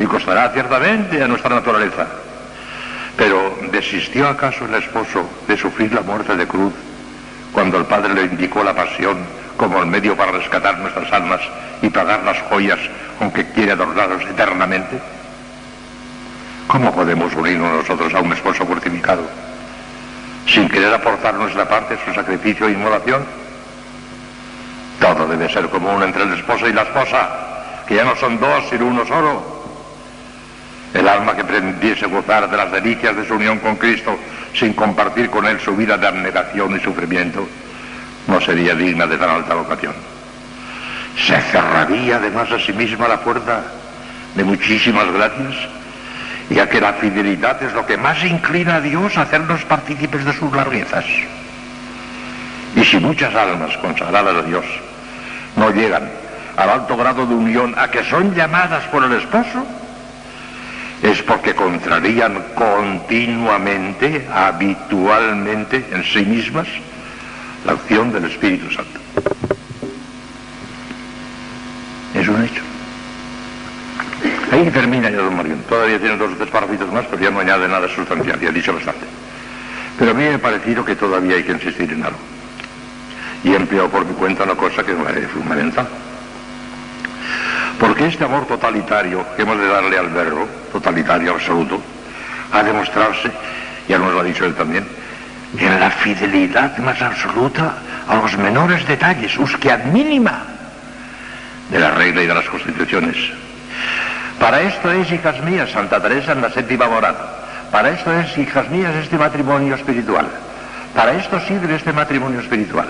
y costará ciertamente a nuestra naturaleza. Pero ¿desistió acaso el esposo de sufrir la muerte de cruz cuando el Padre le indicó la pasión como el medio para rescatar nuestras almas y pagar las joyas con que quiere adornarnos eternamente? ¿Cómo podemos unirnos nosotros a un esposo crucificado? sin querer aportar nuestra parte, su sacrificio e inmolación. Todo debe ser común entre el esposo y la esposa, que ya no son dos, sino uno solo. El alma que pretendiese gozar de las delicias de su unión con Cristo sin compartir con Él su vida de abnegación y sufrimiento, no sería digna de tan alta vocación. Se cerraría además a sí misma la puerta de muchísimas gracias ya que la fidelidad es lo que más inclina a Dios a hacernos partícipes de sus larguezas. Y si muchas almas consagradas a Dios no llegan al alto grado de unión a que son llamadas por el esposo, es porque contrarían continuamente, habitualmente en sí mismas, la acción del Espíritu Santo. Es un hecho. Ahí termina ya don Marión. Todavía tiene dos o tres párrafos más, pero ya no añade nada sustancial, ya he dicho bastante. Pero a mí me ha parecido que todavía hay que insistir en algo. Y he empleado por mi cuenta una cosa que es fundamental. Porque este amor totalitario que hemos de darle al verbo, totalitario absoluto, ha de mostrarse, ya nos lo ha dicho él también, en la fidelidad más absoluta a los menores detalles, ad mínima, de la regla y de las constituciones. Para esto es, hijas mías, Santa Teresa en la séptima morada. Para esto es, hijas mías, este matrimonio espiritual. Para esto sirve este matrimonio espiritual.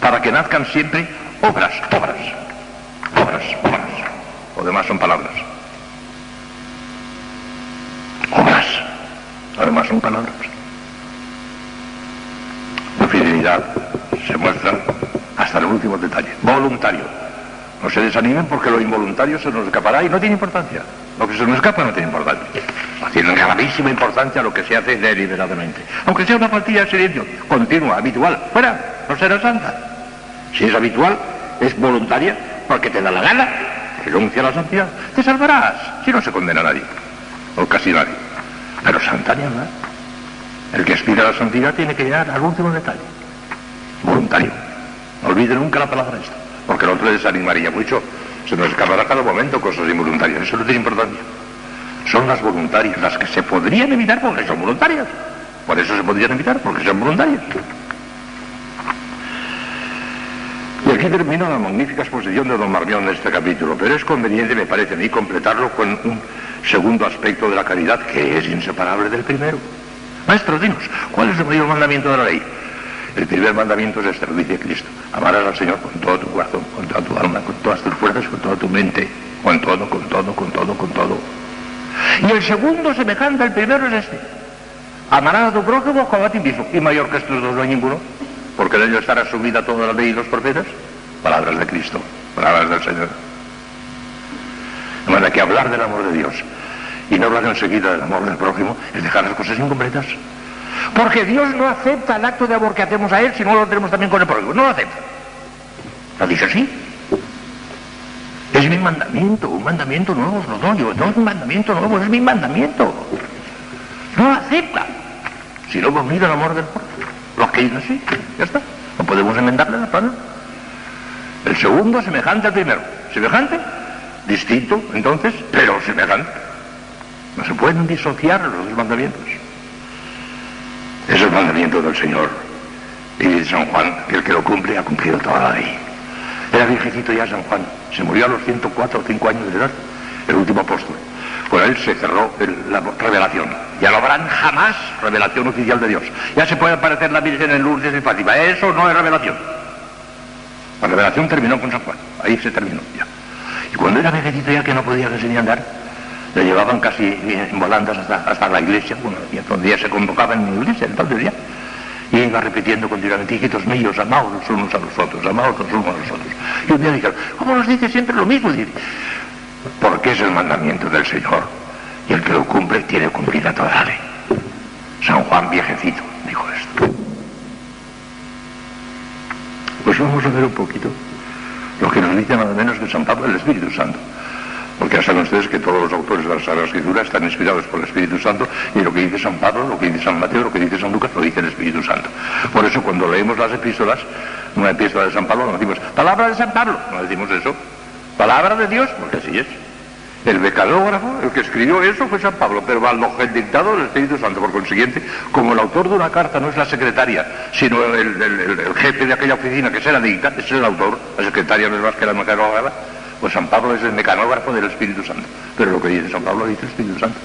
Para que nazcan siempre obras, obras, obras, obras. Lo demás son palabras. Obras. Lo demás son palabras. La fidelidad se muestra hasta el último detalle. Voluntario. No se desanimen porque lo involuntario se nos escapará y no tiene importancia. Lo que se nos escapa no tiene importancia. Tiene gravísima importancia lo que se hace deliberadamente. Aunque sea una partida de silencio, continua, habitual. Fuera, no será santa. Si es habitual, es voluntaria, porque te da la gana, renuncia a la santidad, te salvarás. Si no se condena a nadie, o casi nadie. Pero santa ni El que aspira a la santidad tiene que llegar al último detalle. Voluntario. No olvide nunca la palabra esta porque el otro le desanimaría mucho. Se nos escapará cada momento cosas involuntarias, eso no tiene importancia. Son las voluntarias, las que se podrían evitar porque son voluntarias. Por eso se podrían evitar, porque son voluntarias. Y aquí termina la magnífica exposición de don Marmión en este capítulo, pero es conveniente, me parece a mí, completarlo con un segundo aspecto de la caridad que es inseparable del primero. Maestro, dinos, ¿cuál es el mayor mandamiento de la ley? El primer mandamiento es este, lo dice Cristo. Amarás al Señor con todo tu corazón, con toda tu alma, con todas tus fuerzas, con toda tu mente, con todo, con todo, con todo, con todo. Y el segundo semejante al primero es este. Amarás a tu prójimo como a ti mismo. Y mayor que estos dos no hay ninguno. Porque en ello está resumida toda la ley y los profetas. Palabras de Cristo, palabras del Señor. De manera que hablar del amor de Dios y no hablar enseguida del amor del prójimo es dejar las cosas incompletas. Porque Dios no acepta el acto de amor que hacemos a Él si no lo tenemos también con el prójimo. No lo acepta. Lo dice así. Es mi mandamiento, un mandamiento nuevo lo doy. No es un mandamiento nuevo, es mi mandamiento. No lo acepta. Si no hemos unido el amor del prójimo. Los que dicen así, ya está. No podemos enmendarle la plana. El segundo semejante al primero. Semejante, distinto, entonces, pero semejante. No se pueden disociar los dos mandamientos. Es el mandamiento del Señor. Y dice San Juan que el que lo cumple ha cumplido toda la ley. Era viejecito ya San Juan. Se murió a los 104 o 5 años de edad, el último apóstol. Con él se cerró la revelación. Ya no habrán jamás revelación oficial de Dios. Ya se puede aparecer la Virgen en Lourdes y Fátima. Eso no es revelación. La revelación terminó con San Juan. Ahí se terminó ya. Y cuando era viejecito ya que no podía casi ni andar, le llevaban casi en volandas hasta, hasta la iglesia, bueno, y donde ya se convocaba en la iglesia, entonces ya. Y iba repitiendo continuamente, hijitos míos, amaos los unos a los otros, amaos los unos a los otros. Y un día dijeron, ¿cómo nos dice siempre lo mismo? Dice, porque es el mandamiento del Señor. Y el que lo cumple tiene cumplida toda la ley. San Juan viejecito dijo esto. Pues vamos a ver un poquito lo que nos dice nada menos que San Pablo, el Espíritu Santo. Porque ya saben ustedes que todos los autores de la Sagrada Escritura están inspirados por el Espíritu Santo y lo que dice San Pablo, lo que dice San Mateo, lo que dice San Lucas, lo dice el Espíritu Santo. Por eso cuando leemos las epístolas, una epístola de San Pablo, no decimos, palabra de San Pablo, no decimos eso. Palabra de Dios, porque así es. El becadógrafo, el que escribió eso fue San Pablo, pero al el dictado del Espíritu Santo. Por consiguiente, como el autor de una carta no es la secretaria, sino el, jefe de aquella oficina que se la dicta, es el autor, la secretaria no es más que la mecanógrafa, pues San Pablo es el mecanógrafo del Espíritu Santo. Pero lo que dice San Pablo lo dice el Espíritu Santo.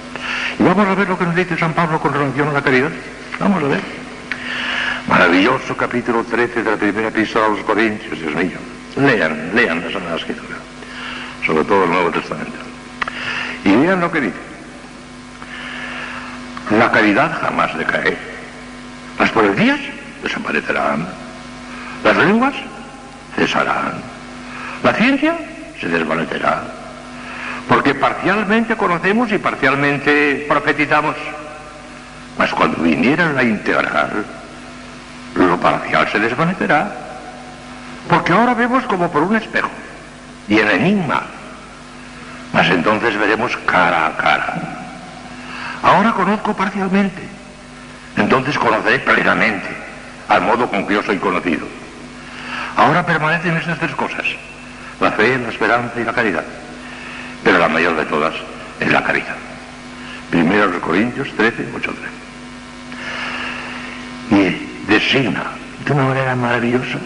Y vamos a ver lo que nos dice San Pablo con relación a la caridad. Vamos a ver. Maravilloso capítulo 13 de la primera epístola a los Corintios, Dios mío. Lean, lean la Sagrada Escritura, sobre todo el Nuevo Testamento. Y vean lo que dice. La caridad jamás decae. Las profecías desaparecerán. Las lenguas cesarán. La ciencia se desvanecerá. Porque parcialmente conocemos y parcialmente profetizamos. Mas cuando viniera la integral, lo parcial se desvanecerá. Porque ahora vemos como por un espejo y en enigma. Mas entonces veremos cara a cara. Ahora conozco parcialmente. Entonces conoceré plenamente, al modo con que yo soy conocido. Ahora permanecen estas tres cosas. La fe, la esperanza y la caridad. Pero la mayor de todas es la caridad. Primero los Corintios 13, 8, 13. Y designa de una manera maravillosa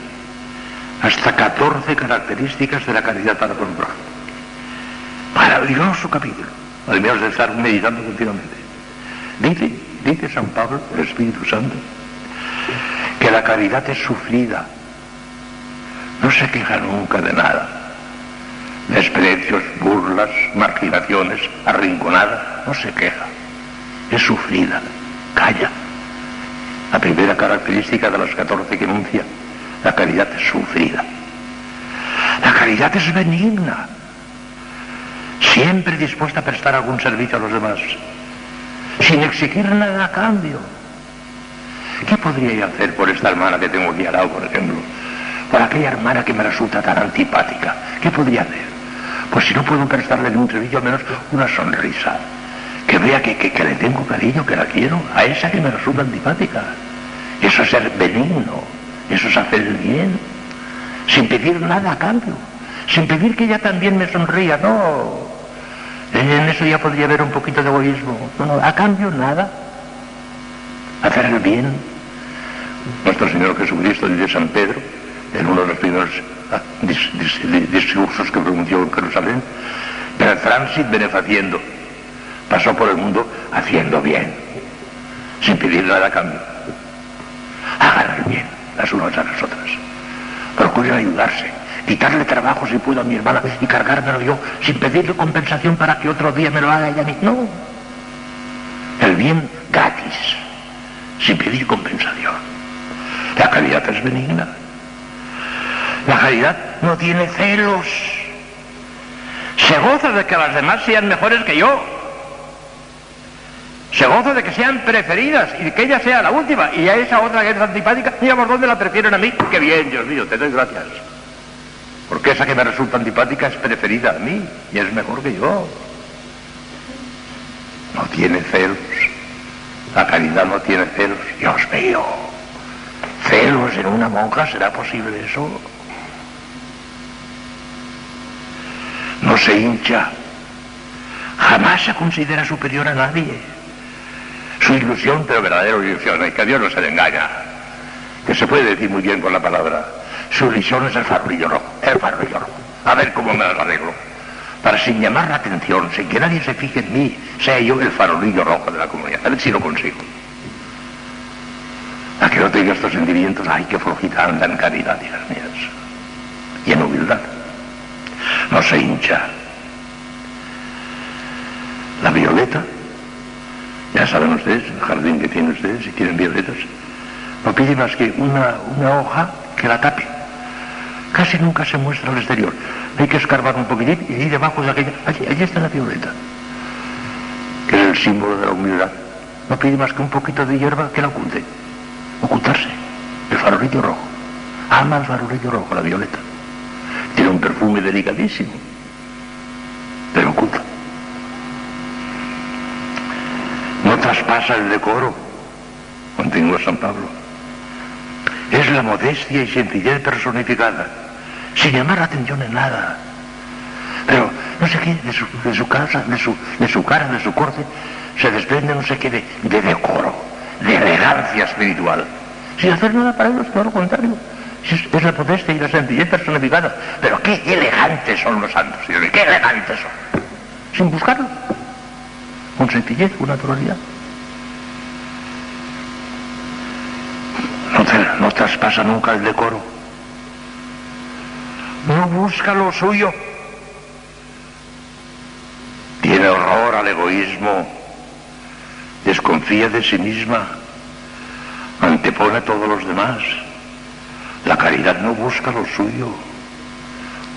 hasta 14 características de la caridad para con. Maravilloso capítulo, al menos de estar meditando continuamente. Dice, dice San Pablo, el Espíritu Santo, que la caridad es sufrida, no se queja nunca de nada. Desprecios, burlas, marginaciones, arrinconada, no se queja. Es sufrida, calla. La primera característica de las 14 que enuncia, la caridad es sufrida. La caridad es benigna, siempre dispuesta a prestar algún servicio a los demás, sin exigir nada a cambio. ¿Qué podría yo hacer por esta hermana que tengo aquí al lado, por ejemplo? Por aquella hermana que me resulta tan antipática. ¿Qué podría hacer? Pues si no puedo prestarle ningún servicio, al menos una sonrisa. Que vea que, que- le tengo cariño, que la quiero, a esa que me resulta antipática. Eso es ser benigno, eso es hacer el bien, sin pedir nada a cambio, sin pedir que ella también me sonría, no. En eso ya podría haber un poquito de egoísmo. No, no, a cambio nada. Hacer el bien. Nuestro Señor Jesucristo, dice San Pedro, en uno de los primeros dis- dis- di- discursos que pronunció en Jerusalén, per transit benefaciendo. Pasó por el mundo haciendo bien, sin pedir nada a cambio. Hagan el bien, las unas a las otras. Procuren ayudarse, quitarle trabajo si puedo a mi hermana y cargármelo yo sin pedirle compensación para que otro día me lo haga ella a. No. El bien gratis, sin pedir compensación. La caridad es benigna. La caridad no tiene celos. Se goza de que las demás sean mejores que yo. Se goza de que sean preferidas y de que ella sea la última. Y a esa otra que es antipática, mira por dónde la prefieren a mí. Qué bien, Dios mío, te doy gracias. Porque esa que me resulta antipática es preferida a mí y es mejor que yo. No tiene celos. La caridad no tiene celos. Dios mío. Celos en una monja, ¿será posible eso? No se hincha. Jamás se considera superior a nadie. Su ilusión, pero verdadera ilusión, es que a Dios no se le engaña. Que se puede decir muy bien con la palabra. Su ilusión es el farolillo rojo, el farolillo rojo. A ver cómo me lo arreglo. Para sin llamar la atención, sin que nadie se fije en mí, sea yo el farolillo rojo de la comunidad. A ver si lo consigo. A que no tenga estos sentimientos, ay, qué flojita en caridad, hijas mías. Y en humildad. No se hincha. La violeta, ya saben ustedes, el jardín que tienen ustedes, si quieren violetas, no pide más que una, una hoja que la tape. Casi nunca se muestra al exterior. Hay que escarbar un poquitín y ahí debajo de aquella, allí, allí está la violeta, que es el símbolo de la humildad. No pide más que un poquito de hierba que la oculte. Ocultarse. El farolillo rojo. Ama el farolillo rojo, la violeta. Tiene un perfume delicadísimo, pero oculta. No traspasa el decoro, continúa San Pablo. Es la modestia y sencillez personificada, sin llamar la atención en nada. Pero no sé qué, de su, de su casa, de su, de su cara, de su corte, se desprende no sé qué de, de decoro, de elegancia espiritual. Sin hacer nada para ellos, todo lo contrario. Es, la modestia y la sencillez personificada. Pero qué elegantes son los santos, señores, qué elegantes son. Sin buscarlo. Con sencillez, con naturalidad. No, no traspasa nunca el decoro. No busca lo suyo. Tiene horror al egoísmo. Desconfía de sí misma. Antepone a todos los demás. La caridad no busca lo suyo.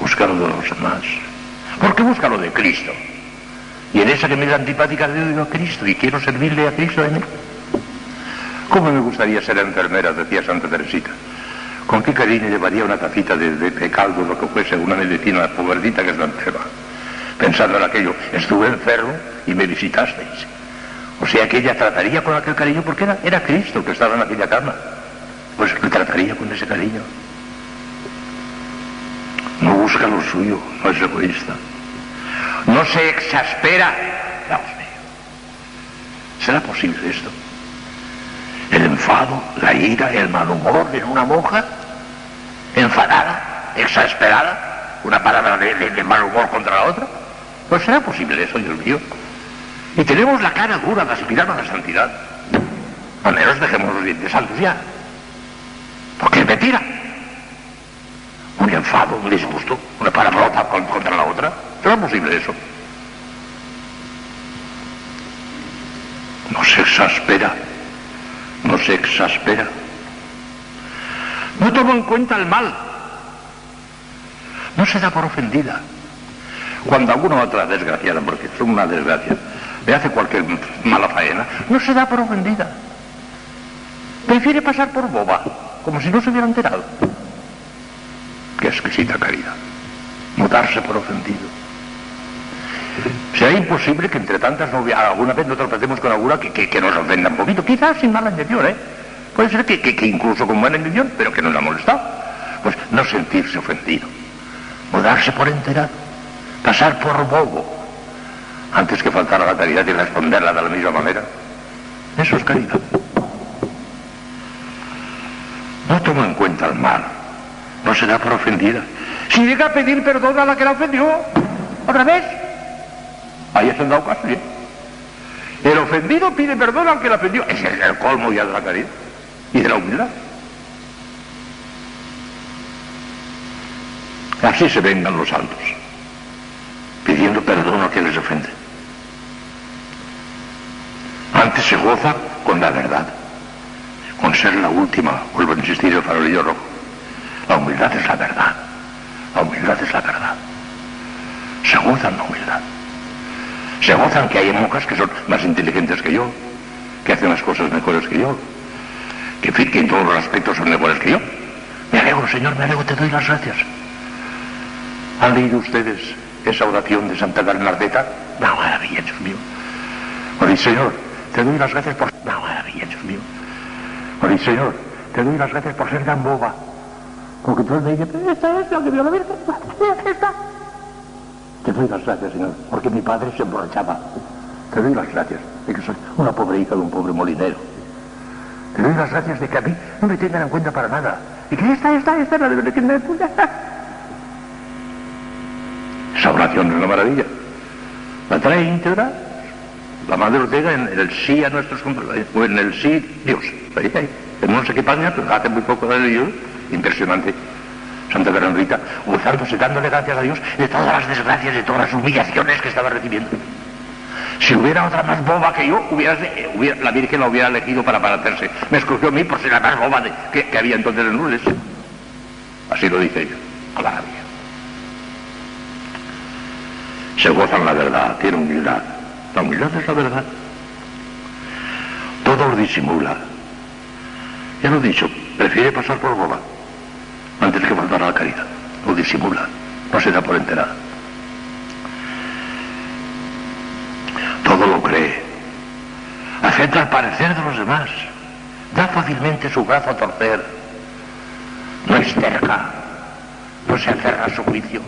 Busca lo de los demás. ¿Por qué busca lo de Cristo? Y en esa que me da antipática le doy a Cristo y quiero servirle a Cristo en él. ¿Cómo me gustaría ser enfermera? Decía Santa Teresita. ¿Con qué cariño llevaría una tacita de, de, de lo que fuese, una medicina pobrecita que está enferma? Pensando en aquello, estuve enfermo y me visitasteis. O sea que ella trataría con aquel cariño porque era, era Cristo que estaba en aquella cama. Pues le trataría con ese cariño. No busca lo suyo, no es egoísta. No se exaspera. Dios mío. ¿Será posible esto? El enfado, la ira, el mal humor en una monja enfadada, exasperada, una palabra de mal humor contra la otra. Pues será posible eso, Dios mío. Y tenemos la cara dura de aspirar a la santidad. Al menos dejemos los dientes altos ya. Porque es mentira. Un enfado, un disgusto, una palabrota con- contra la otra. ¿Será posible eso? No se exaspera. No se exaspera. No toma en cuenta el mal. No se da por ofendida. Cuando alguna otra desgraciada, porque es una desgracia, le hace cualquier mala faena, no se da por ofendida. Prefiere pasar por boba, como si no se hubiera enterado. Qué exquisita caridad. No darse por ofendido. Será imposible que entre tantas no alguna vez no tropecemos con alguna que, que- que nos ofenda un poquito, quizás sin mala intención, ¿eh? Puede ser que, que- incluso con buena intención, pero que nos ha molestado. Pues no sentirse ofendido, no por enterado, pasar por bobo, antes que faltar a la caridad y responderla de la misma manera. Eso es caridad no toma en cuenta el mal, no se da por ofendida. Si llega a pedir perdón a la que la ofendió, otra vez, ahí se han dado caso. ¿eh? El ofendido pide perdón al que la ofendió. Es el colmo ya de la caridad y de la humildad. Así se vengan los santos, pidiendo perdón a quien les ofende. Antes se goza con la verdad con ser la última, vuelvo a insistir, el farolillo rojo. La humildad es la verdad. La humildad es la verdad. Se gozan la humildad. Se gozan que hay monjas que son más inteligentes que yo, que hacen las cosas mejores que yo, que, que en todos los aspectos son mejores que yo. Me alegro, Señor, me alegro, te doy las gracias. ¿Han leído ustedes esa oración de Santa Bernardeta? No, maravilla, Dios mío. Señor, te doy las gracias por... No, maravilla, Dios mío. Señor, te doy las gracias por ser tan boba. Porque tú me dices, esta es lo que vio la Virgen, esta. Te doy las gracias, Señor, porque mi padre se emborrachaba. Te doy las gracias de que soy una pobre hija de un pobre molinero. Te doy las gracias de que a mí no me tengan en cuenta para nada. Y que esta, esta, esta es la de que me Esa oración es una maravilla. La trae íntegra la Madre Ortega en el sí a nuestros o en el sí Dios. Ahí, ahí. Sé qué página, pero hace muy poco de Dios, impresionante. Santa Bernardita, gozándose, dándole gracias a Dios de todas las desgracias, de todas las humillaciones que estaba recibiendo. Si hubiera otra más boba que yo, hubiera, la Virgen la hubiera elegido para parecerse. Me escogió a mí por ser la más boba que, había entonces en Lourdes. Así lo dice ella, a la rabia. Se gozan la verdad, tiene humildad. La humildad es la verdad. Todo lo disimula. Ya lo he dicho, prefiere pasar por boba antes que faltar a la caridad. Lo disimula, no se da por enterada. Todo lo cree. Acepta el parecer de los demás. Da fácilmente su brazo a torcer. No es cerca. No se aferra a su juicio.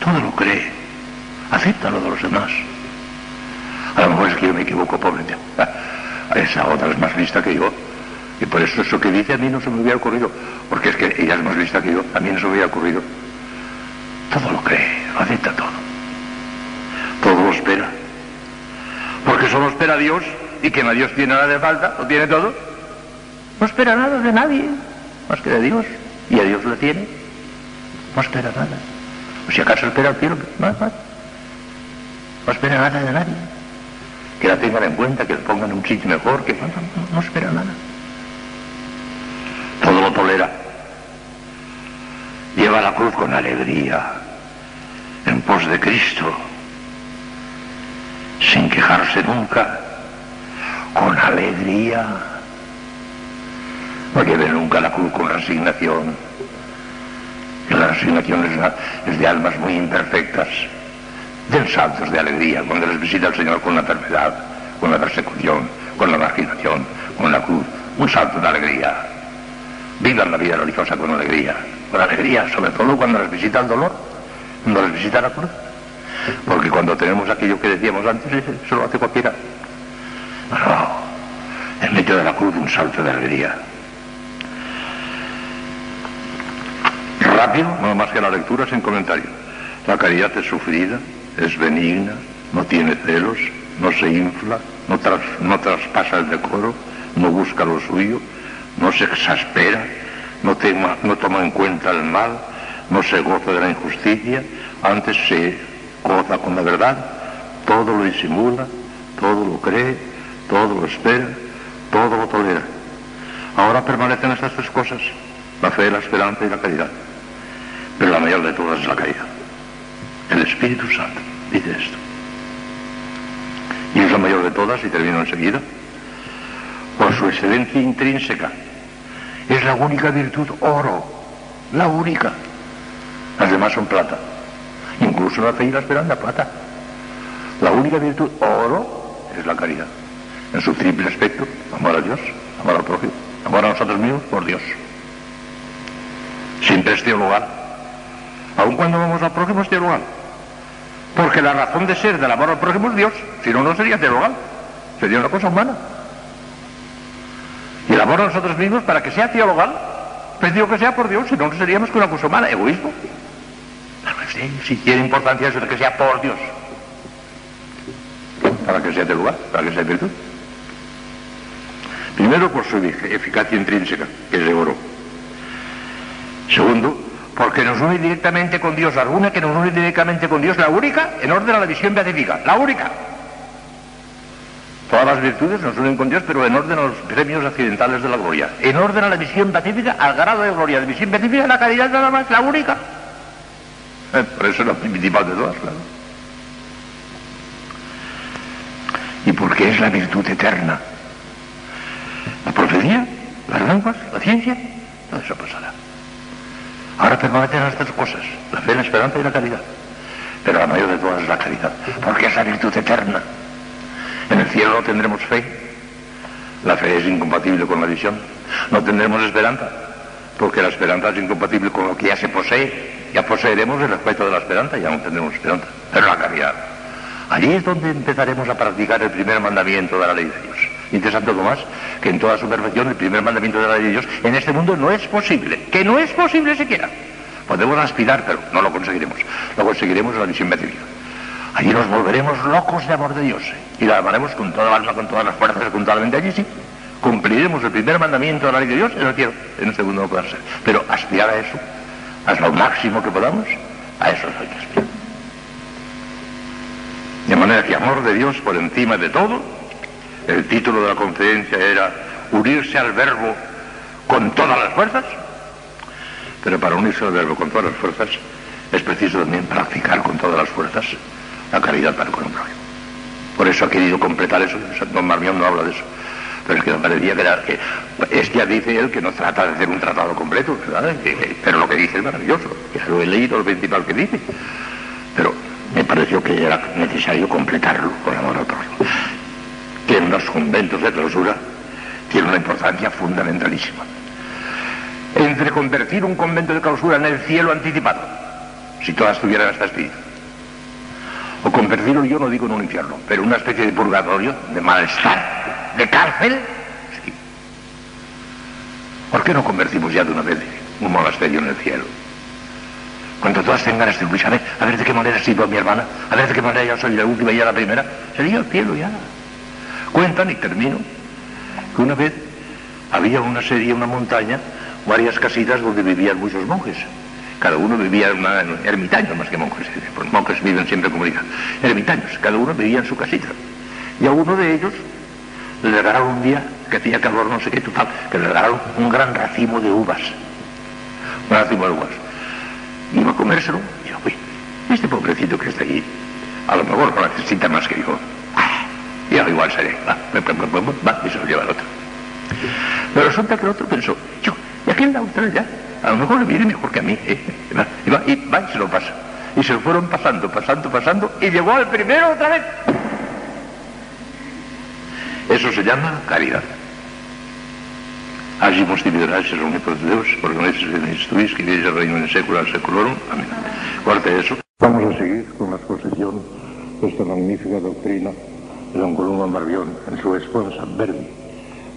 Todo lo cree. Acepta lo de los demás. A lo mejor es que yo me equivoco, pobre. (laughs) Esa otra es más lista que yo. Y por eso eso que dice a mí no se me hubiera ocurrido. Porque es que ella es más lista que yo. A mí no se me hubiera ocurrido. Todo lo cree, lo acepta todo todo lo espera. Porque solo espera a Dios y que a Dios tiene nada de falta, lo tiene todo. No espera nada de nadie, más que de Dios. Y a Dios lo tiene. No espera nada. O si acaso espera al cielo, más, más. No espera nada de nadie. Que la tengan en cuenta, que le pongan un sitio mejor, que no, no espera nada. Todo lo tolera. Lleva la cruz con alegría, en pos de Cristo sin quejarse nunca, con alegría. No lleve nunca la cruz con resignación. La resignación es, de almas muy imperfectas. Den saltos de alegría cuando les visita el Señor con la enfermedad, con la persecución, con la marginación, con la cruz. Un salto de alegría. Vivan la vida religiosa con alegría. Con alegría, sobre todo cuando les visita el dolor, cuando les visita la cruz. Porque cuando tenemos aquello que decíamos antes, eso lo hace cualquiera. En medio de la cruz un salto de alegría. Rápido, no más que la lectura sin comentario. La caridad es sufrida, es benigna, no tiene celos, no se infla, no, traspasa el decoro, no busca lo suyo, no se exaspera, no toma en cuenta el mal, no se goza de la injusticia, antes se goza con la verdad, todo lo disimula, todo lo cree, todo lo espera, todo lo tolera. Ahora permanecen estas tres cosas, la fe, la esperanza y la caridad. Pero la mayor de todas es la caridad. El Espíritu Santo dice esto. Y es la mayor de todas, y termino enseguida, por su excelencia intrínseca. Es la única virtud oro, la única. Las demás son plata. Incluso la fe y la esperanza, plata. La única virtud, oro, es la caridad. En su triple aspecto, amor a Dios, amor al prójimo, amor a nosotros mismos por Dios. Siempre es teologal. Aun cuando vamos al prójimo es teologal. Porque la razón de ser del amor al prójimo es Dios. Si no, no sería teologal. Sería una cosa humana. Y el amor a nosotros mismos, para que sea teologal, digo que sea por Dios, si no, no seríamos que una cosa humana, egoísmo si tiene importancia eso de que sea por Dios. Para que sea de lugar, para que sea virtud. Primero por su eficacia intrínseca, que es de oro. Segundo, porque nos une directamente con Dios, alguna que nos une directamente con Dios, la única, en orden a la visión beatífica, la única. Todas las virtudes nos unen con Dios, pero en orden a los premios accidentales de la gloria. En orden a la visión beatífica, al grado de gloria de visión beatífica, la caridad nada más, la única. Eh, por eso es la principal de todas, claro. Y porque es la virtud eterna. La profecía, las lenguas, la ciencia, todo eso pasará. Ahora permanecen estas cosas, la fe, la esperanza y la caridad. Pero la mayor de todas es la caridad, porque es la virtud eterna. En el cielo no tendremos fe. La fe es incompatible con la visión. No tendremos esperanza, porque la esperanza es incompatible con lo que ya se posee. Ya poseeremos el aspecto de la esperanza, ya no tendremos esperanza. Pero la caridad. Allí es donde empezaremos a practicar el primer mandamiento de la ley de Dios. Interesante lo más que en toda su perfección el primer mandamiento de la ley de Dios en este mundo no es posible, que no es posible siquiera. Podemos aspirar, pero no lo conseguiremos. Lo conseguiremos en la visión beatífica. Allí nos volveremos locos de amor de Dios y la amaremos con toda el alma, con todas las fuerzas, con toda la mente. Allí sí. Cumpliremos el primer mandamiento de la ley de Dios en el cielo. En el segundo no puede ser. Pero aspirar a eso, hasta lo máximo que podamos, a eso hay que aspirar. De manera que amor de Dios por encima de todo, el título de la conferencia era unirse al verbo con todas las fuerzas, pero para unirse al verbo con todas las fuerzas es preciso también practicar con todas las fuerzas la caridad para con el prójimo. Por eso ha querido completar eso, don Marmión no habla de eso, pero es que me parecía que, era, que es ya dice él que no trata de hacer un tratado completo, ¿verdad? pero lo que dice es maravilloso, ya lo he leído, lo principal que dice, pero me pareció que era necesario completarlo con amor al prójimo. Que en los conventos de clausura tiene una importancia fundamentalísima. Entre convertir un convento de clausura en el cielo anticipado, si todas tuvieran hasta espíritu, o convertirlo, yo no digo en un infierno, pero una especie de purgatorio, de malestar, de cárcel, sí. ¿Por qué no convertimos ya de una vez un monasterio en el cielo? Cuando todas tengan este lucha, a ver, a ver de qué manera sido mi hermana, a ver de qué manera yo soy la última y ella la primera, sería el cielo ya. Cuentan, y termino, que una vez había una serie, una montaña, varias casitas donde vivían muchos monjes. Cada uno vivía en una ermitaño más que monjes. Pues monjes viven siempre en comunidad. Ermitaños, cada uno vivía en su casita. Y a uno de ellos le regalaron un día, que hacía calor, no sé qué, total, que le regalaron un gran racimo de uvas. Un racimo de uvas. Iba a comérselo, y yo, uy, este pobrecito que está allí, a lo mejor no necesita más que yo. Yo, igual seré, va, va, y se lo lleva el otro. Pero resulta que el otro pensó, yo, y aquel la otra a lo mejor le viene mejor que a mí. ¿eh? Y, va, y va y se lo pasa. Y se lo fueron pasando, pasando, pasando, y llegó al primero otra vez. Eso se llama caridad. Agimos liberarse el único de Dios, porque no es instruís que el reino en secular seculorum. Amén. Cuarto eso. Vamos a seguir con la exposición de esta magnífica doctrina don Columba Marbión en su esposa Verdi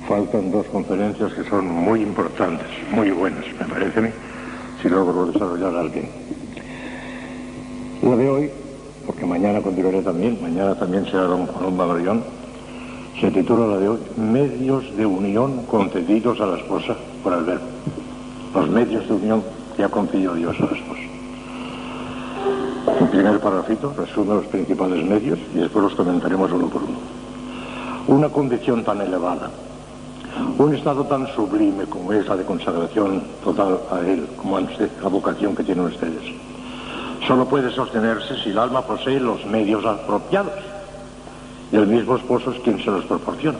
faltan dos conferencias que son muy importantes, muy buenas, me parece a mí, si logro desarrollar alguien. La de hoy, porque mañana continuaré también, mañana también será don Juan Marión, se titula la de hoy Medios de unión concedidos a la esposa por el verbo. Los medios de unión que ha concedido Dios a la esposa. En primer parrafito resume los principales medios y después los comentaremos uno por uno. Una condición tan elevada, un estado tan sublime como es la de consagración total a Él, como la vocación que tienen ustedes, solo puede sostenerse si el alma posee los medios apropiados y el mismo esposo es quien se los proporciona.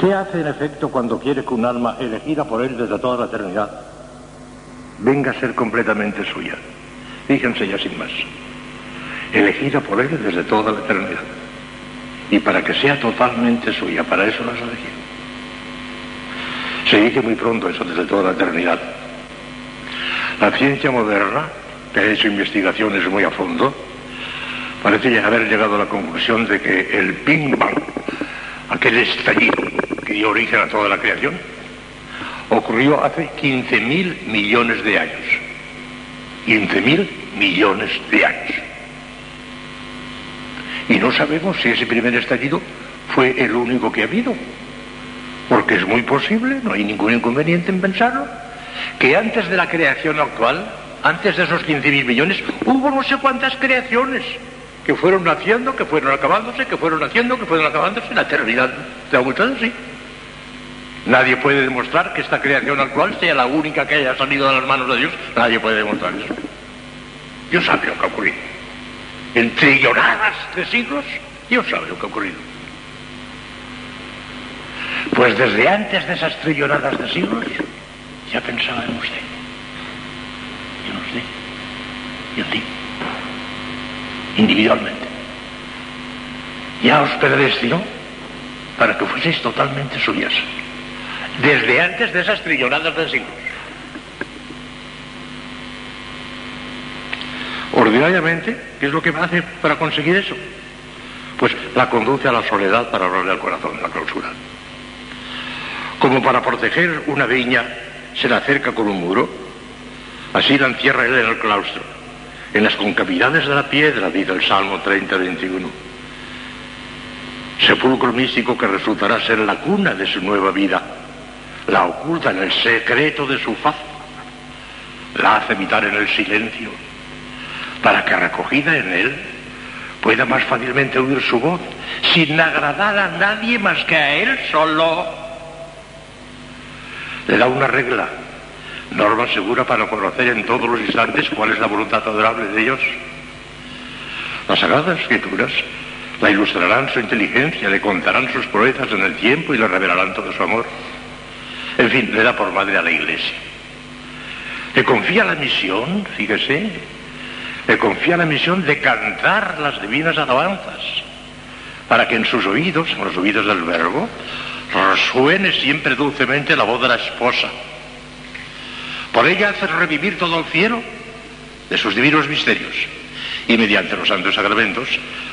¿Qué hace en efecto cuando quiere que un alma elegida por Él desde toda la eternidad venga a ser completamente suya? Fíjense ya sin más. Elegida por Él desde toda la eternidad y para que sea totalmente suya. Para eso las elegido. Se dice muy pronto eso desde toda la eternidad. La ciencia moderna, que ha hecho investigaciones muy a fondo, parece haber llegado a la conclusión de que el Big Bang, aquel estallido que dio origen a toda la creación, ocurrió hace 15.000 millones de años. 15.000 millones de años. Y no sabemos si ese primer estallido fue el único que ha habido. Porque es muy posible, no hay ningún inconveniente en pensarlo, que antes de la creación actual, antes de esos 15.000 millones, hubo no sé cuántas creaciones que fueron naciendo, que fueron acabándose, que fueron naciendo, que fueron acabándose, la eternidad se ha mucho así. Nadie puede demostrar que esta creación actual sea la única que haya salido de las manos de Dios. Nadie puede demostrar eso. Dios sabe lo que ha ocurrido. En trillonadas de siglos, Dios sabe lo que ha ocurrido. Pues desde antes de esas trillonadas de siglos, ya pensaba en usted. En usted. Y en ti. Individualmente. Ya os predestinó para que fueseis totalmente suyas. Desde antes de esas trillonadas de siglos. Ordinariamente, ¿qué es lo que hace para conseguir eso? Pues la conduce a la soledad para hablarle al corazón, la clausura. Como para proteger una viña se la acerca con un muro, así la encierra él en el claustro, en las concavidades de la piedra, dice el Salmo 30-21. Sepulcro místico que resultará ser la cuna de su nueva vida, la oculta en el secreto de su faz, la hace habitar en el silencio, para que recogida en él pueda más fácilmente oír su voz, sin agradar a nadie más que a él solo. Le da una regla, norma segura para conocer en todos los instantes cuál es la voluntad adorable de Dios. Las Sagradas Escrituras la ilustrarán su inteligencia, le contarán sus proezas en el tiempo y le revelarán todo su amor. En fin, le da por madre a la Iglesia. Le confía la misión, fíjese, le confía la misión de cantar las divinas alabanzas, para que en sus oídos, en los oídos del Verbo, resuene siempre dulcemente la voz de la esposa. Por ella hace revivir todo el cielo de sus divinos misterios y mediante los santos sacramentos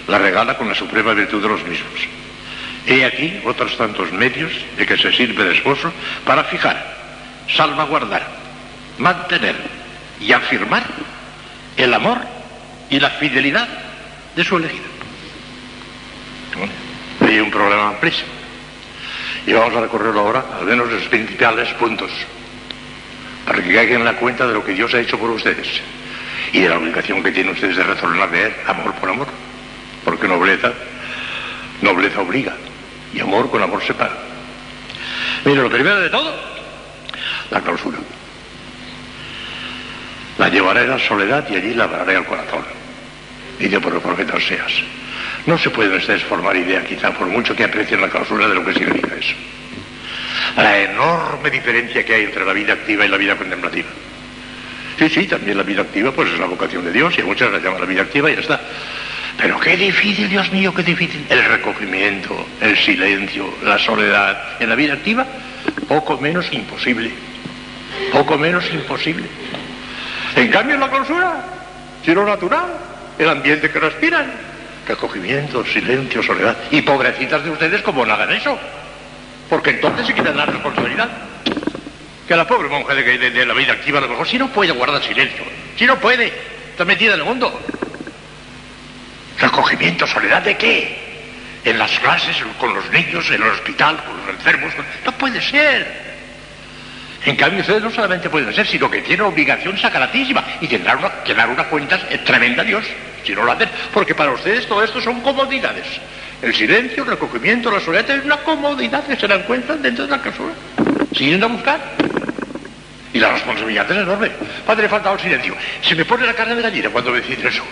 la regala con la suprema virtud de los mismos. He aquí otros tantos medios de que se sirve el esposo para fijar, salvaguardar, mantener y afirmar el amor y la fidelidad de su elegida. Hay un problema amplísimo. Y vamos a recorrerlo ahora, al menos los principales puntos, para que caigan en la cuenta de lo que Dios ha hecho por ustedes y de la obligación que tienen ustedes de retornar de Él, amor por amor, porque nobleza, nobleza obliga, y amor con amor separa. Mire, lo primero de todo, la clausura. La llevaré a la soledad y allí la labraré al corazón. Dice por el profeta Oseas. No se pueden ustedes formar idea, quizá por mucho que aprecien la clausura, de lo que significa eso. La enorme diferencia que hay entre la vida activa y la vida contemplativa. Sí, sí, también la vida activa pues es la vocación de Dios y a muchas la llaman la vida activa y ya está. Pero qué difícil, Dios mío, qué difícil. El recogimiento, el silencio, la soledad. En la vida activa, poco menos imposible. Poco menos imposible. En cambio, en la clausura, si lo natural, el ambiente que respiran. Recogimiento, silencio, soledad. Y pobrecitas de ustedes como no hagan eso. Porque entonces se quitan la responsabilidad. Que la pobre monja de, la vida activa, a lo mejor, si no puede guardar silencio, si no puede, está metida en el mundo. Recogimiento, soledad de qué? En las clases, con los niños, en el hospital, con los enfermos. No puede ser. En cambio, ustedes no solamente pueden ser, sino que tienen obligación sacratísima y tendrán una, que dar una cuenta tremenda a Dios, si no lo hacen, porque para ustedes todo esto son comodidades. El silencio, el recogimiento, la soledad es una comodidad que se la encuentran dentro de la clausura. Siguen a buscar. Y la responsabilidad es enorme. Padre, falta el silencio. Se me pone la carne de gallina cuando me dicen eso.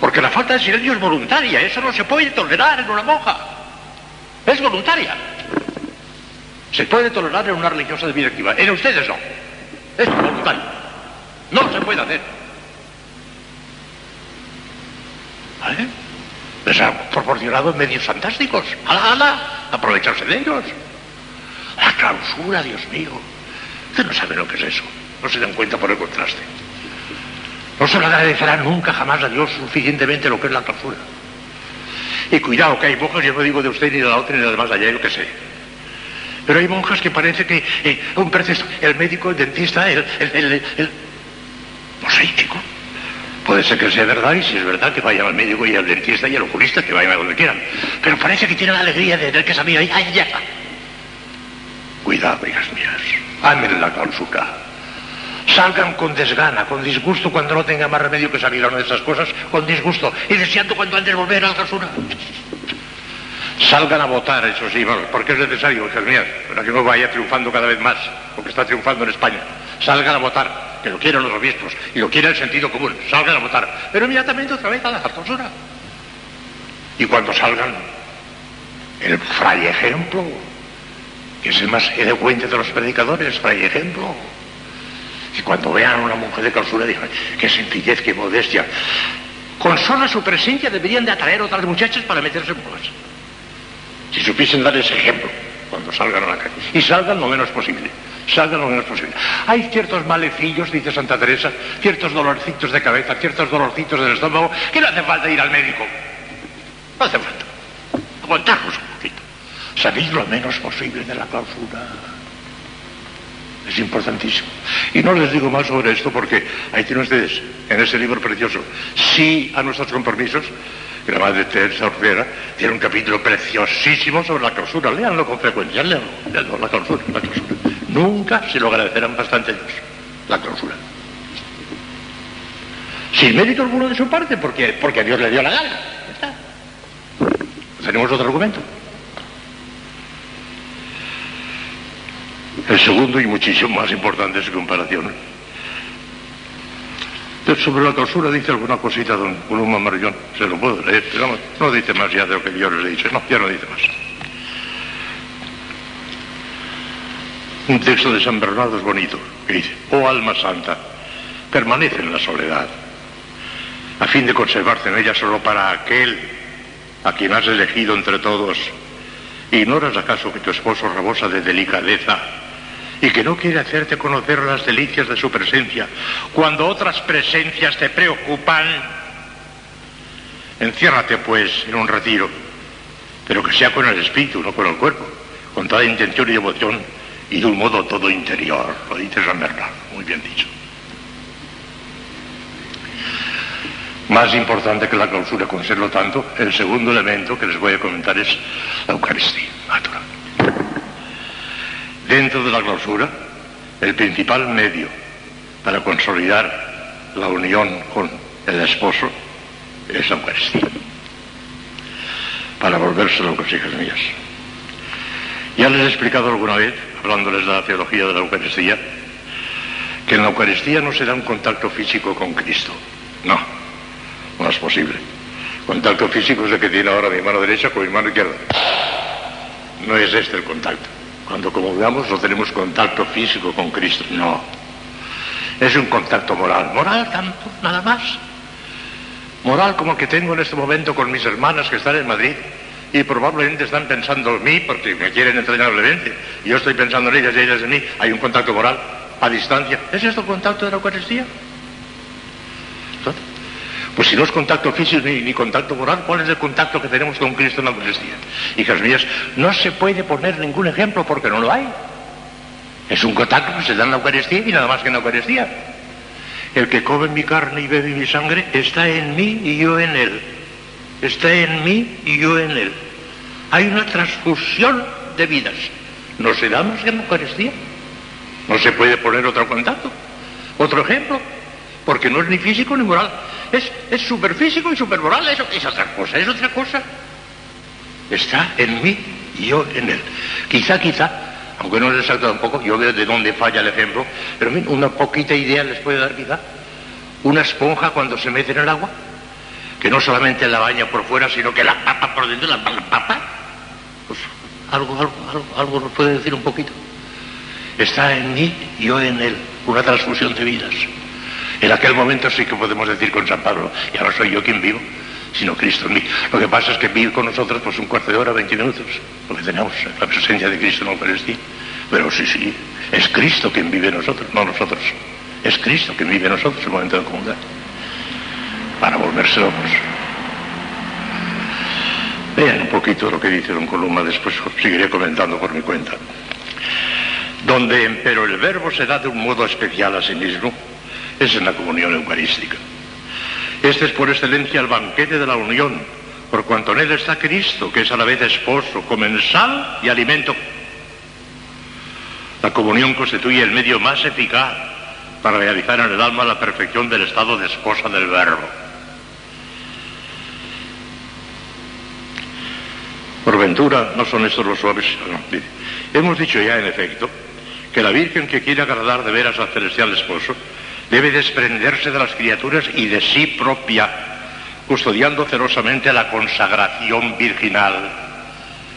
Porque la falta de silencio es voluntaria, eso no se puede tolerar en una monja. Es voluntaria. Se puede tolerar en una religiosa de vida activa. En ustedes no. Es voluntario. No se puede hacer. ¿Vale? Les ha proporcionado medios fantásticos. ¡Hala, hala! Aprovecharse de ellos. La clausura, Dios mío. Usted no sabe lo que es eso. No se dan cuenta por el contraste. No se lo agradecerá nunca jamás a Dios suficientemente lo que es la clausura. Y cuidado que hay monjas, yo no digo de usted ni de la otra ni de las más allá, yo qué sé. Pero hay monjas que parece que eh, un precio, el médico, el dentista, el, el, el, el, no sé. Puede ser que sea verdad y si es verdad que vayan al médico y al dentista y al oculista, que vayan a donde quieran. Pero parece que tienen la alegría de tener que saber ahí, ay, ya. Cuidado, hijas mías. Amen la clausura. Salgan con desgana, con disgusto cuando no tenga más remedio que salir a una de esas cosas, con disgusto y deseando cuando antes volver a la clausura. Salgan a votar, eso sí, porque es necesario, hijas mías, para que no vaya triunfando cada vez más, porque está triunfando en España. Salgan a votar, que lo quieran los obispos y lo quiera el sentido común. Salgan a votar, pero inmediatamente otra vez a la clausura. Y cuando salgan, el fray ejemplo, que es el más elocuente de los predicadores, fray ejemplo. Y cuando vean a una mujer de clausura, digan, qué sencillez, qué modestia. Con sola su presencia deberían de atraer otras muchachas para meterse en bolas. Si supiesen dar ese ejemplo cuando salgan a la calle. Y salgan lo menos posible. Salgan lo menos posible. Hay ciertos malecillos, dice Santa Teresa, ciertos dolorcitos de cabeza, ciertos dolorcitos del estómago, que no hace falta ir al médico. No hace falta. Aguantarlos un poquito. Salir lo menos posible de la clausura. Es importantísimo. Y no les digo más sobre esto porque ahí tienen ustedes, en ese libro precioso, sí a nuestros compromisos, la madre Teresa Ortega tiene un capítulo preciosísimo sobre la clausura. Léanlo con frecuencia, léanlo, léanlo la clausura, la clausura. Nunca se lo agradecerán bastante ellos, la clausura. Sin mérito alguno de su parte, porque, porque Dios le dio la gana. ¿Tenemos otro argumento? El segundo y muchísimo más importante es su comparación. Sobre la clausura dice alguna cosita don Columba Marillón, se lo puedo leer, pero no, dice más ya de lo que yo he dicho, no, ya no dice más. Un texto de San Bernardo es bonito, que dice, oh alma santa, permanece en la soledad, a fin de conservarse en ella solo para aquel a quien has elegido entre todos. ¿Ignoras acaso que tu esposo rebosa de delicadeza y que no quiere hacerte conocer las delicias de su presencia cuando otras presencias te preocupan? Enciérrate, pues, en un retiro, pero que sea con el espíritu, no con el cuerpo, con toda intención y devoción y de un modo todo interior, lo dice San Bernardo, muy bien dicho. Más importante que la clausura, conservo tanto, el segundo elemento que les voy a comentar es la Eucaristía, Dentro de la clausura, el principal medio para consolidar la unión con el esposo es la Eucaristía. Para volverse locos, hijas mías. Ya les he explicado alguna vez, hablándoles de la teología de la Eucaristía, que en la Eucaristía no se da un contacto físico con Cristo. No no es posible. Contacto físico es el que tiene ahora mi mano derecha con mi mano izquierda. No es este el contacto. Cuando como veamos no tenemos contacto físico con Cristo, no. Es un contacto moral. Moral tanto, nada más. Moral como que tengo en este momento con mis hermanas que están en Madrid y probablemente están pensando en mí porque me quieren entrañablemente. Yo estoy pensando en ellas y ellas en mí. Hay un contacto moral a distancia. ¿Es esto el contacto de la Eucaristía? Pues si no es contacto físico ni, contacto moral, ¿cuál es el contacto que tenemos con Cristo en la Eucaristía? Hijas mías, no se puede poner ningún ejemplo porque no lo hay. Es un contacto que se da en la Eucaristía y nada más que en la Eucaristía. El que come mi carne y bebe mi sangre está en mí y yo en él. Está en mí y yo en él. Hay una transfusión de vidas. No se da más que en la Eucaristía. No se puede poner otro contacto, otro ejemplo, porque no es ni físico ni moral. Es, es superfísico y supermoral, eso es otra cosa, es otra cosa. Está en mí y yo en él. Quizá, quizá, aunque no es exacto tampoco, yo veo de dónde falla el ejemplo, pero una poquita idea les puede dar quizá. Una esponja cuando se mete en el agua, que no solamente la baña por fuera, sino que la papa por dentro, la papa. Pues algo, algo, algo, algo nos puede decir un poquito. Está en mí yo en él, una transfusión de vidas. En aquel momento sí que podemos decir con San Pablo, ya no soy yo quien vivo, sino Cristo en mí. Lo que pasa es que vive con nosotros pues un cuarto de hora, 20 minutos, porque tenemos la presencia de Cristo en la Eucaristía. Pero sí, sí, es Cristo quien vive nosotros, no nosotros. Es Cristo quien vive nosotros en el momento de comunidad. Para volverse locos. Vean un poquito lo que dice don Columba, después seguiré comentando por mi cuenta. Donde, pero el verbo se da de un modo especial a sí mismo, es en la comunión eucarística. Este es por excelencia el banquete de la unión, por cuanto en él está Cristo, que es a la vez esposo, comensal y alimento. La comunión constituye el medio más eficaz para realizar en el alma la perfección del estado de esposa del verbo. Por ventura, no son estos los suaves. dice, Hemos dicho ya, en efecto, que la Virgen que quiere agradar de veras al celestial esposo debe desprenderse de las criaturas y de sí propia, custodiando celosamente la consagración virginal.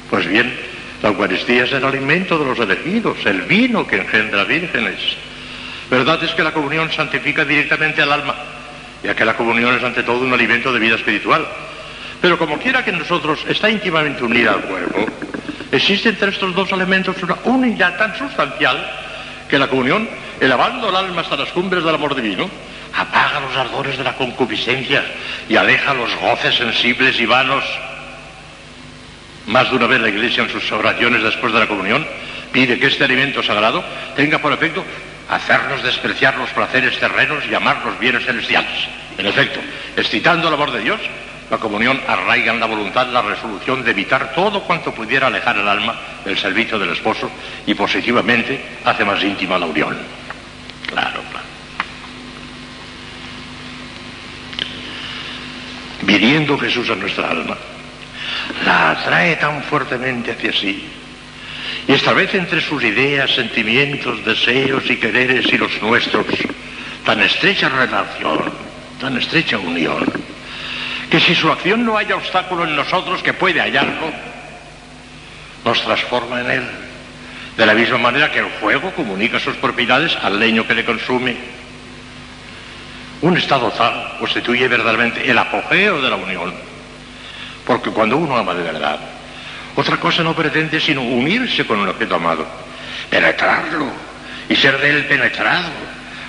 Pues bien, la Eucaristía es el alimento de los elegidos, el vino que engendra vírgenes. Verdad es que la comunión santifica directamente al alma, ya que la comunión es ante todo un alimento de vida espiritual. Pero como quiera que nosotros está íntimamente unida al cuerpo, existe entre estos dos elementos una unidad tan sustancial que la comunión, elevando el alma hasta las cumbres del amor divino, apaga los ardores de la concupiscencia y aleja los goces sensibles y vanos. Más de una vez la Iglesia en sus oraciones después de la comunión pide que este alimento sagrado tenga por efecto hacernos despreciar los placeres terrenos y amar los bienes celestiales. En efecto, excitando el amor de Dios, la comunión arraiga en la voluntad la resolución de evitar todo cuanto pudiera alejar el alma del servicio del esposo y positivamente hace más íntima la unión. Claro, claro. Viniendo Jesús a nuestra alma, la atrae tan fuertemente hacia sí y establece entre sus ideas, sentimientos, deseos y quereres y los nuestros tan estrecha relación, tan estrecha unión, que si su acción no haya obstáculo en nosotros que puede hallarlo, nos transforma en él. De la misma manera que el fuego comunica sus propiedades al leño que le consume. Un estado tal constituye verdaderamente el apogeo de la unión. Porque cuando uno ama de verdad, otra cosa no pretende sino unirse con un objeto amado, penetrarlo y ser de él penetrado,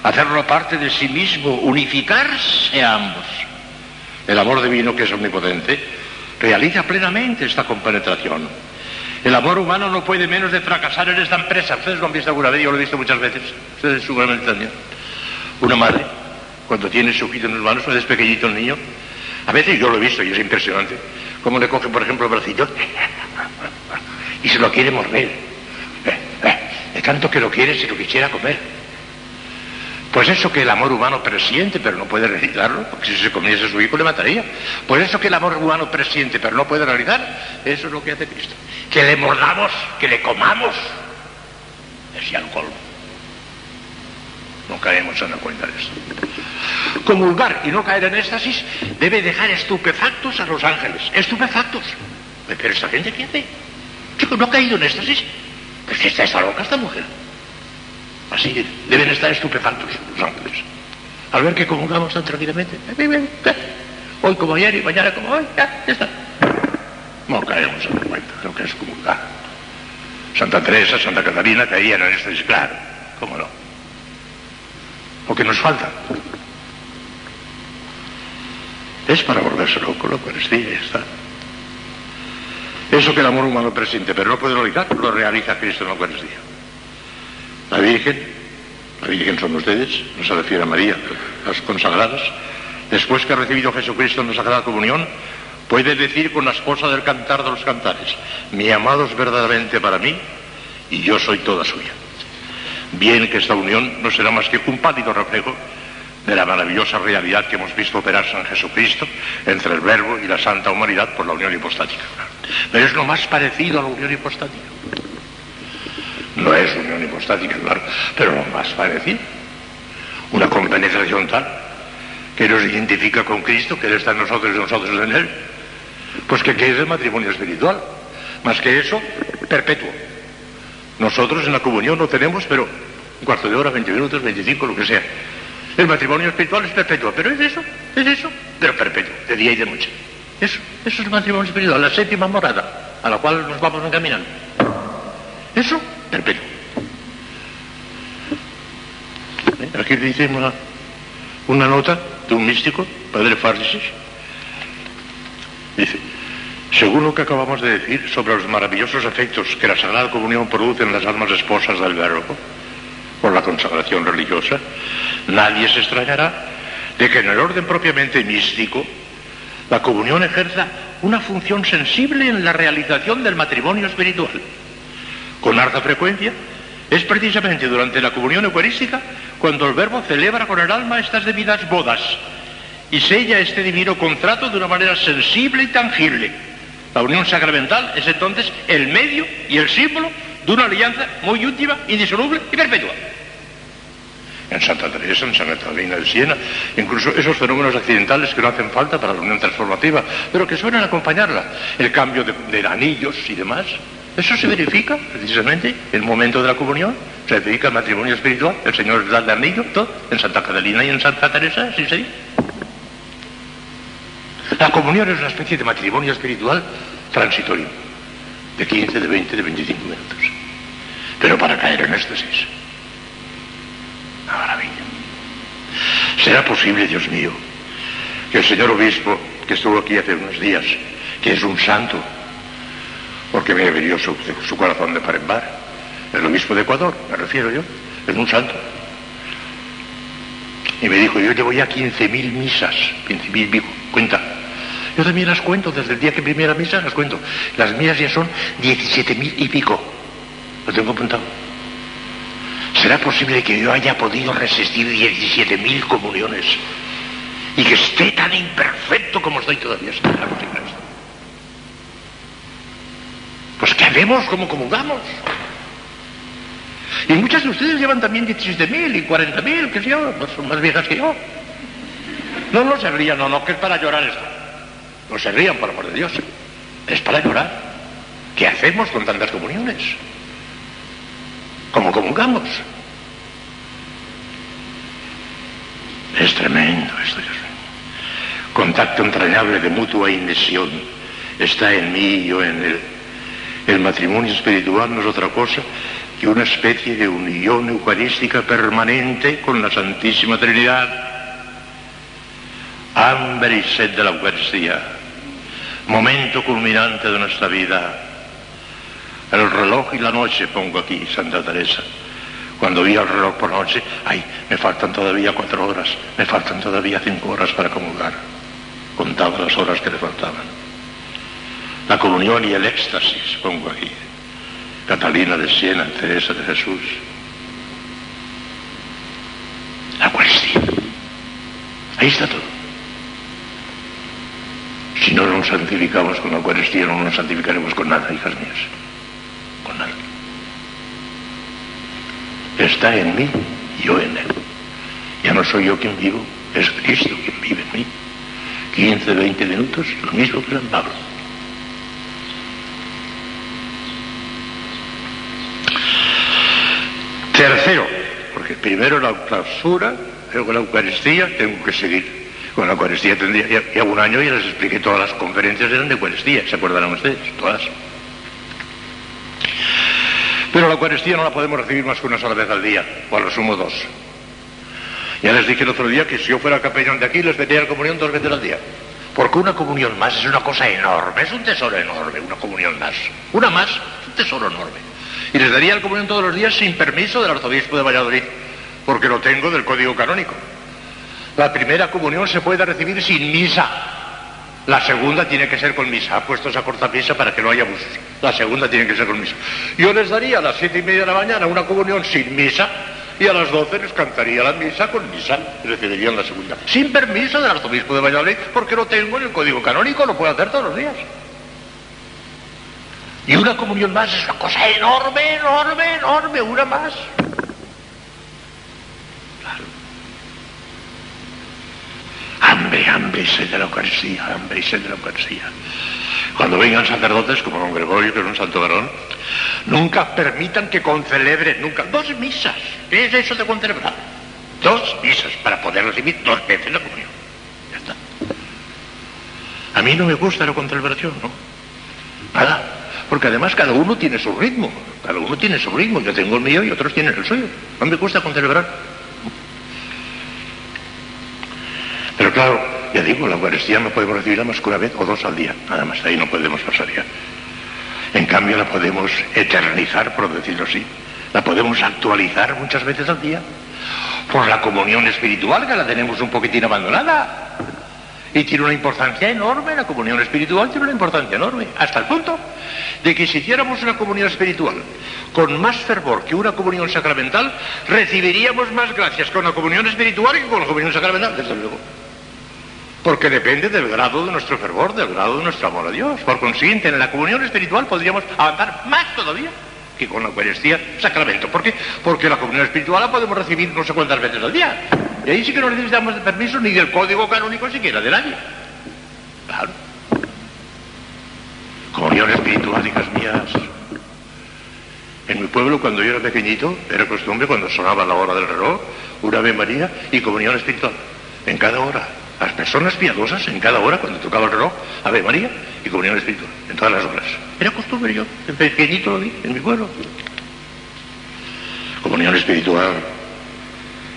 hacerlo parte de sí mismo, unificarse a ambos. El amor divino, que es omnipotente, realiza plenamente esta compenetración. El amor humano no puede menos de fracasar en esta empresa. Ustedes lo han visto alguna vez, yo lo he visto muchas veces. Ustedes seguramente también. Una madre, cuando tiene su hijito en sus manos, cuando es pequeñito el niño, a veces yo lo he visto y es impresionante. Cómo le coge, por ejemplo, el bracito (laughs) y se lo quiere morder. De tanto que lo quiere, se lo quisiera comer. Pues eso que el amor humano presiente, pero no puede realizarlo, porque si se comiese a su hijo le mataría. Pues eso que el amor humano presiente, pero no puede realizar, eso es lo que hace Cristo. Que le mordamos, que le comamos. Es ya el colmo. No caemos en la cuenta de eso. Comulgar y no caer en éxtasis debe dejar estupefactos a los ángeles. Estupefactos. Pero esta gente qué hace? No ha caído en éxtasis. Pues que está, está loca esta mujer. Así deben estar estupefactos los ángeles. Al ver que comulgamos tan tranquilamente. Hoy como ayer y mañana como hoy. Ya, ya está. No caemos en la cuenta lo que es comulgar. Santa Teresa, Santa Catalina caían en éxtasis, claro. ¿Cómo no? Lo que nos falta. Es para volverse loco la Eucaristía, ya está. Eso que el amor humano presiente, pero no puede realizar, lo realiza Cristo en la Eucaristía. La Virgen, la Virgen son ustedes, no se refiere a María, las consagradas, después que ha recibido Jesucristo en la Sagrada Comunión, puede decir con la esposa del cantar de los cantares, mi amado es verdaderamente para mí y yo soy toda suya. Bien que esta unión no será más que un pálido reflejo de la maravillosa realidad que hemos visto operarse en Jesucristo entre el Verbo y la Santa Humanidad por la unión hipostática. Pero es lo más parecido a la unión hipostática. No es unión hipostática, claro, pero lo más parecido. Una compenetración tal que nos identifica con Cristo, que Él está en nosotros y nosotros en Él. Pues que ¿qué es el matrimonio espiritual? Más que eso, perpetuo. Nosotros en la comunión no tenemos, pero un cuarto de hora, 20 minutos, 25, lo que sea. El matrimonio espiritual es perpetuo, pero es eso, es eso, pero perpetuo, de día y de noche. Eso, eso es el matrimonio espiritual, la séptima morada, a la cual nos vamos encaminando. Eso, perpetuo. ¿Eh? Aquí dice una, una nota de un místico, padre Farsis. Dice, según lo que acabamos de decir sobre los maravillosos efectos que la Sagrada Comunión produce en las almas esposas del Verbo, por la consagración religiosa, nadie se extrañará de que en el orden propiamente místico la comunión ejerza una función sensible en la realización del matrimonio espiritual. Con harta frecuencia Es precisamente durante la comunión eucarística cuando el Verbo celebra con el alma estas debidas bodas y sella este divino contrato de una manera sensible y tangible. La unión sacramental es entonces el medio y el símbolo de una alianza muy íntima, indisoluble y perpetua. En Santa Teresa, en Santa Catalina de Siena, incluso esos fenómenos accidentales que no hacen falta para la unión transformativa, pero que suelen acompañarla, el cambio de, de anillos y demás, eso se verifica precisamente en el momento de la comunión, se verifica el matrimonio espiritual, el Señor da el anillo, todo, en Santa Catalina y en Santa Teresa, sí, sí. La comunión es una especie de matrimonio espiritual transitorio, de 15, de 20, de 25 minutos. Pero para caer en éxtasis. Una maravilla. ¿Será posible, Dios mío, que el señor obispo, que estuvo aquí hace unos días, que es un santo, porque me venido su, su corazón de parembar, el obispo de Ecuador, me refiero yo, es un santo. Y me dijo, yo llevo ya 15.000 misas, 15.000 cuenta. Yo también las cuento, desde el día que primera misa las cuento. Las mías ya son 17.000 y pico. Lo tengo apuntado. ¿Será posible que yo haya podido resistir 17.000 comuniones y que esté tan imperfecto como estoy todavía? Pues ¿qué haremos? ¿Cómo comulgamos? Y muchas de ustedes llevan también 17.000 y 40.000, que sé yo, pues son más viejas que yo. No, no se rían, no, no, que es para llorar esto. No se rían, por amor de Dios. Es para llorar. ¿Qué hacemos con tantas comuniones? ¿Cómo comulgamos? Es tremendo esto, Dios mío. Contacto entrañable de mutua indesión está en mí y yo en él. El matrimonio espiritual no es otra cosa que una especie de unión eucarística permanente con la Santísima Trinidad. Hambre y sed de la Eucaristía, momento culminante de nuestra vida. El reloj y la noche pongo aquí, Santa Teresa. Cuando vi el reloj por noche, ay, me faltan todavía cuatro horas, me faltan todavía cinco horas para comulgar. Contaba las horas que le faltaban. La comunión y el éxtasis pongo aquí. Catalina de Siena, Teresa de Jesús. La Eucaristía. Ahí está todo. Si no nos santificamos con la Eucaristía, no nos santificaremos con nada, hijas mías. Con nada. Está en mí, yo en él. Ya no soy yo quien vivo, es Cristo quien vive en mí. 15, 20 minutos, lo mismo que San Pablo. Tercero, porque primero la clausura, luego la Eucaristía, tengo que seguir. Con la Eucaristía tendría ya, un año y les expliqué todas las conferencias eran de Eucaristía, ¿se acordarán ustedes? Todas. Pero la Eucaristía no la podemos recibir más que una sola vez al día, o a lo sumo dos. Ya les dije el otro día que si yo fuera capellán de aquí les daría la comunión dos veces al día. Porque una comunión más es una cosa enorme, es un tesoro enorme, una comunión más. Una más un tesoro enorme. Y les daría la comunión todos los días sin permiso del arzobispo de Valladolid, porque lo tengo del código canónico. La primera comunión se puede recibir sin misa. La segunda tiene que ser con misa, puestos a corta misa para que no haya abusos. La segunda tiene que ser con misa. Yo les daría a las siete y media de la mañana una comunión sin misa y a las doce les cantaría la misa con misa. Recibirían la segunda. Sin permiso del arzobispo de Valladolid, porque lo tengo en el código canónico, lo puedo hacer todos los días. Y una comunión más es una cosa enorme, enorme, enorme, una más. Claro. Hambre, hambre y sed de la Eucaristía, hambre y sed de la Eucaristía. Cuando vengan sacerdotes como don Gregorio, que es un santo varón, nunca permitan que concelebren, nunca. Dos misas. ¿Qué es eso de concelebrar? Dos misas para poder recibir dos veces la comunión. Ya está. A mí no me gusta la concelebración, ¿no? Nada. Porque además cada uno tiene su ritmo. Cada uno tiene su ritmo. Yo tengo el mío y otros tienen el suyo. No me gusta concelebrar. Pero claro, ya digo, la Eucaristía no podemos recibirla más que una vez o dos al día. Nada más, ahí no podemos pasar ya. En cambio la podemos eternizar, por decirlo así. La podemos actualizar muchas veces al día. Por la comunión espiritual, que la tenemos un poquitín abandonada. Y tiene una importancia enorme, la comunión espiritual tiene una importancia enorme, hasta el punto de que si hiciéramos una comunión espiritual con más fervor que una comunión sacramental, recibiríamos más gracias con la comunión espiritual que con la comunión sacramental, desde luego. Porque depende del grado de nuestro fervor, del grado de nuestro amor a Dios. Por consiguiente, en la comunión espiritual podríamos avanzar más todavía que con la Eucaristía sacramento. ¿Por qué? Porque la comunión espiritual la podemos recibir no sé cuántas veces al día. Y ahí sí que no necesitamos de permiso ni del código canónico siquiera de nadie. Claro. Comunión espiritual, hijas mías. En mi pueblo, cuando yo era pequeñito, era costumbre cuando sonaba la hora del reloj, una Ave María y comunión espiritual. En cada hora. Las personas piadosas, en cada hora, cuando tocaba el reloj, Ave María y comunión espiritual. En todas las horas. Era costumbre yo, en pequeñito lo vi, en mi pueblo. Comunión espiritual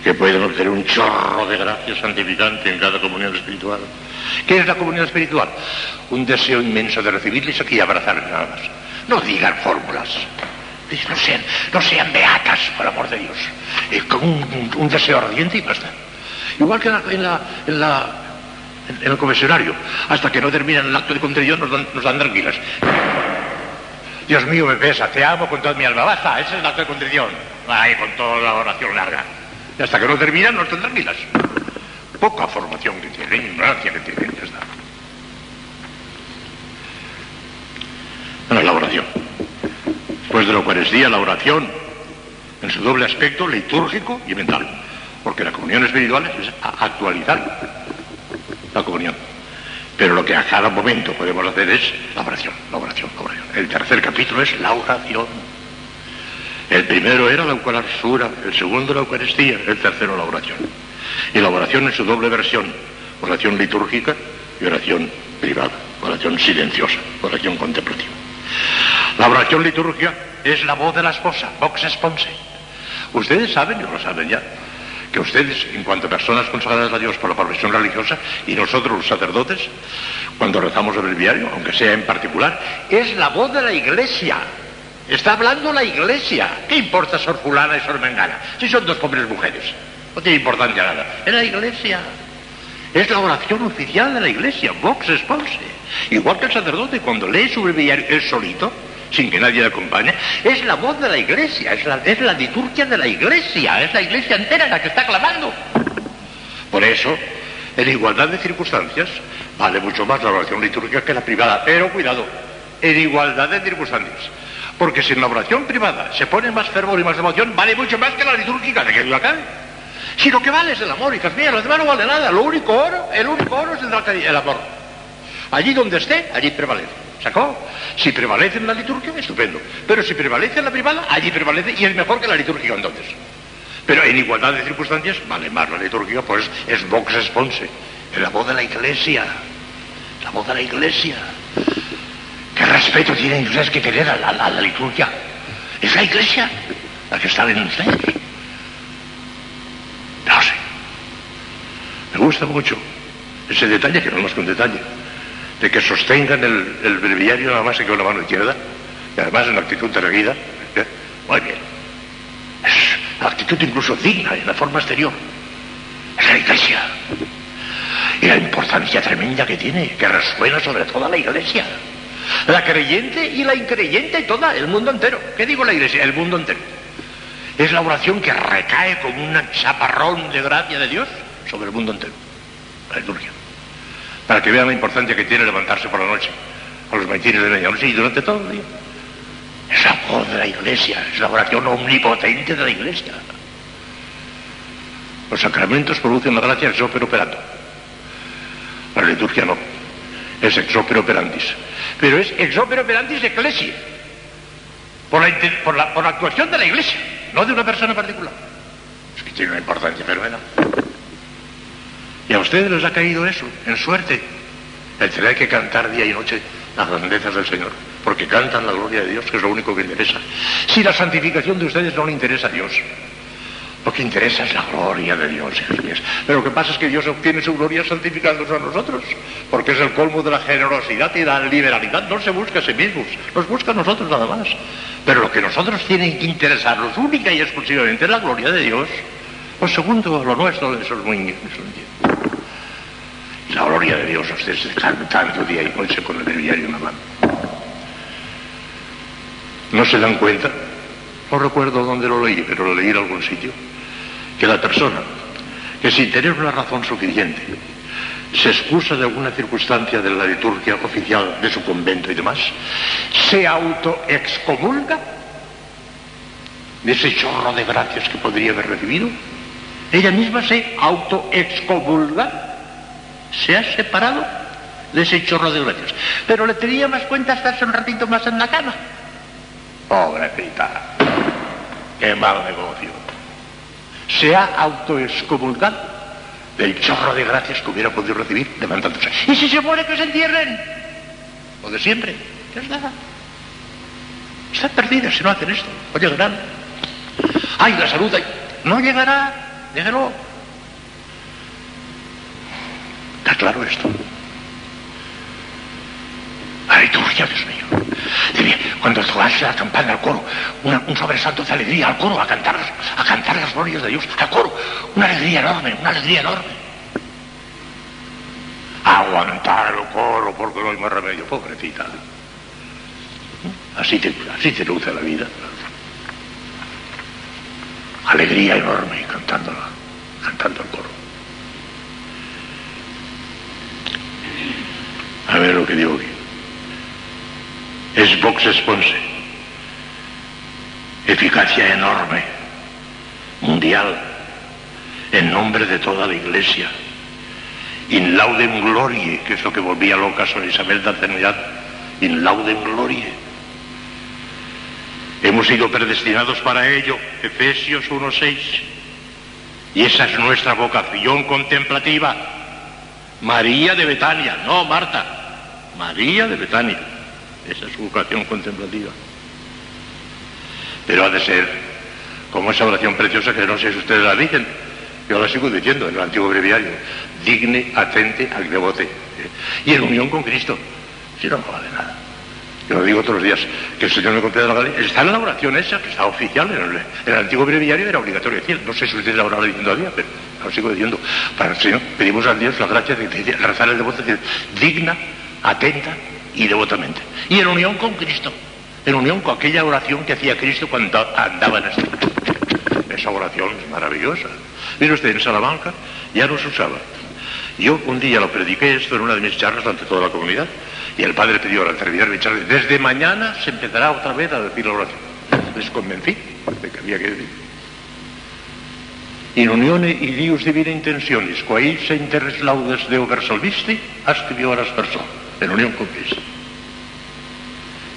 que pueden obtener un chorro de gracia santificante en cada comunión espiritual. ¿Qué es la comunión espiritual? Un deseo inmenso de recibirles aquí y abrazarles nada más. No digan fórmulas. No sean, no sean beatas, por amor de Dios. Un, deseo ardiente y basta. Igual que en, el confesionario. Hasta que no terminan el acto de contrición nos dan, nos tranquilas. Dios mío, me pesa, te amo con toda mi alma. Basta, ese es el acto de contrición. Ay, con toda la oración larga. Hasta que no terminan, no están tranquilas. Poca formación que tienen, ignorancia que tienen, ya está. Bueno, la oración. Después de la Eucaristía, la oración, en su doble aspecto, litúrgico y mental. Porque la comunión espiritual es actualizar la comunión. Pero lo que a cada momento podemos hacer es la oración, la oración, la oración. El tercer capítulo es la oración. El primero era la Eucaristía, el segundo la Eucaristía, el tercero la oración. Y la oración en su doble versión, oración litúrgica y oración privada, oración silenciosa, oración contemplativa. La oración litúrgica es la voz de la esposa, vox esponse. Ustedes saben, y lo saben ya, que ustedes, en cuanto a personas consagradas a Dios por la profesión religiosa, y nosotros los sacerdotes, cuando rezamos el breviario, aunque sea en particular, es la voz de la iglesia. Está hablando la iglesia. ¿Qué importa Sor Fulana y Sor Mengana? Si son dos pobres mujeres. No tiene importancia nada. Es la iglesia. Es la oración oficial de la iglesia, vox esponse. Igual que el sacerdote cuando lee su breviario él solito, sin que nadie le acompañe, es la voz de la iglesia, es la, es la liturgia de la iglesia, es la iglesia entera la que está clamando. Por eso, en igualdad de circunstancias, vale mucho más la oración litúrgica que la privada. Pero cuidado, en igualdad de circunstancias. Porque si en la oración privada se pone más fervor y más emoción, vale mucho más que la litúrgica, de que duda cabe. Si lo que vale es el amor, hijas mías, lo demás no vale nada. Lo único oro, el único oro es el, amor. Allí donde esté, allí prevalece. ¿Sacó? Si prevalece en la liturgia, estupendo. Pero si prevalece en la privada, allí prevalece y es mejor que la litúrgica entonces. Pero en igualdad de circunstancias, vale más la liturgia, pues es vox esponse. Es la voz de la iglesia. La voz de la iglesia. ¿Qué respeto tienen ustedes que tener a la, liturgia? Es la iglesia la que está en ustedes. No sé. Me gusta mucho ese detalle, que no más que un detalle, de que sostengan el, el breviario nada más que con la mano izquierda, y además en actitud erguida. ¿eh? Muy bien. Es actitud incluso digna en la forma exterior. Es la iglesia. Y la importancia tremenda que tiene, que resuena sobre toda la iglesia. La creyente y la increyente toda, el mundo entero. ¿Qué digo la iglesia? El mundo entero. Es la oración que recae como un chaparrón de gracia de Dios sobre el mundo entero. La liturgia. Para que vean la importancia que tiene levantarse por la noche, a los maitines de medianoche y durante todo el día. Es la voz de la iglesia, es la oración omnipotente de la iglesia. Los sacramentos producen la gracia ex opere operando. La liturgia no. Es ex opere operantis. Pero es ex opere operantis de ecclesia. Por la, por, la, por la actuación de la iglesia, no de una persona particular. Es que tiene una importancia fenomenal. Y a ustedes les ha caído eso, en suerte, el tener que cantar día y noche las grandezas del Señor, porque cantan la gloria de Dios, que es lo único que interesa. Si la santificación de ustedes no le interesa a Dios, lo que interesa es la gloria de Dios, hijos. Pero lo que pasa es que Dios obtiene su gloria santificándonos a nosotros, porque es el colmo de la generosidad y la liberalidad. No se busca a sí mismos, nos busca a nosotros nada más. Pero lo que nosotros tienen que interesarnos única y exclusivamente es la gloria de Dios. Lo segundo, lo nuestro, eso es muy... Eso es La gloria de Dios, ustedes están tanto día y noche con el breviario en la mano. ¿No se dan cuenta? No recuerdo dónde lo leí, pero lo leí en algún sitio. Que la persona que sin tener una razón suficiente se excusa de alguna circunstancia de la liturgia oficial de su convento y demás, se autoexcomulga de ese chorro de gracias que podría haber recibido. Ella misma se autoexcomulga, se ha separado de ese chorro de gracias. Pero le tenía más cuenta estarse un ratito más en la cama. Pobrecita, qué mal negocio. Se ha autoexcomulgado del chorro de gracias que hubiera podido recibir levantándose. ¿Y si se muere que se entierren? O de siempre. ¿Qué es nada? Están perdidas si no hacen esto. O llegarán. ¡Ay, la salud! ay! No llegará. Déjelo. ¿Está claro esto? Liturgia, Dios mío. Dime, cuando haces la campana al coro, una- un sobresalto de alegría al coro, a cantar, a cantar las glorias de Dios, al coro, una alegría enorme, una alegría enorme. Aguantar el coro porque no hay más remedio, pobrecita. Así te, así te luce la vida. Alegría enorme cantándola, cantando el coro. A ver lo que digo aquí. Es Vox Esponse. Eficacia enorme, mundial, en nombre de toda la Iglesia. In laudem glorie, que es lo que volvía loca Sor Isabel de Atenidad. In laudem glorie. Hemos sido predestinados para ello, Efesios 1.6. Y esa es nuestra vocación contemplativa. María de Betania, no Marta, María de Betania. Esa es su vocación contemplativa. Pero ha de ser como esa oración preciosa que no sé si ustedes la dicen. Yo la sigo diciendo en el antiguo breviario. Digne, atente, al devote. Y en unión con Cristo. Si no, no vale nada. Yo lo digo todos los días, que el Señor me conceda la gracia. Está en la oración esa, que está oficial en el, antiguo breviario, era obligatorio decir. No sé si ustedes ahora lo dicen todavía, pero lo sigo diciendo. Para el Señor, pedimos a Dios la gracia de, de- de rezar el devoto, decir, digna, atenta y devotamente. Y en unión con Cristo. En unión con aquella oración que hacía Cristo cuando andaba en mundo. Esa oración es maravillosa. Mire usted, en Salamanca ya no se usaba. Yo un día lo prediqué esto en una de mis charlas ante toda la comunidad y el padre pidió al terminar mi charla, desde mañana se empezará otra vez a decir la oración. Les convencí de que había que decir. In unione Dios divina intenciones, quae se interres laudes Deo verso visti, ascribió a las personas, en unión con Cristo.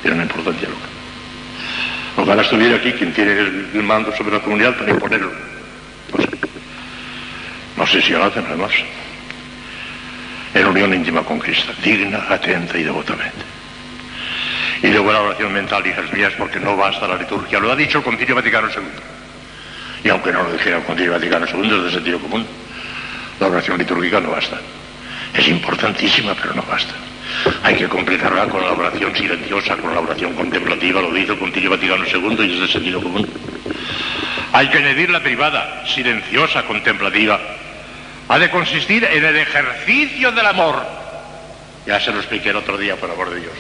Tiene una importancia loca. Ojalá estuviera aquí quien tiene el, mando sobre la comunidad para imponerlo. No sé. No sé si lo hacen además. En unión íntima con Cristo, digna, atenta y devotamente. Y luego la oración mental, hijas mías, porque no basta la liturgia. Lo ha dicho el Concilio Vaticano II. Y aunque no lo dijera el Concilio Vaticano II, es de sentido común. La oración litúrgica no basta. Es importantísima, pero no basta. Hay que completarla con la oración silenciosa, con la oración contemplativa, lo dice el Concilio Vaticano II y es de sentido común. Hay que añadir la privada, silenciosa, contemplativa. Ha de consistir en el ejercicio del amor. Ya se lo expliqué el otro día, por amor de Dios.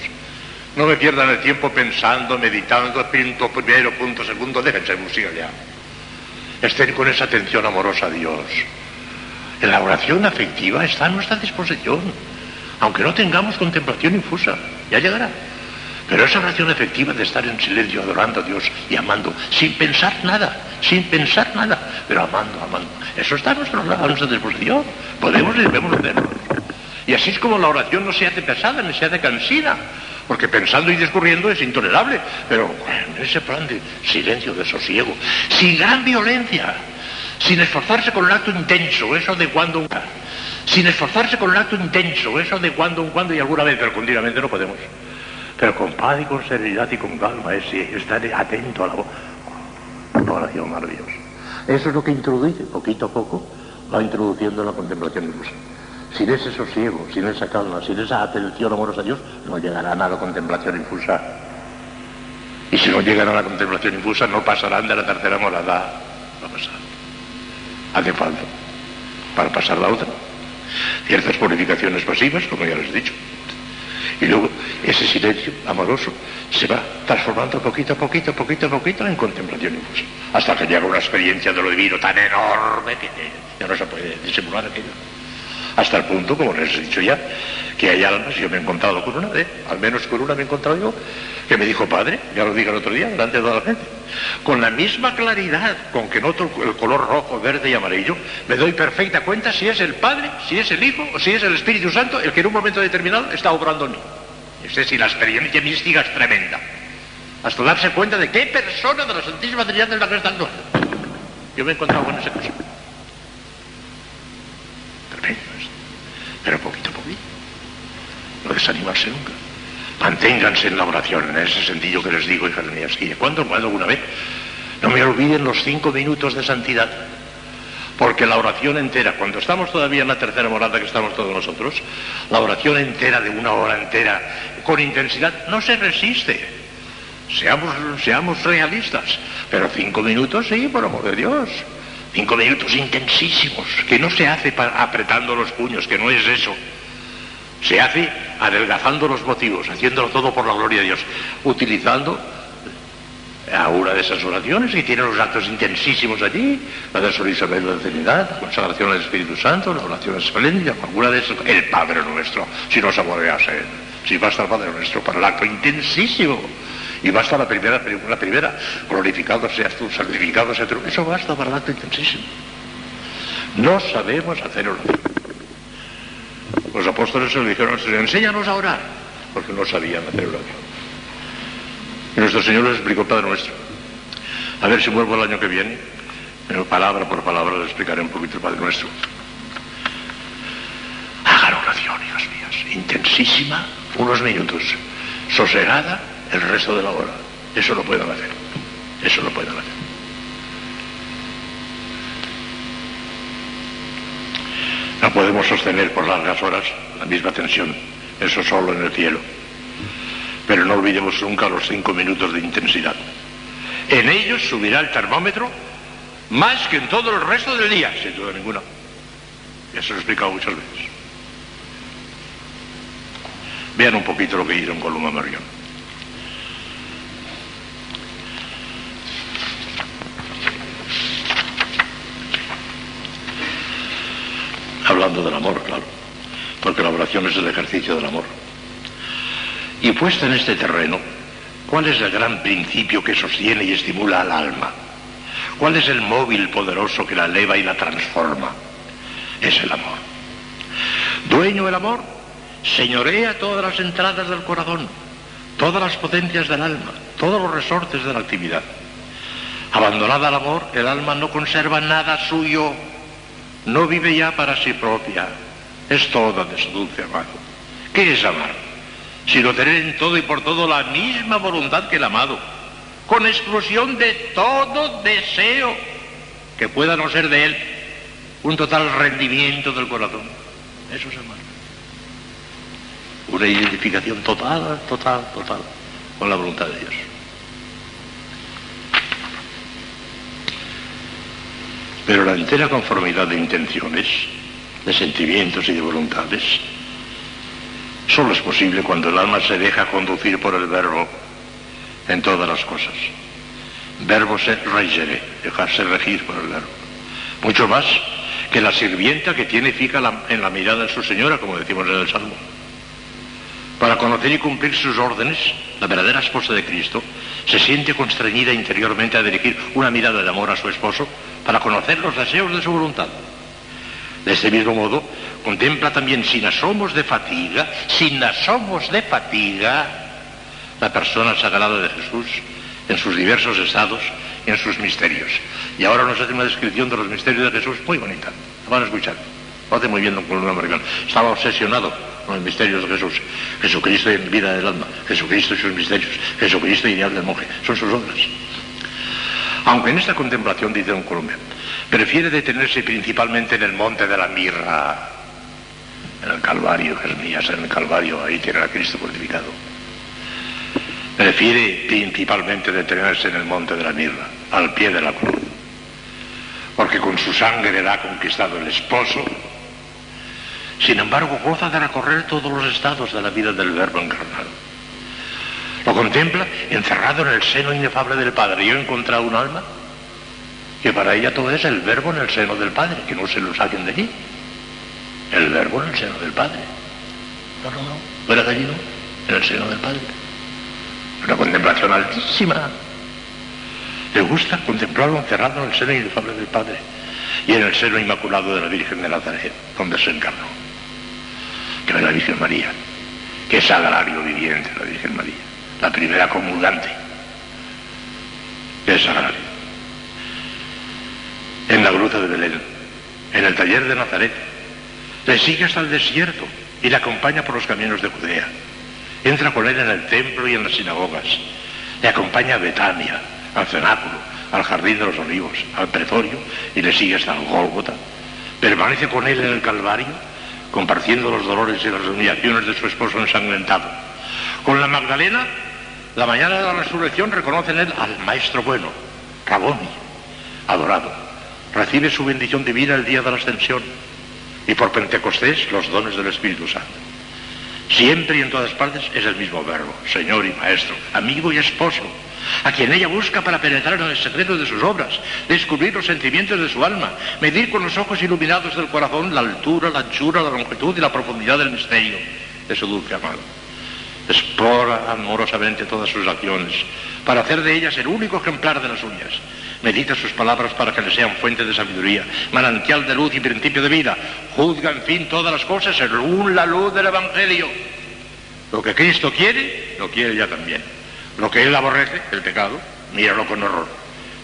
No me pierdan el tiempo pensando, meditando, punto primero, punto segundo, déjense música ya. Estén con esa atención amorosa a Dios. En la oración afectiva está a nuestra disposición, aunque no tengamos contemplación infusa, ya llegará. Pero esa oración efectiva de estar en silencio, adorando a Dios y amando, sin pensar nada, sin pensar nada, pero amando, amando, eso está a nuestra, a nuestra disposición. Podemos y debemos hacerlo. Y así es como la oración no se hace pesada ni se hace cansina, porque pensando y discurriendo es intolerable, pero en ese plan de silencio, de sosiego, sin gran violencia, sin esforzarse con un acto intenso, eso de cuando sin esforzarse con un acto intenso, eso de cuando en cuando y alguna vez, pero continuamente no podemos. Pero con paz y con serenidad y con calma, es estar atento a la voz. Oración maravillosa. Eso es lo que introduce, poquito a poco, va introduciendo en la contemplación Dios. Sin ese sosiego, sin esa calma, sin esa atención amorosa a Dios, no llegarán a la contemplación infusa. Y si no llegan a la contemplación infusa, no pasarán de la tercera morada. No pasarán. Hace falta. Para pasar la otra, ciertas purificaciones pasivas, como ya les he dicho. Y luego ese silencio amoroso se va transformando poquito a poquito, poquito a poquito en contemplación impulsa. Hasta que llega una experiencia de lo divino tan enorme que ya no se puede disimular aquello. Hasta el punto, como les he dicho ya, que hay almas, yo me he encontrado con una, ¿eh? al menos con una me he encontrado yo, que me dijo, padre, ya lo dije el otro día, delante de toda la gente, con la misma claridad con que noto el color rojo, verde y amarillo, me doy perfecta cuenta si es el Padre, si es el Hijo o si es el Espíritu Santo el que en un momento determinado está obrando en mí. Es decir, la experiencia mística es tremenda. Hasta darse cuenta de qué persona de la Santísima Trinidad es la que está actuando. Yo me he encontrado con esa cosa. Tremendo esto. Pero poquito a poquito. No desanimarse nunca. Manténganse en la oración, en ese sentido que les digo, hijas mías. Y de cuando alguna vez, no me olviden los cinco minutos de santidad. Porque la oración entera, cuando estamos todavía en la tercera morada que estamos todos nosotros, la oración entera de una hora entera, con intensidad, no se resiste. Seamos, seamos realistas. Pero cinco minutos, sí, por amor de Dios. Cinco minutos intensísimos, que no se hace apretando los puños, que no es eso. Se hace adelgazando los motivos, haciéndolo todo por la gloria de Dios, utilizando a una de esas oraciones que tiene los actos intensísimos allí, la de Sor Isabel de la Trinidad, la consagración al Espíritu Santo, la oración espléndida, alguna de esas, el Padre Nuestro, si no saborease, si basta el Padre Nuestro para el acto intensísimo, y basta la primera, la primera, glorificado seas tú, santificado seas tú, eso basta para el acto intensísimo. No sabemos hacer oración. Los apóstoles se lo dijeron al Señor, enséñanos a orar, porque no sabían hacer oración. Y nuestro Señor les explicó Padre Nuestro. A ver si vuelvo el año que viene, pero palabra por palabra les explicaré un poquito el Padre Nuestro. Hagan oración, hijas mías, intensísima, unos minutos, sosegada el resto de la hora. Eso lo pueden hacer. Eso lo pueden hacer. No podemos sostener por largas horas la misma tensión, eso solo en el cielo. Pero no olvidemos nunca los cinco minutos de intensidad. En ellos subirá el termómetro más que en todo el resto del día, sin duda ninguna. Ya se lo he explicado muchas veces. Vean un poquito lo que hizo en Columba Marion. Hablando del amor, claro, porque la oración es el ejercicio del amor. Y puesta en este terreno, ¿cuál es el gran principio que sostiene y estimula al alma? ¿Cuál es el móvil poderoso que la eleva y la transforma? Es el amor. Dueño el amor, señorea todas las entradas del corazón, todas las potencias del alma, todos los resortes de la actividad. Abandonada al amor, el alma no conserva nada suyo no vive ya para sí propia, es toda de su dulce amado. ¿Qué es amar? Sino tener en todo y por todo la misma voluntad que el amado, con exclusión de todo deseo que pueda no ser de él, un total rendimiento del corazón. Eso es amar. Una identificación total, total, total con la voluntad de Dios. Pero la entera conformidad de intenciones, de sentimientos y de voluntades, solo es posible cuando el alma se deja conducir por el verbo en todas las cosas. Verbo ser reigere, dejarse regir por el verbo. Mucho más que la sirvienta que tiene fija en la mirada de su señora, como decimos en el Salmo. Para conocer y cumplir sus órdenes, la verdadera esposa de Cristo se siente constreñida interiormente a dirigir una mirada de amor a su esposo para conocer los deseos de su voluntad. De este mismo modo, contempla también sin asomos de fatiga, sin asomos de fatiga, la persona sagrada de Jesús en sus diversos estados y en sus misterios. Y ahora nos hace una descripción de los misterios de Jesús muy bonita. Lo van a escuchar. Lo hace muy bien don. Estaba obsesionado con los misterios de Jesús. Jesucristo y vida del alma. Jesucristo y sus misterios. Jesucristo ideal del monje. Son sus obras. Aunque en esta contemplación, dice don Colombia, prefiere detenerse principalmente en el monte de la mirra, en el Calvario, Jeremías, en el Calvario, ahí tiene a Cristo crucificado. Prefiere principalmente detenerse en el monte de la mirra, al pie de la cruz, porque con su sangre le ha conquistado el esposo Sin embargo, goza de recorrer todos los estados de la vida del Verbo encarnado. Lo contempla encerrado en el seno inefable del Padre. Yo he encontrado un alma que para ella todo es el Verbo en el seno del Padre, que no se lo saquen de allí. El Verbo en el seno del Padre. No, no, no. Fuera de allí no. En el seno del Padre. Una contemplación altísima. Le gusta contemplarlo encerrado en el seno inefable del Padre y en el seno inmaculado de la Virgen de Nazaret, donde se encarnó. Que es la Virgen María, que es sagrario viviente la Virgen María, la primera comulgante. Es sagrario. En la gruta de Belén, en el taller de Nazaret, le sigue hasta el desierto y le acompaña por los caminos de Judea. Entra con él en el templo y en las sinagogas. Le acompaña a Betania, al cenáculo, al jardín de los olivos, al pretorio y le sigue hasta el Gólgota. Permanece con él en el Calvario, compartiendo los dolores y las humillaciones de su esposo ensangrentado. Con la Magdalena, la mañana de la resurrección reconoce en él al Maestro bueno, Raboni, adorado. Recibe su bendición divina el día de la ascensión y por Pentecostés los dones del Espíritu Santo. Siempre y en todas partes es el mismo verbo, Señor y Maestro, amigo y esposo, a quien ella busca para penetrar en el secreto de sus obras, descubrir los sentimientos de su alma, medir con los ojos iluminados del corazón la altura, la anchura, la longitud y la profundidad del misterio de su dulce amado. Explora amorosamente todas sus acciones para hacer de ellas el único ejemplar de las suyas. Medita sus palabras para que le sean fuente de sabiduría, manantial de luz y principio de vida. Juzga, en fin, todas las cosas según la luz del Evangelio. Lo que Cristo quiere, lo quiere ella también. Lo que Él aborrece, el pecado, míralo con horror.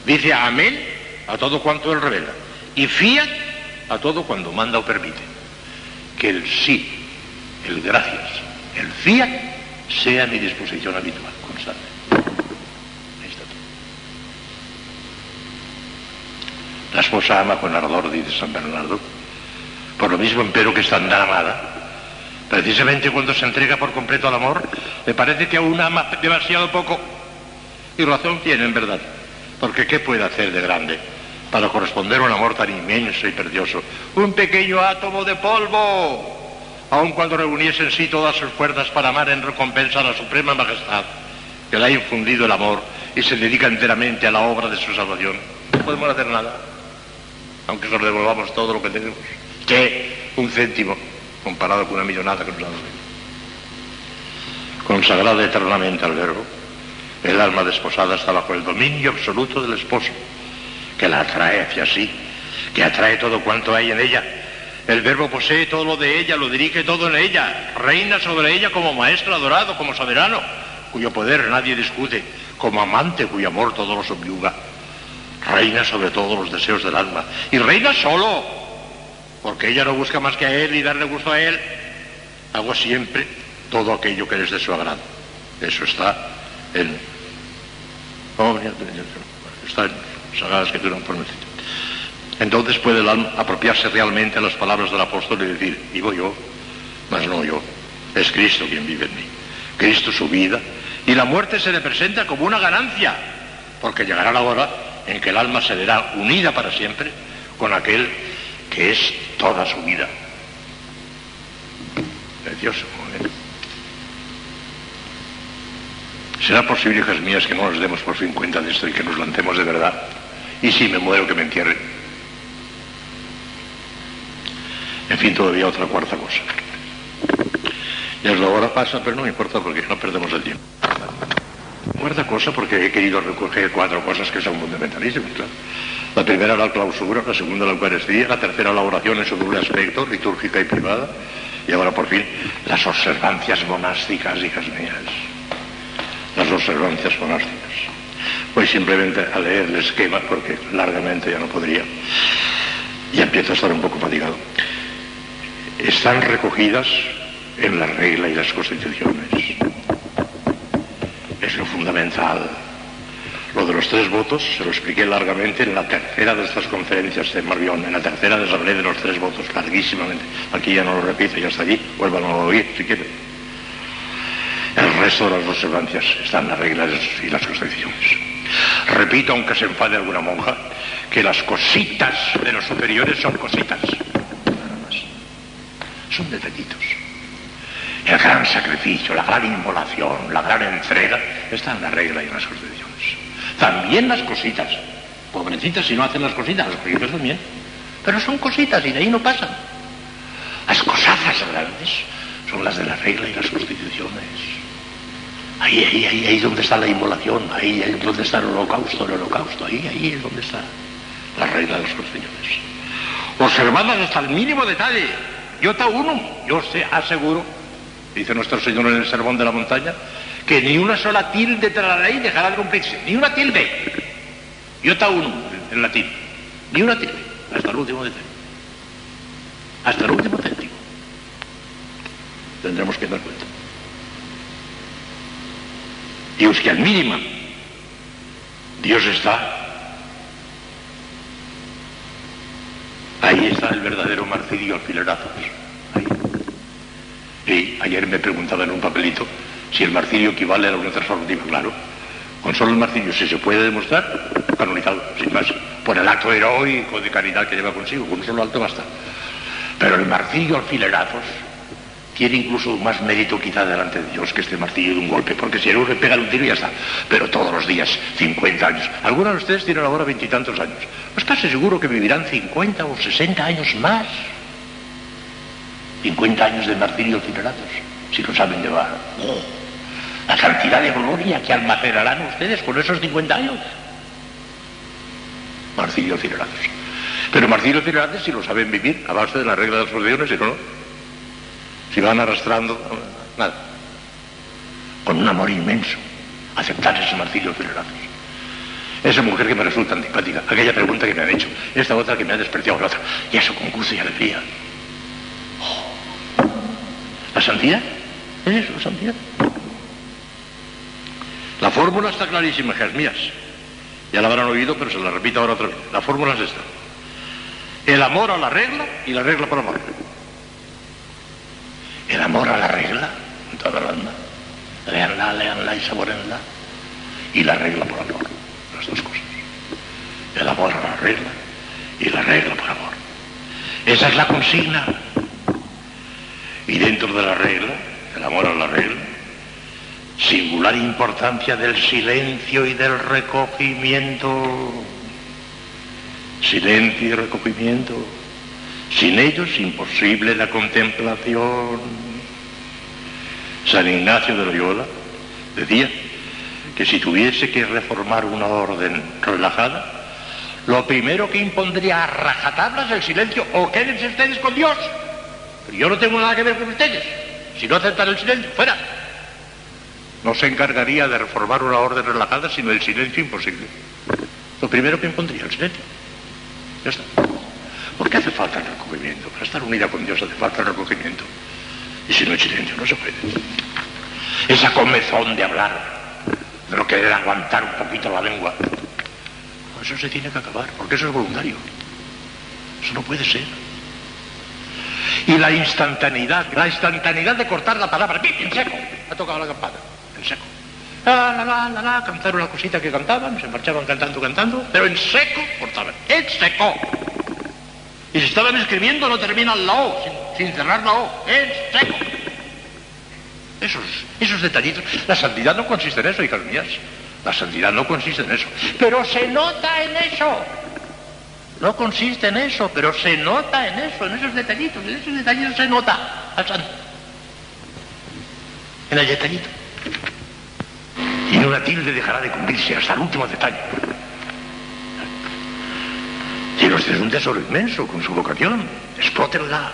Dice amén a todo cuanto Él revela. Y fía a todo cuando manda o permite. Que el sí, el gracias, el fía sea mi disposición habitual, constante. Ahí está todo. La esposa ama con ardor, dice San Bernardo. Por lo mismo, empero que es tan amada, precisamente cuando se entrega por completo al amor, me parece que aún ama demasiado poco. Y razón tiene, en verdad. Porque ¿qué puede hacer de grande para corresponder a un amor tan inmenso y precioso? Un pequeño átomo de polvo aun cuando reuniese en sí todas sus fuerzas para amar en recompensa a la suprema majestad que le ha infundido el amor y se dedica enteramente a la obra de su salvación. No podemos hacer nada, aunque nos devolvamos todo lo que tenemos. ¿Qué? Un céntimo comparado con una millonada que nos ha dado. Consagrada eternamente al verbo, el alma desposada está bajo el dominio absoluto del esposo, que la atrae hacia sí, que atrae todo cuanto hay en ella el verbo posee todo lo de ella, lo dirige todo en ella, reina sobre ella como maestro adorado, como soberano, cuyo poder nadie discute, como amante cuyo amor todo lo subyuga. Reina sobre todos los deseos del alma. Y reina solo, porque ella no busca más que a él y darle gusto a él. Hago siempre todo aquello que es de su agrado. Eso está en... Está en Sagrada Escritura por entonces puede el alma apropiarse realmente a las palabras del apóstol y decir, vivo yo, mas no yo, es Cristo quien vive en mí. Cristo su vida y la muerte se le presenta como una ganancia, porque llegará la hora en que el alma se verá unida para siempre con aquel que es toda su vida. Precioso. ¿eh? ¿Será posible, hijas mías, que no nos demos por fin cuenta de esto y que nos lancemos de verdad? Y si me muero, que me entierren. En fin, todavía otra cuarta cosa. Ya es la hora pasa, pero no me importa porque no perdemos el tiempo. Cuarta cosa, porque he querido recoger cuatro cosas que son fundamentalistas. Claro. La primera la clausura, la segunda la Eucaristía, la tercera la oración en su doble aspecto, litúrgica y privada, y ahora por fin las observancias monásticas, hijas mías. Las observancias monásticas. Voy simplemente a leer el esquema porque largamente ya no podría. Y empiezo a estar un poco fatigado están recogidas en la regla y las constituciones. Es lo fundamental. Lo de los tres votos se lo expliqué largamente en la tercera de estas conferencias de Marbión. En la tercera les hablé de los tres votos larguísimamente. Aquí ya no lo repito, ya está allí. Vuelvan a oír si quieren. El resto de las observancias están en las reglas y las constituciones. Repito, aunque se enfade alguna monja, que las cositas de los superiores son cositas. Son detallitos. El gran sacrificio, la gran inmolación, la gran entrega está en la regla y en las constituciones. También las cositas. Pobrecitas si no hacen las cositas, los primeros también. Pero son cositas y de ahí no pasan. Las cosazas grandes son las de la regla y las constituciones. Ahí, ahí, ahí, ahí es donde está la inmolación, ahí, ahí es donde está el holocausto, el holocausto, ahí, ahí es donde está la regla de las constituciones. Observadas hasta el mínimo detalle. Yo te uno, yo sé, aseguro, dice nuestro Señor en el Sermón de la Montaña, que ni una sola tilde de la ley dejará de cumplirse, ni una tilde. Yo te uno, en latín, ni una tilde, hasta el último detalle. Hasta el último céntimo. Tendremos que dar cuenta. Dios que al mínima, Dios está. Ahí está el verdadero martirio alfilerazos. Ahí. Y ayer me preguntaba en un papelito si el martirio equivale a la unión transformativa. Claro, con solo el martirio, si se puede demostrar, canonizado, sin más, por el acto heroico de caridad que lleva consigo, con un solo alto basta. Pero el martirio alfilerazos tiene incluso más mérito quizá delante de Dios que este martillo de un golpe, porque si uno le pega un tiro y ya está. Pero todos los días, 50 años. Algunos de ustedes tienen ahora veintitantos años. Pues casi seguro que vivirán 50 o 60 años más. 50 años de martirio alfilerazos, si lo saben llevar. Oh, la cantidad de gloria que almacenarán ustedes con esos 50 años. Martirio alfilerazos. Pero martirio alfilerazos si lo saben vivir a base de la regla de las proporciones, si no, no. Si van arrastrando, nada. Con un amor inmenso, aceptar ese martirio alfilerazos. Esa mujer que me resulta antipática, aquella pregunta que me han hecho, esta otra que me ha despreciado la otra, y eso con gusto y alegría. Oh. ¿La santidad? ¿Es eso, la santidad? La fórmula está clarísima, hijas mías. Ya la habrán oído, pero se la repito ahora otra vez. La fórmula es esta. El amor a la regla y la regla por amor. El amor a la regla, en toda la anda. Leanla, leanla y saborenla. Y la regla por amor. Las dos cosas. El amor a la regla y la regla por amor. Esa es la consigna. Y dentro de la regla, el amor a la regla, singular importancia del silencio y del recogimiento. Silencio y recogimiento. Sin ellos imposible la contemplación. San Ignacio de Loyola decía que si tuviese que reformar una orden relajada, lo primero que impondría a rajatablas el silencio, o quédense ustedes con Dios. Pero yo no tengo nada que ver con ustedes. Si no aceptan el silencio, fuera. No se encargaría de reformar una orden relajada, sino el silencio imposible. Lo primero que impondría el silencio. Ya está. ¿Por qué hace falta el recogimiento? Para estar unida con Dios hace falta el recogimiento. Y si no hay silencio, no se puede. Esa comezón de hablar, de no querer aguantar un poquito la lengua, eso se tiene que acabar, porque eso es voluntario. Eso no puede ser. Y la instantaneidad, la instantaneidad de cortar la palabra, en seco, ha tocado la campana, en seco. La, la, la, la, la, cantar una cosita que cantaban, se marchaban cantando, cantando, pero en seco cortaban, en seco. Y si estaban escribiendo no terminan la O, sin, sin cerrar la O, en seco. Esos, esos detallitos. La santidad no consiste en eso, hijas mías. La santidad no consiste en eso. Pero se nota en eso. No consiste en eso, pero se nota en eso, en esos detallitos. En esos detallitos se nota al santo. En el detallito. Y en una tilde dejará de cumplirse hasta el último detalle. Tiene usted un tesoro inmenso con su vocación. Explótenla.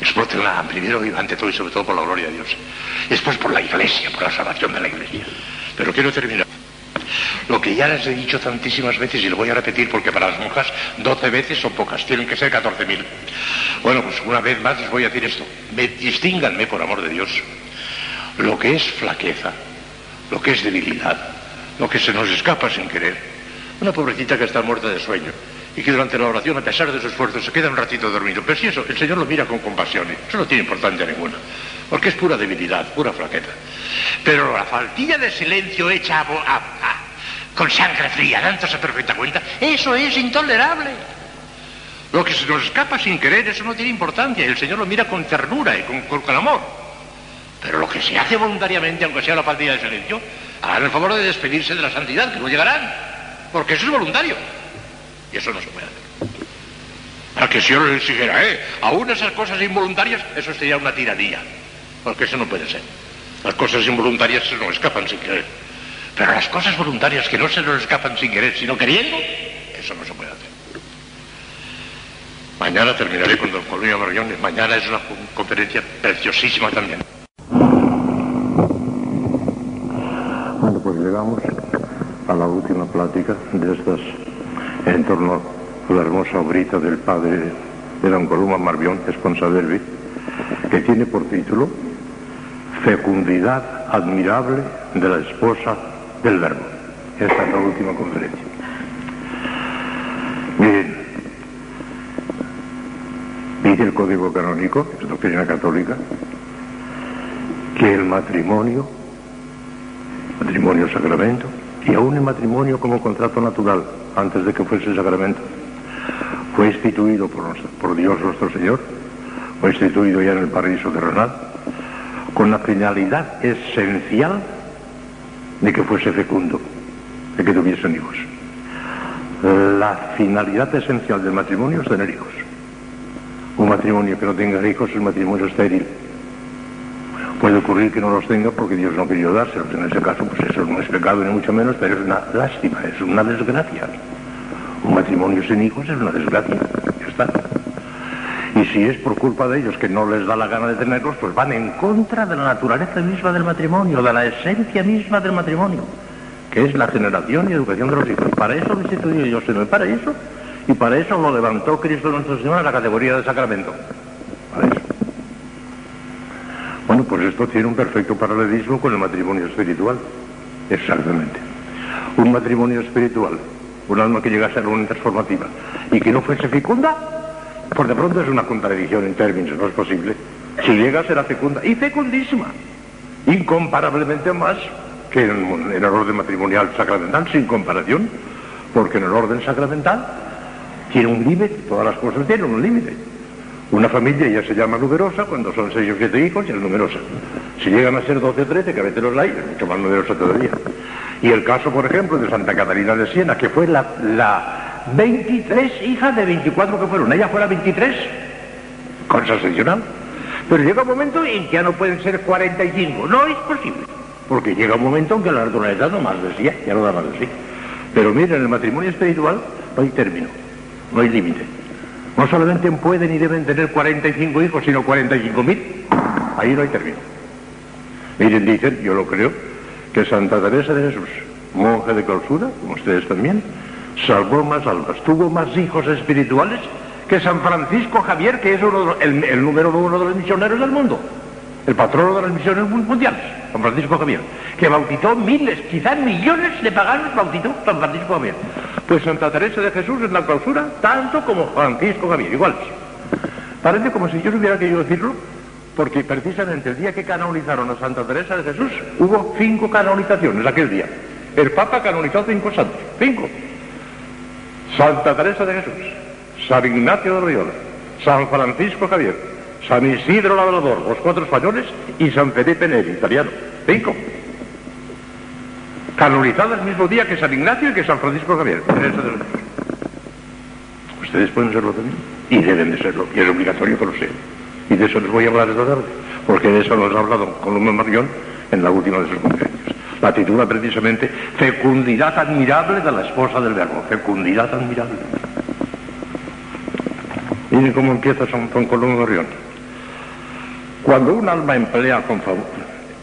Explótenla primero y ante todo y sobre todo por la gloria de Dios. Después por la iglesia, por la salvación de la iglesia. Pero quiero terminar. Lo que ya les he dicho tantísimas veces y lo voy a repetir porque para las monjas 12 veces son pocas, tienen que ser 14.000. Bueno, pues una vez más les voy a decir esto. Me, distínganme por amor de Dios. Lo que es flaqueza, lo que es debilidad, lo que se nos escapa sin querer. Una pobrecita que está muerta de sueño y que durante la oración, a pesar de su esfuerzo, se queda un ratito dormido. Pero si eso, el Señor lo mira con compasión, eso no tiene importancia ninguna, porque es pura debilidad, pura flaqueza. Pero la faltilla de silencio hecha con sangre fría, dándose perfecta cuenta, eso es intolerable. Lo que se nos escapa sin querer, eso no tiene importancia. El Señor lo mira con ternura y con, con, con amor. Pero lo que se hace voluntariamente, aunque sea la partida de silencio, hagan el favor de despedirse de la santidad, que no llegarán. Porque eso es voluntario. Y eso no se puede hacer. A que si yo les exigiera, ¿eh? Aún esas cosas involuntarias, eso sería una tiranía. Porque eso no puede ser. Las cosas involuntarias se nos escapan sin querer. Pero las cosas voluntarias que no se nos escapan sin querer, sino queriendo, eso no se puede hacer. Mañana terminaré con don Columio Marrión y mañana es una conferencia preciosísima también. Pues llegamos a la última plática de estas en torno a la hermosa obrita del padre de don Columa Marbión, Esponsadervi, que tiene por título Fecundidad admirable de la esposa del verbo. Esta es la última conferencia. Miren, dice el Código Canónico, es doctrina católica, que el matrimonio, matrimonio sacramento, y aún el matrimonio como contrato natural, antes de que fuese sacramento, fue instituido por, por Dios nuestro Señor, fue instituido ya en el paraíso terrenal, con la finalidad esencial de que fuese fecundo, de que tuviesen hijos. La finalidad esencial del matrimonio es tener hijos. Un matrimonio que no tenga hijos es un matrimonio estéril. Puede ocurrir que no los tenga porque Dios no quería dárselos. En ese caso, pues eso no es pecado ni mucho menos, pero es una lástima, es una desgracia. Un matrimonio sin hijos es una desgracia. Ya está. Y si es por culpa de ellos que no les da la gana de tenerlos, pues van en contra de la naturaleza misma del matrimonio, de la esencia misma del matrimonio, que es la generación y educación de los hijos. Para eso lo instituyó Dios, Señor, para eso, y para eso lo levantó Cristo nuestro Señor a la categoría de sacramento. Bueno, pues esto tiene un perfecto paralelismo con el matrimonio espiritual. Exactamente. Un matrimonio espiritual, un alma que llega a ser una transformativa y que no fuese fecunda, por de pronto es una contradicción en términos, no es posible. Si llega a ser fecunda, y fecundísima, incomparablemente más que en, el orden matrimonial sacramental, sin comparación, porque en el orden sacramental tiene un límite, todas las cosas tienen un límite. Una familia ya se llama numerosa cuando son seis o siete hijos, ya es numerosa. Si llegan a ser doce o trece, que a veces los hay, es mucho más numerosa todavía. Y el caso, por ejemplo, de Santa Catalina de Siena, que fue la, la 23 hijas de 24 que fueron. Ella fue la 23. Cosa excepcional. Pero llega un momento en que ya no pueden ser 45. No es posible. Porque llega un momento en que la naturaleza no más decía, ya no da más de sí. Pero miren, en el matrimonio espiritual no hay término, no hay límite. No solamente pueden y deben tener 45 hijos, sino 45 mil. Ahí no hay término. Miren, dicen, yo lo creo, que Santa Teresa de Jesús, monje de clausura, como ustedes también, salvó más almas, tuvo más hijos espirituales que San Francisco Javier, que es uno de, el, el, número uno de los misioneros del mundo, el patrono de las misiones mundiales, San Francisco Javier, que bautizó miles, quizás millones de paganos, bautizó San Francisco Javier. Pues Santa Teresa de Jesús en la clausura, tanto como Francisco Javier, iguales. Parece como si yo hubiera querido decirlo, porque precisamente el día que canonizaron a Santa Teresa de Jesús, hubo cinco canonizaciones aquel día. El Papa canonizó cinco santos, cinco. Santa Teresa de Jesús, San Ignacio de Loyola, San Francisco Javier, San Isidro Labrador, los cuatro españoles, y San Felipe Neri, italiano. Cinco. Canonizadas el mismo día que San Ignacio y que San Francisco Javier. Ustedes pueden serlo también. Y deben de serlo. Y es obligatorio que lo sean. Y de eso les voy a hablar esta tarde. Porque de eso nos ha hablado Columna Marión en la última de sus conferencias. La titula precisamente Fecundidad admirable de la esposa del verbo. Fecundidad admirable. Miren cómo empieza San Juan Columna Marión. Cuando un alma emplea con, favor,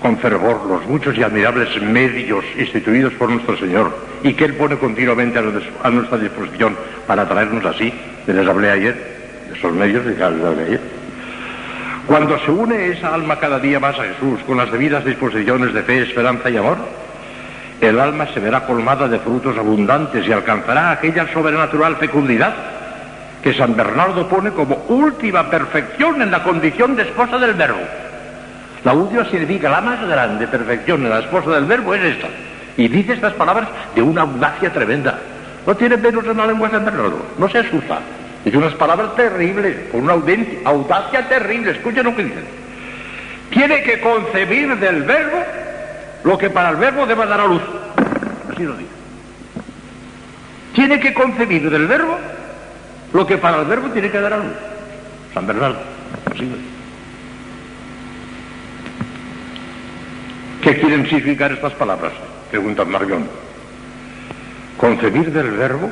con fervor los muchos y admirables medios instituidos por nuestro Señor y que Él pone continuamente a nuestra disposición para traernos así, les hablé ayer, de esos medios que les hablé ayer. Cuando se une esa alma cada día más a Jesús con las debidas disposiciones de fe, esperanza y amor, el alma se verá colmada de frutos abundantes y alcanzará aquella sobrenatural fecundidad que San Bernardo pone como última perfección en la condición de esposa del verbo. La última significa la más grande perfección en la esposa del verbo es esta. Y dice estas palabras de una audacia tremenda. No tiene pelos en la lengua San Bernardo, no se asusta. Dice unas palabras terribles, con una audacia terrible. Escuchen lo que dicen. Tiene que concebir del verbo lo que para el verbo debe dar a luz. Así lo dice. Tiene que concebir del verbo lo que para el verbo tiene que dar a luz. San Bernardo. Así lo dice. ¿Qué quieren significar estas palabras? Pregunta Margón. Concebir del verbo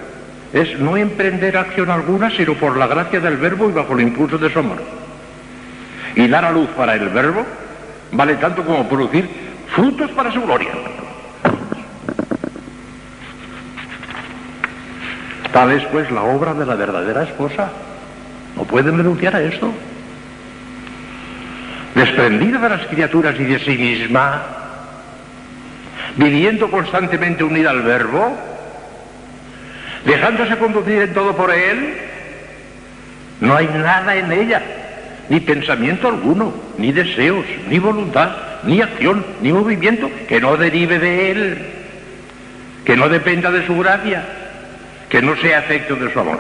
es no emprender acción alguna, sino por la gracia del verbo y bajo el impulso de su amor. Y dar a luz para el verbo vale tanto como producir frutos para su gloria. Tal es pues la obra de la verdadera esposa. No pueden renunciar a esto. Desprendida de las criaturas y de sí misma, viviendo constantemente unida al verbo, dejándose conducir en todo por él, no hay nada en ella, ni pensamiento alguno, ni deseos, ni voluntad, ni acción, ni movimiento que no derive de él, que no dependa de su gracia, que no sea efecto de su amor.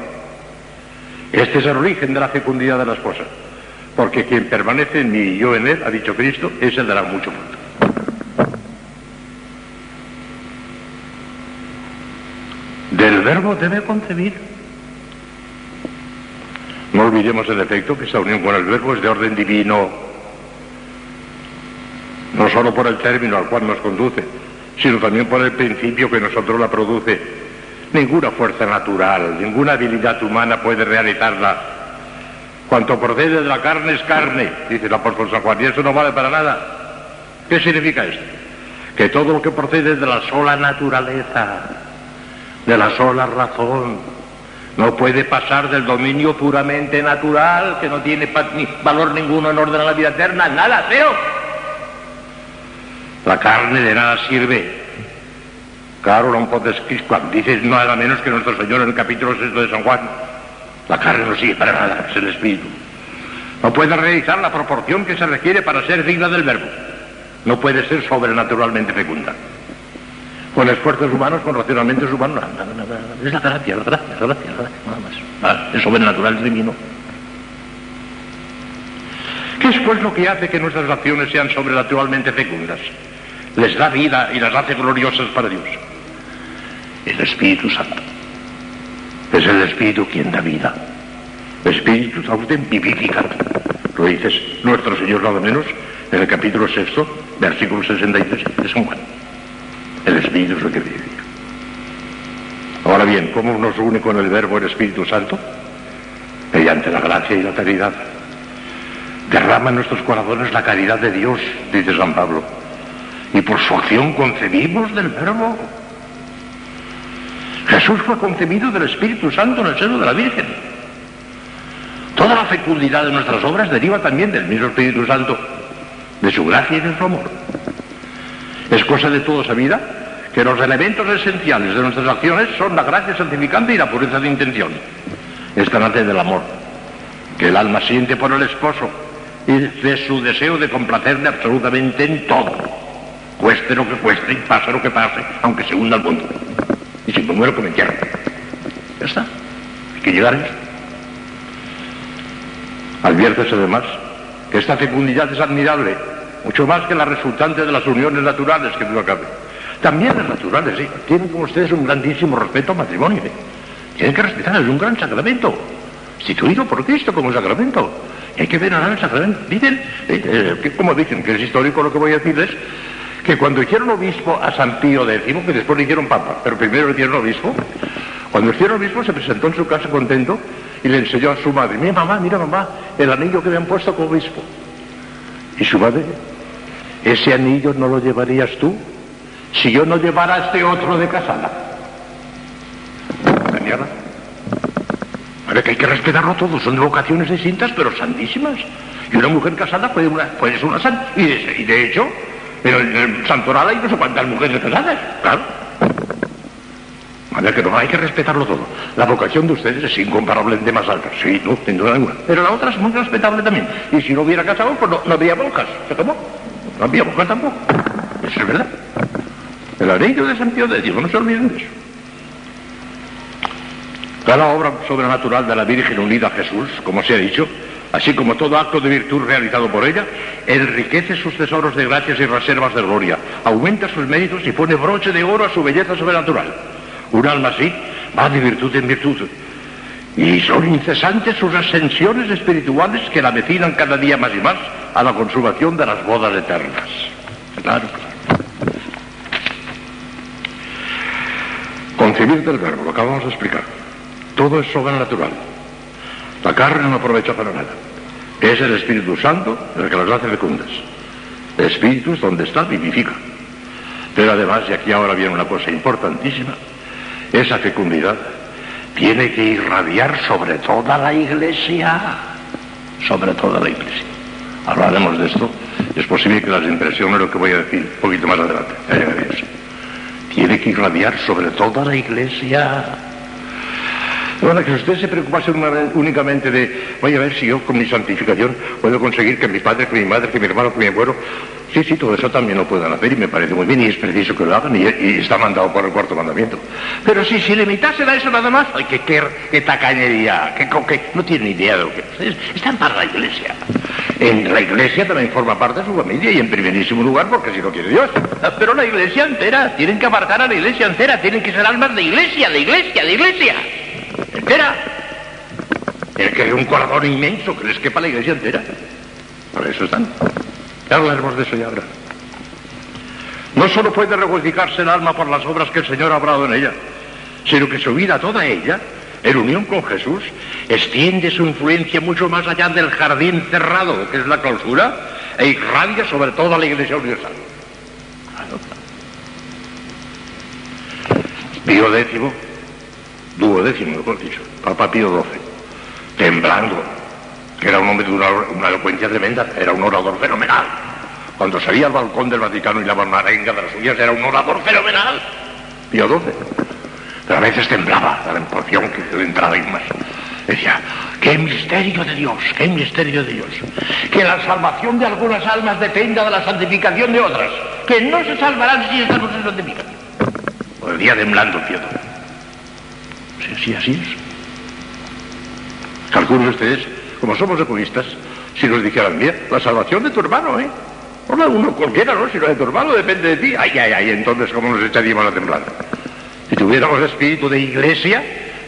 Este es el origen de la fecundidad de la esposa, porque quien permanece en mí y yo en él, ha dicho Cristo, ese dará mucho fruto. Del verbo debe concebir. No olvidemos en efecto que esta unión con el verbo es de orden divino, no solo por el término al cual nos conduce, sino también por el principio que nosotros la produce. Ninguna fuerza natural, ninguna habilidad humana puede realizarla. Cuanto procede de la carne es carne, dice el apóstol San Juan, y eso no vale para nada. ¿Qué significa esto? Que todo lo que procede de la sola naturaleza, de la sola razón. No puede pasar del dominio puramente natural, que no tiene ni valor ninguno en orden a la vida eterna, nada, feo. La carne de nada sirve. Claro, no puedes cuando dices nada menos que nuestro Señor en el capítulo 6 de San Juan. La carne no sirve para nada, es el espíritu. No puede realizar la proporción que se requiere para ser digna del verbo. No puede ser sobrenaturalmente fecunda con esfuerzos humanos, con racionalmente humanos. Es la gracia, la gracia, la gracia, la gracia, nada más. Es sobrenatural, es divino. ¿Qué es pues lo que hace que nuestras acciones sean sobrenaturalmente fecundas? Les da vida y las hace gloriosas para Dios. El Espíritu Santo. Es el Espíritu quien da vida. Espíritu Santo vivifica. Lo dices nuestro Señor nada menos en el capítulo sexto, versículo 63 de San Juan. El Espíritu es lo que vive. Ahora bien, ¿cómo nos une con el Verbo el Espíritu Santo? Mediante la gracia y la caridad. Derrama en nuestros corazones la caridad de Dios, dice San Pablo. Y por su acción concebimos del Verbo. Jesús fue concebido del Espíritu Santo en el seno de la Virgen. Toda la fecundidad de nuestras obras deriva también del mismo Espíritu Santo, de su gracia y de su amor. Es cosa de toda sabida que los elementos esenciales de nuestras acciones son la gracia santificante y la pureza de intención. Esta nace del amor, que el alma siente por el esposo y de su deseo de complacerle absolutamente en todo, cueste lo que cueste y pase lo que pase, aunque se hunda el mundo. Y si me muero que me. Ya está. Hay que llegar a eso. Adviértese además que esta fecundidad es admirable mucho más que la resultante de las uniones naturales que tú acabas. También las naturales, sí. Tienen como ustedes un grandísimo respeto al matrimonio. ¿eh? Tienen que respetar, es un gran sacramento. Instituido por Cristo como sacramento. Y hay que venerar el sacramento. Dicen, eh, eh, como dicen, que es histórico lo que voy a decirles, que cuando hicieron obispo a San Pío X, que después le hicieron papa, pero primero le hicieron obispo, cuando hicieron obispo se presentó en su casa contento y le enseñó a su madre, mira mamá, mira mamá, el anillo que me han puesto como obispo. Y su madre, ese anillo no lo llevarías tú si yo no llevara este otro de casada. ¿Entendieron? Ahora que hay que respetarlo todo, son vocaciones distintas pero santísimas. Y una mujer casada puede, una, puede ser una santa. Y de, hecho, en el, santoral hay no sé cuántas mujeres casadas, claro. ver que no, hay que respetarlo todo. La vocación de ustedes es incomparablemente más alta. Sí, no, sin duda alguna. Pero la otra es muy respetable también. Y si no hubiera casado, pues no, habría monjas. ¿Se tomó? No había monjas tampoco. Eso es verdad. El anillo de San Pío de Dios, no se olviden de eso. Cada obra sobrenatural de la Virgen unida a Jesús, como se ha dicho, así como todo acto de virtud realizado por ella, enriquece sus tesoros de gracias y reservas de gloria, aumenta sus méritos y pone broche de oro a su belleza sobrenatural. Un alma así va de virtud en virtud. Y son incesantes sus ascensiones espirituales que la vecinan cada día más y más a la consumación de las bodas eternas. Claro, claro. Concebir del verbo, lo acabamos de explicar. Todo es sobrenatural. La carne no aprovecha para nada. Es el Espíritu Santo el que las hace fecundas. El Espíritu es donde está, vivifica. Pero además, y aquí ahora viene una cosa importantísima, esa fecundidad tiene que irradiar sobre toda la iglesia, sobre toda la iglesia. Hablaremos de esto. Es posible que las impresiones lo que voy a decir un poquito más adelante. Tiene que irradiar sobre toda la iglesia. Bueno, que usted se preocupase únicamente de, voy a ver si yo con mi santificación puedo conseguir que mi padre, que mi madre, que mi hermano, que mi abuelo, sí, sí, todo eso también lo puedan hacer y me parece muy bien y es preciso que lo hagan y, está mandado por el cuarto mandamiento. Pero si se limitasen a eso nada más, ay, qué, qué, qué tacañería, qué, qué, no tienen idea de lo que es. Están para la iglesia. En la iglesia también forma parte de su familia y en primerísimo lugar porque si lo quiere Dios. Pero la iglesia entera, tienen que abarcar a la iglesia entera, tienen que ser almas de iglesia, de iglesia, de iglesia. Entera. El que es un corazón inmenso que les quepa la iglesia entera. Por eso están. Ya hablaremos de eso ya ahora. No solo puede regocijarse el alma por las obras que el Señor ha obrado en ella, sino que su vida toda ella, en unión con Jesús, extiende su influencia mucho más allá del jardín cerrado, que es la clausura, e irradia sobre toda la iglesia universal. Pío décimo, duodécimo, mejor dicho, Papa Pío XII, temblando, era un hombre de una, una elocuencia tremenda, era un orador fenomenal. Cuando salía al balcón del Vaticano y la marenga de las suyas, era un orador fenomenal. Pío XII. Pero a veces temblaba la emoción que le entraba y más. Decía, qué misterio de Dios, qué misterio de Dios. Que la salvación de algunas almas dependa de la santificación de otras, que no se salvarán si estamos en santificación. O el día temblando, Pío XII. Sí, sí, así es. Calculen ustedes, como somos egoístas, si nos dijeran, mira, la salvación de tu hermano, ¿eh? Hola, uno cualquiera, ¿no? Si lo de tu hermano depende de ti. Ay, ay, ay, entonces, ¿cómo nos echaríamos a temblar? Si tuviéramos espíritu de iglesia,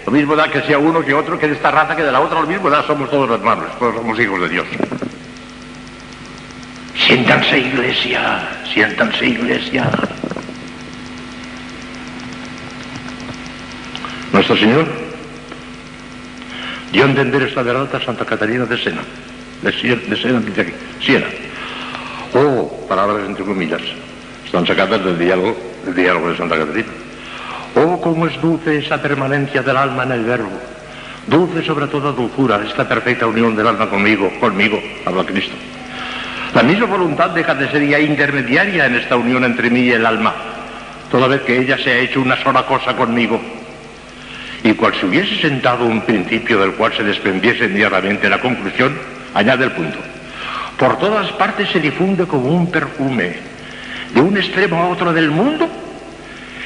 lo mismo da que sea uno que otro, que de esta raza que de la otra, lo mismo da, somos todos hermanos, todos somos hijos de Dios. Siéntanse, iglesia, siéntanse, iglesia. Nuestro Señor dio a entender esta verdad a Santa Catalina de Sena, de, Sie- de Sena, dice Siena. Oh, palabras entre comillas, están sacadas del diálogo, del diálogo de Santa Catalina. Oh, cómo es dulce esa permanencia del alma en el verbo. Dulce sobre toda dulzura, esta perfecta unión del alma conmigo, conmigo, habla Cristo. La misma voluntad deja de ser ya intermediaria en esta unión entre mí y el alma, toda vez que ella se ha hecho una sola cosa conmigo. Y cual si hubiese sentado un principio del cual se desprendiese inmediatamente la conclusión, añade el punto. Por todas partes se difunde como un perfume, de un extremo a otro del mundo,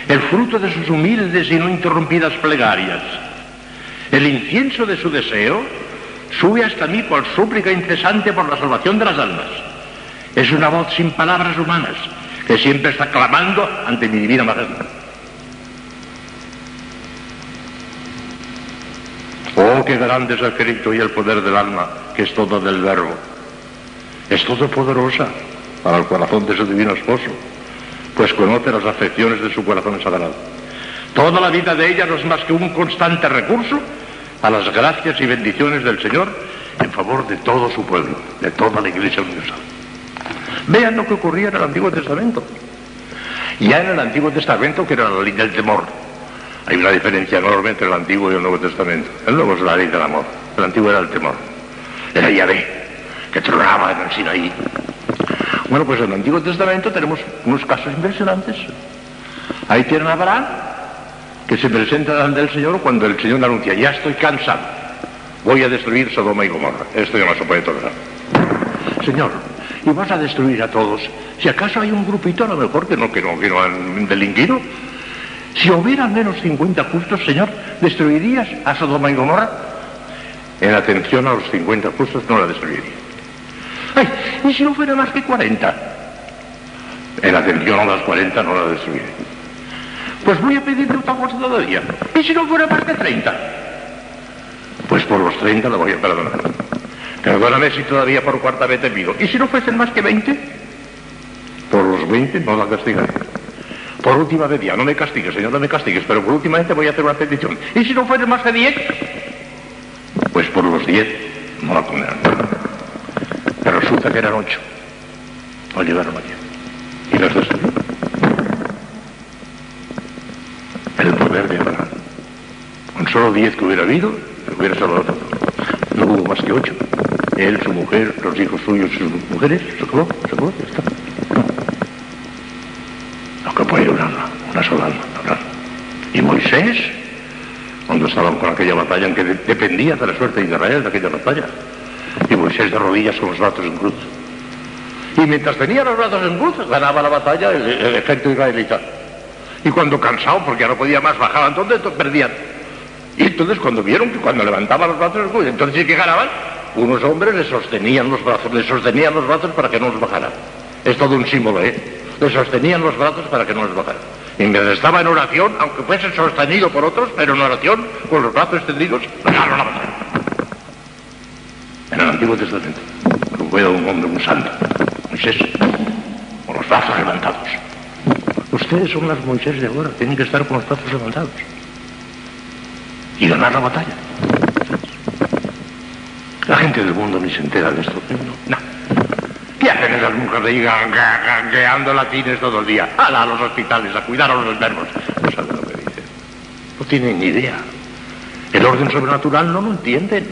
el fruto de sus humildes y no interrumpidas plegarias. El incienso de su deseo sube hasta mí cual súplica incesante por la salvación de las almas. Es una voz sin palabras humanas que siempre está clamando ante mi divina majestad. Oh, qué grande es el Cristo y el poder del alma, que es todo del verbo. Es todopoderosa para el corazón de su divino esposo, pues conoce las afecciones de su corazón sagrado. Toda la vida de ella no es más que un constante recurso a las gracias y bendiciones del Señor en favor de todo su pueblo, de toda la Iglesia Universal. Vean lo que ocurría en el Antiguo Testamento. Ya en el Antiguo Testamento, que era la ley del temor, hay una diferencia enorme entre el Antiguo y el Nuevo Testamento. El Nuevo es la ley del amor, el Antiguo era el temor. Era Yahvé, que tronaba en el Sinaí. Bueno, pues en el Antiguo Testamento tenemos unos casos impresionantes. Ahí tienen a Abraham, que se presenta delante del Señor cuando el Señor anuncia, ya estoy cansado, voy a destruir Sodoma y Gomorra. Esto ya no se puede tolerar. Señor, y vas a destruir a todos. Si acaso hay un grupito a lo mejor que no, que no, que no han delinquido, Si hubiera al menos 50 justos, Señor, ¿destruirías a Sodoma y Gomorra? En atención a los 50 justos no la destruiría. Ay, ¿y si no fuera más que 40? En atención a las 40 no la destruiría. Pues voy a pedirte otra cosa todavía. ¿Y si no fuera más que 30? Pues por los 30 la voy a perdonar. Perdóname si todavía por cuarta vez te pido. ¿Y si no fuesen más que 20? Por los 20 no la castigaré. Por última vez ya, no me castigues, Señor, no me castigues, pero por última vez te voy a hacer una petición. ¿Y si no fuesen más que 10? Pues por los 10 no la condenaré. Pero resulta que eran 8. O llegaron a 10. Y las destruí. El poder de Abraham. Con solo 10 que hubiera habido, hubiera salvado todo. No hubo más que 8. Él, su mujer, los hijos suyos y sus mujeres. Se acabó, se acabó, ya está. No que puede una, una sola alma. hablar. Y Moisés, cuando estaban con aquella batalla en que de- dependía de la suerte de Israel de aquella batalla. Y Moisés de rodillas con los brazos en cruz. Y mientras tenía los brazos en cruz, ganaba la batalla el, el ejército israelita. Y cuando cansado, porque ya no podía más, bajaban entonces perdían. Y entonces cuando vieron que cuando levantaban los brazos en cruz, entonces sí que ganaban, unos hombres le sostenían los brazos, le sostenían los brazos para que no los bajaran. Es todo un símbolo, ¿eh? Le sostenían los brazos para que no los bajaran. Y mientras estaba en oración, aunque fuese sostenido por otros, pero en oración, con los brazos extendidos, ganaron la batalla. En el Antiguo Testamento, fue un hombre, un santo, Moisés, con los brazos levantados. Ustedes son las Moisés de ahora, tienen que estar con los brazos levantados. Y ganar la batalla. La gente del mundo ni se entera de esto. No. ¿Qué hacen esas mujeres ahí gangueando latines todo el día? ¡Hala a los hospitales, a cuidar a los enfermos! No saben lo que dicen. No tienen ni idea. El orden sobrenatural no lo entienden.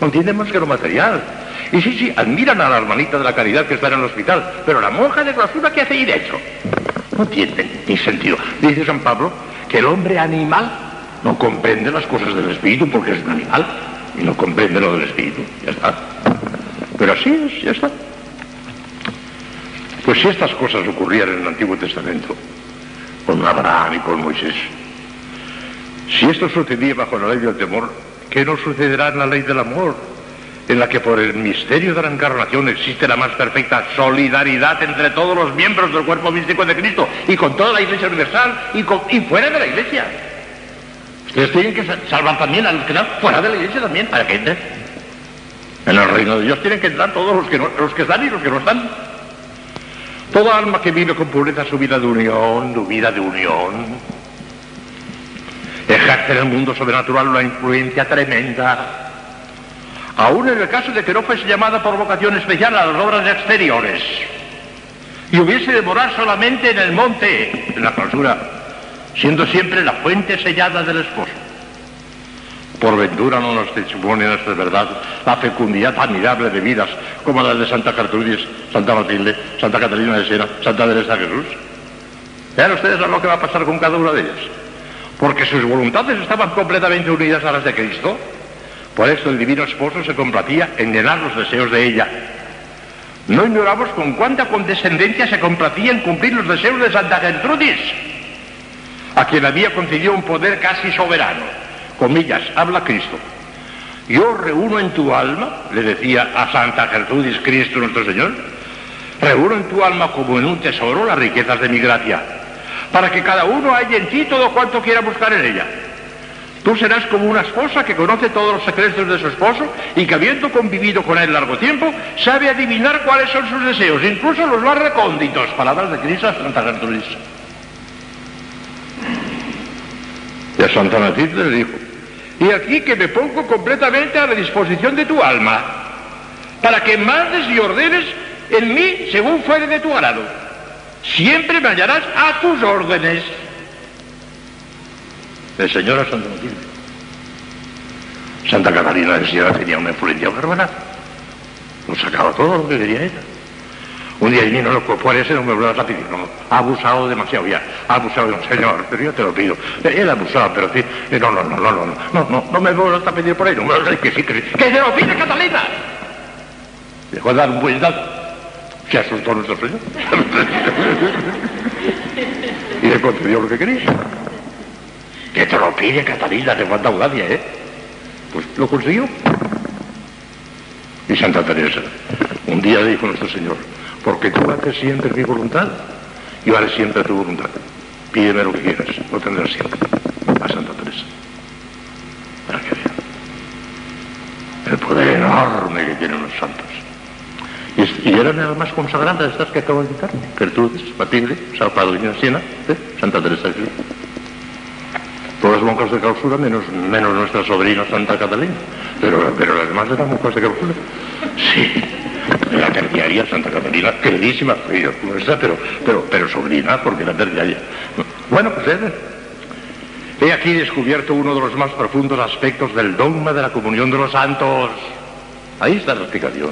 No entienden más que lo material. Y sí, sí, admiran a la hermanita de la caridad que está en el hospital, pero la monja de clausura que hace ahí dentro. No entienden ni sentido. Dice San Pablo que el hombre animal no comprende las cosas del espíritu porque es un animal y no comprende lo del espíritu. Ya está. Pero así es, ya está. Pues si estas cosas ocurrían en el Antiguo Testamento, con Abraham y con Moisés, si esto sucedía bajo la ley del temor, ¿qué no sucederá en la ley del amor? En la que por el misterio de la encarnación existe la más perfecta solidaridad entre todos los miembros del cuerpo místico de Cristo y con toda la Iglesia universal y, fuera de la Iglesia. Ustedes tienen que sa- salvar también a los que están fuera de la Iglesia también, para que entren. En el reino de Dios tienen que entrar todos los que están y los que no están. Toda alma que vive con pureza su vida de unión, su vida de unión, ejerce en el mundo sobrenatural una influencia tremenda. Aún en el caso de que no fuese llamada por vocación especial a las obras exteriores y hubiese de morar solamente en el monte, en la clausura, siendo siempre la fuente sellada del esposo. Por ventura no nos testimonian esta verdad la fecundidad admirable de vidas como las de Santa Gertrudis, Santa Matilde, Santa Catalina de Siena, Santa Teresa de Jesús. Vean ustedes lo que va a pasar con cada una de ellas. Porque sus voluntades estaban completamente unidas a las de Cristo. Por eso el divino esposo se complacía en llenar los deseos de ella. No ignoramos con cuánta condescendencia se complacía en cumplir los deseos de Santa Gertrudis, a quien había concedido un poder casi soberano. Comillas, habla Cristo. Yo reúno en tu alma, le decía a Santa Gertrudis Cristo nuestro Señor, reúno en tu alma como en un tesoro las riquezas de mi gracia, para que cada uno haya en ti todo cuanto quiera buscar en ella. Tú serás como una esposa que conoce todos los secretos de su esposo y que habiendo convivido con él largo tiempo, sabe adivinar cuáles son sus deseos, incluso los más recónditos. Palabras de Cristo a Santa Gertrudis. Y a Santa Matilde le dijo, y aquí que me pongo completamente a la disposición de tu alma, para que mandes y ordenes en mí según fuere de tu agrado. Siempre me hallarás a tus órdenes. El Señor a Santa Matilde. Santa Catalina de Siena tenía una influencia bárbara. Lo sacaba todo lo que quería ella. Un día vino no puede ser un me a pedir, no, ha abusado demasiado ya, ha abusado, señor, pero yo te lo pido, él ha abusado, pero sí, eh, no, no, no, no, no, no, no, no me vuelvas a pedir por ahí, no me lo que sí, que sí, que se lo pide Catalina. Dejó de dar un buen dato, se asustó nuestro señor (laughs) y le concedió lo que quería. Que te lo pide Catalina, te falta audacia, ¿eh? Pues lo consiguió. Y Santa Teresa, un día dijo nuestro Señor, porque tú haces siempre mi voluntad, yo haré siempre tu voluntad. Pídeme lo que quieras, lo tendrás siempre. A Santa Teresa. El poder enorme que tienen los santos. Y, y eran las más consagradas estas que acabo de citar. Gertrudis, Matilde, San de Siena, ¿eh? Santa Teresa de Jesús. Todas monjas de clausura, menos, menos nuestra sobrina Santa Catalina. Pero, pero las demás eran monjas de clausura. Sí, la terciaria Santa Catalina, queridísima, yo, nuestra, pero, pero, pero sobrina, porque era terciaria. Bueno, pues eh, he aquí descubierto uno de los más profundos aspectos del dogma de la comunión de los santos. Ahí está la explicación.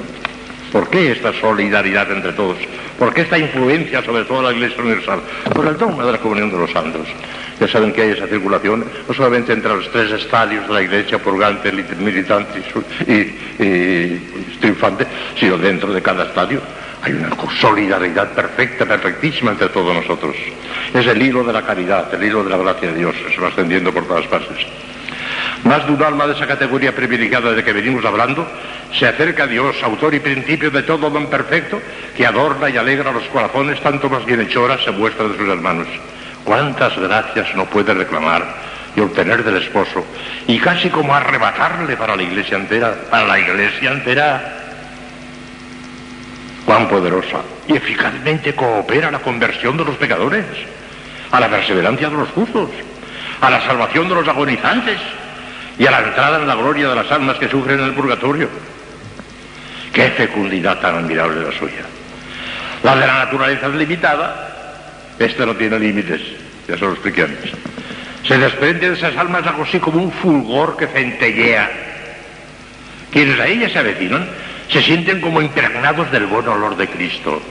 ¿Por qué esta solidaridad entre todos? ¿Por qué esta influencia sobre toda la Iglesia Universal? Por el dogma de la comunión de los santos. Ya saben que hay esa circulación, no solamente entre los tres estadios de la Iglesia, purgante, lit- militante y- y triunfante, sino dentro de cada estadio. Hay una solidaridad perfecta, perfectísima entre todos nosotros. Es el hilo de la caridad, el hilo de la gracia de Dios, se va extendiendo por todas partes. Más de un alma de esa categoría privilegiada de que venimos hablando se acerca a Dios, autor y principio de todo don perfecto, que adorna y alegra los corazones tanto más bienhechoras se muestra de sus hermanos. ¿Cuántas gracias no puede reclamar y obtener del esposo? Y casi como arrebatarle para la iglesia entera, para la iglesia entera. Cuán poderosa y eficazmente coopera a la conversión de los pecadores, a la perseverancia de los justos, a la salvación de los agonizantes y a la entrada en la gloria de las almas que sufren en el purgatorio. Qué fecundidad tan admirable la suya. La de la naturaleza es limitada, esta no tiene límites, ya se lo expliqué antes. Se desprende de esas almas algo así como un fulgor que centellea. Quienes a ella se avecinan se sienten como impregnados del buen olor de Cristo.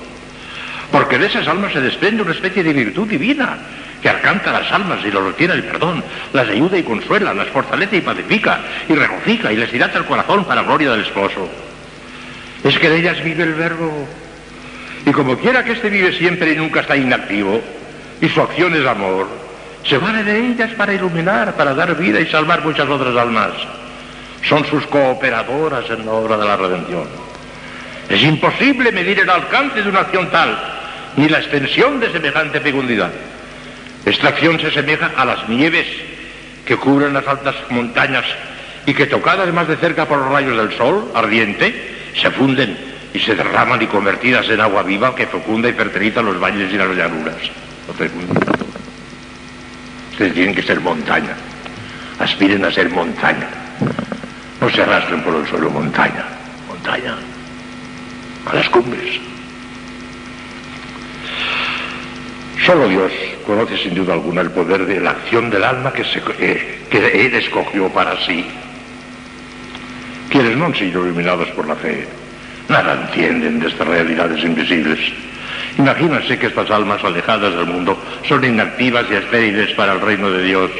Porque de esas almas se desprende una especie de virtud divina que alcanza las almas y los retiene el perdón, las ayuda y consuela, las fortalece y pacifica, y regocija y les dilata el corazón para gloria del esposo. Es que de ellas vive el verbo. Y como quiera que éste vive siempre y nunca está inactivo, y su acción es amor, se vale de ellas para iluminar, para dar vida y salvar muchas otras almas. Son sus cooperadoras en la obra de la redención. Es imposible medir el alcance de una acción tal, ni la extensión de semejante fecundidad. Esta acción se asemeja a las nieves que cubren las altas montañas y que tocadas más de cerca por los rayos del sol ardiente, se funden y se derraman y convertidas en agua viva que fecunda y fertiliza los valles y las llanuras. Ustedes tienen que ser montaña. Aspiren a ser montaña. No se arrastren por el suelo, montaña. Montaña. A las cumbres. Solo Dios conoce sin duda alguna el poder de la acción del alma que, Él escogió para sí. Quienes no han sido iluminados por la fe, nada entienden de estas realidades invisibles. Imagínense que estas almas alejadas del mundo son inactivas y estériles para el reino de Dios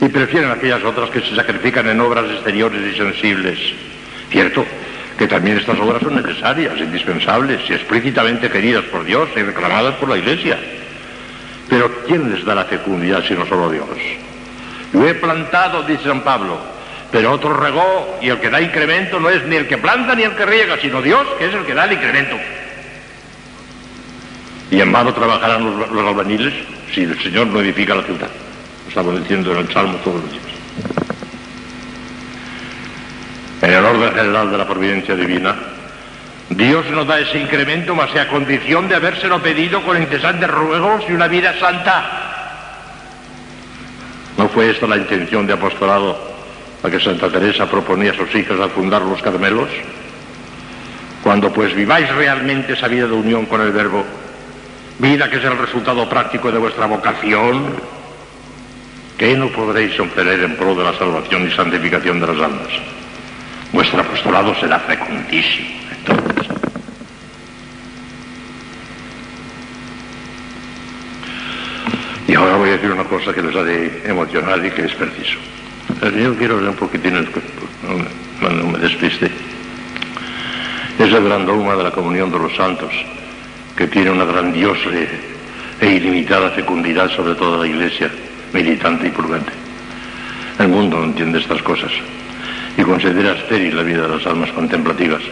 y prefieren aquellas otras que se sacrifican en obras exteriores y sensibles. Cierto que también estas obras son necesarias, indispensables y explícitamente queridas por Dios y reclamadas por la Iglesia. Pero ¿quién les da la fecundidad sino solo Dios? Yo he plantado, dice San Pablo, pero otro regó y el que da incremento no es ni el que planta ni el que riega, sino Dios, que es el que da el incremento. Y en vano trabajarán los, los albañiles si el Señor no edifica la ciudad. Lo estamos diciendo en el Salmo todos los días. En el orden general de la providencia divina, Dios nos da ese incremento más que a condición de habérselo pedido con incesantes ruegos y una vida santa. ¿No fue esta la intención de apostolado a que Santa Teresa proponía a sus hijas al fundar los Carmelos? Cuando pues viváis realmente esa vida de unión con el Verbo, vida que es el resultado práctico de vuestra vocación, ¿qué no podréis obtener en pro de la salvación y santificación de las almas? Vuestro apostolado será fecundísimo. Y ahora voy a decir una cosa que les ha de emocionar y que es preciso. Yo quiero ver un poquitín, el, no, no, me despiste. Es el gran dogma de la comunión de los santos, que tiene una grandiosa e ilimitada fecundidad sobre toda la iglesia, militante y purgante. El mundo no entiende estas cosas y considera estéril la vida de las almas contemplativas.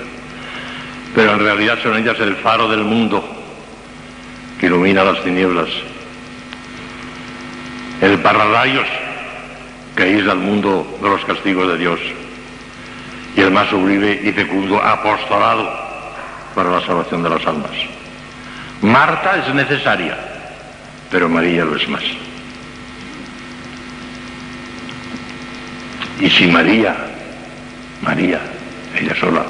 Pero en realidad son ellas el faro del mundo que ilumina las tinieblas. El pararrayos que aísla al mundo de los castigos de Dios. Y el más sublime y fecundo apostolado para la salvación de las almas. Marta es necesaria, pero María lo es más. Y si María, María, ella sola,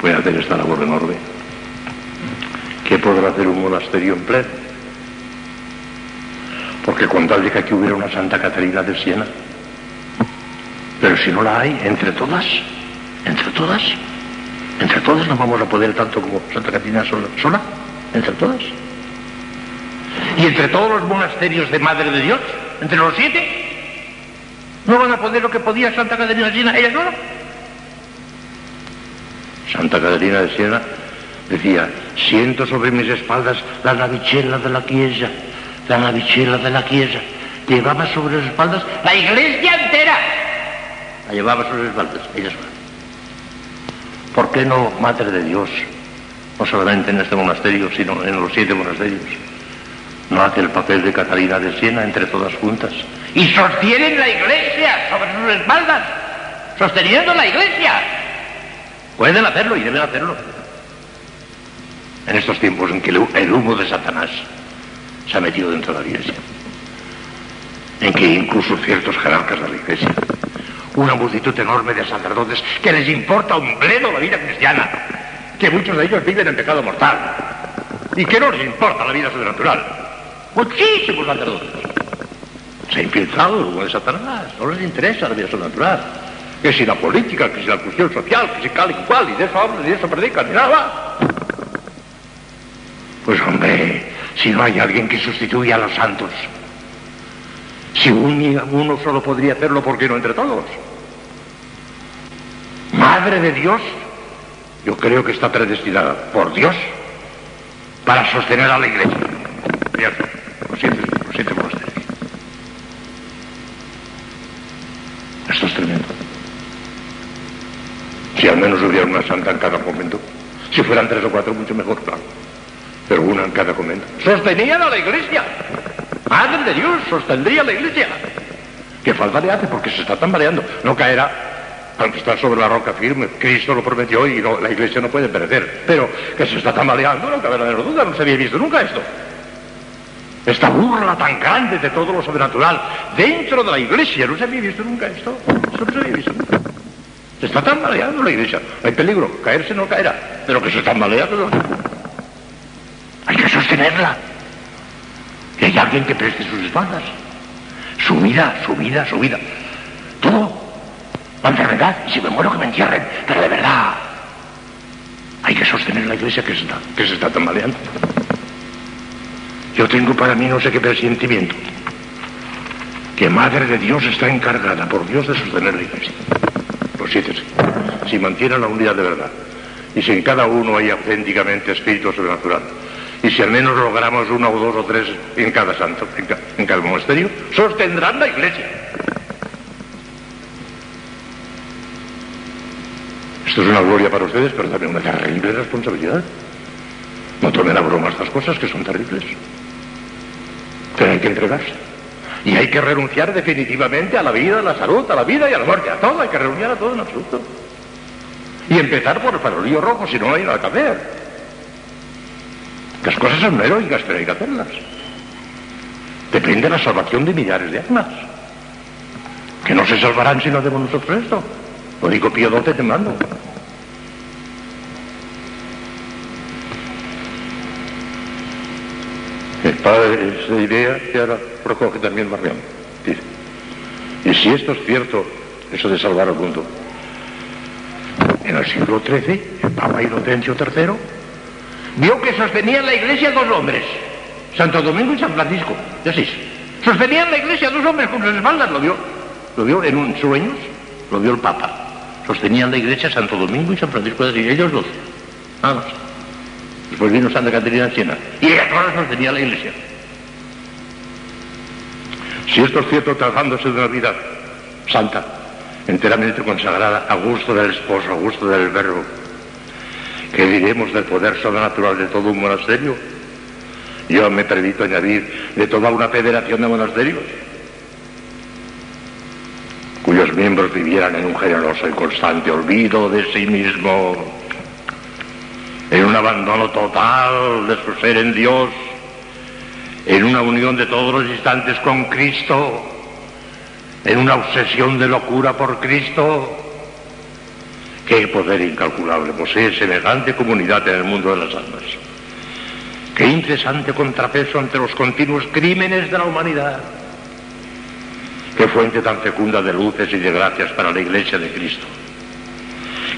puede hacer esta labor enorme, ¿qué podrá hacer un monasterio en pleno? Porque con tal de que hubiera una Santa Catarina de Siena, pero si no la hay, entre todas, entre todas, entre todas no vamos a poder tanto como Santa Catarina sola, sola, entre todas. Y entre todos los monasterios de Madre de Dios, entre los siete, ¿No van a poder lo que podía Santa Catarina de Siena ella sola? Santa Catarina de Siena decía, siento sobre mis espaldas la navicella de la Chiesa, la navicella de la Chiesa. Llevaba sobre sus espaldas la iglesia entera. La llevaba sobre sus espaldas, ella sola. ¿Por qué no, Madre de Dios, no solamente en este monasterio, sino en los siete monasterios, no hace el papel de Catalina de Siena entre todas juntas? y sostienen la iglesia sobre sus espaldas, sosteniendo la iglesia. Pueden hacerlo y deben hacerlo. En estos tiempos en que el humo de Satanás se ha metido dentro de la iglesia, en que incluso ciertos jerarcas de la iglesia, una multitud enorme de sacerdotes que les importa un bledo la vida cristiana, que muchos de ellos viven en pecado mortal y que no les importa la vida sobrenatural. Muchísimos sacerdotes se ha infiltrado el humo de Satanás. No les interesa la vida sobrenatural. Que si la política, que si la cuestión social, que si cal y cual, y de eso hablan, y de eso predican, ni nada. Pues hombre, si no hay alguien que sustituya a los santos, si uno solo podría hacerlo, ¿por qué no entre todos? Madre de Dios, yo creo que está predestinada por Dios para sostener a la iglesia. Lo siento, lo siento por usted. Esto es tremendo. Si al menos hubiera una santa en cada convento, si fueran tres o cuatro, mucho mejor, claro. Pero una en cada convento. Sostenían a la iglesia. Madre de Dios, sostendría a la iglesia. ¿Qué falta le hace? Porque se está tambaleando. No caerá, aunque está sobre la roca firme. Cristo lo prometió y la iglesia no puede perecer. Pero que se está tambaleando, no cabe la menor duda. No se había visto nunca esto. Esta burla tan grande de todo lo sobrenatural dentro de la iglesia. No se había visto nunca esto. Esto no se había visto nunca. Se está tambaleando la iglesia. No hay peligro. Caerse no caerá. Pero que se tambaleando. Hay que sostenerla. Y hay alguien que preste sus espaldas. Su vida, su vida, su vida. Todo. La enfermedad. Y si me muero que me entierren. Pero de verdad. Hay que sostener la iglesia que se está, que se está tambaleando. Yo tengo para mí no sé qué presentimiento. Que Madre de Dios está encargada por Dios de sostener la iglesia. Los siete Si mantiene la unidad de verdad. Y si en cada uno hay auténticamente espíritu sobrenatural. Y si al menos logramos uno o dos o tres en cada santo, en, cada monasterio, sostendrán la iglesia. Esto es una gloria para ustedes, pero también una terrible responsabilidad. No tomen a broma estas cosas que son terribles. Pero hay que entregarse. Y hay que renunciar definitivamente a la vida, a la salud, a la vida y a la muerte, a todo. Hay que renunciar a todo en absoluto. Y empezar por el farolillo rojo, si no, hay nada que hacer. Las cosas son heroicas, pero hay que hacerlas. Depende la salvación de millares de almas. Que no se salvarán si no hacemos nosotros esto. Lo digo Pío XII temblando. esa idea que ahora recoge también Marrión. Dice, y si esto es cierto, eso de salvar al mundo, en el siglo XIII, el Papa Inocencio III vio que sostenían la iglesia dos hombres, Santo Domingo y San Francisco, de así. Sostenían la iglesia dos hombres con sus espaldas, lo vio, lo vio en un sueños, lo vio el Papa. Sostenían la iglesia Santo Domingo y San Francisco de Asís, ellos dos, nada más. Después vino Santa Caterina de Siena. Y ella todas sostenía la iglesia. Si esto es cierto tratándose de Navidad, santa, enteramente consagrada a gusto del esposo, a gusto del verbo. ¿Qué diremos del poder sobrenatural de todo un monasterio? Yo me permito añadir de toda una federación de monasterios, cuyos miembros vivieran en un generoso y constante olvido de sí mismo, en un abandono total de su ser en Dios, en una unión de todos los instantes con Cristo, en una obsesión de locura por Cristo. Qué poder incalculable posee semejante comunidad en el mundo de las almas. Qué interesante contrapeso ante los continuos crímenes de la humanidad. Qué fuente tan fecunda de luces y de gracias para la iglesia de Cristo.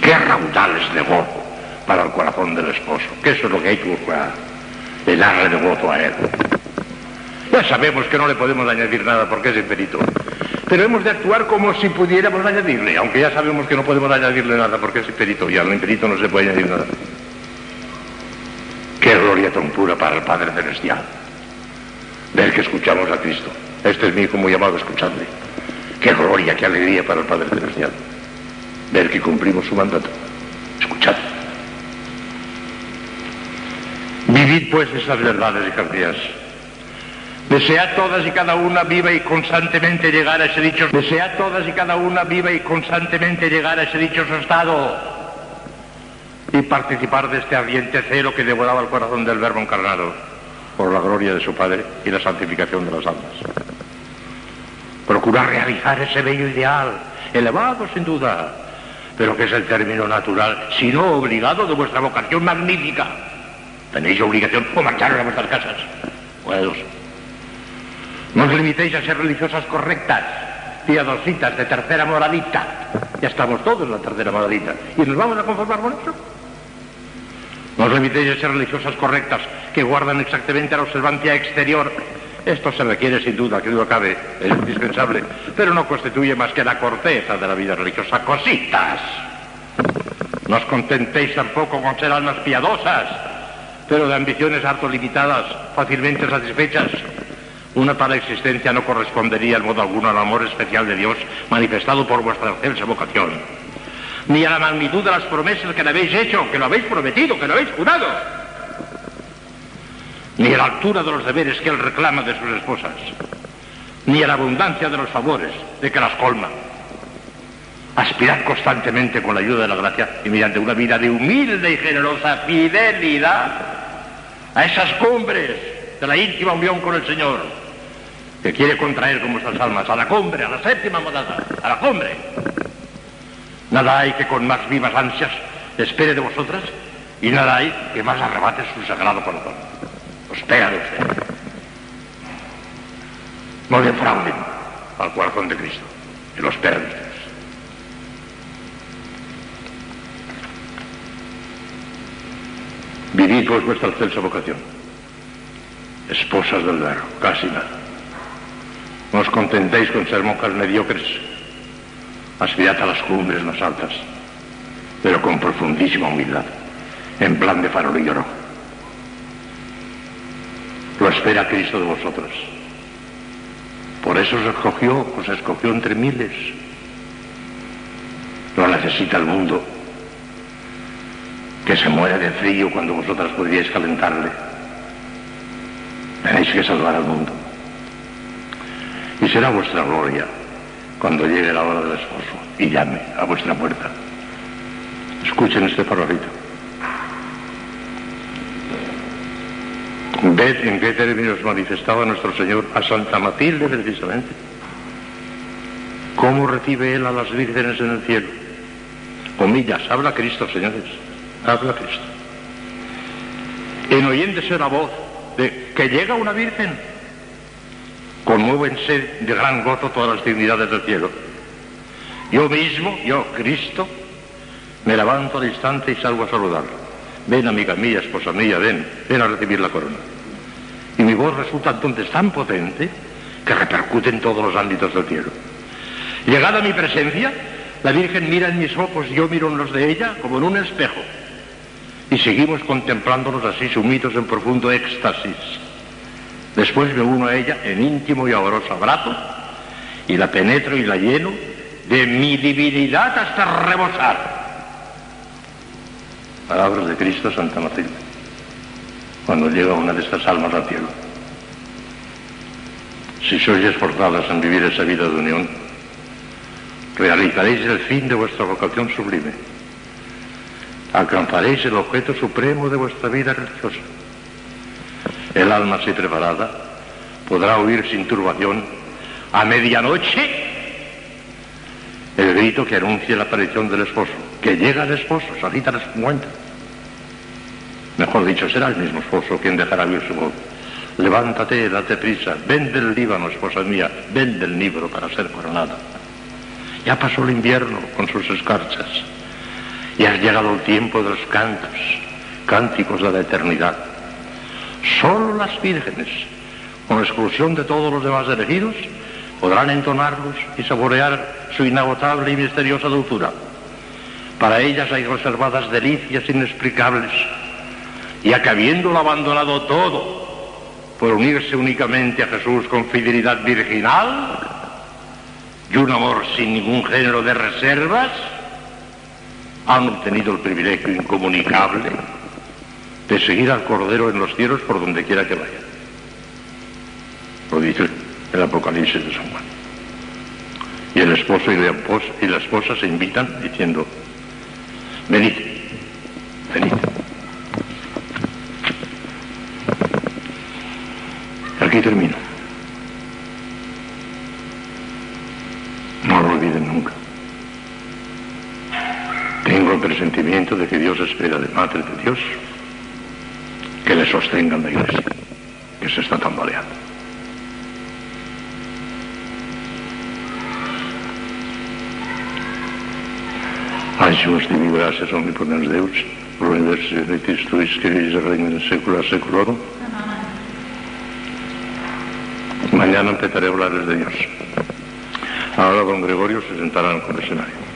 Qué raudales de gozo para el corazón del esposo. Que eso es lo que hay que buscar. De darle de gozo a él. Ya sabemos que no le podemos añadir nada porque es imperito. Pero hemos de actuar como si pudiéramos añadirle, aunque ya sabemos que no podemos añadirle nada porque es imperito y al imperito no se puede añadir nada. Qué gloria tan pura para el Padre Celestial. Ver que escuchamos a Cristo. Este es mi hijo muy amado, escuchadle. Qué gloria, qué alegría para el Padre Celestial. Ver que cumplimos su mandato. Escuchad. Vivid pues esas verdades y cantidades. Desea todas y cada una viva y constantemente llegar a ese todas y cada una viva y constantemente llegar a ese dichoso estado y participar de este ardiente celo que devoraba el corazón del Verbo encarnado por la gloria de su Padre y la santificación de las almas. Procurar realizar ese bello ideal, elevado sin duda, pero que es el término natural, si no obligado, de vuestra vocación magnífica. Tenéis obligación o marcharos a vuestras casas. No os limitéis a ser religiosas correctas, piadositas de tercera moralita. Ya estamos todos en la tercera moralita. ¿Y nos vamos a conformar con eso? No os limitéis a ser religiosas correctas, que guardan exactamente la observancia exterior. Esto se requiere sin duda, que duda cabe, es indispensable, pero no constituye más que la corteza de la vida religiosa. Cositas. No os contentéis tampoco con ser almas piadosas, pero de ambiciones harto limitadas, fácilmente satisfechas. Una tal existencia no correspondería en modo alguno al amor especial de Dios manifestado por vuestra excelsa vocación, ni a la magnitud de las promesas que le habéis hecho, que lo habéis prometido, que lo habéis jurado, ni a la altura de los deberes que Él reclama de sus esposas, ni a la abundancia de los favores de que las colma. Aspirad constantemente con la ayuda de la gracia y mediante una vida de humilde y generosa fidelidad a esas cumbres de la íntima unión con el Señor, que quiere contraer con vuestras almas a la cumbre, a la séptima morada, a la cumbre. Nada hay que con más vivas ansias espere de vosotras y nada hay que más arrebate su sagrado corazón. Os espera de usted. No defrauden al corazón de Cristo, que lo espera de ustedes. Vivid pues vuestra excelsa vocación esposas del verbo, casi nada. No os contentéis con ser monjas mediocres, aspirad a las cumbres más altas, pero con profundísima humildad, en plan de farolillo rojo. Lo espera Cristo de vosotros. Por eso os escogió, os escogió entre miles. Lo necesita el mundo, que se muere de frío cuando vosotras podríais calentarle. Tenéis que salvar al mundo. Y será vuestra gloria cuando llegue la hora del esposo y llame a vuestra puerta. Escuchen este farolito. Ved en qué términos manifestaba nuestro Señor a Santa Matilde precisamente. ¿Cómo recibe Él a las vírgenes en el cielo? Comillas, habla Cristo, señores. Habla Cristo. En oyéndose la voz de que llega una virgen, conmuévense de gran gozo todas las dignidades del cielo. Yo mismo, yo, Cristo, me levanto al instante y salgo a saludarla. Ven, amiga mía, esposa mía, ven, ven a recibir la corona. Y mi voz resulta entonces tan potente que repercute en todos los ámbitos del cielo. Llegada mi presencia, la Virgen mira en mis ojos y yo miro en los de ella como en un espejo y seguimos contemplándonos así sumidos en profundo éxtasis. Después me uno a ella en íntimo y amoroso abrazo y la penetro y la lleno de mi divinidad hasta rebosar. Palabras de Cristo Santa Matilde, cuando llega una de estas almas al cielo. Si sois esforzadas en vivir esa vida de unión, realizaréis el fin de vuestra vocación sublime. Alcanzaréis el objeto supremo de vuestra vida religiosa. El alma así preparada podrá oír sin turbación a medianoche el grito que anuncia la aparición del esposo. Que llega el esposo, salita las cuenta. Mejor dicho, será el mismo esposo quien dejará oír su voz. Levántate, date prisa, ven del Líbano, esposa mía, ven del Nibro para ser coronada. Ya pasó el invierno con sus escarchas y ha llegado el tiempo de los cantos, cánticos de la eternidad. Solo las vírgenes, con exclusión de todos los demás elegidos, podrán entonarlos y saborear su inagotable y misteriosa dulzura. Para ellas hay reservadas delicias inexplicables, ya que habiéndolo abandonado todo por unirse únicamente a Jesús con fidelidad virginal y un amor sin ningún género de reservas, han obtenido el privilegio incomunicable de seguir al Cordero en los cielos por donde quiera que vaya. Lo dice el Apocalipsis de San Juan. Y el esposo y la esposa, y la esposa se invitan diciendo, venid, venid. Aquí termino. No lo olviden nunca. Tengo el presentimiento de que Dios espera de Madre de Dios que le sostengan la iglesia, que se está tambaleando. Anxos divi gràcies omnipotents Deus, per l'univers benedictis tuis que vivis el reino de secula seculorum. Mañana empezaré a hablarles de Dios. Ahora don Gregorio se sentará en el confesionario.